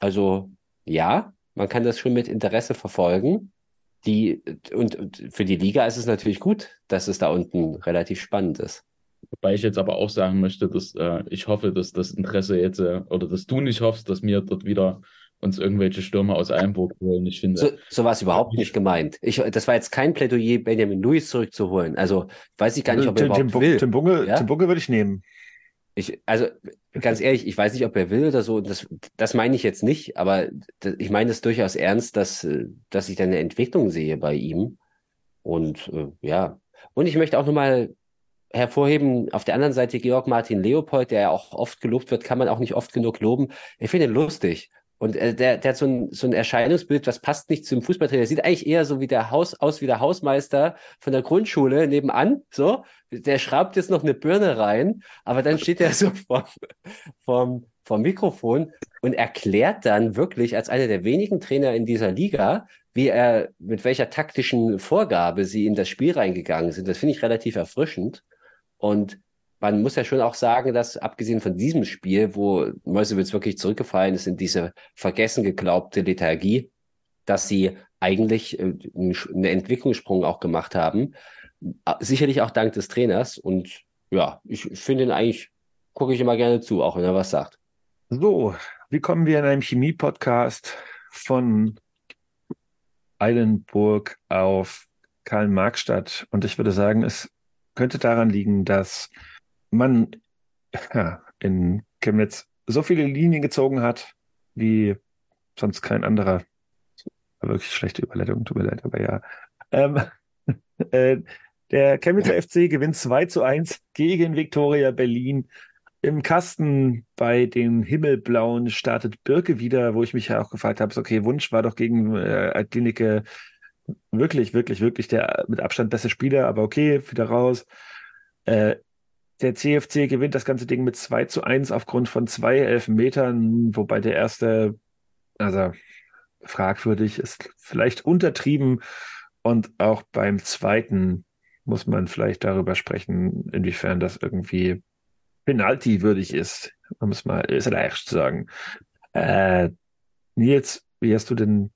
also ja, man kann das schon mit Interesse verfolgen. Die, und, und für die Liga ist es natürlich gut, dass es da unten relativ spannend ist. Wobei ich jetzt aber auch sagen möchte, dass äh, ich hoffe, dass das Interesse jetzt, äh, oder dass du nicht hoffst, dass wir dort wieder uns irgendwelche Stürmer aus Eilenburg holen. Ich finde, So, so war es überhaupt nicht gemeint. Ich, das war jetzt kein Plädoyer, Benjamin Lewis zurückzuholen. Also weiß ich gar nicht, ob er Tim, Tim, überhaupt Bu- will. Tim Bunge, Ja? Tim Bunge würde ich nehmen. Ich, also ganz ehrlich, ich weiß nicht, ob er will oder so. Das, das meine ich jetzt nicht, aber ich meine es durchaus ernst, dass, dass ich da eine Entwicklung sehe bei ihm. Und äh, ja, und ich möchte auch nochmal hervorheben, auf der anderen Seite Georg Martin Leopold, der ja auch oft gelobt wird, kann man auch nicht oft genug loben. Ich finde ihn lustig. Und äh, der, der hat so ein, so ein Erscheinungsbild, das passt nicht zum Fußballtrainer. Der sieht eigentlich eher so wie der Haus, aus wie der Hausmeister von der Grundschule nebenan. So, der schraubt jetzt noch eine Birne rein, aber dann steht er so *laughs* vom, vom, vom Mikrofon und erklärt dann wirklich als einer der wenigen Trainer in dieser Liga, wie er, mit welcher taktischen Vorgabe sie in das Spiel reingegangen sind. Das finde ich relativ erfrischend. Und man muss ja schon auch sagen, dass abgesehen von diesem Spiel, wo Meuselwitz wirklich zurückgefallen ist in diese vergessen geglaubte Lethargie, dass sie eigentlich äh, einen Entwicklungssprung auch gemacht haben. Sicherlich auch dank des Trainers. Und ja, ich finde ihn eigentlich, gucke ich immer gerne zu, auch wenn er was sagt. So, wie kommen wir in einem Chemie-Podcast von Eilenburg auf Karl-Marx-Stadt? Und ich würde sagen, es könnte daran liegen, dass man *laughs* in Chemnitz so viele Linien gezogen hat, wie sonst kein anderer. Wirklich schlechte Überleitung, tut mir leid, aber ja. Ähm, *laughs* äh, der Chemnitzer FC gewinnt 2 zu 1 gegen Viktoria Berlin. Im Kasten bei den Himmelblauen startet Birke wieder, wo ich mich ja auch gefragt habe, okay, Wunsch war doch gegen äh, Klinike wirklich, wirklich, wirklich der mit Abstand beste Spieler, aber okay, wieder raus. Äh, der CFC gewinnt das ganze Ding mit 2 zu 1 aufgrund von zwei Elfmetern, wobei der erste, also fragwürdig, ist vielleicht untertrieben und auch beim zweiten muss man vielleicht darüber sprechen, inwiefern das irgendwie Penalty-würdig ist, um es mal leicht zu sagen. Äh, Nils, wie hast du denn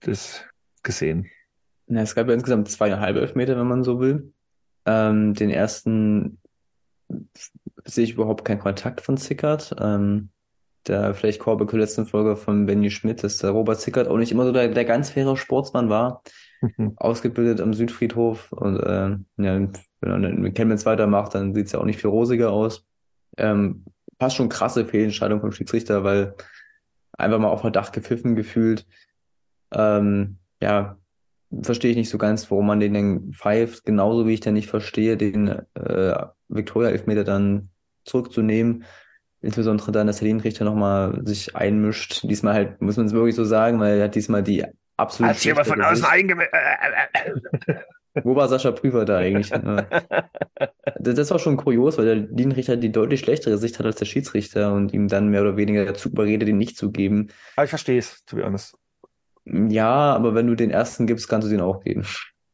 das gesehen? Na, es gab ja insgesamt zweieinhalb Elfmeter, wenn man so will. Ähm, den ersten sehe ich überhaupt keinen Kontakt von Zickert. Ähm, der vielleicht Callback zur letzten Folge von Benny Schmidt, dass der Robert Zickert auch nicht immer so der, der ganz faire Sportsmann war. *laughs* Ausgebildet am Südfriedhof und äh, ja, wenn er mit Chemnitz weitermacht, dann sieht es ja auch nicht viel rosiger aus. Ähm, fast schon krasse Fehlentscheidung vom Schiedsrichter, weil einfach mal auf Verdacht gepfiffen gefühlt. Ähm, ja, verstehe ich nicht so ganz, warum man den denn pfeift, genauso wie ich dann nicht verstehe, den äh, Viktoria-Elfmeter dann zurückzunehmen. Insbesondere dann, dass der Linienrichter nochmal sich einmischt. Diesmal halt, muss man es wirklich so sagen, weil er hat diesmal die absolut Hat jemand von außen eingemischt? *laughs* *laughs* Wo war Sascha Prüfer da eigentlich? *laughs* Das war schon kurios, weil der Linienrichter die deutlich schlechtere Sicht hat als der Schiedsrichter und ihm dann mehr oder weniger dazu überredet, ihn nicht zu geben. Aber ich verstehe es, to be honest. Ja, aber wenn du den ersten gibst, kannst du den auch geben.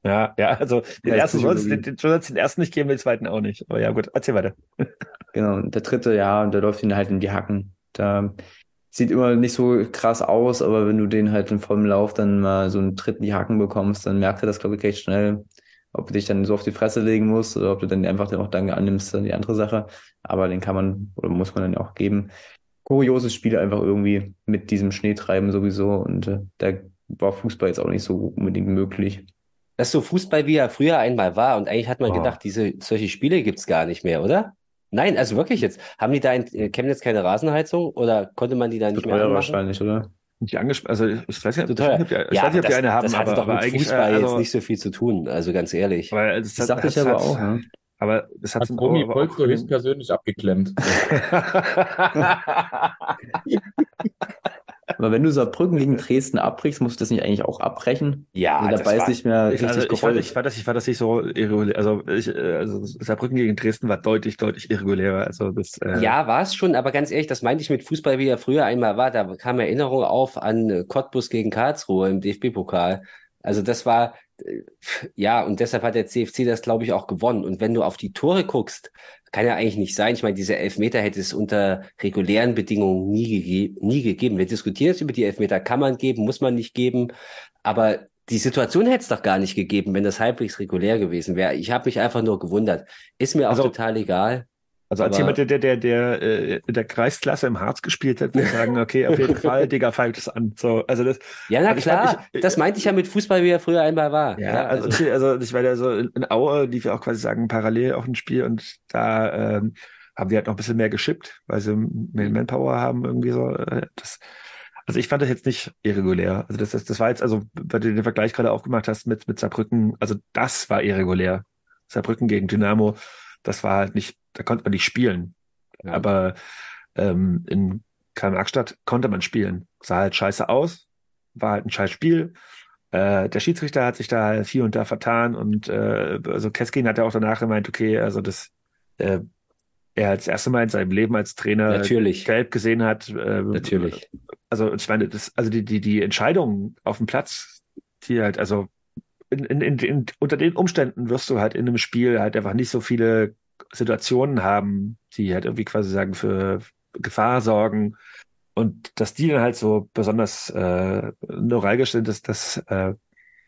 Ja, ja, also den Ja, ersten sollst Psychologie. den, den, den ersten nicht geben, den zweiten auch nicht. Aber ja, gut, erzähl weiter. *laughs* Genau, und der dritte, ja, und der läuft ihn halt in die Hacken. Da sieht immer nicht so krass aus, aber wenn du den halt in vollem Lauf dann mal so einen Tritt in die Hacken bekommst, dann merkt er das, glaube ich, recht schnell. Ob du dich dann so auf die Fresse legen musst oder ob du dann einfach den auch dann annimmst, dann die andere Sache. Aber den kann man oder muss man dann auch geben. Kurioses Spiel einfach irgendwie mit diesem Schneetreiben sowieso und äh, da war Fußball jetzt auch nicht so unbedingt möglich. Das ist so Fußball, wie er früher einmal war. Und eigentlich hat man Oh. gedacht, diese, solche Spiele gibt's gar nicht mehr, oder? Nein, also wirklich jetzt. Haben die da in äh, Chemnitz keine Rasenheizung oder konnte man die da nicht mehr teuer wahrscheinlich, oder? Nicht angesprochen, also ich weiß nicht, ich teuer. ob die, ich Ja, weiß nicht, ob die das, eine haben, das hat aber, doch aber mit eigentlich, Fußball äh, jetzt also, nicht so viel zu tun, also ganz ehrlich. weil es Das hat, dachte ich aber auch. Ja. Aber das hat Hat Romy Polster höchstpersönlich abgeklemmt. *laughs* *laughs* *laughs* Aber wenn du Saarbrücken gegen Dresden abbrichst, musst du das nicht eigentlich auch abbrechen? Ja, Also dabei war- ist nicht mehr Ich, richtig also ich, fand, gerollt. ich, fand das, ich fand das nicht so irregulär. Also, ich, äh, also Saarbrücken gegen Dresden war deutlich, deutlich irregulärer. Also das, äh, Ja, war es schon, aber ganz ehrlich, das meinte ich mit Fußball, wie er früher einmal war. Da kam Erinnerung auf an äh, Cottbus gegen Karlsruhe im DFB-Pokal. Also das war, äh, ja, und deshalb hat der CFC das, glaube ich, auch gewonnen. Und wenn du auf die Tore guckst, kann ja eigentlich nicht sein. Ich meine, diese Elfmeter hätte es unter regulären Bedingungen nie, gege nie gegeben. Wir diskutieren jetzt über die Elfmeter. Kann man geben, muss man nicht geben. Aber die Situation hätte es doch gar nicht gegeben, wenn das halbwegs regulär gewesen wäre. Ich habe mich einfach nur gewundert. Ist mir auch Also- total egal. Also als Aber- jemand, der, der, der, der äh, in der Kreisklasse im Harz gespielt hat, würde ich sagen, okay, auf jeden *laughs* Fall, Digga, pfeift es an. So, also das, Ja, na Aber ich fand- klar, ich- das meinte ich ja mit Fußball, wie er früher einmal war. ja, also, okay, also ich war ja so in, Aue, lief ja auch quasi sagen, parallel auf ein Spiel und da ähm, haben die halt noch ein bisschen mehr geschippt, weil sie mehr Manpower haben, irgendwie so. Äh, das, also ich fand das jetzt nicht irregulär. Also das, das, das war jetzt, also, weil du den Vergleich gerade aufgemacht hast mit, mit Saarbrücken, also das war irregulär. Saarbrücken gegen Dynamo, das war halt nicht, da konnte man nicht spielen. Ja. Aber ähm, in Karl-Marx-Stadt konnte man spielen. Sah halt scheiße aus, war halt ein scheiß Spiel. Äh, der Schiedsrichter hat sich da halt hier und da vertan und äh, also Keskin hat ja auch danach gemeint, okay, also das äh, er das erste Mal in seinem Leben als Trainer Natürlich, gelb gesehen hat. Äh, natürlich. Also ich meine, das, also die, die, die Entscheidungen auf dem Platz, die halt, also in, in, in, in, unter den Umständen wirst du halt in einem Spiel halt einfach nicht so viele Situationen haben, die halt irgendwie quasi sagen, für Gefahr sorgen. Und dass die dann halt so besonders äh, neuralgisch sind, das, das äh,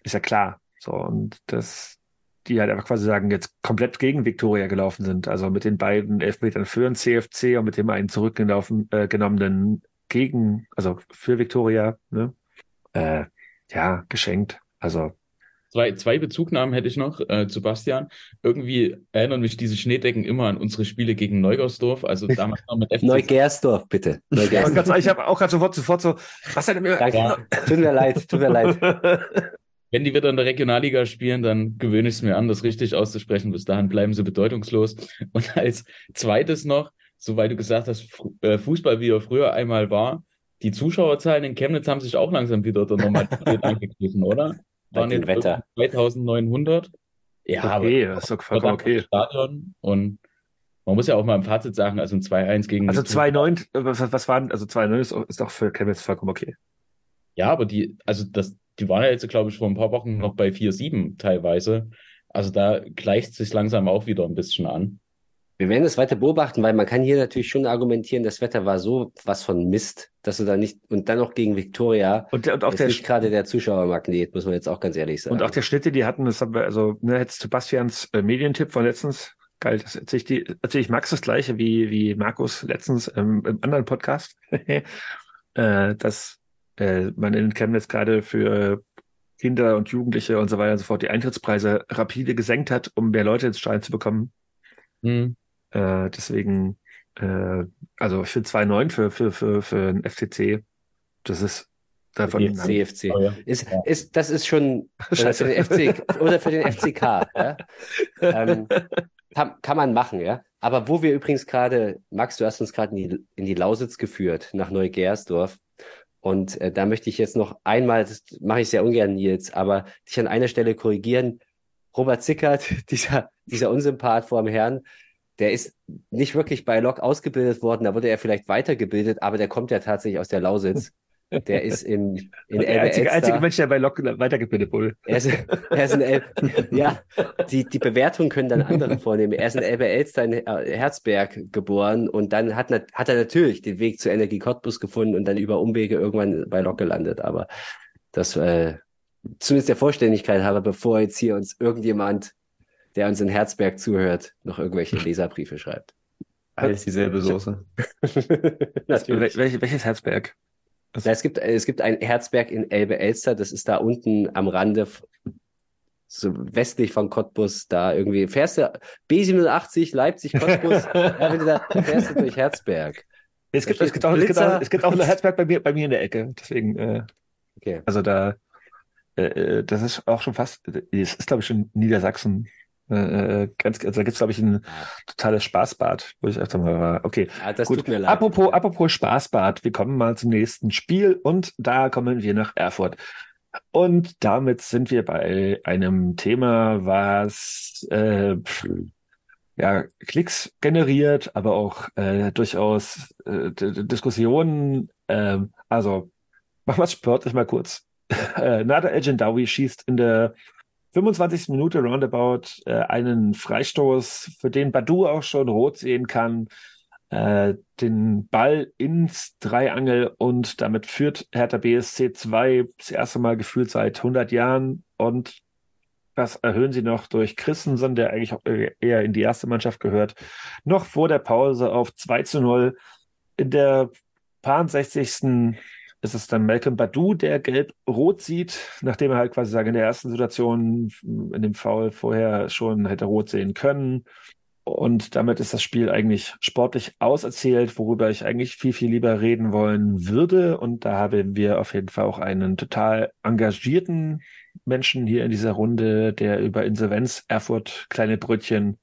ist ja klar. So, und dass die halt einfach quasi sagen, jetzt komplett gegen Viktoria gelaufen sind. Also mit den beiden Elfmetern für den CFC und mit dem einen zurückgelaufen äh, genommenen gegen, also für Viktoria, ne? Äh, ja, geschenkt. Also Zwei, zwei Bezugnahmen hätte ich noch äh, zu Bastian. Irgendwie erinnern mich diese Schneedecken immer an unsere Spiele gegen Neugersdorf, also *laughs* damals noch mit FC. Neugersdorf, bitte. *laughs* Neugersdorf. ich habe auch gerade sofort, sofort so, was hat er mir? Danke. Ja. Tut mir leid, tut mir leid. *laughs* Wenn die wieder in der Regionalliga spielen, dann gewöhne ich es mir an, das richtig auszusprechen. Bis dahin bleiben sie bedeutungslos. Und als zweites noch, so weil du gesagt hast, äh, Fußball, wie er früher einmal war, die Zuschauerzahlen in Chemnitz haben sich auch langsam wieder der Normalität angegriffen, oder? Waren jetzt Wetter. irgendwie 2900. Ja, okay, aber das ist doch vollkommen okay. Stadion und man muss ja auch mal im Fazit sagen, also ein 2-1 gegen Also Viktoria. 2,9, äh, was, was waren, also 2,9 ist, ist doch für Chemnitz vollkommen okay. Ja, aber die, also das, die waren ja jetzt, glaube ich, vor ein paar Wochen noch bei 4-7 teilweise. Also da gleicht sich langsam auch wieder ein bisschen an. Wir werden das weiter beobachten, weil man kann hier natürlich schon argumentieren, das Wetter war so was von Mist, dass du da nicht, und dann noch gegen Viktoria, Und, und auch ist der, nicht gerade der Zuschauermagnet, muss man jetzt auch ganz ehrlich sagen. und auch der Schnitt, den die hatten, das haben wir, also, ne, jetzt Sebastians äh, Medientipp von letztens, geil, das erzähle ich, die, erzähl ich Max das gleiche wie, wie Markus letztens ähm, im anderen Podcast, *laughs* äh, dass äh, man in Chemnitz gerade für Kinder und Jugendliche und so weiter und so fort die Eintrittspreise rapide gesenkt hat, um mehr Leute ins Stadion zu bekommen. Hm. Äh, deswegen, äh, also ich finde 2,9 für, für, für, für ein FCC, das ist davon. Die CFC. Oh, ja. Ist, Ja. ist, das ist schon oder *laughs* Scheiße. für den FC oder für den FCK. Ja? Ähm, kann, kann man machen, ja. Aber wo wir übrigens gerade, Max, du hast uns gerade in die, in die Lausitz geführt, nach Neugersdorf. Und äh, da möchte ich jetzt noch einmal, das mache ich sehr ungern, Nils, aber dich an einer Stelle korrigieren. Robert Zickert, *laughs* dieser, dieser Unsympath vor dem Herrn, der ist nicht wirklich bei Lok ausgebildet worden, da wurde er vielleicht weitergebildet, aber der kommt ja tatsächlich aus der Lausitz. Der ist in, in der einzige, Elbe-Elster. einzige Mensch, der bei Lok weitergebildet wurde. Er ist, er ist in El ja, die, die Bewertung können dann andere vornehmen. Er ist in Elbe-Elster in äh, Herzberg geboren und dann hat, hat er natürlich den Weg zu Energie Cottbus gefunden und dann über Umwege irgendwann bei Lok gelandet. Aber das, äh, zumindest der Vollständigkeit halber, bevor jetzt hier uns irgendjemand, der uns in Herzberg zuhört, noch irgendwelche *laughs* Leserbriefe schreibt. Alles dieselbe Soße. *laughs* Wel welches Herzberg? Na, es gibt, es gibt ein Herzberg in Elbe-Elster, das ist da unten am Rande. so westlich von Cottbus, da irgendwie, fährst du B87, Leipzig, Cottbus, *laughs* da fährst du durch Herzberg. Es gibt, es, gibt auch, es, gibt auch, es gibt auch eine Herzberg bei mir, bei mir in der Ecke. Deswegen, äh, Okay. also da, äh, äh, das ist auch schon fast, es ist glaube ich schon Niedersachsen. Äh, äh, ganz, also da gibt's glaube ich ein totales Spaßbad, wo ich öfter mal war. Okay, Ja, das gut. tut mir leid. Apropos, apropos Spaßbad, wir kommen mal zum nächsten Spiel und da kommen wir nach Erfurt. Und damit sind wir bei einem Thema, was äh, ja, Klicks generiert, aber auch äh, durchaus äh, Diskussionen. ähm, also *laughs* machen wir es sportlich mal kurz. Äh, Nader El Gendawi schießt in der 25. Minute roundabout äh, einen Freistoß, für den Badu auch schon rot sehen kann, äh, den Ball ins Dreiangel und damit führt Hertha BSC 2 das erste Mal gefühlt seit 100 Jahren und das erhöhen sie noch durch Christensen, der eigentlich auch eher in die erste Mannschaft gehört, noch vor der Pause auf 2 zu 0. In der 60. ist es dann Malcolm Badu, der gelb-rot sieht, nachdem er halt quasi sagen, in der ersten Situation in dem Foul vorher schon hätte rot sehen können. Und damit ist das Spiel eigentlich sportlich auserzählt, worüber ich eigentlich viel, viel lieber reden wollen würde. Und da haben wir auf jeden Fall auch einen total engagierten Menschen hier in dieser Runde, der über Insolvenz, Erfurt, kleine Brötchen,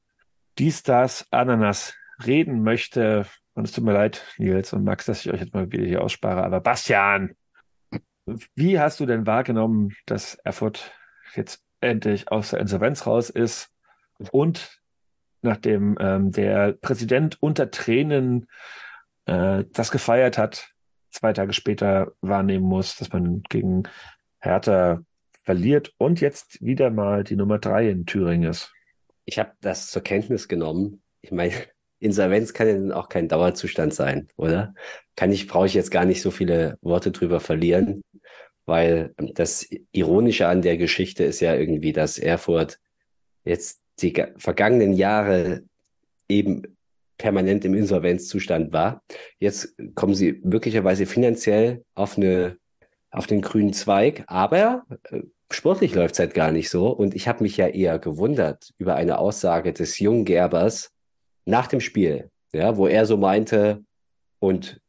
dies, das, Ananas reden möchte. Und es tut mir leid, Nils und Max, dass ich euch jetzt mal wieder hier ausspare. Aber Bastian, wie hast du denn wahrgenommen, dass Erfurt jetzt endlich aus der Insolvenz raus ist und nachdem ähm, der Präsident unter Tränen äh, das gefeiert hat, zwei Tage später wahrnehmen muss, dass man gegen Hertha verliert und jetzt wieder mal die Nummer drei in Thüringen ist. Ich habe das zur Kenntnis genommen. Ich meine, Insolvenz kann ja dann auch kein Dauerzustand sein, oder? Kann ich, brauche ich jetzt gar nicht so viele Worte drüber verlieren, weil das Ironische an der Geschichte ist ja irgendwie, dass Erfurt jetzt die ga- vergangenen Jahre eben permanent im Insolvenzzustand war. Jetzt kommen sie möglicherweise finanziell auf eine auf den grünen Zweig, aber äh, sportlich läuft es halt gar nicht so. Und ich habe mich ja eher gewundert über eine Aussage des jungen Gerbers nach dem Spiel, ja, wo er so meinte, und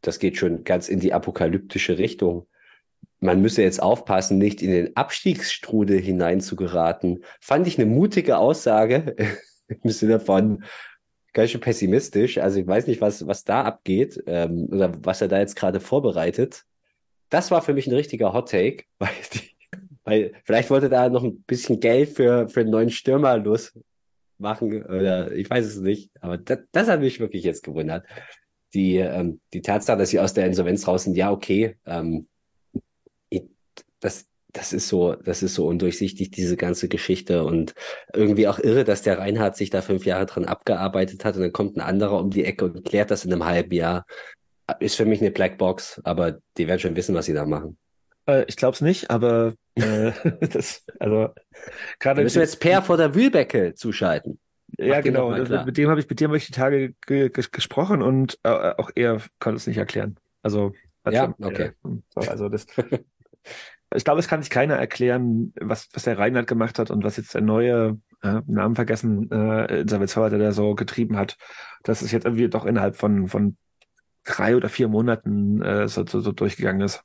das geht schon ganz in die apokalyptische Richtung. Man müsse jetzt aufpassen, nicht in den Abstiegsstrudel hineinzugeraten. Fand ich eine mutige Aussage *laughs* im Sinne von ganz schön pessimistisch. Also ich weiß nicht, was, was da abgeht ähm, oder was er da jetzt gerade vorbereitet. Das war für mich ein richtiger Hot Take, *laughs* weil, die, weil vielleicht wollte da noch ein bisschen Geld für, für einen neuen Stürmer losmachen oder ich weiß es nicht. Aber das, das hat mich wirklich jetzt gewundert. Die, ähm, die Tatsache, dass sie aus der Insolvenz raus sind, ja, okay. Ähm, das, das ist so, das ist so undurchsichtig, diese ganze Geschichte und irgendwie auch irre, dass der Reinhard sich da fünf Jahre dran abgearbeitet hat und dann kommt ein anderer um die Ecke und klärt das in einem halben Jahr. Ist für mich eine Blackbox, aber die werden schon wissen, was sie da machen. Äh, ich glaube es nicht, aber *laughs* das, also Da gerade müssen wir jetzt Per vor der Wühlbecke zuschalten. Ja, Mach genau. Mit dem habe ich, mit dem habe ich die Tage ge ge gesprochen und äh, auch er konnte es nicht erklären. Also, Ja, schon, okay. äh, so, also das, *laughs* ich glaube, es kann sich keiner erklären, was, was der Reinhard gemacht hat und was jetzt der neue, äh, Namen vergessen, äh, Insolvenzverwalter, der so getrieben hat, dass es jetzt irgendwie doch innerhalb von, von drei oder vier Monaten äh, so, so, so durchgegangen ist.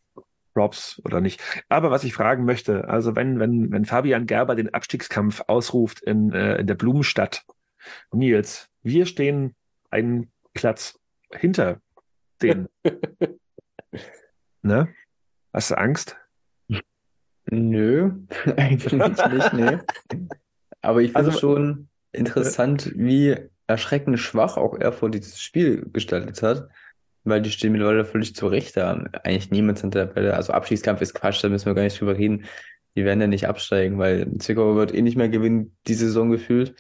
Props oder nicht. Aber was ich fragen möchte, also wenn, wenn, wenn Fabian Gerber den Abstiegskampf ausruft in, äh, in der Blumenstadt, Nils, wir stehen einen Platz hinter denen. *laughs* ne? Hast du Angst? Nö, *laughs* eigentlich nicht, nee. Aber ich finde Also- schon interessant, wie erschreckend schwach auch Erfurt dieses Spiel gestaltet hat, weil die stehen mittlerweile völlig zurecht da. Eigentlich niemand hinter der Tabelle. Also Abstiegskampf ist Quatsch, da müssen wir gar nicht drüber reden. Die werden ja nicht absteigen, weil Zwickau wird eh nicht mehr gewinnen, die Saison gefühlt.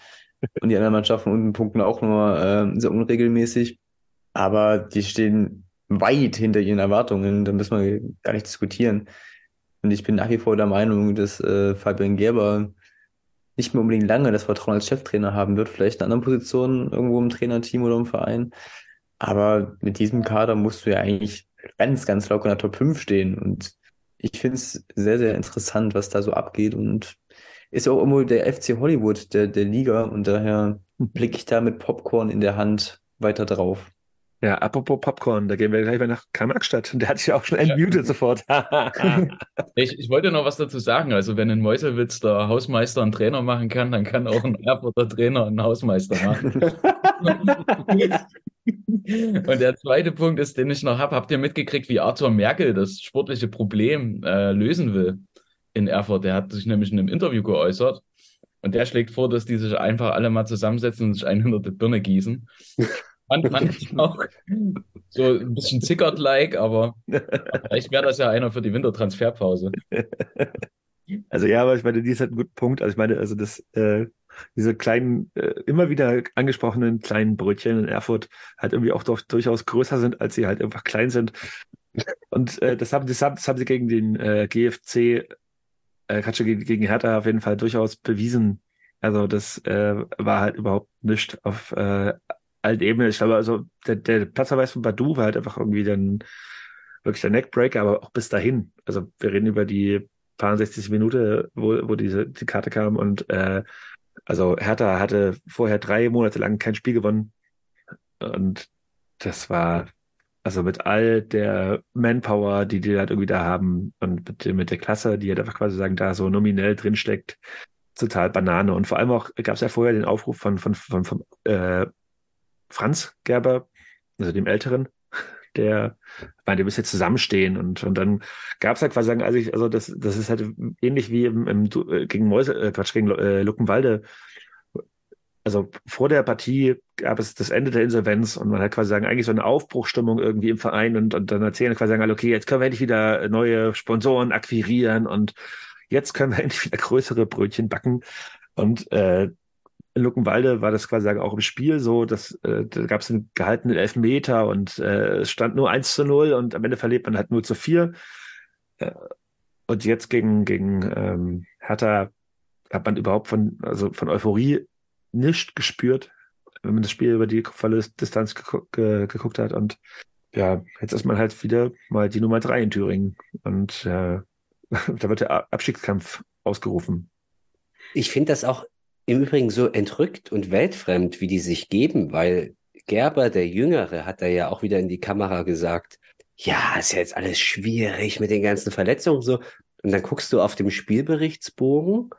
Und die anderen Mannschaften unten punkten auch nur äh, sehr unregelmäßig. Aber die stehen weit hinter ihren Erwartungen, da müssen wir gar nicht diskutieren. Und ich bin nach wie vor der Meinung, dass äh, Fabian Gerber nicht mehr unbedingt lange das Vertrauen als Cheftrainer haben wird, vielleicht in anderen Positionen irgendwo im Trainerteam oder im Verein. Aber mit diesem Kader musst du ja eigentlich ganz, ganz locker in der Top 5 stehen. Und ich finde es sehr, sehr interessant, was da so abgeht. Und ist auch immer der FC Hollywood der, der Liga und daher blicke ich da mit Popcorn in der Hand weiter drauf. Ja, apropos Popcorn, da gehen wir gleich mal nach Karl-Marx-Stadt. Der hat sich auch schon entmutet sofort. *laughs* *laughs* Ich, ich wollte noch was dazu sagen. Also, wenn in Meuselwitz der Hausmeister einen Trainer machen kann, dann kann auch ein Erfurter Trainer einen Hausmeister machen. *laughs* Und der zweite Punkt ist, den ich noch habe, habt ihr mitgekriegt, wie Arthur Merkel das sportliche Problem äh, lösen will in Erfurt? Der hat sich nämlich in einem Interview geäußert und der schlägt vor, dass die sich einfach alle mal zusammensetzen und sich einen hinter die Birne gießen. Fand *laughs* ich auch so ein bisschen zickert-like, aber vielleicht wäre das ja einer für die Wintertransferpause. *laughs* Also ja, aber ich meine, die ist halt ein guter Punkt. Also ich meine, also das, äh, diese kleinen, äh, immer wieder angesprochenen kleinen Brötchen in Erfurt halt irgendwie auch doch durchaus größer sind, als sie halt einfach klein sind. Und äh, das, haben, das, haben, das haben sie gegen den äh, GFC, äh, Quatsch, gegen, gegen Hertha auf jeden Fall durchaus bewiesen. Also das äh, war halt überhaupt nichts auf äh, allen Ebenen. Ich glaube, also der, der Platzverweis von Badu war halt einfach irgendwie dann wirklich der Neckbreaker, aber auch bis dahin. Also wir reden über die paar 60 Minute, wo, wo diese die Karte kam und äh, also Hertha hatte vorher drei Monate lang kein Spiel gewonnen und das war also mit all der Manpower, die die halt irgendwie da haben und mit, mit der Klasse, die halt einfach quasi sagen, da so nominell drinsteckt, total Banane. Und vor allem auch gab es ja vorher den Aufruf von, von, von, von äh, Franz Gerber, also dem Älteren, der meinte, wir müssen jetzt zusammenstehen und, und dann gab es halt quasi sagen, also ich, also das, das ist halt ähnlich wie im, im äh, gegen Mäuse, äh, Quatsch, gegen äh, Luckenwalde. Also vor der Partie gab es das Ende der Insolvenz und man hat quasi sagen, eigentlich so eine Aufbruchstimmung irgendwie im Verein und, und dann erzählen quasi sagen, okay, jetzt können wir endlich wieder neue Sponsoren akquirieren und jetzt können wir *laughs* endlich wieder größere Brötchen backen. Und äh, in Luckenwalde war das quasi auch im Spiel so, dass äh, da gab es einen gehaltenen Elfmeter und äh, es stand nur 1 zu 0 und am Ende verliert man halt nur zu 4. Äh, und jetzt gegen, gegen ähm, Hertha hat man überhaupt von, also von Euphorie nicht gespürt, wenn man das Spiel über die volle Distanz geguckt, ge geguckt hat. Und ja, jetzt ist man halt wieder mal die Nummer 3 in Thüringen. Und äh, *laughs* da wird der Abstiegskampf ausgerufen. Ich finde das auch im Übrigen so entrückt und weltfremd, wie die sich geben, weil Gerber, der Jüngere, hat da ja auch wieder in die Kamera gesagt, ja, ist ja jetzt alles schwierig mit den ganzen Verletzungen so. Und dann guckst du auf dem Spielberichtsbogen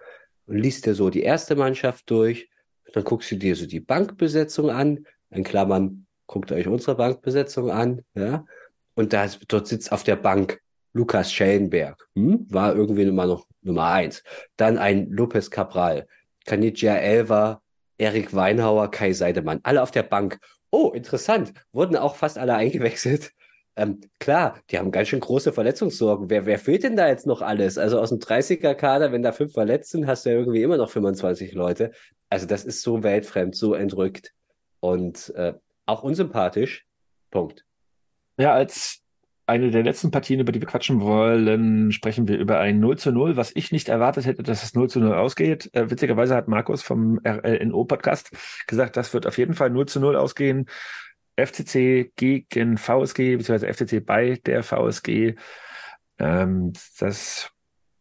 und liest dir so die erste Mannschaft durch. Dann guckst du dir so die Bankbesetzung an. In Klammern, guckt euch unsere Bankbesetzung an, ja. Und da, dort sitzt auf der Bank Lukas Schellenberg, hm? war irgendwie immer noch Nummer eins. Dann ein Lopez Cabral, Kanidja Elva, Erik Weinhauer, Kai Seidemann, alle auf der Bank. Oh, interessant. Wurden auch fast alle eingewechselt. Ähm, klar, die haben ganz schön große Verletzungssorgen. Wer, wer fehlt denn da jetzt noch alles? Also aus dem 30er-Kader, wenn da fünf verletzt sind, hast du ja irgendwie immer noch 25 Leute. Also das ist so weltfremd, so entrückt und äh, auch unsympathisch. Punkt. Ja, als eine der letzten Partien, über die wir quatschen wollen, sprechen wir über ein 0 zu 0, was ich nicht erwartet hätte, dass es 0 zu 0 ausgeht. Äh, witzigerweise hat Markus vom RLNO-Podcast gesagt, das wird auf jeden Fall 0 zu 0 ausgehen. FCC gegen VSG, beziehungsweise FCC bei der VSG. Ähm, das,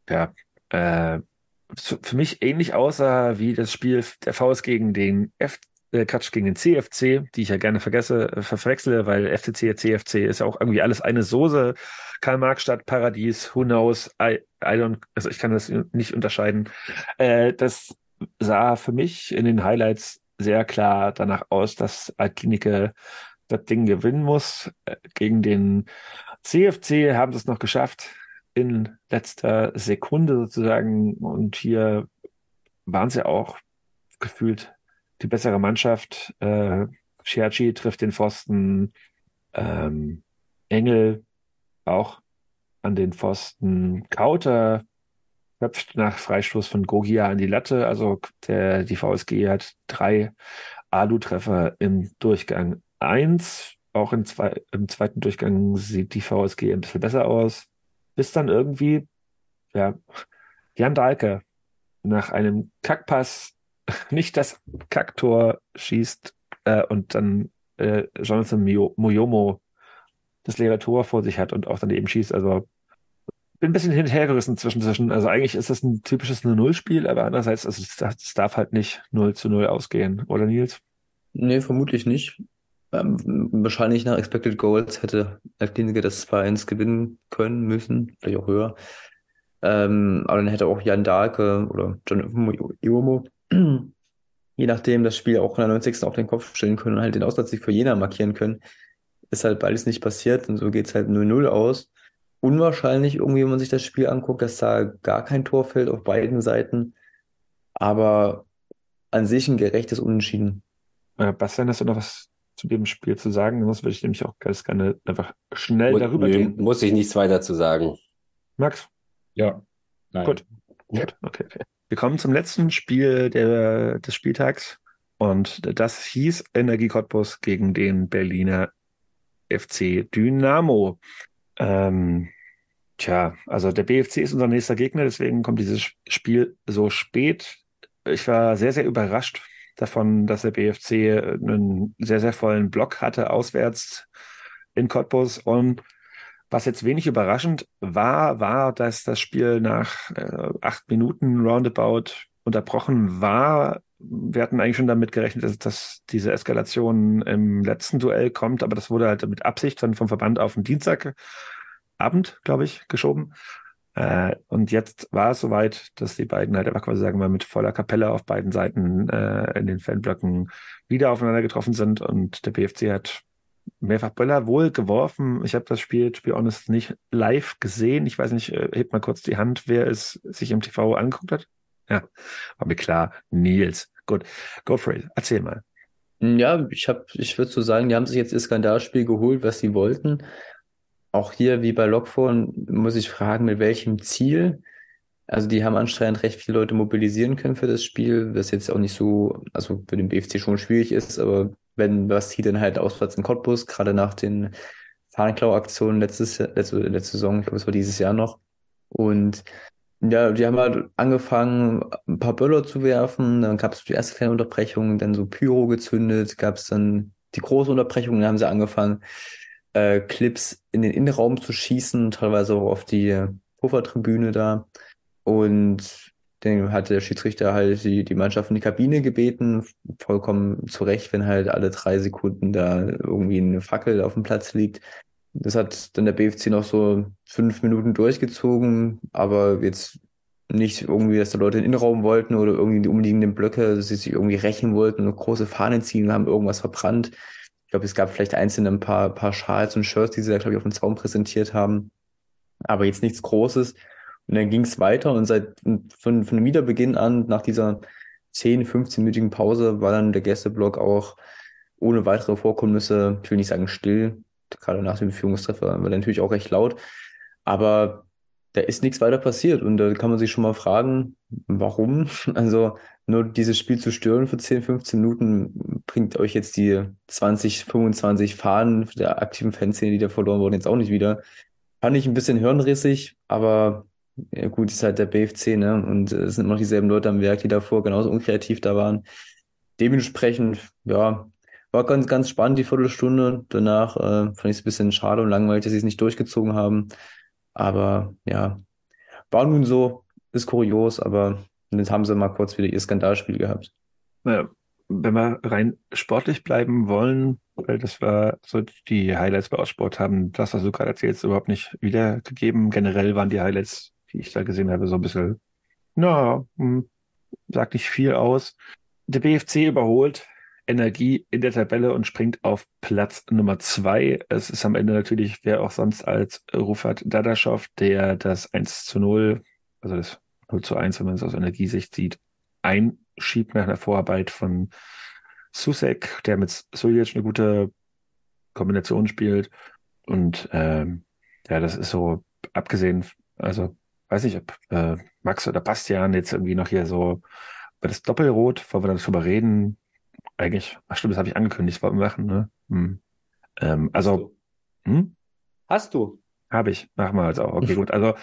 ja, äh, für mich ähnlich aussah wie das Spiel der VSG gegen den F äh, Quatsch, gegen den CFC, die ich ja gerne vergesse, äh, verwechsle, weil FCC, CFC ist ja auch irgendwie alles eine Soße. Karl-Marx-Stadt, Paradies, who knows, I, I also ich kann das nicht unterscheiden. Äh, das sah für mich in den Highlights sehr klar danach aus, dass Altklinike das Ding gewinnen muss. Äh, gegen den CFC haben sie es noch geschafft, in letzter Sekunde sozusagen. Und hier waren sie auch gefühlt die bessere Mannschaft. Äh, Scherci trifft den Pfosten. Ähm, Engel auch an den Pfosten. Kauter köpft nach Freistoß von Gogia an die Latte. Also der, die VSG hat drei Alu-Treffer im Durchgang eins. Auch im, zwei, im zweiten Durchgang sieht die VSG ein bisschen besser aus. Bis dann irgendwie, ja, Jan Dahlke nach einem Kackpass *laughs* nicht das Kacktor schießt äh, und dann äh, Jonathan Moyomo das leere Tor vor sich hat und auch daneben schießt. Also bin ein bisschen hin und her gerissen zwischen, zwischen, also eigentlich ist das ein typisches 0-0-Spiel, aber andererseits, also es darf, halt nicht 0 zu 0 ausgehen, oder Nils? Nee, vermutlich nicht. Ähm, wahrscheinlich nach Expected Goals hätte Klinika das 2-1 gewinnen können, müssen, vielleicht auch höher. Ähm, aber dann hätte auch Jan Dahlke oder John Iwomo, *clears throat* je nachdem, das Spiel auch in der 90. auf den Kopf stellen können und halt den Auswärtssieg für Jena markieren können. Ist halt beides nicht passiert und so geht's halt 0-0 aus. Unwahrscheinlich irgendwie, wenn man sich das Spiel anguckt, dass da gar kein Tor fällt auf beiden Seiten. Aber an sich ein gerechtes Unentschieden. Äh, Bastian, hast du noch was zu dem Spiel zu sagen? Sonst würde ich nämlich auch ganz gerne einfach schnell Mu- darüber nö, gehen. Muss ich nichts weiter zu sagen. Max? Ja. Nein. Gut. Gut, okay. Wir kommen zum letzten Spiel der, des Spieltags und das hieß Energie Cottbus gegen den Berliner FC Dynamo. Ähm, tja, also der BFC ist unser nächster Gegner, deswegen kommt dieses Spiel so spät. Ich war sehr, sehr überrascht davon, dass der BFC einen sehr, sehr vollen Block hatte auswärts in Cottbus und was jetzt wenig überraschend war, war, dass das Spiel nach äh, acht Minuten roundabout unterbrochen war. Wir hatten eigentlich schon damit gerechnet, dass, dass diese Eskalation im letzten Duell kommt, aber das wurde halt mit Absicht dann vom Verband auf den Dienstagabend, glaube ich, geschoben. Äh, und jetzt war es soweit, dass die beiden halt einfach quasi, sagen wir mal, mit voller Kapelle auf beiden Seiten äh, in den Fanblöcken wieder aufeinander getroffen sind und der BFC hat mehrfach Böller wohl geworfen. Ich habe das Spiel, to be honest, nicht live gesehen. Ich weiß nicht, äh, hebt mal kurz die Hand, wer es sich im TV angeguckt hat. Ja, war mir klar. Nils. Gut, go for it. Erzähl mal. Ja, ich hab, ich würde so sagen, die haben sich jetzt das Skandalspiel geholt, was sie wollten. Auch hier, wie bei Lockphone, muss ich fragen, mit welchem Ziel? Also die haben anscheinend recht viele Leute mobilisieren können für das Spiel, was jetzt auch nicht so, also für den BFC schon schwierig ist, aber wenn was hier dann halt auswärts in Cottbus, gerade nach den Fahnenklau-Aktionen letztes, letzte, letzte Saison, ich glaube, es war dieses Jahr noch. Und ja, die haben halt angefangen, ein paar Böller zu werfen, dann gab es die erste kleine Unterbrechung, dann so Pyro gezündet, gab es dann die große Unterbrechung, dann haben sie angefangen, äh, Clips in den Innenraum zu schießen, teilweise auch auf die Puffertribüne da. Und dann hat der Schiedsrichter halt die, die Mannschaft in die Kabine gebeten, vollkommen zu Recht, wenn halt alle drei Sekunden da irgendwie eine Fackel auf dem Platz liegt. Das hat dann der BFC noch so fünf Minuten durchgezogen, aber jetzt nicht irgendwie, dass da Leute in den Innenraum wollten oder irgendwie die umliegenden Blöcke, sie sich irgendwie rächen wollten und große Fahnen ziehen, haben irgendwas verbrannt. Ich glaube, es gab vielleicht einzelne ein paar, paar Schals und Shirts, die sie da, glaube ich, auf dem Zaun präsentiert haben. Aber jetzt nichts Großes. Und dann ging es weiter und seit von, von Wiederbeginn an, nach dieser 10, 15-minütigen Pause, war dann der Gästeblock auch ohne weitere Vorkommnisse, ich will nicht sagen still, gerade nach dem Führungstreffer war natürlich auch recht laut, aber da ist nichts weiter passiert und da kann man sich schon mal fragen, warum? *laughs* Also nur dieses Spiel zu stören für 10, 15 Minuten bringt euch jetzt die 20, 25 Fahnen der aktiven Fanszene, die da verloren wurden, jetzt auch nicht wieder. Fand ich ein bisschen hirnrissig, aber ja gut, ist halt der BFC, ne? Und es sind immer noch dieselben Leute am Werk, die davor genauso unkreativ da waren. Dementsprechend, ja, war ganz, ganz spannend, die Viertelstunde. Danach äh, fand ich es ein bisschen schade und langweilig, dass sie es nicht durchgezogen haben. Aber ja, war nun so, ist kurios, aber jetzt haben sie mal kurz wieder ihr Skandalspiel gehabt. Ja, wenn wir rein sportlich bleiben wollen, weil das war so die Highlights bei Aussport haben das, was du gerade erzählst, überhaupt nicht wiedergegeben. Generell waren die Highlights, die ich da gesehen habe, so ein bisschen, na, hm, sagt nicht viel aus. Der BFC überholt Energie in der Tabelle und springt auf Platz Nummer zwei. Es ist am Ende natürlich, wer auch sonst als Rufat Dadaschow, der das 1 zu 0, also das 0 zu 1, wenn man es aus Energiesicht sieht, einschiebt nach einer Vorarbeit von Susek, der mit Suljic eine gute Kombination spielt. Und ähm, ja, das ist so, abgesehen, also weiß nicht, ob äh, Max oder Bastian jetzt irgendwie noch hier so über das Doppelrot, wollen wir darüber reden, eigentlich, ach stimmt, das habe ich angekündigt, wollten wir machen, ne? Hm. Ähm, also, hm? Hast du? Habe ich, machen wir also auch. Okay, gut. Also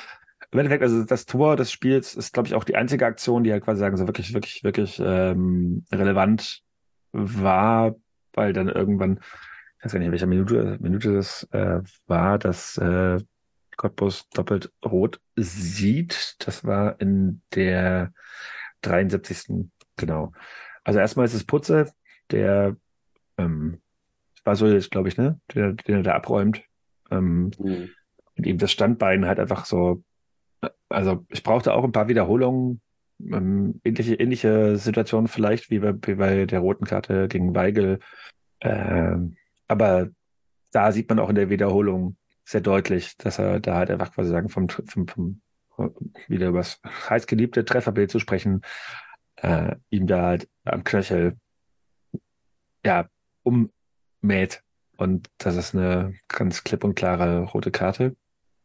im Endeffekt, also das Tor des Spiels ist, glaube ich, auch die einzige Aktion, die halt quasi sagen, so wirklich, wirklich, wirklich ähm, relevant war, weil dann irgendwann, ich weiß gar nicht, in welcher Minute, Minute das äh, war, dass äh, Cottbus doppelt rot sieht. Das war in der 73. Genau. Also erstmal ist es Putze, der ähm, war so jetzt, glaube ich, ne, der, den er da abräumt. Ähm, Mhm. und ihm das Standbein halt einfach so, also ich brauchte auch ein paar Wiederholungen, ähm, ähnliche, ähnliche Situationen vielleicht wie bei, wie bei der roten Karte gegen Weigel. Ähm, aber da sieht man auch in der Wiederholung sehr deutlich, dass er da halt einfach quasi sagen, vom, vom, vom wieder über das heißgeliebte Trefferbild zu sprechen, äh, ihm da halt am Knöchel ja ummäht. Und das ist eine ganz klipp und klare rote Karte.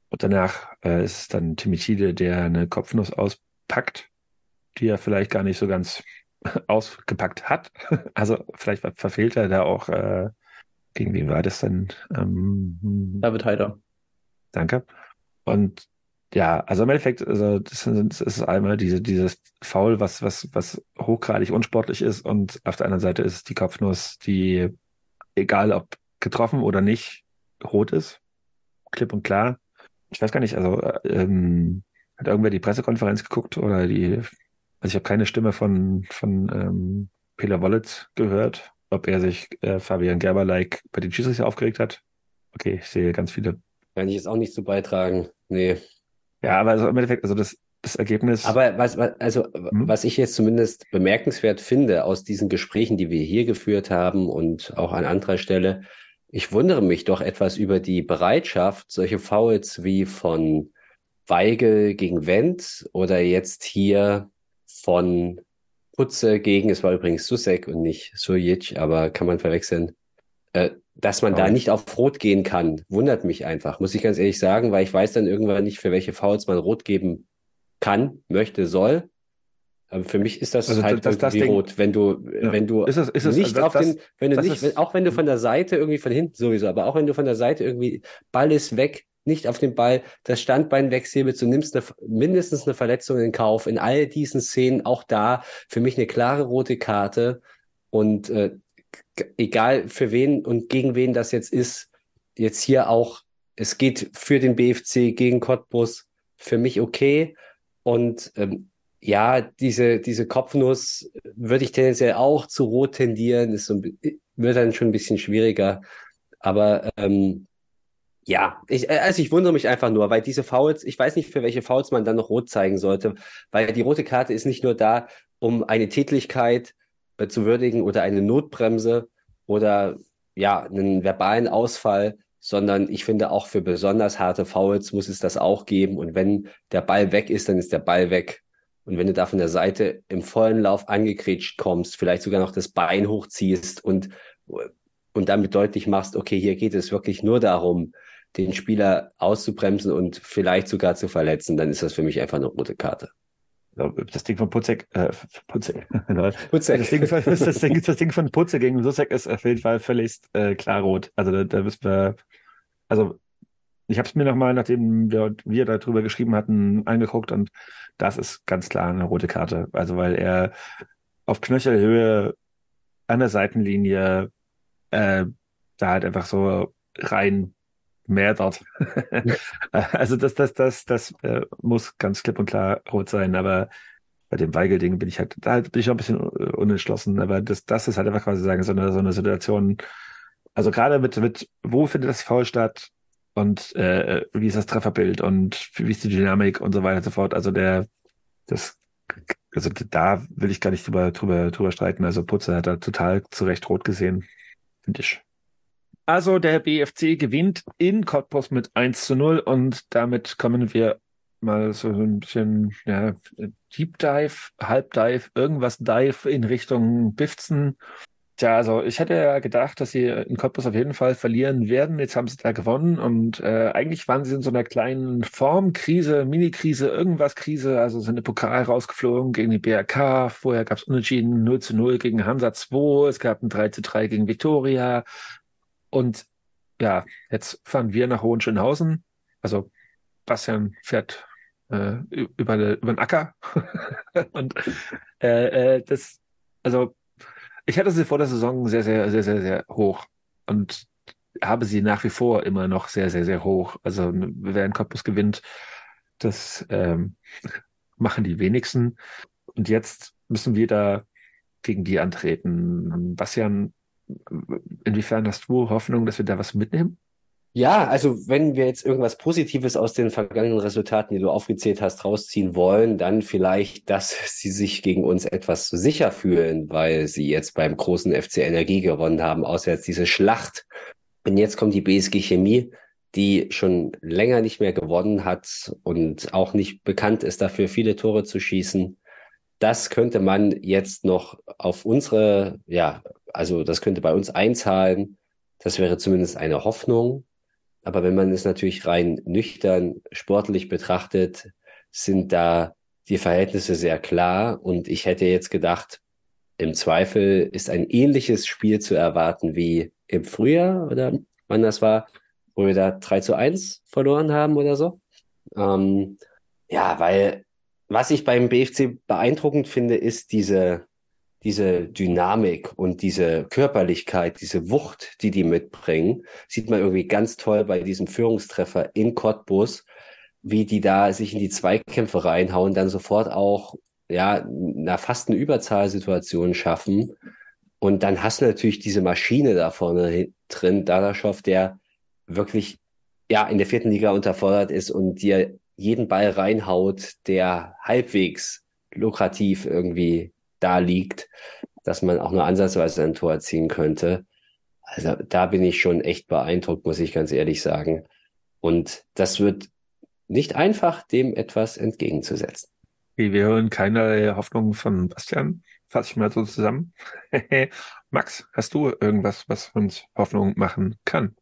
Und danach äh, ist es dann Timicide, der eine Kopfnuss auspackt, die er vielleicht gar nicht so ganz *laughs* ausgepackt hat. *laughs* Also vielleicht verfehlt er da auch, äh, gegen wen war das denn? Ähm, David Heider. Danke. Und ja, also im Endeffekt, also das, das ist einmal diese, dieses Foul, was, was, was hochgradig unsportlich ist und auf der anderen Seite ist die Kopfnuss, die, egal ob getroffen oder nicht, rot ist. Klipp und klar. Ich weiß gar nicht, also ähm, hat irgendwer die Pressekonferenz geguckt oder die, also ich habe keine Stimme von, von ähm, Peter Wollitz gehört, ob er sich äh, Fabian Gerber-like bei den Schiedsrichter aufgeregt hat. Okay, ich sehe ganz viele. Kann ich jetzt auch nicht zu beitragen. Nee. Ja, aber also im Endeffekt, also das, das Ergebnis. Aber was, was, also, Hm? was ich jetzt zumindest bemerkenswert finde aus diesen Gesprächen, die wir hier geführt haben und auch an anderer Stelle, ich wundere mich doch etwas über die Bereitschaft, solche Fouls wie von Weigel gegen Wendt oder jetzt hier von Putze gegen, es war übrigens Susek und nicht Sujic, aber kann man verwechseln, äh, dass man da Foul. nicht auf Rot gehen kann, wundert mich einfach, muss ich ganz ehrlich sagen, weil ich weiß dann irgendwann nicht, für welche Fouls man Rot geben kann, möchte, soll. Aber für mich ist das Also halt das- das Ding- rot, wenn du, Ja. wenn du Ist es- ist nicht das- auf den, das- wenn du das nicht, ist- wenn, auch wenn du von der Seite irgendwie von hinten sowieso, aber auch wenn du von der Seite irgendwie Ball ist weg, nicht auf den Ball, das Standbein wegsäbelst, du nimmst eine, mindestens eine Verletzung in Kauf. In all diesen Szenen auch da für mich eine klare rote Karte und äh, egal für wen und gegen wen das jetzt ist, jetzt hier auch, es geht für den BFC gegen Cottbus für mich okay und ähm, ja, diese, diese Kopfnuss würde ich tendenziell auch zu rot tendieren, ist so wird dann schon ein bisschen schwieriger. Aber ähm, ja, ich, äh, also ich wundere mich einfach nur, weil diese Fouls, ich weiß nicht, für welche Fouls man dann noch rot zeigen sollte, weil die rote Karte ist nicht nur da, um eine Tätlichkeit äh, zu würdigen oder eine Notbremse oder ja, einen verbalen Ausfall, sondern ich finde auch für besonders harte Fouls muss es das auch geben. Und wenn der Ball weg ist, dann ist der Ball weg. Und wenn du da von der Seite im vollen Lauf angekretscht kommst, vielleicht sogar noch das Bein hochziehst und, und damit deutlich machst, okay, hier geht es wirklich nur darum, den Spieler auszubremsen und vielleicht sogar zu verletzen, dann ist das für mich einfach eine rote Karte. Das Ding von Putzek, äh, Putzek. *laughs* Putzek. Das Ding, von, das, Ding, das Ding von Putze gegen Susek ist auf jeden Fall völlig äh, klar rot. Also da, da müssen wir, also ich habe es mir nochmal, nachdem wir, wir darüber geschrieben hatten, angeguckt und das ist ganz klar eine rote Karte. Also weil er auf Knöchelhöhe an der Seitenlinie äh, da halt einfach so rein mädert. *laughs* also das, das, das, das äh, muss ganz klipp und klar rot sein, aber bei dem Weigel-Ding bin ich halt, da bin ich noch ein bisschen unentschlossen, aber das, das ist halt einfach quasi sagen, so eine, so eine Situation, also gerade mit, mit, wo findet das Foul statt und äh, wie ist das Trefferbild und wie ist die Dynamik und so weiter und so fort. Also der, das, also da will ich gar nicht drüber, drüber, drüber streiten. Also Putzer hat da total zu Recht rot gesehen, finde ich. Also der BFC gewinnt in Cottbus mit 1 zu 0 und damit kommen wir mal so ein bisschen ja, Deep Dive, Halb Dive, irgendwas Dive in Richtung Bifzen. Tja, also ich hätte ja gedacht, dass sie in Cottbus auf jeden Fall verlieren werden. Jetzt haben sie da gewonnen und äh, eigentlich waren sie in so einer kleinen Formkrise, Mini-Krise, irgendwas Krise. Also sind im Pokal rausgeflogen gegen die BRK. Vorher gab es Unentschieden 0 zu 0 gegen Hansa 2. Es gab ein 3 zu 3 gegen Viktoria. Und ja, jetzt fahren wir nach Hohenschönhausen. Also Bastian fährt äh, über, über den Acker. *laughs* und äh, äh, das, also ich hatte sie vor der Saison sehr, sehr, sehr, sehr, sehr hoch. Und habe sie nach wie vor immer noch sehr, sehr, sehr hoch. Also wer einen Cottbus gewinnt, das ähm, machen die wenigsten. Und jetzt müssen wir da gegen die antreten. Bastian, inwiefern hast du Hoffnung, dass wir da was mitnehmen? Ja, also wenn wir jetzt irgendwas Positives aus den vergangenen Resultaten, die du aufgezählt hast, rausziehen wollen, dann vielleicht, dass *laughs* sie sich gegen uns etwas zu sicher fühlen, weil sie jetzt beim großen FC Energie gewonnen haben, auswärts diese Schlacht. Und jetzt kommt die BSG Chemie, die schon länger nicht mehr gewonnen hat und auch nicht bekannt ist dafür, viele Tore zu schießen. Das könnte man jetzt noch auf unsere, ja, also das könnte bei uns einzahlen. Das wäre zumindest eine Hoffnung. Aber wenn man es natürlich rein nüchtern sportlich betrachtet, sind da die Verhältnisse sehr klar. Und ich hätte jetzt gedacht, im Zweifel ist ein ähnliches Spiel zu erwarten wie im Frühjahr oder wann das war, wo wir da 3 zu 1 verloren haben oder so. Ähm, ja, weil was ich beim BFC beeindruckend finde, ist diese, diese Dynamik und diese Körperlichkeit, diese Wucht, die die mitbringen, sieht man irgendwie ganz toll bei diesem Führungstreffer in Cottbus, wie die da sich in die Zweikämpfe reinhauen, dann sofort auch ja, na, fast eine Überzahlsituation schaffen. Und dann hast du natürlich diese Maschine da vorne drin, Dadaschow, der wirklich ja in der vierten Liga unterfordert ist und dir jeden Ball reinhaut, der halbwegs lukrativ irgendwie da liegt, dass man auch nur ansatzweise ein Tor erzielen könnte. Also da bin ich schon echt beeindruckt, muss ich ganz ehrlich sagen. Und das wird nicht einfach, dem etwas entgegenzusetzen. Wir hören keine Hoffnung von Bastian. Fasse ich mal so zusammen. *laughs* Max, hast du irgendwas, was uns Hoffnung machen kann?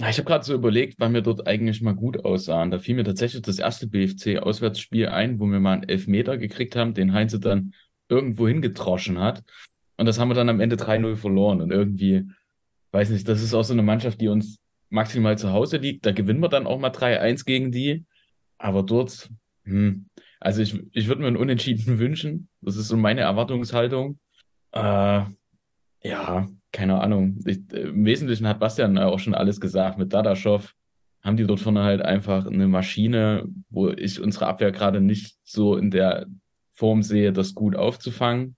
Ich habe gerade so überlegt, wann wir dort eigentlich mal gut aussahen. Da fiel mir tatsächlich das erste BFC-Auswärtsspiel ein, wo wir mal einen Elfmeter gekriegt haben, den Heinze dann irgendwo hingedroschen hat. Und das haben wir dann am Ende 3-0 verloren. Und irgendwie, weiß nicht, das ist auch so eine Mannschaft, die uns maximal zu Hause liegt. Da gewinnen wir dann auch mal 3-1 gegen die. Aber dort, hm, also ich, ich würde mir einen Unentschieden *laughs* wünschen. Das ist so meine Erwartungshaltung. Äh, ja, keine Ahnung. Ich, äh, Im Wesentlichen hat Bastian auch schon alles gesagt. Mit Dadaschow haben die dort vorne halt einfach eine Maschine, wo ich unsere Abwehr gerade nicht so in der Form sehe, das gut aufzufangen.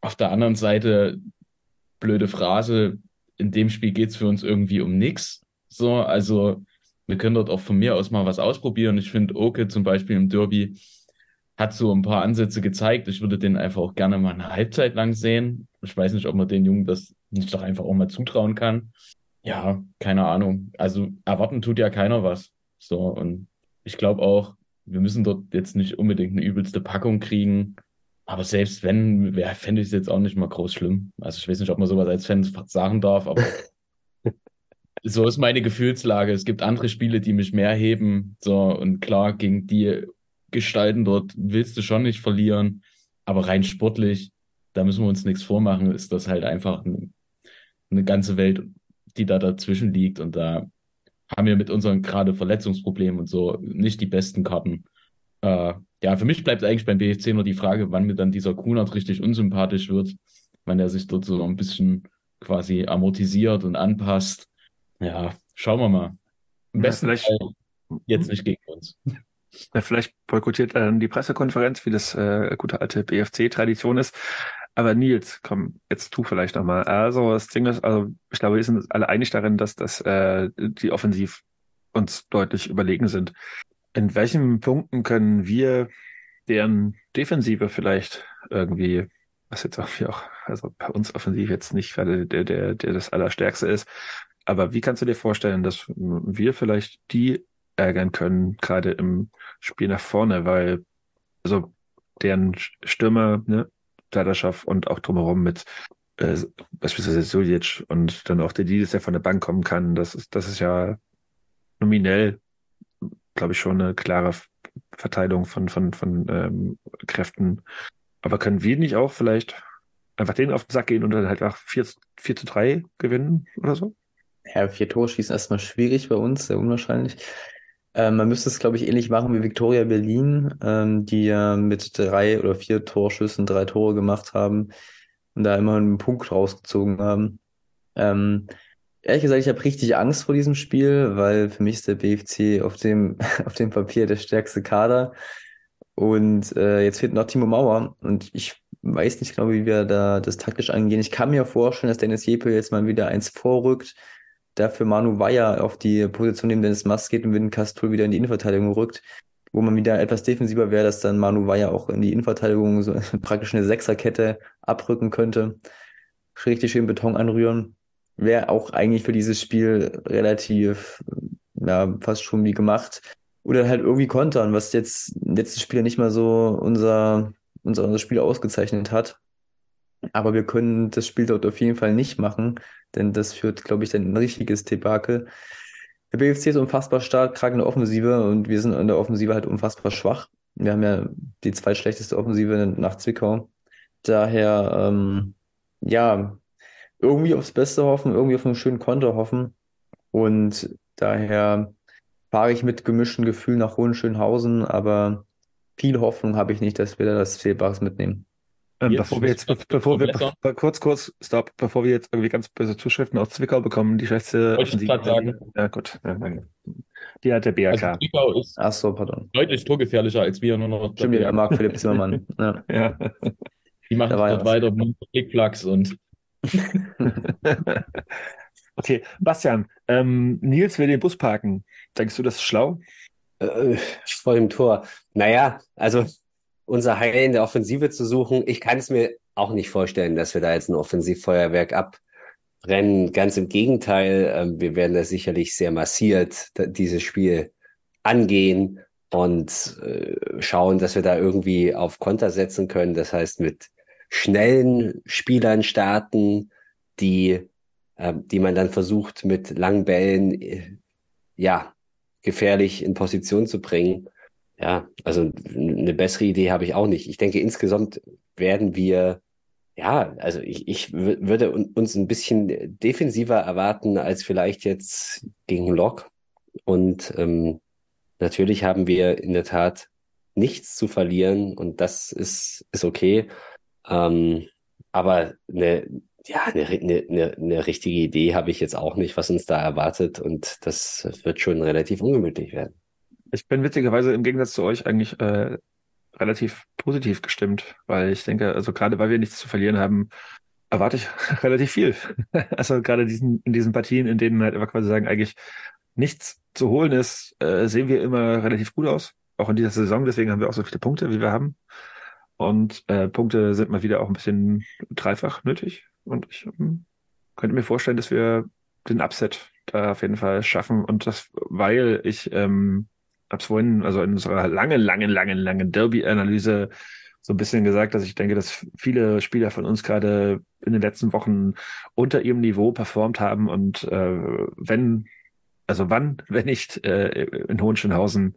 Auf der anderen Seite, blöde Phrase, in dem Spiel geht's für uns irgendwie um nichts. So, also wir können dort auch von mir aus mal was ausprobieren. Ich finde, Oke zum Beispiel im Derby hat so ein paar Ansätze gezeigt. Ich würde den einfach auch gerne mal eine Halbzeit lang sehen. Ich weiß nicht, ob man den Jungen das nicht doch einfach auch mal zutrauen kann. Ja, keine Ahnung. Also erwarten tut ja keiner was. So, und ich glaube auch, wir müssen dort jetzt nicht unbedingt eine übelste Packung kriegen. Aber selbst wenn, fände ich es jetzt auch nicht mal groß schlimm. Also ich weiß nicht, ob man sowas als Fan sagen darf, aber *laughs* so ist meine Gefühlslage. Es gibt andere Spiele, die mich mehr heben. So, und klar, gegen die Gestalten dort willst du schon nicht verlieren. Aber rein sportlich, da müssen wir uns nichts vormachen, ist das halt einfach eine, eine ganze Welt, die da dazwischen liegt. Und da haben wir mit unseren gerade Verletzungsproblemen und so nicht die besten Karten. Äh, ja, für mich bleibt eigentlich beim BFC nur die Frage, wann mir dann dieser Kunert richtig unsympathisch wird, wann er sich dort so ein bisschen quasi amortisiert und anpasst. Ja, schauen wir mal. Am besten ja, vielleicht jetzt nicht gegen uns. Ja, vielleicht boykottiert er dann die Pressekonferenz, wie das äh, gute alte BFC-Tradition ist. Aber Nils, komm, jetzt tu vielleicht nochmal. Also das Ding ist, also ich glaube, wir sind alle einig darin, dass das äh, die Offensiv uns deutlich überlegen sind. In welchen Punkten können wir deren Defensive vielleicht irgendwie, was jetzt auch, auch also bei uns offensiv jetzt nicht gerade der, der, der das Allerstärkste ist, aber wie kannst du dir vorstellen, dass wir vielleicht die ärgern können, gerade im Spiel nach vorne, weil also deren Stürmer, ne, Dadaschow und auch drumherum mit äh, beispielsweise Suljic und dann auch der Didis, der von der Bank kommen kann, das ist, das ist ja nominell, glaube ich, schon eine klare Verteilung von, von, von ähm, Kräften. Aber können wir nicht auch vielleicht einfach denen auf den Sack gehen und dann halt auch 4, 4 zu 3 gewinnen oder so? Ja, vier Tore schießen erstmal schwierig bei uns, sehr unwahrscheinlich. Ähm, man müsste es, glaube ich, ähnlich machen wie Victoria Berlin, ähm, die ja mit drei oder vier Torschüssen drei Tore gemacht haben und da immer einen Punkt rausgezogen haben. Ähm, Ehrlich gesagt, ich habe richtig Angst vor diesem Spiel, weil für mich ist der BFC auf dem, *laughs* auf dem Papier der stärkste Kader. Und äh, jetzt fehlt noch Timo Mauer. Und ich weiß nicht genau, wie wir da das taktisch angehen. Ich kann mir vorstellen, dass Dennis Jepe jetzt mal wieder eins vorrückt, dafür Manu Weyer auf die Position neben Dennis Mast geht und Vin Castul wieder in die Innenverteidigung rückt, wo man wieder etwas defensiver wäre, dass dann Manu Weyer auch in die Innenverteidigung so *laughs* praktisch eine Sechserkette abrücken könnte. Richtig schön Beton anrühren. Wäre auch eigentlich für dieses Spiel relativ, ja, fast schon wie gemacht. Oder halt irgendwie kontern, was jetzt letztes Spiel nicht mal so unser, unser, unser Spiel ausgezeichnet hat. Aber wir können das Spiel dort auf jeden Fall nicht machen, denn das führt, glaube ich, dann ein richtiges Debakel. Der BFC ist unfassbar stark, gerade in der Offensive und wir sind in der Offensive halt unfassbar schwach. Wir haben ja die zweitschlechteste Offensive nach Zwickau. Daher, ähm, ja, irgendwie aufs Beste hoffen, irgendwie auf einen schönen Konto hoffen. Und daher fahre ich mit gemischten Gefühlen nach Hohenschönhausen, aber viel Hoffnung habe ich nicht, dass wir da das Fehlbares mitnehmen. Ähm, Jetzt bevor wir jetzt, bevor wir, be kurz, kurz, stopp, bevor wir jetzt irgendwie ganz böse Zuschriften aus Zwickau bekommen, die schlechteste Wollte ich grad sagen. Ja, gut. Ja, danke. Die hat der BRK. Also Zwickau ist Ach so, pardon. deutlich torgefährlicher als wir, nur noch. Stimmt wieder, Marc Philipp Zimmermann. *laughs* Ja. ja. Die machen Da war ja dort weiter mit Flickflacks und *laughs* okay, Bastian, ähm, Nils will den Bus parken. Denkst du, das ist schlau? Äh, vor dem Tor. Naja, also unser Heil in der Offensive zu suchen, ich kann es mir auch nicht vorstellen, dass wir da jetzt ein Offensivfeuerwerk abbrennen. Ganz im Gegenteil, ähm, wir werden da sicherlich sehr massiert dieses Spiel angehen und äh, schauen, dass wir da irgendwie auf Konter setzen können. Das heißt, mit schnellen Spielern starten, die, ähm, die man dann versucht, mit langen Bällen, äh, ja, gefährlich in Position zu bringen. Ja, also eine bessere Idee habe ich auch nicht. Ich denke, insgesamt werden wir, ja, also ich, ich wü- würde un- uns ein bisschen defensiver erwarten als vielleicht jetzt gegen Lok. Und ähm, natürlich haben wir in der Tat nichts zu verlieren und das ist, ist okay. Ähm, aber eine, ja, eine, eine, eine richtige Idee habe ich jetzt auch nicht, was uns da erwartet und das wird schon relativ ungemütlich werden. Ich bin witzigerweise im Gegensatz zu euch eigentlich äh, relativ positiv gestimmt, weil ich denke, also gerade weil wir nichts zu verlieren haben, erwarte ich *laughs* relativ viel. *laughs* Also gerade diesen, in diesen Partien, in denen halt einfach quasi sagen, eigentlich nichts zu holen ist, äh, sehen wir immer relativ gut aus. Auch in dieser Saison, deswegen haben wir auch so viele Punkte, wie wir haben. Und äh, Punkte sind mal wieder auch ein bisschen dreifach nötig. Und ich ähm, könnte mir vorstellen, dass wir den Upset da auf jeden Fall schaffen. Und das, weil ich ähm, hab's vorhin, also in unserer langen, langen, langen, langen Derby-Analyse so ein bisschen gesagt, dass ich denke, dass viele Spieler von uns gerade in den letzten Wochen unter ihrem Niveau performt haben und äh, wenn, also wann, *laughs* wenn nicht äh, in Hohenschönhausen,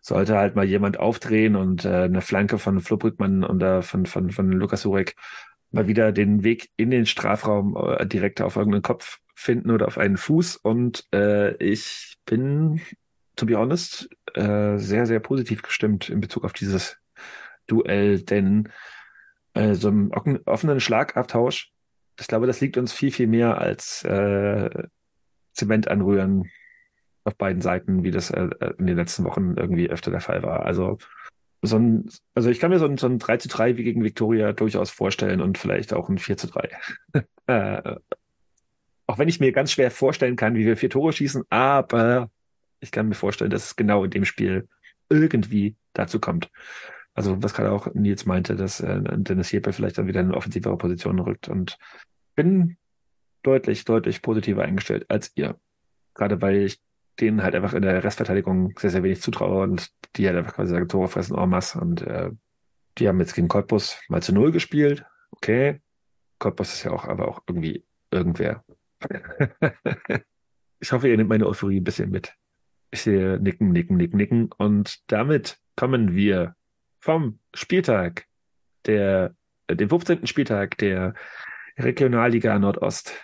sollte halt mal jemand aufdrehen und äh, eine Flanke von Flo Brückmann und äh, von, von, von Lukas Surek mal wieder den Weg in den Strafraum äh, direkt auf irgendeinen Kopf finden oder auf einen Fuß und äh, ich bin to be honest, äh, sehr, sehr positiv gestimmt in Bezug auf dieses Duell, denn äh, so einem offen- offenen Schlagabtausch, ich glaube, das liegt uns viel, viel mehr als äh, Zement anrühren auf beiden Seiten, wie das äh, in den letzten Wochen irgendwie öfter der Fall war. Also so ein, also ich kann mir so ein, so ein 3 zu 3 wie gegen Viktoria durchaus vorstellen und vielleicht auch ein 4 zu 3. *laughs* äh, auch wenn ich mir ganz schwer vorstellen kann, wie wir vier Tore schießen, aber ich kann mir vorstellen, dass es genau in dem Spiel irgendwie dazu kommt. Also was gerade auch Nils meinte, dass äh, Dennis Jeppe vielleicht dann wieder in eine offensivere Position rückt und bin deutlich, deutlich positiver eingestellt als ihr. Gerade weil ich denen halt einfach in der Restverteidigung sehr, sehr wenig zutraue und die halt einfach quasi sagen, Tore fressen en und äh, die haben jetzt gegen Cottbus mal zu Null gespielt. Okay. Cottbus ist ja auch aber auch irgendwie irgendwer. *laughs* ich hoffe, ihr nehmt meine Euphorie ein bisschen mit. Ich sehe nicken, nicken, nicken, nicken. Und damit kommen wir vom Spieltag, der, äh, dem 15. Spieltag der Regionalliga Nordost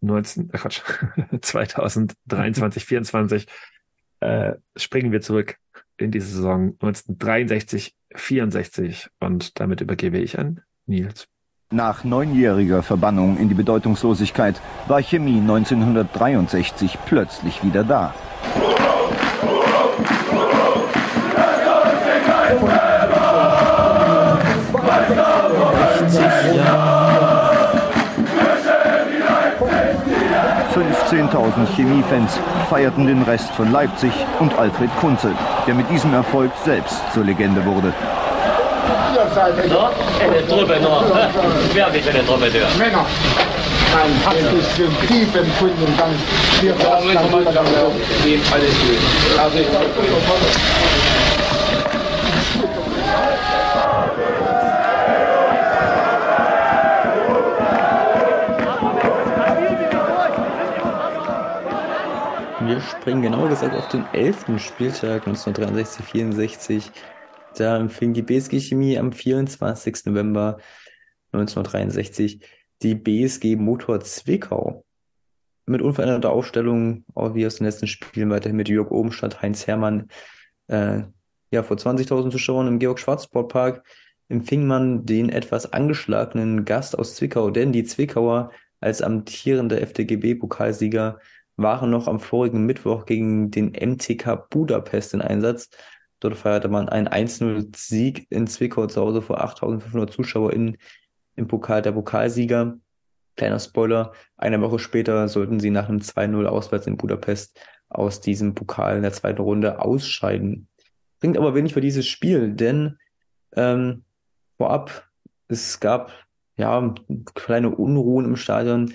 19, äh Quatsch, *laughs* 2023, 24, äh, springen wir zurück in die Saison 1963, 64 und damit übergebe ich an Nils. Nach neunjähriger Verbannung in die Bedeutungslosigkeit war Chemie 1963 plötzlich wieder da. Fünfzehntausend Chemiefans feierten den Rest von Leipzig und Alfred Kunze, der mit diesem Erfolg selbst zur Legende wurde. No? Eine Truppe noch. Wer ist eine Truppe da? Männer. Ein hartes tief empfunden und dann wir Alles gut. Wir springen genau gesagt auf den 11. Spieltag 1963-64. Da empfing die BSG Chemie am 24. November 1963 die BSG Motor Zwickau. Mit unveränderter Aufstellung, auch wie aus den letzten Spielen, weiterhin mit Jörg Obenstadt, Heinz Hermann. Äh, ja, vor 20.000 Zuschauern im Georg-Schwarz-Sportpark empfing man den etwas angeschlagenen Gast aus Zwickau, denn die Zwickauer als amtierende FDGB-Pokalsieger waren noch am vorigen Mittwoch gegen den MTK Budapest in Einsatz. Dort feierte man einen 1-0-Sieg in Zwickau zu Hause vor 8.500 ZuschauerInnen im Pokal der Pokalsieger. Kleiner Spoiler, eine Woche später sollten sie nach einem 2-0 auswärts in Budapest aus diesem Pokal in der zweiten Runde ausscheiden. Bringt aber wenig für dieses Spiel, denn ähm, vorab, es gab ja kleine Unruhen im Stadion.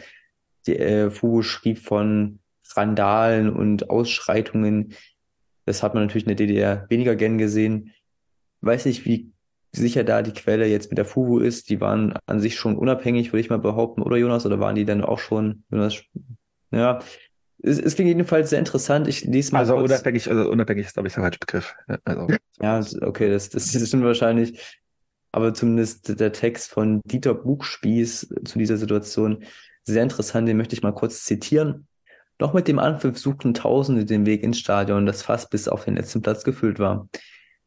Die äh, Fugo schrieb von Randalen und Ausschreitungen. Das hat man natürlich in der DDR weniger gern gesehen. Weiß nicht, wie sicher da die Quelle jetzt mit der FUBU ist. Die waren an sich schon unabhängig, würde ich mal behaupten, oder Jonas? Oder waren die dann auch schon, Jonas? Ja, es, es klingt jedenfalls sehr interessant. Ich lese mal. Also kurz. unabhängig, also unabhängig ist, glaube ich, der falsche Begriff. Ja, Also, Ja, okay, das, das, *laughs* das stimmt wahrscheinlich. Aber zumindest der Text von Dieter Buchspieß zu dieser Situation sehr interessant, den möchte ich mal kurz zitieren. Noch mit dem Anpfiff suchten Tausende den Weg ins Stadion, das fast bis auf den letzten Platz gefüllt war.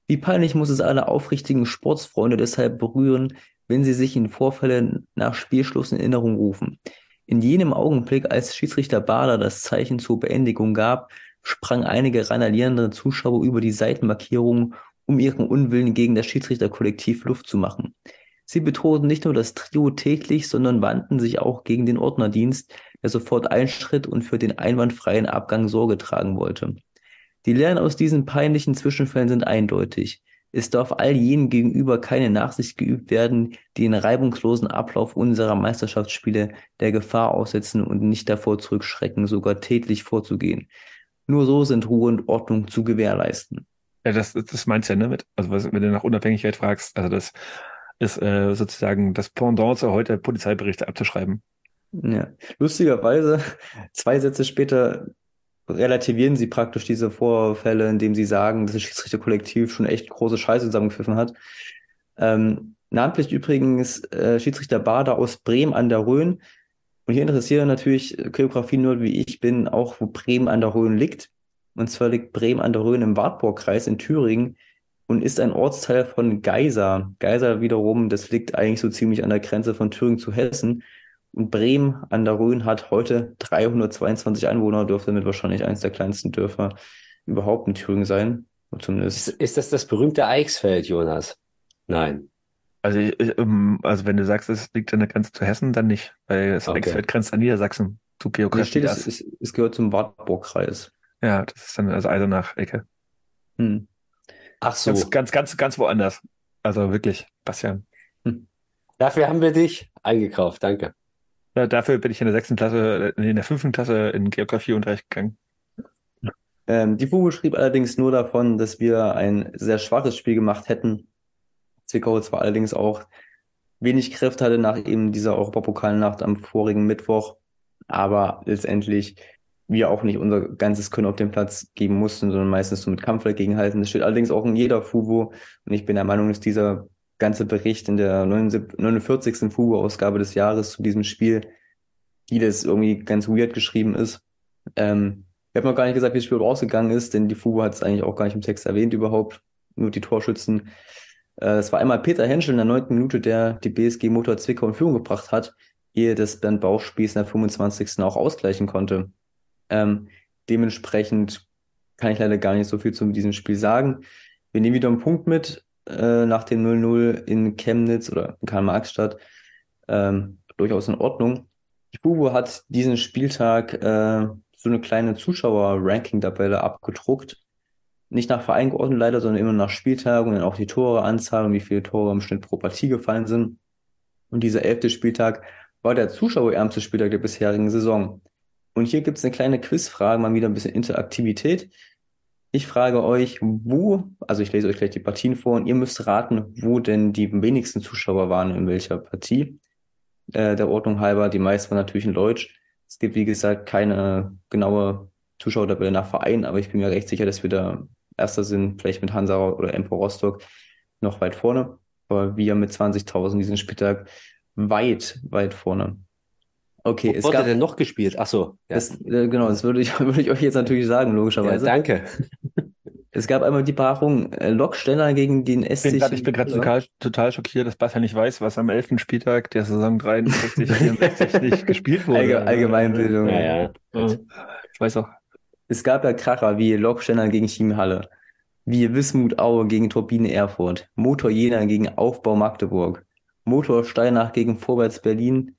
Wie peinlich muss es alle aufrichtigen Sportsfreunde deshalb berühren, wenn sie sich in Vorfälle nach Spielschluss in Erinnerung rufen. In jenem Augenblick, als Schiedsrichter Bader das Zeichen zur Beendigung gab, sprang einige randalierende Zuschauer über die Seitenmarkierung, um ihren Unwillen gegen das Schiedsrichterkollektiv Luft zu machen. Sie bedrohten nicht nur das Trio täglich, sondern wandten sich auch gegen den Ordnerdienst, der sofort einschritt und für den einwandfreien Abgang Sorge tragen wollte. Die Lehren aus diesen peinlichen Zwischenfällen sind eindeutig. Es darf all jenen gegenüber keine Nachsicht geübt werden, die den reibungslosen Ablauf unserer Meisterschaftsspiele der Gefahr aussetzen und nicht davor zurückschrecken, sogar tätlich vorzugehen. Nur so sind Ruhe und Ordnung zu gewährleisten. ja, das, das meinst du ja, ne? Also wenn du nach Unabhängigkeit fragst, also das ist äh, sozusagen das Pendant zu heute Polizeiberichte abzuschreiben. Ja. Lustigerweise, zwei Sätze später relativieren sie praktisch diese Vorfälle, indem sie sagen, dass das Schiedsrichterkollektiv schon echt große Scheiße zusammengepfiffen hat. Ähm, namentlich übrigens äh, Schiedsrichter Bader aus Bremen an der Rhön. Und hier interessieren natürlich Choreografien nur, wie ich bin, auch wo Bremen an der Rhön liegt. Und zwar liegt Bremen an der Rhön im Wartburgkreis in Thüringen und ist ein Ortsteil von Geisa. Geisa wiederum, das liegt eigentlich so ziemlich an der Grenze von Thüringen zu Hessen. Und Bremen an der Rhön hat heute 322 Einwohner, dürfte damit wahrscheinlich eines der kleinsten Dörfer überhaupt in Thüringen sein. Oder Ist, Zumindest. ist das das berühmte Eichsfeld, Jonas? Nein. Also, ich, ähm, also wenn du sagst, es liegt an der Grenze zu Hessen, dann nicht, weil das Okay. Eichsfeld grenzt an Niedersachsen. Du Hier Geografie steht, es, das. es, es gehört zum Wartburgkreis. Ja, das ist dann also Eisenach-Ecke. Hm. Ach so. Ganz, ganz, ganz, ganz woanders. Also wirklich, Bastian. Dafür haben wir dich eingekauft. Danke. Dafür bin ich in der sechsten Klasse, äh, in der fünften Klasse in Geografieunterricht gegangen. Ähm, die Fuge schrieb allerdings nur davon, dass wir ein sehr schwaches Spiel gemacht hätten. Zwickau zwar allerdings auch wenig Kräfte hatte nach eben dieser Europapokalnacht am vorigen Mittwoch, aber letztendlich wir auch nicht unser ganzes Können auf den Platz geben mussten, sondern meistens so mit Kampf dagegenhalten. Das steht allerdings auch in jeder Fubo und ich bin der Meinung, dass dieser ganze Bericht in der 79 49. Fubo-Ausgabe des Jahres zu diesem Spiel vieles irgendwie ganz weird geschrieben ist. Ähm, ich habe noch gar nicht gesagt, wie das Spiel ausgegangen ist, denn die Fubo hat es eigentlich auch gar nicht im Text erwähnt überhaupt, nur die Torschützen. Äh, Es war einmal Peter Henschel in der neunten Minute, der die BSG Motor Zwickau in Führung gebracht hat, ehe das Bernd Bauchspieß in der 25. auch ausgleichen konnte. Ähm, dementsprechend kann ich leider gar nicht so viel zu diesem Spiel sagen. Wir nehmen wieder einen Punkt mit äh, nach dem 0-0 in Chemnitz oder in Karl-Marx-Stadt. Ähm, durchaus in Ordnung. Bubo hat diesen Spieltag äh, so eine kleine Zuschauer-Ranking-Tabelle abgedruckt. Nicht nach Verein geordnet leider, sondern immer nach Spieltag und dann auch die Toreanzahl und wie viele Tore im Schnitt pro Partie gefallen sind. Und dieser elfte Spieltag war der zuschauerärmste Spieltag der bisherigen Saison. Und hier gibt es eine kleine Quizfrage, mal wieder ein bisschen Interaktivität. Ich frage euch, wo, also ich lese euch gleich die Partien vor und ihr müsst raten, wo denn die wenigsten Zuschauer waren in welcher Partie. Äh, der Ordnung halber, die meisten waren natürlich in Deutsch. Es gibt, wie gesagt, keine genaue Zuschauertabelle nach Verein, aber ich bin mir recht sicher, dass wir da Erster sind, vielleicht mit Hansa oder Empo Rostock noch weit vorne. Aber wir mit 20.000 diesen Spieltag weit, weit vorne. Okay, Wo es wurde gab, denn noch gespielt? Ach so. Ja. das, äh, genau, das würde ich, *laughs* würde ich euch jetzt natürlich sagen, ja, logischerweise. danke. *laughs* Es gab einmal die Paarung äh, Loksteller gegen den Ich SC. bin grad, ich bin gerade total, total schockiert, dass Bastian nicht weiß, was am 11. Spieltag der Saison 63, 64 nicht gespielt wurde. Allge Allgemeinbildung. Ja, ja. Ja. Ich weiß auch. Es gab ja Kracher wie Loksteller gegen Chemiehalle, wie Wismut Aue gegen Turbine Erfurt, Motor Jena gegen Aufbau Magdeburg, Motor Steinach gegen Vorwärts Berlin,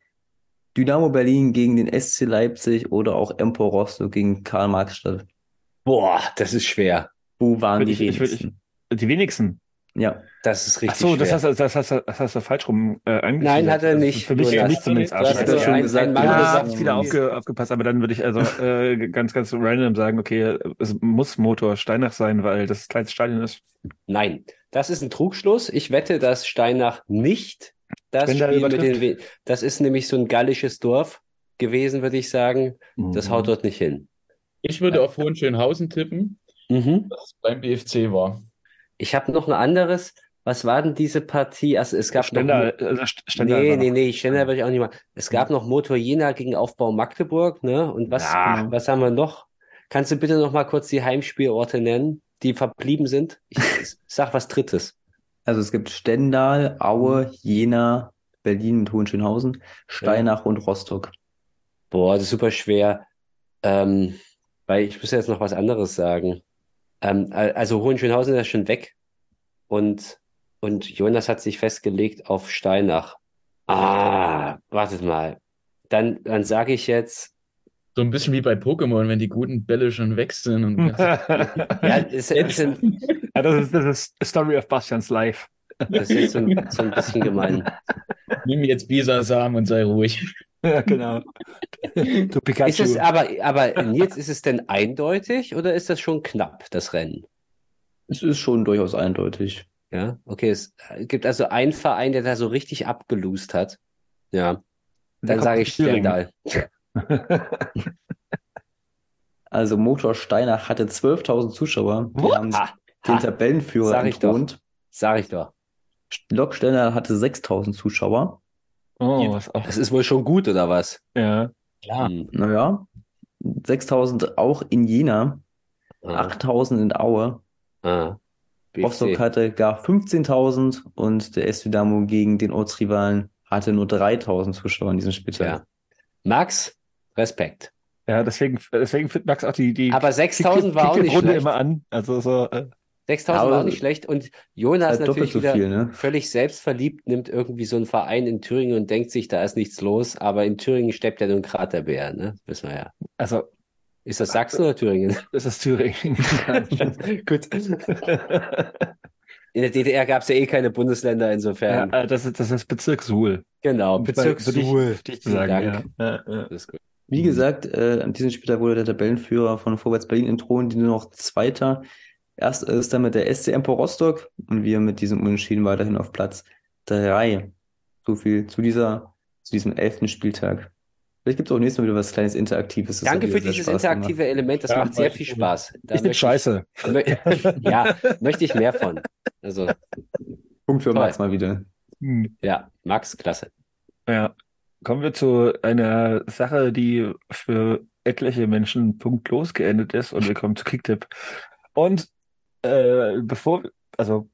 Dynamo Berlin gegen den SC Leipzig oder auch Empo Rostock gegen Karl-Marx-Stadt. Boah, das ist schwer. Wo waren die Ich- ich- ich- wenigsten? Die wenigsten. Ja, Das ist Ach richtig so, das schwer. hast, du- das, hast, du- das hast du falsch rum äh, angeschrieben. Nein, hat er nicht. Für mich, für mich zumindest Du hast das schon ein- gesagt, ein ja. Mann ich wieder aufge, aufgepasst, aber dann würde ich also äh, ganz, ganz random sagen, okay, es muss Motor Steinach sein, weil das das kleinste Stadion ist. Nein, das ist ein Trugschluss. Ich wette, dass Steinach nicht das Spiel mit den, das ist nämlich so ein gallisches Dorf gewesen, würde ich sagen. Das haut dort nicht hin. Ich würde auf Hohenschönhausen tippen, Mhm. dass es beim BFC war. Ich habe noch ein anderes. Was war denn diese Partie? Also es gab Stendal, noch. also St- Stendal Nee, nee, nee, Stendal würde ich auch nicht mal. Es gab noch Motor Jena gegen Aufbau Magdeburg, ne? Und was, Ja. was haben wir noch? Kannst du bitte noch mal kurz die Heimspielorte nennen, die verblieben sind? Ich *laughs* sag was Drittes. Also es gibt Stendal, Aue, Jena, Berlin mit Hohenschönhausen, Steinach und Rostock. Boah, das ist super schwer. Ähm, weil ich muss jetzt noch was anderes sagen. Ähm, al- also Hohenschönhausen ist ja schon weg und, und Jonas hat sich festgelegt auf Steinach. Ah, wartet mal. Dann, dann sage ich jetzt, So ein bisschen wie bei Pokémon, wenn die guten Bälle schon weg sind. Und *laughs* ja, ist, ist, ja, das ist, das ist a Story of Bastians Life. das ist jetzt so ein, so ein bisschen gemein. Nimm jetzt Bisasam und sei ruhig. Ja, genau. Du Ist Pikachu. es aber, aber Nils, ist es denn eindeutig oder ist das schon knapp, das Rennen? Es ist schon durchaus eindeutig. Ja, okay. Es gibt also einen Verein, der da so richtig abgelust hat. Ja, dann sage ich. Stendal. *laughs* Also Motor Steinach hatte 12.000 Zuschauer. Die haben Ha, den ha, Tabellenführer Sag ich doch. entthront. sag ich doch. Lok hatte 6.000 Zuschauer. Oh, was auch. Das ist wohl schon gut, oder was? Ja. Klar. Hm. Naja, 6.000 auch in Jena, Ah, 8.000 in Aue. ah. Rostock hatte gar 15.000 und der SC Dynamo gegen den Ortsrivalen hatte nur 3.000 Zuschauer in diesem Spieltag. Ja. Max, Respekt. Ja, deswegen, deswegen findet Max auch die, die Aber 6000 war auch nicht Runde schlecht. immer an. Also so, äh, 6000 Aber war auch nicht schlecht. Und Jonas halt natürlich so wieder viel, ne? völlig selbstverliebt, nimmt irgendwie so einen Verein in Thüringen und denkt sich, da ist nichts los. Aber in Thüringen steppt ja nun Kraterbär, ne? Wissen wir ja. also, Ist das Sachsen oder Thüringen? *laughs* das ist Thüringen. *laughs* Gut. In der DDR gab es ja eh keine Bundesländer, ja, insofern. äh, das ist, das ist Bezirk Suhl. Genau, Bezirk Suhl. Würde ich Vielen sagen, Dank. ja. Ja, ja. Das ist gut. Wie gesagt, äh, an diesem Spieltag wurde der Tabellenführer von Vorwärts Berlin entthront, die nur noch Zweiter. Erst ist damit der SC Empo Rostock und wir mit diesem Unentschieden weiterhin auf Platz drei. So viel zu dieser, zu diesem elften Spieltag. Vielleicht gibt es auch nächstes Mal wieder was kleines Interaktives. Das Danke für dieses Spaß interaktive Element, das Ja, macht sehr viel ich- Spaß. Da Ich bin scheiße. *laughs* mö- ja, möchte ich mehr von. Also, gemacht. Punkt für Toll. Max mal wieder. Ja, Max, klasse. Ja. Kommen wir zu einer Sache, die für etliche Menschen punktlos geendet ist und wir kommen zu Kicktipp. Und äh, bevor, also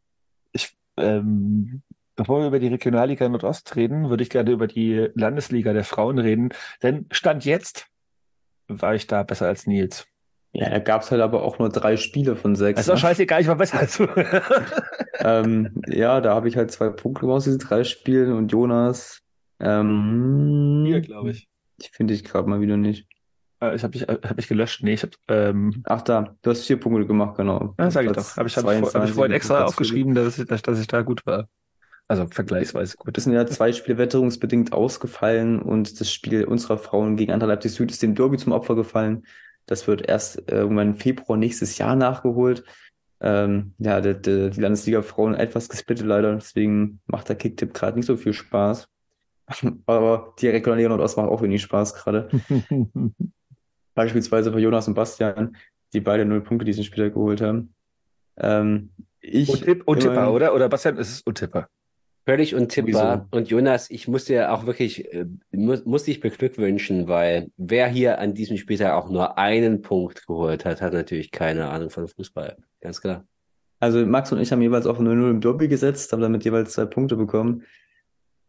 ich Ähm, bevor wir über die Regionalliga Nordost reden, würde ich gerne über die Landesliga der Frauen reden. Denn Stand jetzt war ich da besser als Nils. Ja, da gab es halt aber auch nur drei Spiele von sechs. Das ist doch ne? scheißegal, ich war besser als du. *laughs* ähm, ja, da habe ich halt zwei Punkte aus diesen drei Spielen und Jonas. Ähm, Hier, glaube ich. Ich finde ich gerade mal wieder nicht. Äh, Ich habe mich, hab mich gelöscht. Nee, ich habe ähm, Ach da, du hast vier Punkte gemacht, genau. Ja, sag ich doch. Habe ich, hab ich, vor, hab ich 22 vorhin extra Platz aufgeschrieben, dass ich, dass, dass ich da gut war. Also vergleichsweise gut. Es sind ja zwei Spiele wetterungsbedingt ausgefallen und das Spiel unserer Frauen gegen Anderlecht Leipzig Süd ist dem Derby zum Opfer gefallen. Das wird erst äh, irgendwann im Februar nächstes Jahr nachgeholt. Ähm, ja, der, die Landesliga Frauen etwas gesplittet leider, deswegen macht der Kicktipp gerade nicht so viel Spaß. *laughs* Aber die Regionalliga Nordost macht auch wenig Spaß gerade. *laughs* Beispielsweise für Jonas und Bastian, die beide null Punkte diesen Spieler geholt haben. Ähm, ich Untipp, Untipper, immerhin- oder? Oder Bastian, ist es Untipper? Völlig untippbar. Sowieso. Und Jonas, ich muss dir auch wirklich, äh, muss, muss dich beglückwünschen, weil wer hier an diesem Spieltag auch nur einen Punkt geholt hat, hat natürlich keine Ahnung von Fußball. Ganz klar. Also Max und ich haben jeweils auf 0-0 im Derby gesetzt, haben damit jeweils zwei Punkte bekommen.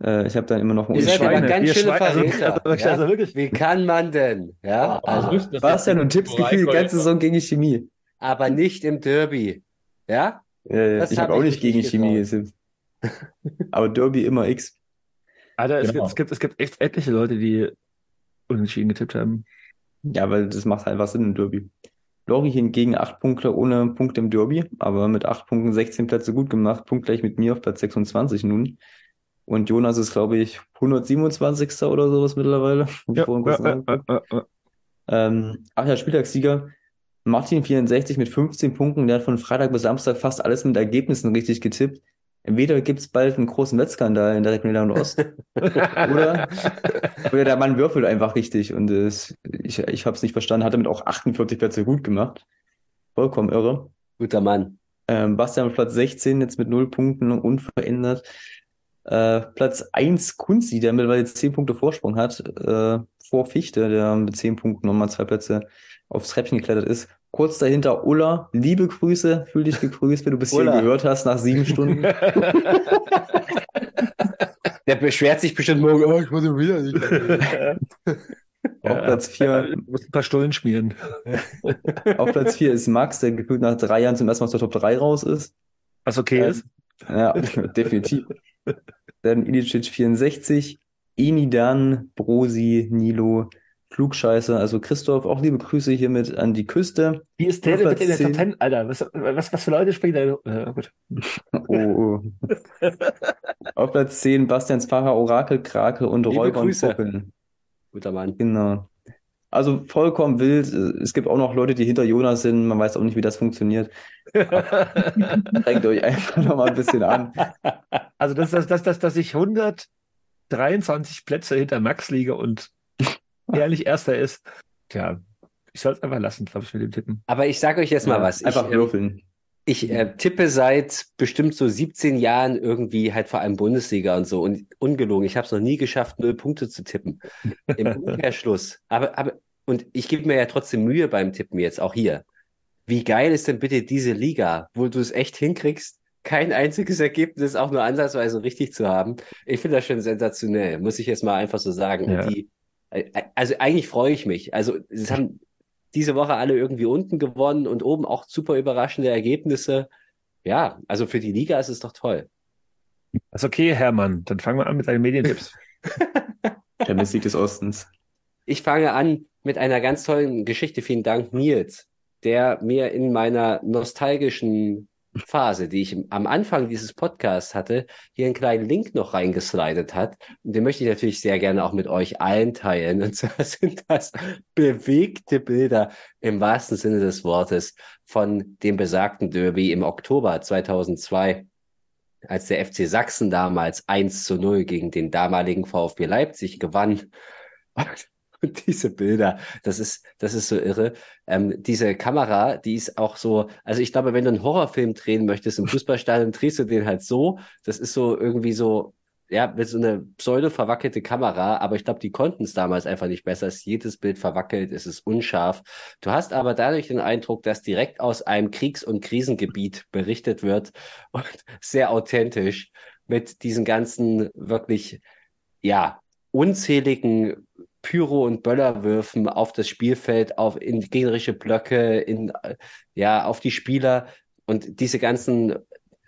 Äh, ich habe dann immer noch einen Ihr seid aber Unentschieden. ganz wir schöne Schweine, also Verräter. also also wirklich. Wie kann man denn? Ja, also, Also, das Bastian und Tipps gefühlt die ganze Saison gegen die Chemie. aber nicht im Derby. Ja? Äh, Das ich hab habe auch ich nicht gegen nicht Chemie gesippt. Aber Derby immer X. Alter, es, Genau. gibt, es, gibt, es gibt echt etliche Leute, die unentschieden getippt haben. Ja, weil das macht halt was Sinn im Derby. Lori hingegen acht Punkte ohne Punkte im Derby, aber mit acht Punkten 16 Plätze gut gemacht, punktgleich mit mir auf Platz 26 nun. Und Jonas ist, glaube ich, 127. oder sowas mittlerweile. *laughs* Ja, ja, ja. Ähm, ach ja, Spieltagssieger. Martin 64 mit 15 Punkten. Der hat von Freitag bis Samstag fast alles mit Ergebnissen richtig getippt. Entweder gibt's bald einen großen Wettskandal in der Regionalliga Ost *laughs* oder, oder der Mann würfelt einfach richtig. Und es, ich, ich habe es nicht verstanden. Hat damit auch 48 Plätze gut gemacht. Vollkommen irre. Guter Mann. Ähm, Bastian auf Platz 16 jetzt mit 0 Punkten unverändert. Äh, Platz 1 Kunzi, der mittlerweile 10 Punkte Vorsprung hat, äh, vor Fichte, der mit 10 Punkten nochmal zwei Plätze aufs Treppchen geklettert ist. Kurz dahinter Ulla, liebe Grüße, fühl dich gegrüßt, wenn du bis hier Ulla. gehört hast nach sieben *laughs* Stunden. Der beschwert sich bestimmt morgen, oh, ich wurde wieder nicht. Auf Platz 4 Muss ein paar Stullen schmieren. *laughs* auf Platz 4 ist Max, der gefühlt nach drei Jahren zum ersten Mal aus der Top 3 raus ist. Was okay Ähm, ist. Ja, *laughs* definitiv. Dann Ilicic 64, Enidan, Brosi, Nilo, Flugscheiße, also Christoph, auch liebe Grüße hiermit an die Küste. Wie ist der denn bitte in der Top 10? 10? Alter, was, was, was für Leute spielen da? Äh, gut. Oh, oh. *laughs* Auf Platz 10 Bastians Fahrer, Orakel, Krake und Räuber und. Poppeln. Guter Mann. Genau. Also vollkommen wild. Es gibt auch noch Leute, die hinter Jonas sind. Man weiß auch nicht, wie das funktioniert. *laughs* Strengt euch einfach noch mal ein bisschen an. Also, dass, dass, dass, dass, dass ich 123 Plätze hinter Max liege und ehrlich Erster ist, tja, ich soll es einfach lassen, glaube ich, mit dem Tippen. Aber ich sage euch jetzt mal Ja, was. Einfach ich, ähm, würfeln. Ich äh, tippe seit bestimmt so 17 Jahren irgendwie halt vor allem Bundesliga und so und ungelogen. Ich habe es noch nie geschafft, null Punkte zu tippen. Im *laughs* Umkehrschluss. Aber, aber, und ich gebe mir ja trotzdem Mühe beim Tippen jetzt, auch hier. Wie geil ist denn bitte diese Liga, wo du es echt hinkriegst, kein einziges Ergebnis auch nur ansatzweise richtig zu haben? Ich finde das schon sensationell, muss ich jetzt mal einfach so sagen. Ja. Die, äh, also eigentlich freue ich mich. Also es haben diese Woche alle irgendwie unten gewonnen und oben auch super überraschende Ergebnisse. Ja, also für die Liga ist es doch toll. Das ist okay, Hermann. Dann fangen wir an mit deinen Medientipps. *laughs* Champions League des Ostens. Ich fange an mit einer ganz tollen Geschichte. Vielen Dank, Nils, der mir in meiner nostalgischen Phase, die ich am Anfang dieses Podcasts hatte, hier einen kleinen Link noch reingeslidet hat. Und den möchte ich natürlich sehr gerne auch mit euch allen teilen. Und zwar *laughs* sind das bewegte Bilder im wahrsten Sinne des Wortes von dem besagten Derby im Oktober 2002 als der FC Sachsen damals 1 zu 0 gegen den damaligen VfB Leipzig gewann. Und *laughs* diese Bilder, das ist, das ist so irre. Ähm, diese Kamera, die ist auch so, also ich glaube, wenn du einen Horrorfilm drehen möchtest im *laughs* Fußballstadion, drehst du den halt so. Das ist so irgendwie so, ja, mit so einer pseudo verwackelte Kamera, aber ich glaube, die konnten es damals einfach nicht besser. Es ist jedes Bild verwackelt, es ist unscharf. Du hast aber dadurch den Eindruck, dass direkt aus einem Kriegs- und Krisengebiet berichtet wird *laughs* und sehr authentisch mit diesen ganzen wirklich, ja, unzähligen Pyro- und Böllerwürfen auf das Spielfeld, auf in gegnerische Blöcke, in, ja, auf die Spieler und diese ganzen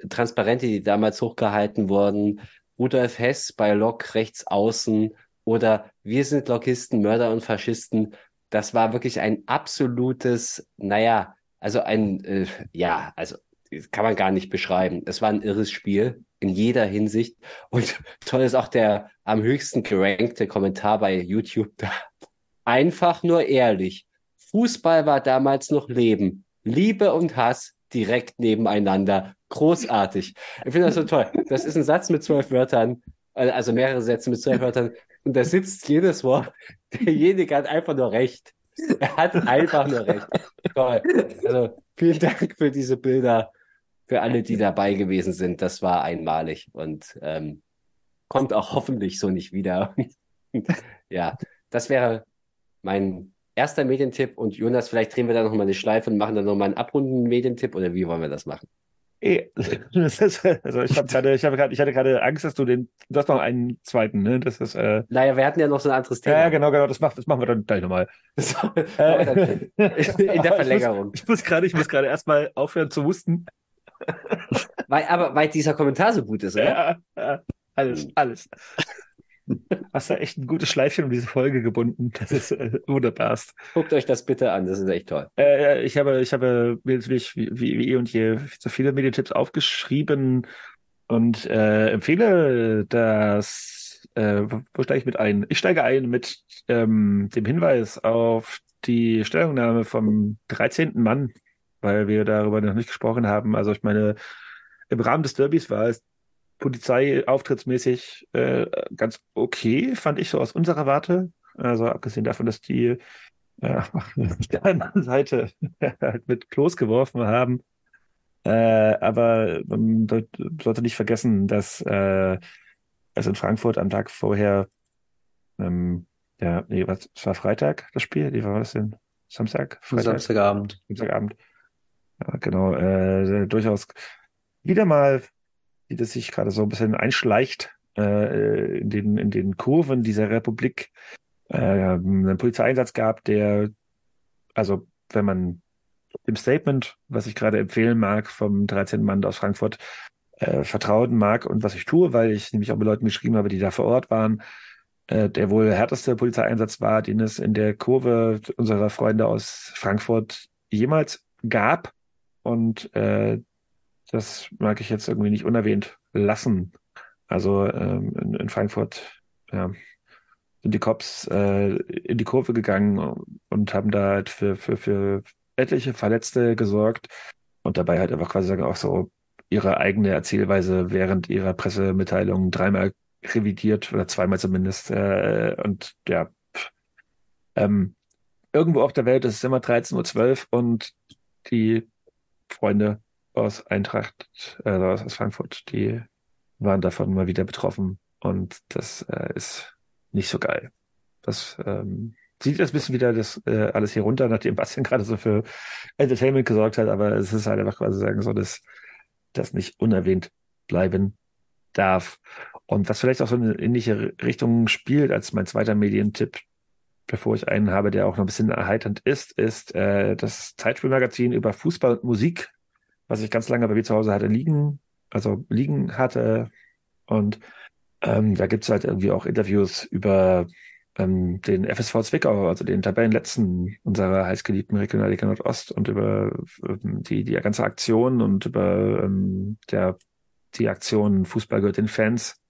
Transparente, die damals hochgehalten wurden, Rudolf Hess bei Lok rechts außen oder wir sind Lokisten, Mörder und Faschisten. Das war wirklich ein absolutes, naja, also ein, äh, ja, also kann man gar nicht beschreiben. Es war ein irres Spiel in jeder Hinsicht. Und *laughs* toll ist auch der am höchsten gerankte Kommentar bei YouTube da. Einfach nur ehrlich. Fußball war damals noch Leben. Liebe und Hass direkt nebeneinander. Großartig. Ich finde das so toll. Das ist ein Satz mit zwölf Wörtern, äh, also mehrere Sätze mit zwölf Wörtern. Und da sitzt jedes Wort. *laughs* Derjenige hat einfach nur recht. Er hat einfach nur recht. Toll. Also vielen Dank für diese Bilder, für alle, die dabei gewesen sind. Das war einmalig und ähm, kommt auch hoffentlich so nicht wieder. *laughs* ja, das wäre mein erster Medientipp. Und Jonas, vielleicht drehen wir da nochmal eine Schleife und machen dann nochmal einen abrunden Medientipp oder wie wollen wir das machen? Eh, *laughs* also ich habe gerade, ich habe gerade, ich hatte gerade Angst, dass du den, du hast noch einen zweiten, ne? Das ist. Äh, naja, wir hatten ja noch so ein anderes Thema. Ja, genau, genau. Das, macht, das machen wir dann gleich nochmal. *laughs* äh, in der Verlängerung. Ich muss, gerade, ich muss gerade erstmal aufhören zu husten. Weil, aber weil dieser Kommentar so gut ist, oder? Ja, ja alles, alles. Hast du echt ein gutes Schleifchen um diese Folge gebunden. Das ist äh, wunderbarst. Guckt euch das bitte an, das ist echt toll. Äh, ich habe, ich habe mir natürlich wie, wie, wie eh und je so viele Medientipps aufgeschrieben und äh, empfehle das. Äh, wo steige ich mit ein? Ich steige ein mit ähm, dem Hinweis auf die Stellungnahme vom 13. Mann, weil wir darüber noch nicht gesprochen haben. Also ich meine, im Rahmen des Derbys war es Polizeiauftrittsmäßig äh, ganz okay, fand ich so aus unserer Warte. Also abgesehen davon, dass die äh, *laughs* auf der anderen Seite *laughs* halt mit Klos geworfen haben. Äh, aber man sollte nicht vergessen, dass äh, es in Frankfurt am Tag vorher, ähm, ja, nee, was, es war Freitag das Spiel? Wie war das denn? Samstag? Freitag? Samstagabend. Samstagabend. Ja, genau, äh, durchaus wieder mal wie das sich gerade so ein bisschen einschleicht äh, in, den, in den Kurven dieser Republik, äh, einen Polizeieinsatz gab, der, also wenn man im Statement, was ich gerade empfehlen mag, vom 13. Mann aus Frankfurt, äh, vertrauen mag und was ich tue, weil ich nämlich auch mit Leuten geschrieben habe, die da vor Ort waren, äh, der wohl härteste Polizeieinsatz war, den es in der Kurve unserer Freunde aus Frankfurt jemals gab. Und äh, das mag ich jetzt irgendwie nicht unerwähnt lassen. Also ähm, in, in Frankfurt ja, sind die Cops äh, in die Kurve gegangen und haben da halt für, für, für etliche Verletzte gesorgt und dabei halt einfach quasi auch so ihre eigene Erzählweise während ihrer Pressemitteilung dreimal revidiert oder zweimal zumindest. Äh, und ja, ähm, irgendwo auf der Welt ist es immer 13.12 Uhr und die Freunde aus Eintracht, äh, aus Frankfurt, die waren davon mal wieder betroffen und das äh, ist nicht so geil. Das ähm, sieht jetzt ein bisschen wieder das äh, alles hier runter, nachdem Bastian *laughs* gerade so für Entertainment gesorgt hat, aber es ist halt einfach quasi sagen so, dass das nicht unerwähnt bleiben darf. Und was vielleicht auch so eine ähnliche Richtung spielt als mein zweiter Medientipp, bevor ich einen habe, der auch noch ein bisschen erheiternd ist, ist äh, das Zeitspielmagazin über Fußball und Musik was ich ganz lange bei mir zu Hause hatte liegen, also liegen hatte. Und ähm, da gibt's halt irgendwie auch Interviews über ähm, den FSV Zwickau, also den Tabellenletzten unserer heißgeliebten Regionalliga Nordost und über ähm, die, die ganze Aktion und über ähm, der, die Aktion Fußball gehört den Fans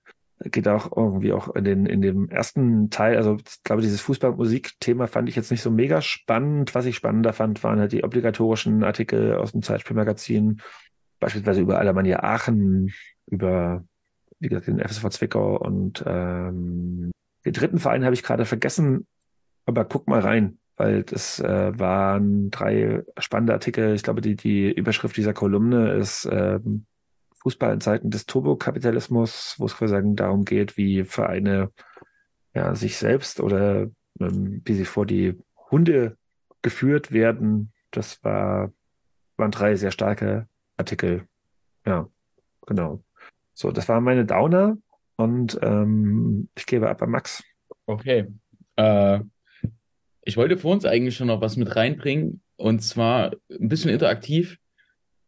geht auch irgendwie auch in den in dem ersten Teil, also ich glaube, dieses Fußball-Musik-Thema fand ich jetzt nicht so mega spannend. Was ich spannender fand, waren halt die obligatorischen Artikel aus dem Zeitspielmagazin, beispielsweise über Alemannia Aachen, über wie gesagt den FSV Zwickau und ähm, den dritten Verein habe ich gerade vergessen, aber guck mal rein, weil das äh, waren drei spannende Artikel. Ich glaube, die die Überschrift dieser Kolumne ist ähm, Fußball in Zeiten des Turbokapitalismus, wo es quasi darum geht, wie Vereine ja, sich selbst oder ähm, wie sie vor die Hunde geführt werden. Das war, waren drei sehr starke Artikel. Ja, genau. So, das waren meine Downer und ähm, ich gebe ab an Max. Okay. Äh, ich wollte vor uns eigentlich schon noch was mit reinbringen und zwar ein bisschen interaktiv.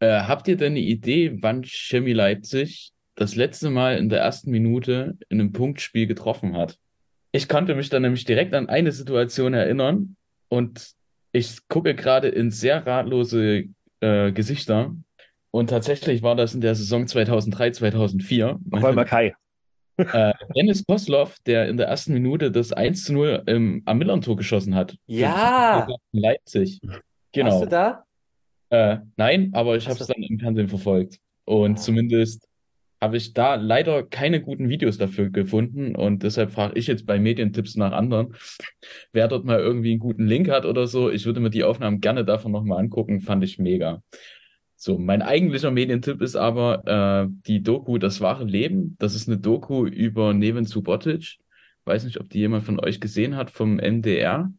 Äh, habt ihr denn eine Idee, wann Chemie Leipzig das letzte Mal in der ersten Minute in einem Punktspiel getroffen hat? Ich konnte mich dann nämlich direkt an eine Situation erinnern und ich gucke gerade in sehr ratlose äh, Gesichter. Und tatsächlich war das in der Saison 2003, 2004. Auf einmal Kai. Äh, Dennis Koslov, der in der ersten Minute das 1 zu 0 im, am Millern-Tor geschossen hat. Ja. In Leipzig. Genau. Warst du da? Äh, nein, aber ich habe es dann im Fernsehen verfolgt. Und zumindest habe ich da leider keine guten Videos dafür gefunden. Und deshalb frage ich jetzt bei Medientipps nach anderen, *laughs* wer dort mal irgendwie einen guten Link hat oder so. Ich würde mir die Aufnahmen gerne davon nochmal angucken. Fand ich mega. So, mein eigentlicher Medientipp ist aber äh, die Doku Das wahre Leben. Das ist eine Doku über Neven Subotic. Weiß nicht, ob die jemand von euch gesehen hat vom NDR,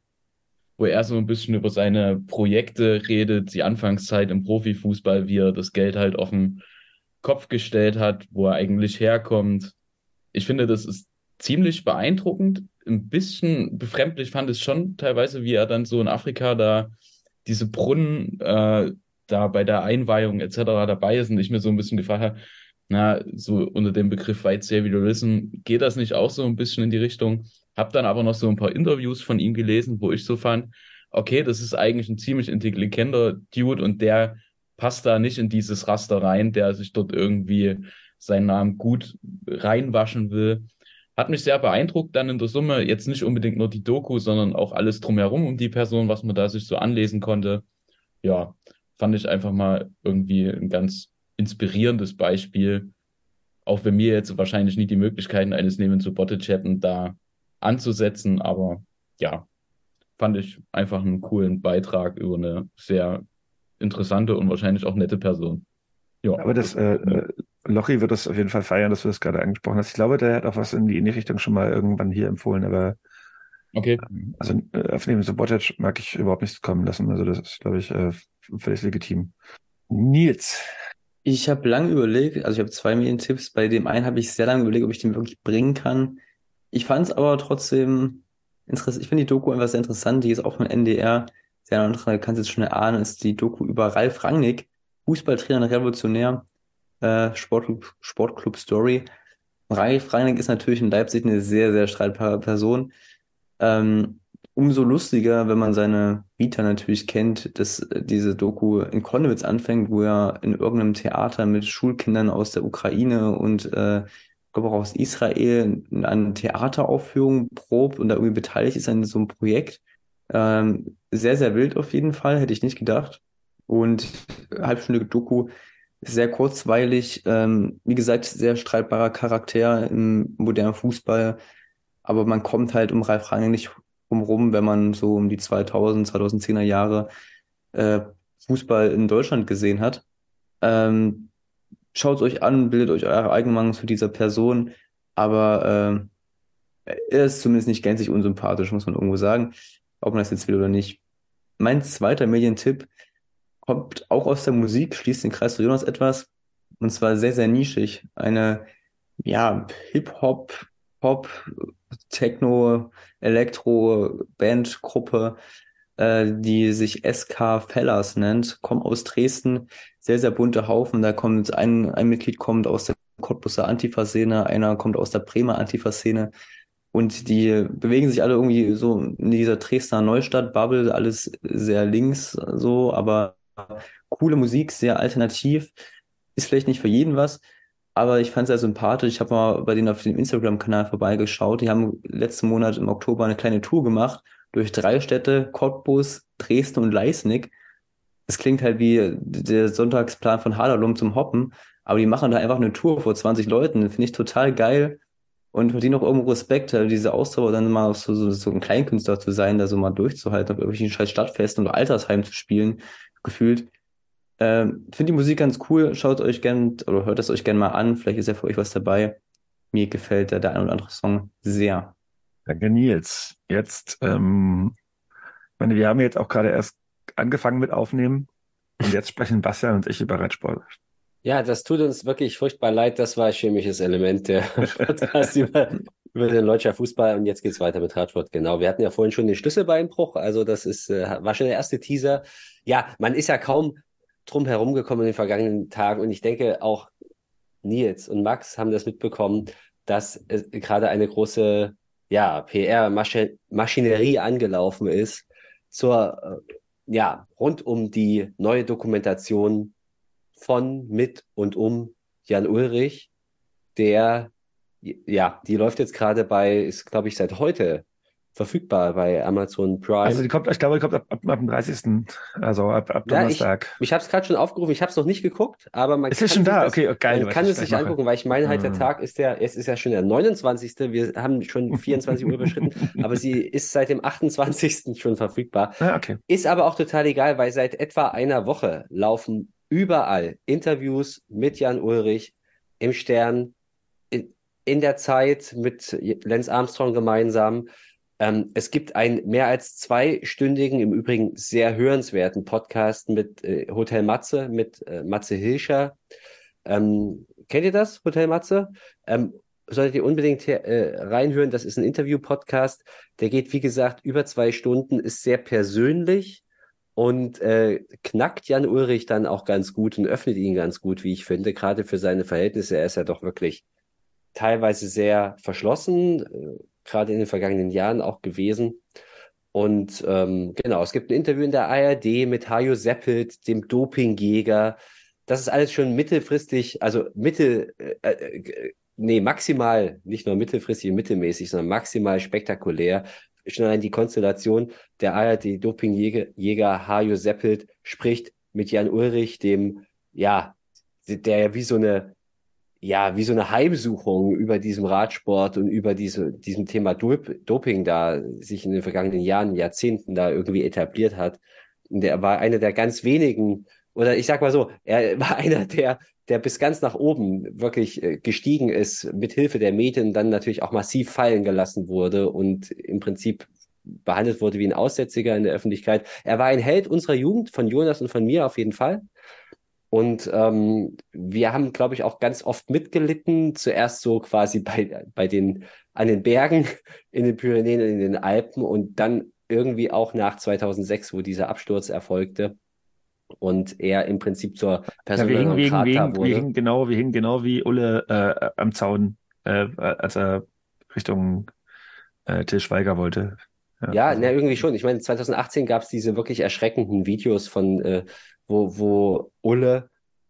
wo er so ein bisschen über seine Projekte redet, die Anfangszeit im Profifußball, wie er das Geld halt auf den Kopf gestellt hat, wo er eigentlich herkommt. Ich finde, das ist ziemlich beeindruckend. Ein bisschen befremdlich fand es schon teilweise, wie er dann so in Afrika da diese Brunnen äh, da bei der Einweihung etc. dabei ist und ich mir so ein bisschen gefragt habe, na, so unter dem Begriff White Saviorism, geht das nicht auch so ein bisschen in die Richtung? Hab dann aber noch so ein paar Interviews von ihm gelesen, wo ich so fand, okay, das ist eigentlich ein ziemlich intelligenter Dude und der passt da nicht in dieses Raster rein, der sich dort irgendwie seinen Namen gut reinwaschen will. Hat mich sehr beeindruckt dann in der Summe, jetzt nicht unbedingt nur die Doku, sondern auch alles drumherum um die Person, was man da sich so anlesen konnte. Ja, fand ich einfach mal irgendwie ein ganz inspirierendes Beispiel. Auch wenn wir jetzt wahrscheinlich nicht die Möglichkeiten eines Nehmen zu hätten, da anzusetzen, aber ja, fand ich einfach einen coolen Beitrag über eine sehr interessante und wahrscheinlich auch nette Person. Ja, Aber das, äh, äh, Lochi wird das auf jeden Fall feiern, dass du das gerade angesprochen hast. Ich glaube, der hat auch was in die, in die Richtung schon mal irgendwann hier empfohlen, aber okay. ähm, also äh, auf neben Subotic mag ich überhaupt nichts kommen lassen. Also das ist, glaube ich, äh, völlig legitim. Nils. Ich habe lange überlegt, also ich habe zwei Medientipps. Bei dem einen habe ich sehr lange überlegt, ob ich den wirklich bringen kann. Ich fand es aber trotzdem interessant. Ich finde die Doku einfach sehr interessant. Die ist auch von NDR. Sehr andere, kannst jetzt schon erahnen, ist die Doku über Ralf Rangnick, Fußballtrainer und Revolutionär, äh, Sportclub, Sportclub Story. Ralf Rangnick ist natürlich in Leipzig eine sehr, sehr streitbare Person. Ähm, umso lustiger, wenn man seine Vita natürlich kennt, dass äh, diese Doku in Konnewitz anfängt, wo er in irgendeinem Theater mit Schulkindern aus der Ukraine und äh, glaube auch aus Israel in einer Theateraufführung probt und da irgendwie beteiligt ist an so einem Projekt. Ähm, sehr, sehr wild auf jeden Fall, hätte ich nicht gedacht. Und halbstündige Doku, sehr kurzweilig, ähm, wie gesagt, sehr streitbarer Charakter im modernen Fußball. Aber man kommt halt um Ralf Rangnick nicht rum, wenn man so um die 2000, 2010er Jahre äh, Fußball in Deutschland gesehen hat. Ähm, Schaut es euch an, bildet euch eure eigene Meinung zu dieser Person, aber äh, er ist zumindest nicht gänzlich unsympathisch, muss man irgendwo sagen, ob man das jetzt will oder nicht. Mein zweiter Medientipp kommt auch aus der Musik, schließt den Kreis zu Jonas etwas, und zwar sehr, sehr nischig. Eine, ja, Hip-Hop, Pop, Techno, Elektro, Bandgruppe, äh, die sich SK Fellers nennt, kommen aus Dresden, sehr, sehr bunte Haufen. Da kommt ein, ein Mitglied kommt aus der Cottbusser Antifa-Szene, einer kommt aus der Bremer Antifa-Szene. Und die bewegen sich alle irgendwie so in dieser Dresdner Neustadt-Bubble, alles sehr links, so, aber coole Musik, sehr alternativ. Ist vielleicht nicht für jeden was, aber ich fand es sehr sympathisch. Ich habe mal bei denen auf dem Instagram-Kanal vorbeigeschaut. Die haben letzten Monat im Oktober eine kleine Tour gemacht durch drei Städte, Cottbus, Dresden und Leisnig. Das klingt halt wie der Sonntagsplan von Haderlum zum Hoppen, aber die machen da einfach eine Tour vor 20 Leuten. Finde ich total geil und verdienen auch irgendwo Respekt, halt diese Ausdauer dann mal so, so, so ein Kleinkünstler zu sein, da so mal durchzuhalten, auf irgendwelchen scheiß Stadtfesten oder Altersheim zu spielen, gefühlt. Ähm, Finde die Musik ganz cool. Schaut euch gern oder hört es euch gern mal an. Vielleicht ist ja für euch was dabei. Mir gefällt der, der ein oder andere Song sehr. Danke, Nils. Jetzt, ähm, ich meine, wir haben jetzt auch gerade erst angefangen mit Aufnehmen und jetzt sprechen Bastian und ich über Radsport. Ja, das tut uns wirklich furchtbar leid. Das war ein chemisches Element der *laughs* Podcast über, über den deutschen Fußball und jetzt geht's weiter mit Radsport. Genau. Wir hatten ja vorhin schon den Schlüsselbeinbruch. Also das ist, äh, war schon der erste Teaser. Ja, man ist ja kaum drum herumgekommen in den vergangenen Tagen und ich denke auch Nils und Max haben das mitbekommen, dass äh, gerade eine große ja, PR-Maschinerie angelaufen ist zur, äh, ja, rund um die neue Dokumentation von, mit und um Jan Ulrich, der, ja, die läuft jetzt gerade bei, ist, glaube ich, seit heute verfügbar bei Amazon Prime. Also die kommt, ich glaube, die kommt ab, ab, ab dem 30. Also ab, ab Ja, Donnerstag. ich ich habe es gerade schon aufgerufen, ich habe es noch nicht geguckt, aber man Ist es kann schon da? das, Okay, geil, man kann es sich mache. angucken, weil ich meine halt, der Ah. Tag ist der, es ist ja schon der 29. Wir haben schon *laughs* 24 Uhr überschritten, aber sie ist seit dem 28. schon verfügbar. Ah, okay. Ist aber auch total egal, weil seit etwa einer Woche laufen überall Interviews mit Jan Ulrich im Stern, in, in der Zeit mit Lance Armstrong gemeinsam. Ähm, es gibt einen mehr als zweistündigen, im Übrigen sehr hörenswerten Podcast mit äh, Hotel Matze, mit äh, Matze Hilscher. Ähm, kennt ihr das, Hotel Matze? Ähm, solltet ihr unbedingt äh, reinhören. Das ist ein Interview-Podcast. Der geht, wie gesagt, über zwei Stunden, ist sehr persönlich und äh, knackt Jan Ulrich dann auch ganz gut und öffnet ihn ganz gut, wie ich finde, gerade für seine Verhältnisse. Er ist ja doch wirklich teilweise sehr verschlossen, äh, gerade in den vergangenen Jahren auch gewesen. Und ähm, genau, es gibt ein Interview in der ARD mit Hajo Seppelt, dem Dopingjäger. Das ist alles schon mittelfristig, also mittel, äh, äh, nee, maximal, nicht nur mittelfristig mittelmäßig, sondern maximal spektakulär. Schon allein die Konstellation der ARD-Dopingjäger Jäger Hajo Seppelt spricht mit Jan Ulrich, dem, ja, der ja wie so eine, ja, wie so eine Heimsuchung über diesem Radsport und über diese, diesem Thema Dop Doping da sich in den vergangenen Jahren, Jahrzehnten da irgendwie etabliert hat. Und er war einer der ganz wenigen, oder ich sag mal so, er war *laughs* einer der, der bis ganz nach oben wirklich äh, gestiegen ist, mit Hilfe der Medien dann natürlich auch massiv fallen gelassen wurde und im Prinzip behandelt wurde wie ein Aussätziger in der Öffentlichkeit. Er war ein Held unserer Jugend, von Jonas und von mir auf jeden Fall. Und ähm, wir haben, glaube ich, auch ganz oft mitgelitten. Zuerst so quasi bei, bei den, an den Bergen *laughs* in den Pyrenäen in den Alpen und dann irgendwie auch nach 2006, wo dieser Absturz erfolgte und er im Prinzip zur Ja, Person wir hingen, non wir hingen, wir grata hingen, wir wurde. hingen genau, wir hingen genau wie Ulle äh, am Zaun, äh, als er Richtung äh, Till Schweiger wollte. Ja, also- na, irgendwie schon. Ich meine, 2018 gab es diese wirklich erschreckenden Videos von, äh, wo, wo Ulle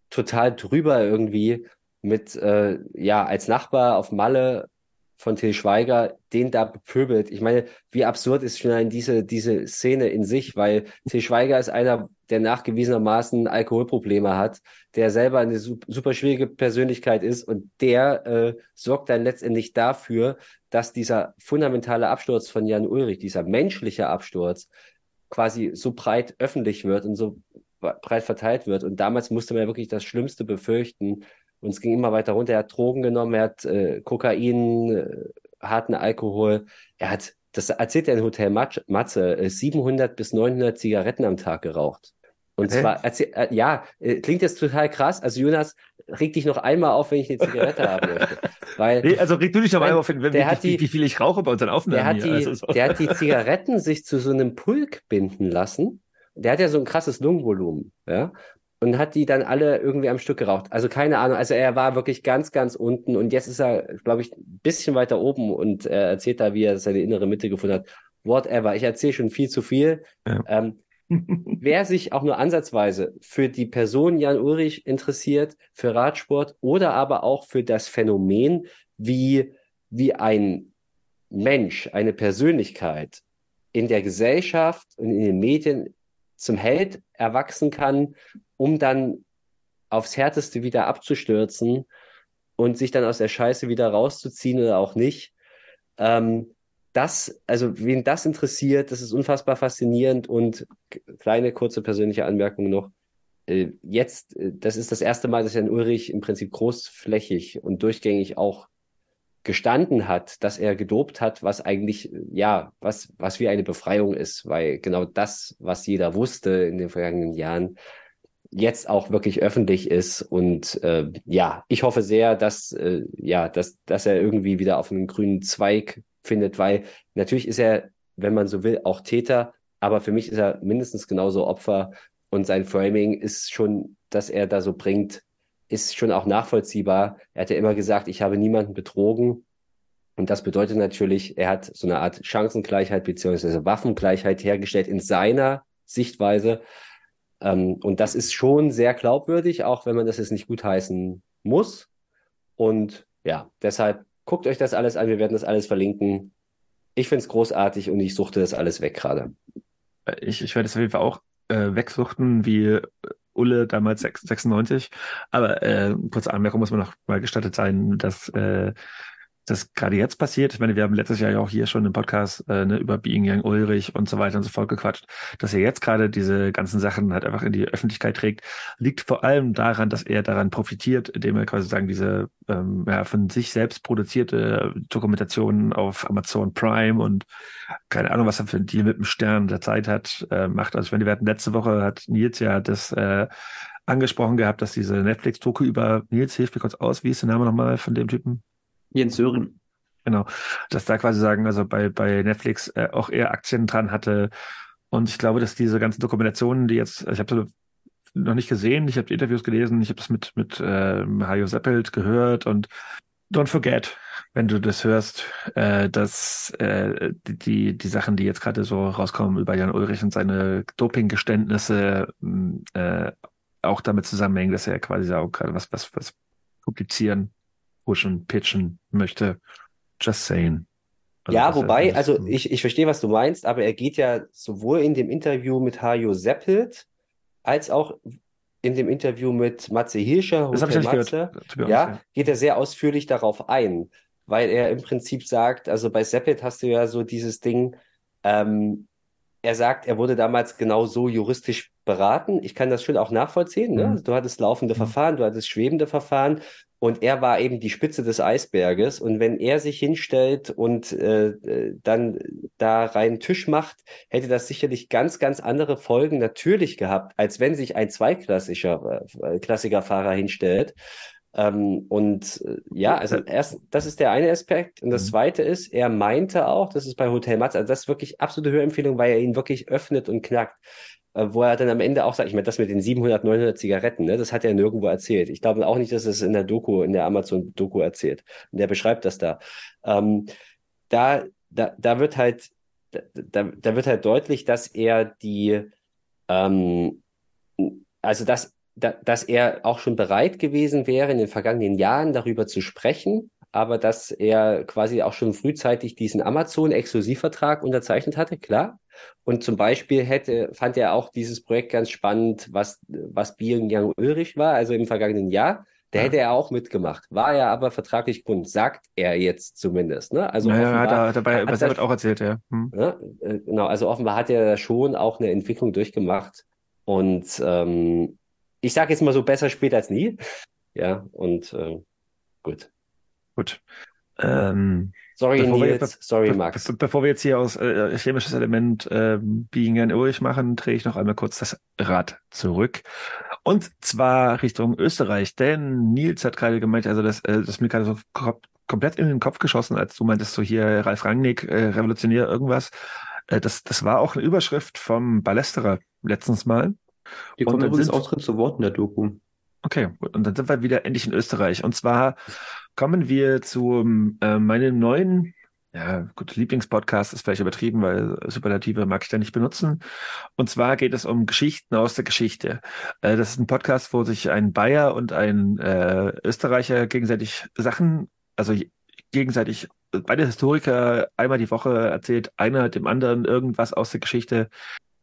total drüber irgendwie mit, äh, ja, als Nachbar auf Malle von Till Schweiger, den da bepöbelt. Ich meine, wie absurd ist schon diese, diese Szene in sich, weil Till Schweiger ist einer, der nachgewiesenermaßen Alkoholprobleme hat, der selber eine su- super schwierige Persönlichkeit ist und der äh, sorgt dann letztendlich dafür, dass dieser fundamentale Absturz von Jan Ulrich, dieser menschliche Absturz, quasi so breit öffentlich wird und so breit verteilt wird. Und damals musste man ja wirklich das Schlimmste befürchten. Und es ging immer weiter runter. Er hat Drogen genommen, er hat äh, Kokain, äh, harten Alkohol. Er hat, das erzählt er in Hotel Matze, äh, 700 bis 900 Zigaretten am Tag geraucht. Und Hä? zwar, erzähl, äh, ja, äh, klingt jetzt total krass. Also Jonas, reg dich noch einmal auf, wenn ich eine Zigarette haben möchte. *laughs* Weil Nee, also reg du dich Nein, einmal auf, wenn, wenn, der wie, hat die- wie viel ich rauche bei unseren der Aufnahmen hat, hier. die, Also so. der hat die Zigaretten sich zu so einem Pulk binden lassen. Der hat ja so ein krasses Lungenvolumen, ja. Und hat die dann alle irgendwie am Stück geraucht. Also keine Ahnung. Also er war wirklich ganz, ganz unten und jetzt ist er, glaube ich, ein bisschen weiter oben und er erzählt da, wie er seine innere Mitte gefunden hat. Whatever. Ich erzähle schon viel zu viel. Ja. Ähm, *laughs* wer sich auch nur ansatzweise für die Person Jan Ulrich interessiert, für Radsport oder aber auch für das Phänomen, wie, wie ein Mensch, eine Persönlichkeit in der Gesellschaft und in den Medien zum Held erwachsen kann, um dann aufs Härteste wieder abzustürzen und sich dann aus der Scheiße wieder rauszuziehen oder auch nicht. Ähm, das, also wen das interessiert, das ist unfassbar faszinierend und kleine kurze persönliche Anmerkung noch. äh, jetzt, äh, das ist das erste Mal, dass Jan Ulrich im Prinzip großflächig und durchgängig auch gestanden hat, dass er gedopt hat, was eigentlich, ja, was, was wie eine Befreiung ist, weil genau das, was jeder wusste in den vergangenen Jahren, jetzt auch wirklich öffentlich ist. Und äh, ja, ich hoffe sehr, dass, äh, ja, dass, dass er irgendwie wieder auf einen grünen Zweig findet, weil natürlich ist er, wenn man so will, auch Täter, aber für mich ist er mindestens genauso Opfer und sein Framing ist schon, dass er da so bringt, ist schon auch nachvollziehbar. Er hat ja immer gesagt, ich habe niemanden betrogen. Und das bedeutet natürlich, er hat so eine Art Chancengleichheit beziehungsweise Waffengleichheit hergestellt in seiner Sichtweise. Ähm, und das ist schon sehr glaubwürdig, auch wenn man das jetzt nicht gutheißen muss. Und ja, deshalb guckt euch das alles an. Wir werden das alles verlinken. Ich finde es großartig und ich suchte das alles weg gerade. Ich, ich werde es auf jeden Fall auch äh, wegsuchten, wie Ulle damals 96. Aber äh, kurze Anmerkung muss man noch mal gestattet sein, dass äh, das gerade jetzt passiert. Ich meine, wir haben letztes Jahr ja auch hier schon im Podcast äh, ne, über Being Young Ulrich und so weiter und so fort gequatscht, dass er jetzt gerade diese ganzen Sachen halt einfach in die Öffentlichkeit trägt, liegt vor allem daran, dass er daran profitiert, indem er quasi sagen, diese ähm, ja, von sich selbst produzierte Dokumentationen auf Amazon Prime und keine Ahnung, was er für ein Deal mit dem Stern der Zeit hat, äh, macht. Also ich meine, wir hatten letzte Woche hat Nils ja das äh, angesprochen gehabt, dass diese Netflix-Doku über Nils, hilft mir kurz aus, wie ist der Name nochmal von dem Typen? Jens Sören. Genau. Dass da quasi sagen, also bei, bei Netflix äh, auch eher Aktien dran hatte. Und ich glaube, dass diese ganzen Dokumentationen, die jetzt, also ich habe noch nicht gesehen, ich habe Interviews gelesen, ich habe das mit, mit äh, Hajo Seppelt gehört und don't forget, wenn du das hörst, äh, dass äh, die, die Sachen, die jetzt gerade so rauskommen über Jan Ulrich und seine Dopinggeständnisse, äh, auch damit zusammenhängen, dass er quasi auch gerade was, was, was publizieren pushen, pitchen möchte. Just saying. Also ja, wobei, also ich, ich verstehe, was du meinst, aber er geht ja sowohl in dem Interview mit Hajo Seppelt als auch in dem Interview mit Matze Hirscher, das Hotel ich Matze, gehört, ja, geht er sehr ausführlich darauf ein, weil er im Prinzip sagt, also bei Seppelt hast du ja so dieses Ding, ähm, er sagt, er wurde damals genau so juristisch beraten. Ich kann das schon auch nachvollziehen. Ne? Mhm. Du hattest laufende mhm. Verfahren, du hattest schwebende Verfahren und er war eben die Spitze des Eisberges. Und wenn er sich hinstellt und äh, dann da rein Tisch macht, hätte das sicherlich ganz, ganz andere Folgen natürlich gehabt, als wenn sich ein zweiklassischer äh, Klassikerfahrer hinstellt. Ähm, und äh, ja, also erst, das ist der eine Aspekt. Und das mhm. zweite ist, er meinte auch, das ist bei Hotel Matz, also das ist wirklich absolute Hörempfehlung, weil er ihn wirklich öffnet und knackt. Äh, wo er dann am Ende auch sagt, ich meine, das mit den 700, 900 Zigaretten, ne, das hat er nirgendwo erzählt. Ich glaube auch nicht, dass es in der Doku, in der Amazon-Doku erzählt. Und der beschreibt das da. Ähm, da, da, da wird halt, da, da wird halt deutlich, dass er die, ähm, also dass, da, dass er auch schon bereit gewesen wäre, in den vergangenen Jahren darüber zu sprechen, aber dass er quasi auch schon frühzeitig diesen Amazon-Exklusivvertrag unterzeichnet hatte, klar. Und zum Beispiel hätte, fand er auch dieses Projekt ganz spannend, was, was Being Young Ulrich war, also im vergangenen Jahr. Da ja. hätte er auch mitgemacht. War er aber vertraglich gebunden, sagt er jetzt zumindest. Ne? Also naja, hat er dabei, was er wird auch erzählt, ja. Hm. ja. Äh, genau, also offenbar hat er schon auch eine Entwicklung durchgemacht. Und ähm, ich sage jetzt mal so, besser spät als nie. Ja, und äh, gut. Gut. Ähm, sorry, bevor Nils, wir, sorry, Max. Be bevor wir jetzt hier aus äh, chemisches Element äh, Being and Ulrich machen, drehe ich noch einmal kurz das Rad zurück. Und zwar Richtung Österreich. Denn Nils hat gerade gemeint, also das, äh, das ist mir gerade so komplett in den Kopf geschossen, als du meintest, so hier Ralf Rangnick, äh, revolutionär irgendwas. Äh, das, das war auch eine Überschrift vom Ballesterer letztens mal. Die kommt übrigens auch drin zu Wort in der Doku. Okay, gut. Und dann sind wir wieder endlich in Österreich. Und zwar kommen wir zu äh, meinem neuen, ja, gut, Lieblingspodcast ist vielleicht übertrieben, weil Superlative mag ich da nicht benutzen. Und zwar geht es um Geschichten aus der Geschichte. Äh, das ist ein Podcast, wo sich ein Bayer und ein äh, Österreicher gegenseitig Sachen, also gegenseitig beide Historiker einmal die Woche erzählt einer dem anderen irgendwas aus der Geschichte,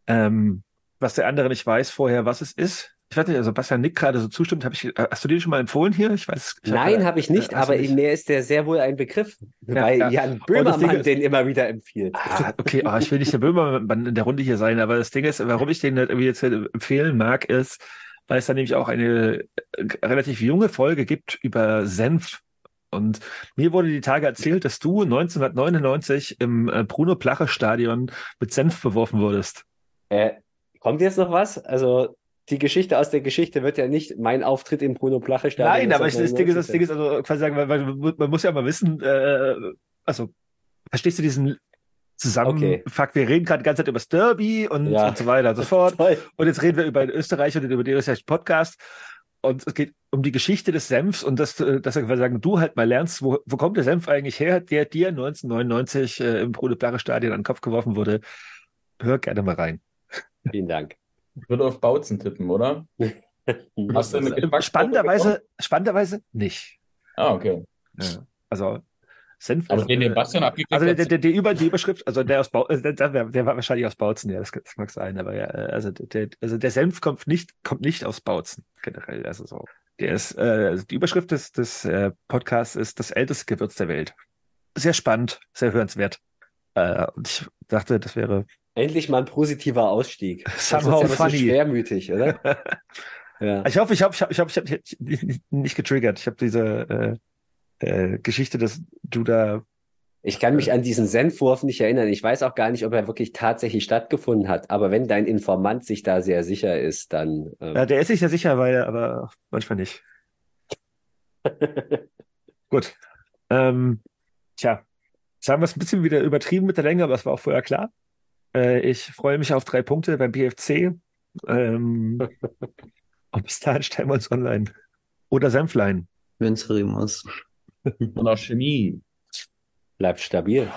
ähm, was der andere nicht weiß vorher, was es ist. Ich weiß nicht, also Bastian Nick gerade so zustimmt, habe ich, äh, hast du den schon mal empfohlen hier? Ich weiß. Ich Nein, habe ich nicht, äh, aber nicht? mir ist der sehr wohl ein Begriff, ja, weil ja. Jan Böhmermann den immer wieder empfiehlt. Ah, okay, oh, ich will nicht der Böhmermann in der Runde hier sein, aber das Ding ist, warum ich den halt irgendwie jetzt empfehlen mag, ist, weil es da nämlich auch eine äh, relativ junge Folge gibt über Senf. Und mir wurde die Tage erzählt, dass du 1999 im äh, Bruno-Plache-Stadion mit Senf beworfen wurdest. Äh, kommt jetzt noch was? Also die Geschichte aus der Geschichte wird ja nicht mein Auftritt im Bruno Plache Stadion. Nein, aber ich, das, Ding ist, das Ding ist also quasi sagen, weil, weil man muss ja mal wissen, äh, also verstehst du diesen zusammen, Okay. fuck, wir reden gerade die ganze Zeit über das Derby und, Ja. und so weiter und so *laughs* fort. Und jetzt reden wir über den Österreich und über den österreichischen Podcast. Und es geht um die Geschichte des Senfs und dass, äh, dass wir sagen, du halt mal lernst, wo, wo kommt der Senf eigentlich her, der dir 1999 äh, im Bruno Plache Stadion an den Kopf geworfen wurde. Hör gerne mal rein. Vielen Dank. Ich würde auf Bautzen tippen, oder? *laughs* Hast du Geschmacksprobe Spannenderweise, spannenderweise nicht. Ah, okay. Ja. Also Senf. Aber ist, den, den Bastian abgekriegt Also der, der, der über die Überschrift, also der aus Bau, äh, der, der, der war wahrscheinlich aus Bautzen, ja, das, das mag sein, aber ja, äh, also der, also der Senf kommt nicht, kommt nicht aus Bautzen generell, also so. Der ist, äh, also die Überschrift des, des äh, Podcasts ist das älteste Gewürz der Welt. Sehr spannend, sehr hörenswert. Äh, und ich dachte, das wäre Endlich mal ein positiver Ausstieg. Somehow das ist ja funny. so schwermütig, oder? *laughs* ja. Ich hoffe, ich habe, ich habe, ich habe, ich habe nicht, getriggert. Ich habe diese äh, äh, Geschichte, dass du da Ich kann mich an diesen Senfwurf nicht erinnern. Ich weiß auch gar nicht, ob er wirklich tatsächlich stattgefunden hat. Aber wenn dein Informant sich da sehr sicher ist, dann. Ähm, Ja, der ist sich ja sicher, weil, aber manchmal nicht. *laughs* Gut. Ähm, tja, jetzt haben wir es ein bisschen wieder übertrieben mit der Länge, aber es war auch vorher klar. Äh, ich freue mich auf drei Punkte beim BFC. Ähm, *laughs* und bis dahin stellen wir uns online. Oder Senflein. Venceremus. Und auch Chemie. Bleibt stabil.